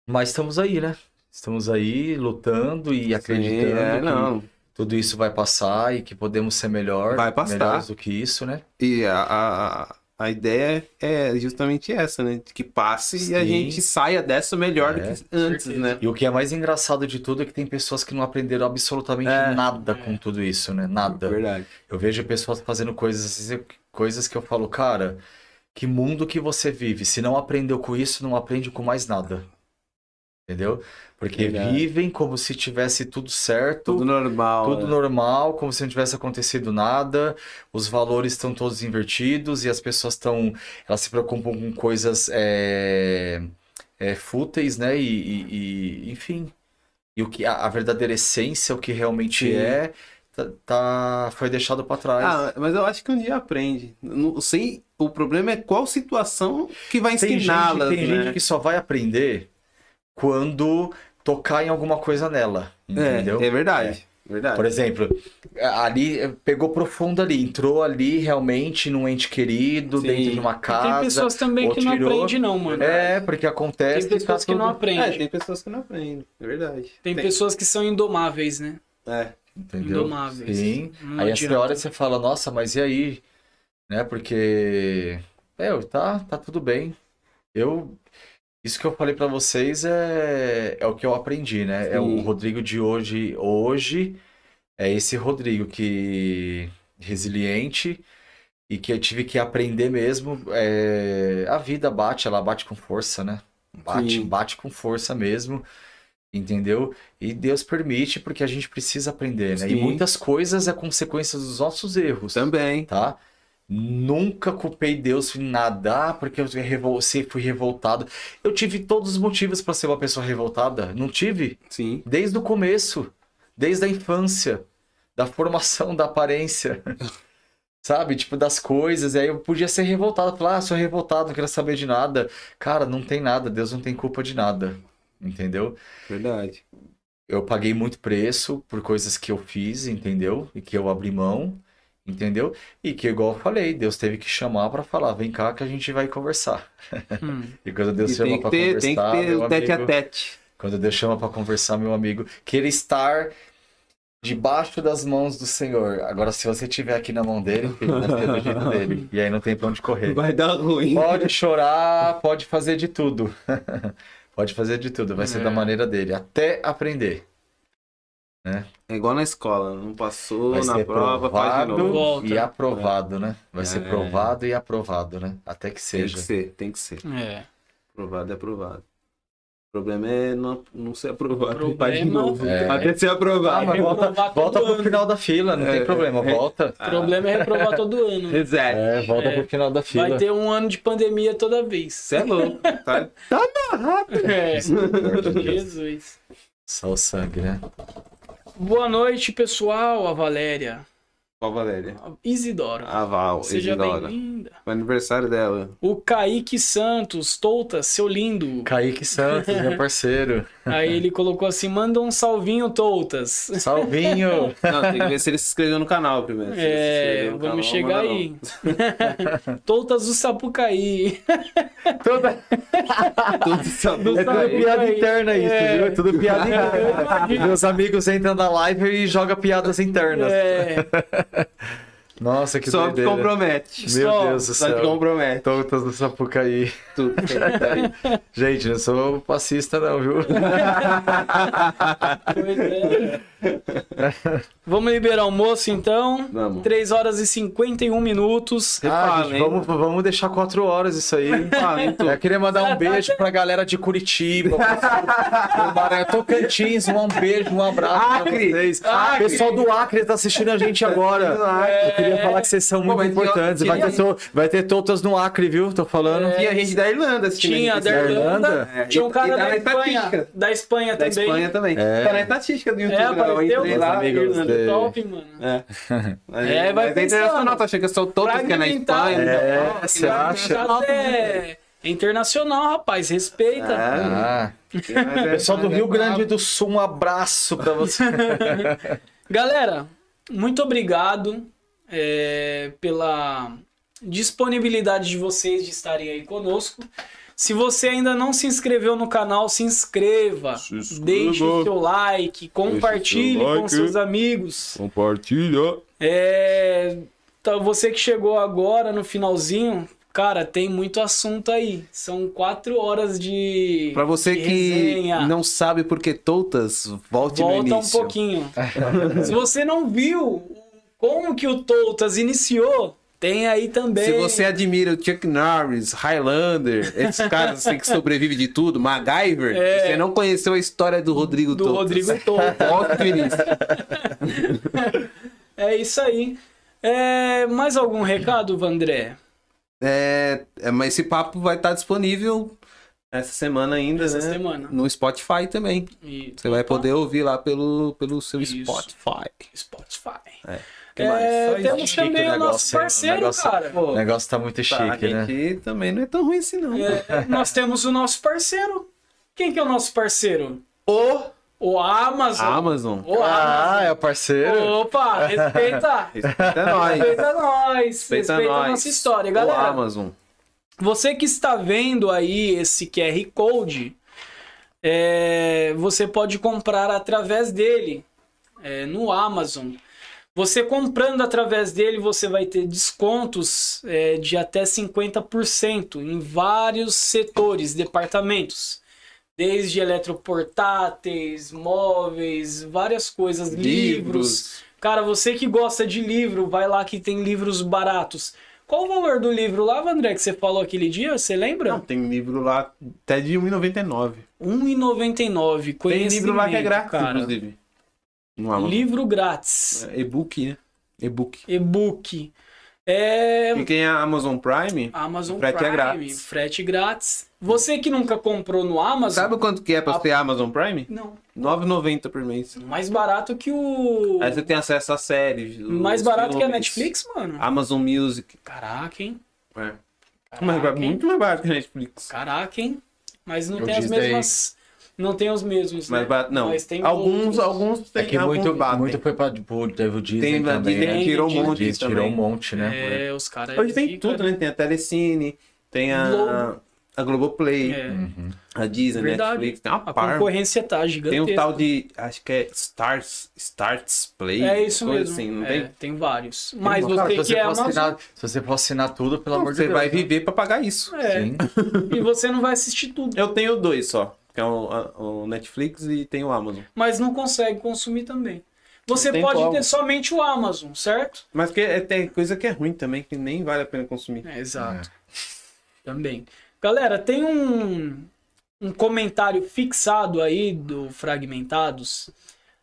Mas estamos aí, né? Estamos aí lutando e acreditando Sim, é, que não. tudo isso vai passar e que podemos ser melhor, Vai passar. melhores do que isso, né? E a, a, a ideia é justamente essa, né? De que passe e a Sim. gente saia dessa melhor É, do que antes, certeza. né? E o que é mais engraçado de tudo é que tem pessoas que não aprenderam absolutamente É. nada com tudo isso, né? Nada. Verdade. Eu vejo pessoas fazendo coisas, coisas que eu falo, cara, que mundo que você vive? Se não aprendeu com isso, não aprende com mais nada. Entendeu? Porque Verdade. vivem como se tivesse tudo certo, Tudo normal. tudo é. normal, como se não tivesse acontecido nada, os valores estão todos invertidos e as pessoas estão, elas se preocupam com coisas é, é, fúteis, né? E, e- e, enfim, e o que a, a verdadeira essência, o que realmente Sim. é, tá, tá- foi deixado para trás. Ah, mas eu acho que um dia aprende. Não sei, o problema é qual situação que vai tem gente, tem né? gente que só vai aprender quando tocar em alguma coisa nela, entendeu? É, é verdade. Verdade. Por exemplo, ali eh, pegou profundo ali, entrou ali realmente num ente querido, Sim. dentro de uma E tem casa. pessoas também ou que não tirou. aprendem, não, mano. É, porque acontece Tem pessoas tá que não tudo- aprendem. É, tem pessoas que não aprendem. É verdade. Tem pessoas que são indomáveis, né? É. Entendeu? Indomáveis. Sim. Não aí adianta. hora você fala, nossa, mas e aí? Né? Porque, é, tá, tá tudo bem. Eu, isso que eu falei pra vocês é, é o que eu aprendi, né? É o Sim. Rodrigo de hoje, hoje é esse Rodrigo que resiliente e que eu tive que aprender mesmo. é, a vida bate, ela bate com força, né? Bate, Sim. bate com força mesmo. Entendeu? E Deus permite porque a gente precisa aprender, né? E Sim. muitas coisas é consequência dos nossos erros, Também. tá? Nunca culpei Deus em nada, porque eu fui revoltado. Eu tive todos os motivos para ser uma pessoa revoltada. Não tive? Sim. Desde o começo, desde a infância, da formação da aparência. Sabe? Tipo, das coisas. E aí eu podia ser revoltado. Falar, ah, sou revoltado, não quero saber de nada. Cara, não tem nada. Deus não tem culpa de nada. Entendeu? Verdade. Eu paguei muito preço por coisas que eu fiz, entendeu? E que eu abri mão. Entendeu? E que, igual eu falei, Deus teve que chamar pra falar: vem cá que a gente vai conversar. Hum. E quando Deus E chama ter, conversar, tem que ter meu o tete amigo, a tete. quando Deus chama pra conversar, meu amigo, que ele estar debaixo das mãos do Senhor. Agora, se você estiver aqui na mão dele, filho, ser do jeito dele. E aí não tem pra onde correr. Vai dar ruim. Pode chorar, pode fazer de tudo. pode fazer de tudo, vai ser É. da maneira dele, até aprender. É igual na escola, não passou Vai na ser prova, faz de novo. Volta. e aprovado, né? Vai ser É. provado e aprovado, né? Até que Tem seja. que ser, tem que ser. É. Aprovado é aprovado. O problema é não, não ser aprovado. Problema- de novo. É. Até ser aprovado. Ah, mas volta, volta pro ano. final da fila, não É. tem problema, volta. O problema é reprovar todo ano. Exato. É, volta É. pro final da fila. Vai ter um ano de pandemia toda vez. Você é louco. Tá? É. Deus. Jesus. Só o sangue, né? Boa noite, pessoal. A Valéria. Qual Valéria? Isidora. A Val, Seja Isidora. bem-vinda. Foi aniversário dela. O Kaique Santos, Touta, seu lindo. Kaique Santos, meu parceiro. Aí ele colocou assim: manda um salvinho, Toutas. Salvinho! Não, tem que ver se ele se inscreveu no canal primeiro. Se ele se É, vamos canal, chegar aí. Toutas do Sapucaí. Toda... Tudo sabe. É tudo piada interna isso, É. viu? É tudo piada É, interna. Meus amigos entram na live e jogam piadas internas. É, Nossa, que Só te doideira. compromete. Meu Só- Deus do Só te céu. compromete. Tontas do Sapucaí. Tudo. Gente, não sou passista não, viu? é. Vamos liberar o moço então. Vamos. 3 horas e 51 minutos. Ah, fala, gente, vamos, vamos deixar quatro horas isso aí. Tu? Eu queria mandar um beijo pra galera de Curitiba, pro Maranhão, Tocantins, um beijo, um abraço Acre. pra vocês. Acre. O pessoal do Acre tá assistindo a gente agora. Eu queria falar que vocês são muito importantes. Vai ter, to- vai ter totas no Acre, viu? Tô falando. Tinha gente da Irlanda assistindo Tinha a da. Irlanda, Irlanda? É, tinha um e- cara e tá da Espanha, da Espanha Da também. Espanha também. É. Tá na estatística do YouTube. É, né? Eu apareceu lá. amigos Irlanda. dele. top, mano. É. É, vai mas é internacional, pensando. tu acha que são todos que é na. Espanha? É, Não, você acha? É, é internacional, rapaz. Respeita. Ah, é- pessoal do é Rio. Grande do Sul, um abraço pra você. Galera, muito obrigado é, pela disponibilidade de vocês de estarem aí conosco. Se você ainda não se inscreveu no canal, se inscreva, Se inscreva. deixe o seu like, compartilhe seu com like. seus amigos. Compartilha. É, tá, você que chegou agora no finalzinho, cara, tem muito assunto aí. São quatro horas de. Pra você de que não sabe por que Toutas, volte no Volta um início. pouquinho. Se você não viu como que o Toutas iniciou, tem aí também. Se você admira o Chuck Norris, Highlander, esses caras assim, que sobrevivem de tudo, MacGyver, É. você não conheceu a história do Rodrigo do Toutas. Rodrigo início. É isso aí. É, mais algum recado, Vandré? É, é, mas esse papo vai estar disponível essa semana ainda, Essa né? semana. No Spotify também. E- Você vai poder ouvir lá pelo, pelo seu Isso. Spotify. Spotify. É. Que É, temos chique também o o nosso negócio, hein? O parceiro, negócio- cara. O negócio tá muito Tá, chique, a né? gente também não é tão ruim assim, não. É, nós temos o nosso parceiro. Quem que é o nosso parceiro? O... O Amazon. Amazon. O Ah, Amazon. é o parceiro? Opa, respeita. Respeita nós. respeita nós. Respeita Respeita a nós. nossa história. O Galera, Amazon. você que está vendo aí esse QR Code, é, você pode comprar através dele é, no Amazon. Você comprando através dele, você vai ter descontos é, de até 50% em vários setores, departamentos. Desde eletroportáteis, móveis, várias coisas, livros. Cara, você que gosta de livro, vai lá que tem livros baratos. Qual o valor do livro lá, André, que você falou aquele dia? Você lembra? Não, tem livro lá até de R$1,99. R$1,99. Tem livro lá que é grátis, cara. inclusive. Livro grátis. É, E-book, né? E-book. E-book. É. E quem é Amazon Prime, Amazon frete é Prime. grátis. Frete grátis. Você que nunca comprou no Amazon. sabe quanto que é pra A- ter Amazon Prime? Não. R$9,90 por mês. Mais barato que o. Aí você tem acesso a séries. Mais barato que a filmes, Netflix, mano. Amazon Music. Caraca, hein? É. Caraca, Mas é muito mais barato que a Netflix. Caraca, hein? Mas não Eu tem as mesmas. Não tem os mesmos, né? Mas ba- não, Mas tem alguns, outros. alguns É tem que alguns muito, batem. muito foi pra tipo, teve o Disney Tem, também, Disney né? tirou um Disney monte Disney tirou também. um monte, né? É, os caras. Hoje tem tudo, né? Tem a Telecine, tem a, Globo. a Globoplay, É, Uhum. a Disney, Verdade. Netflix, tem uma a par. concorrência tá gigantesca. Tem um tal de, acho que é Stars, Starts Play. É isso coisa mesmo. Assim, não É, tem? vários. Mas uma- você Cara, se que você, é for Amazon, assinar, se você for assinar tudo, pelo Não, amor de você Deus. vai né? viver pra pagar isso. é, e você não vai assistir tudo. Eu tenho dois só, que é o, o Netflix e tem o Amazon. Mas não consegue consumir também. Você tem pode como. ter somente o Amazon, certo? Mas que é- tem coisa que é ruim também, que nem vale a pena consumir. É, exato. Também. Galera, tem um, um comentário fixado aí do Fragmentados.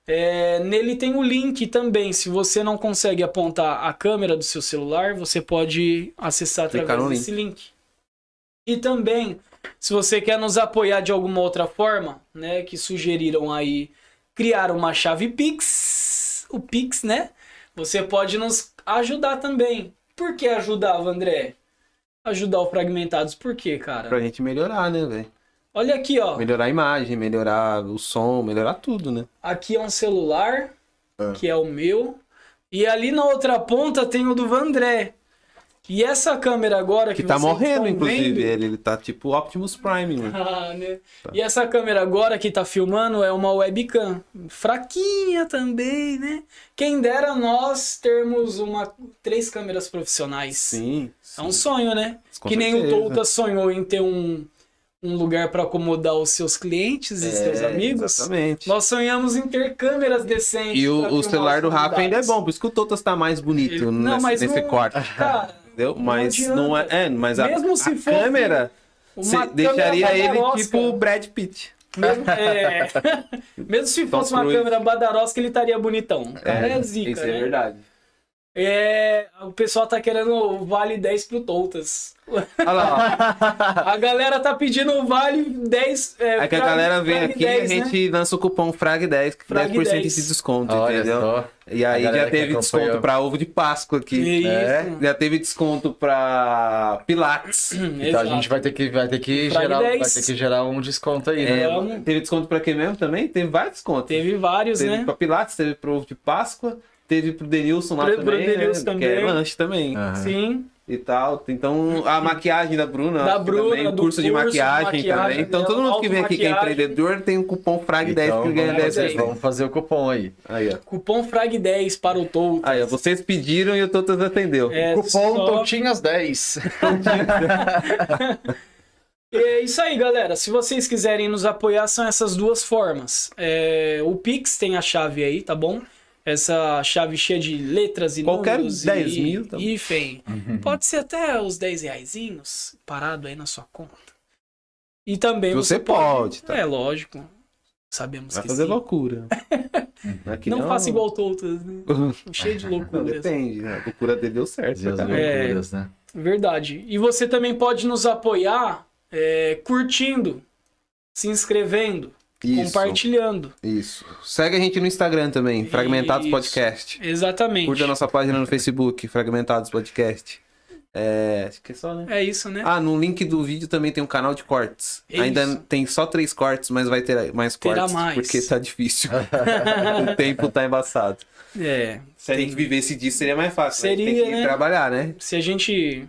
É, nele tem o link também. Se você não consegue apontar a câmera do seu celular, você pode acessar Clicar através no desse link. E também, se você quer nos apoiar de alguma outra forma, né, que sugeriram aí criar uma chave Pix, o Pix, né? Você pode nos ajudar também. Por que ajudava, André? Ajudar o Fragmentados, por quê, cara? Pra gente melhorar, né, velho? Olha aqui, ó. Melhorar a imagem, melhorar o som, melhorar tudo, né? Aqui é um celular, Ah. que é o meu. E ali na outra ponta tem o do Vandré. E essa câmera agora que, Que tá morrendo, inclusive. vendo- Ele, ele tá tipo Optimus Prime, mano. Ah, né? E essa câmera agora que tá filmando é uma webcam. Fraquinha também, né? Quem dera nós termos uma três câmeras profissionais. Sim. É um sonho, né? Com que nem o certeza. Touta sonhou em ter um, um lugar para acomodar os seus clientes e seus É, amigos. Exatamente. Nós sonhamos em ter câmeras decentes. E o, o celular do Rafa ainda é bom, por isso que o Totas tá mais bonito Ele- não, nesse, mas nesse não- corte. Cara, Entendeu? Mas adianta. não é. é, mas a, Mesmo se a fosse câmera câmera deixaria ele badarosca. tipo o Brad Pitt. Mesmo, é, mesmo se Tom fosse uma câmera badarosca, ele estaria bonitão. O cara é, zica, Isso né? é verdade. É, o pessoal tá querendo o Vale 10 pro Toutas. Olha lá, ó. A galera tá pedindo o Vale 10. É, É que a Frag- galera vem aqui e 10, a né? gente lança o cupom FRAG10, que Frag 10% 10. de desconto, Olha entendeu? só. E aí já teve desconto pra ovo de Páscoa aqui. Isso. É. Já teve desconto pra Pilates. Então a gente vai ter que, vai ter que, gerar, 10. vai ter que gerar um desconto aí, né? É, teve desconto pra quê mesmo também? Teve vários descontos. Teve vários, Teve né? pra Pilates, teve pro ovo de Páscoa, teve pro Denilson lá Pro- pro também, Denilson né? também. Que é lanche também. Aham. Sim. E tal. Então, a maquiagem da Bruna. Da Bruna, também, o do curso de curso de maquiagem, maquiagem também. Então, todo mundo que vem aqui que é empreendedor tem um cupom FRAG10 Então, que ganha vamos, 10 fazer, aí. vamos fazer o cupom aí. Aí, ó. Cupom Frag 10 para o Toutas. Aí, ó. Vocês pediram e o Totas atendeu. É, cupom só- Toutinhas 10. É isso aí, galera. Se vocês quiserem nos apoiar, são essas duas formas. É, o Pix tem a chave aí, tá bom? Essa chave cheia de letras e Qualquer números 10 e, mil, tá bom. hífen. Pode ser até os 10 reaisinhos parado aí na sua conta. E também Você pode, tá? É, lógico. Sabemos Vai que fazer sim. loucura. Aqui Não, faça igual todas, né? Cheio de Não, loucuras. depende, né? A loucura dele deu certo. Pra caramba. É. loucuras, né? Verdade. E você também pode nos apoiar é, curtindo, se inscrevendo, Isso, compartilhando. Isso. Segue a gente no Instagram também, Fragmentados Isso. Podcast. Exatamente. Curta a nossa página no Facebook, Fragmentados Podcast. É, acho que é só, né? É isso, né? Ah, no link do vídeo também tem um canal de cortes. É Ainda isso. tem só três cortes, mas vai ter mais Terá cortes. mais. Porque tá difícil. o tempo tá embaçado. É. Se a gente vivesse disso, seria mais fácil. mas Seria, tem que né? trabalhar, né? Se a gente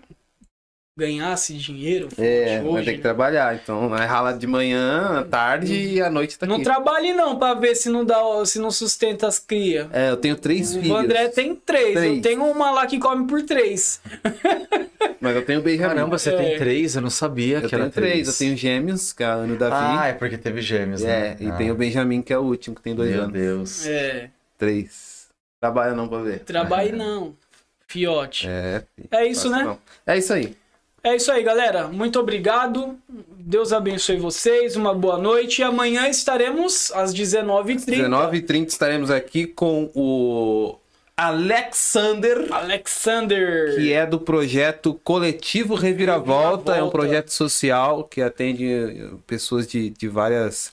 ganhasse dinheiro É, hoje, vai ter que trabalhar. Então, vai ralar de manhã, à tarde e à noite tá aqui. não trabalhe não pra ver se não dá, se não sustenta as cria. É, eu tenho três O filhos. André tem três. Três. Eu tenho uma lá que come por três. Mas eu tenho Benjamin. Caramba, você É. tem três? Eu não sabia eu que tenho era três. três. Eu tenho gêmeos, que é a Ana e o Davi. Ah, é porque teve gêmeos, né? é, e Ah, tem o Benjamin, que é o último, que tem dois Meu anos. Deus. É. Três. Trabalha não pra ver. Trabalhe não. Fiote. É, É isso, né? não. É isso aí. É isso aí, galera. Muito obrigado. Deus abençoe vocês. Uma boa noite. E amanhã estaremos às 19h30. 19h30 estaremos aqui com o Alexander, Alexander. que é do projeto Coletivo Reviravolta. É um Reviravolta. projeto social que atende pessoas de, de várias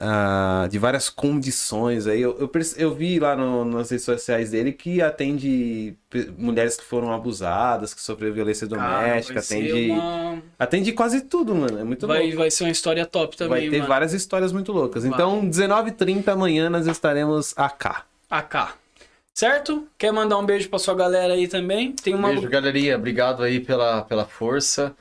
ah, de várias condições aí. Eu, eu, eu vi lá no- nas redes sociais dele que atende mulheres que foram abusadas, que sofreram violência doméstica, atende, uma- atende quase tudo, mano. É muito vai, louco. vai ser uma história top também, Vai ter mano. várias histórias muito loucas. Vai. Então, 19h30 amanhã nós estaremos AK. AK. Certo? Quer mandar um beijo pra sua galera aí também? Tem uma. Beijo, galerinha. Obrigado aí pela, pela força,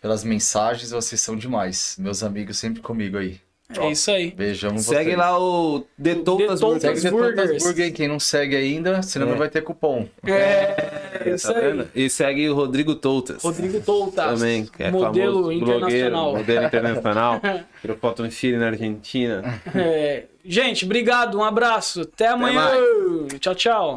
pelas mensagens. Vocês são demais. Meus amigos sempre comigo aí. É isso aí. Beijão. Segue vocês. lá o Detotas Detotas Burgers. Segue The Burgers. Burger, quem não segue ainda, senão É. não vai ter cupom. É, isso Tá aí. vendo? E segue o Rodrigo Toutas. Rodrigo Toutas. Também, que é modelo famoso internacional. blogueiro, modelo internacional. Tirou foto no Chile, na Argentina. É, gente, obrigado, um abraço. Até amanhã. Tchau, tchau.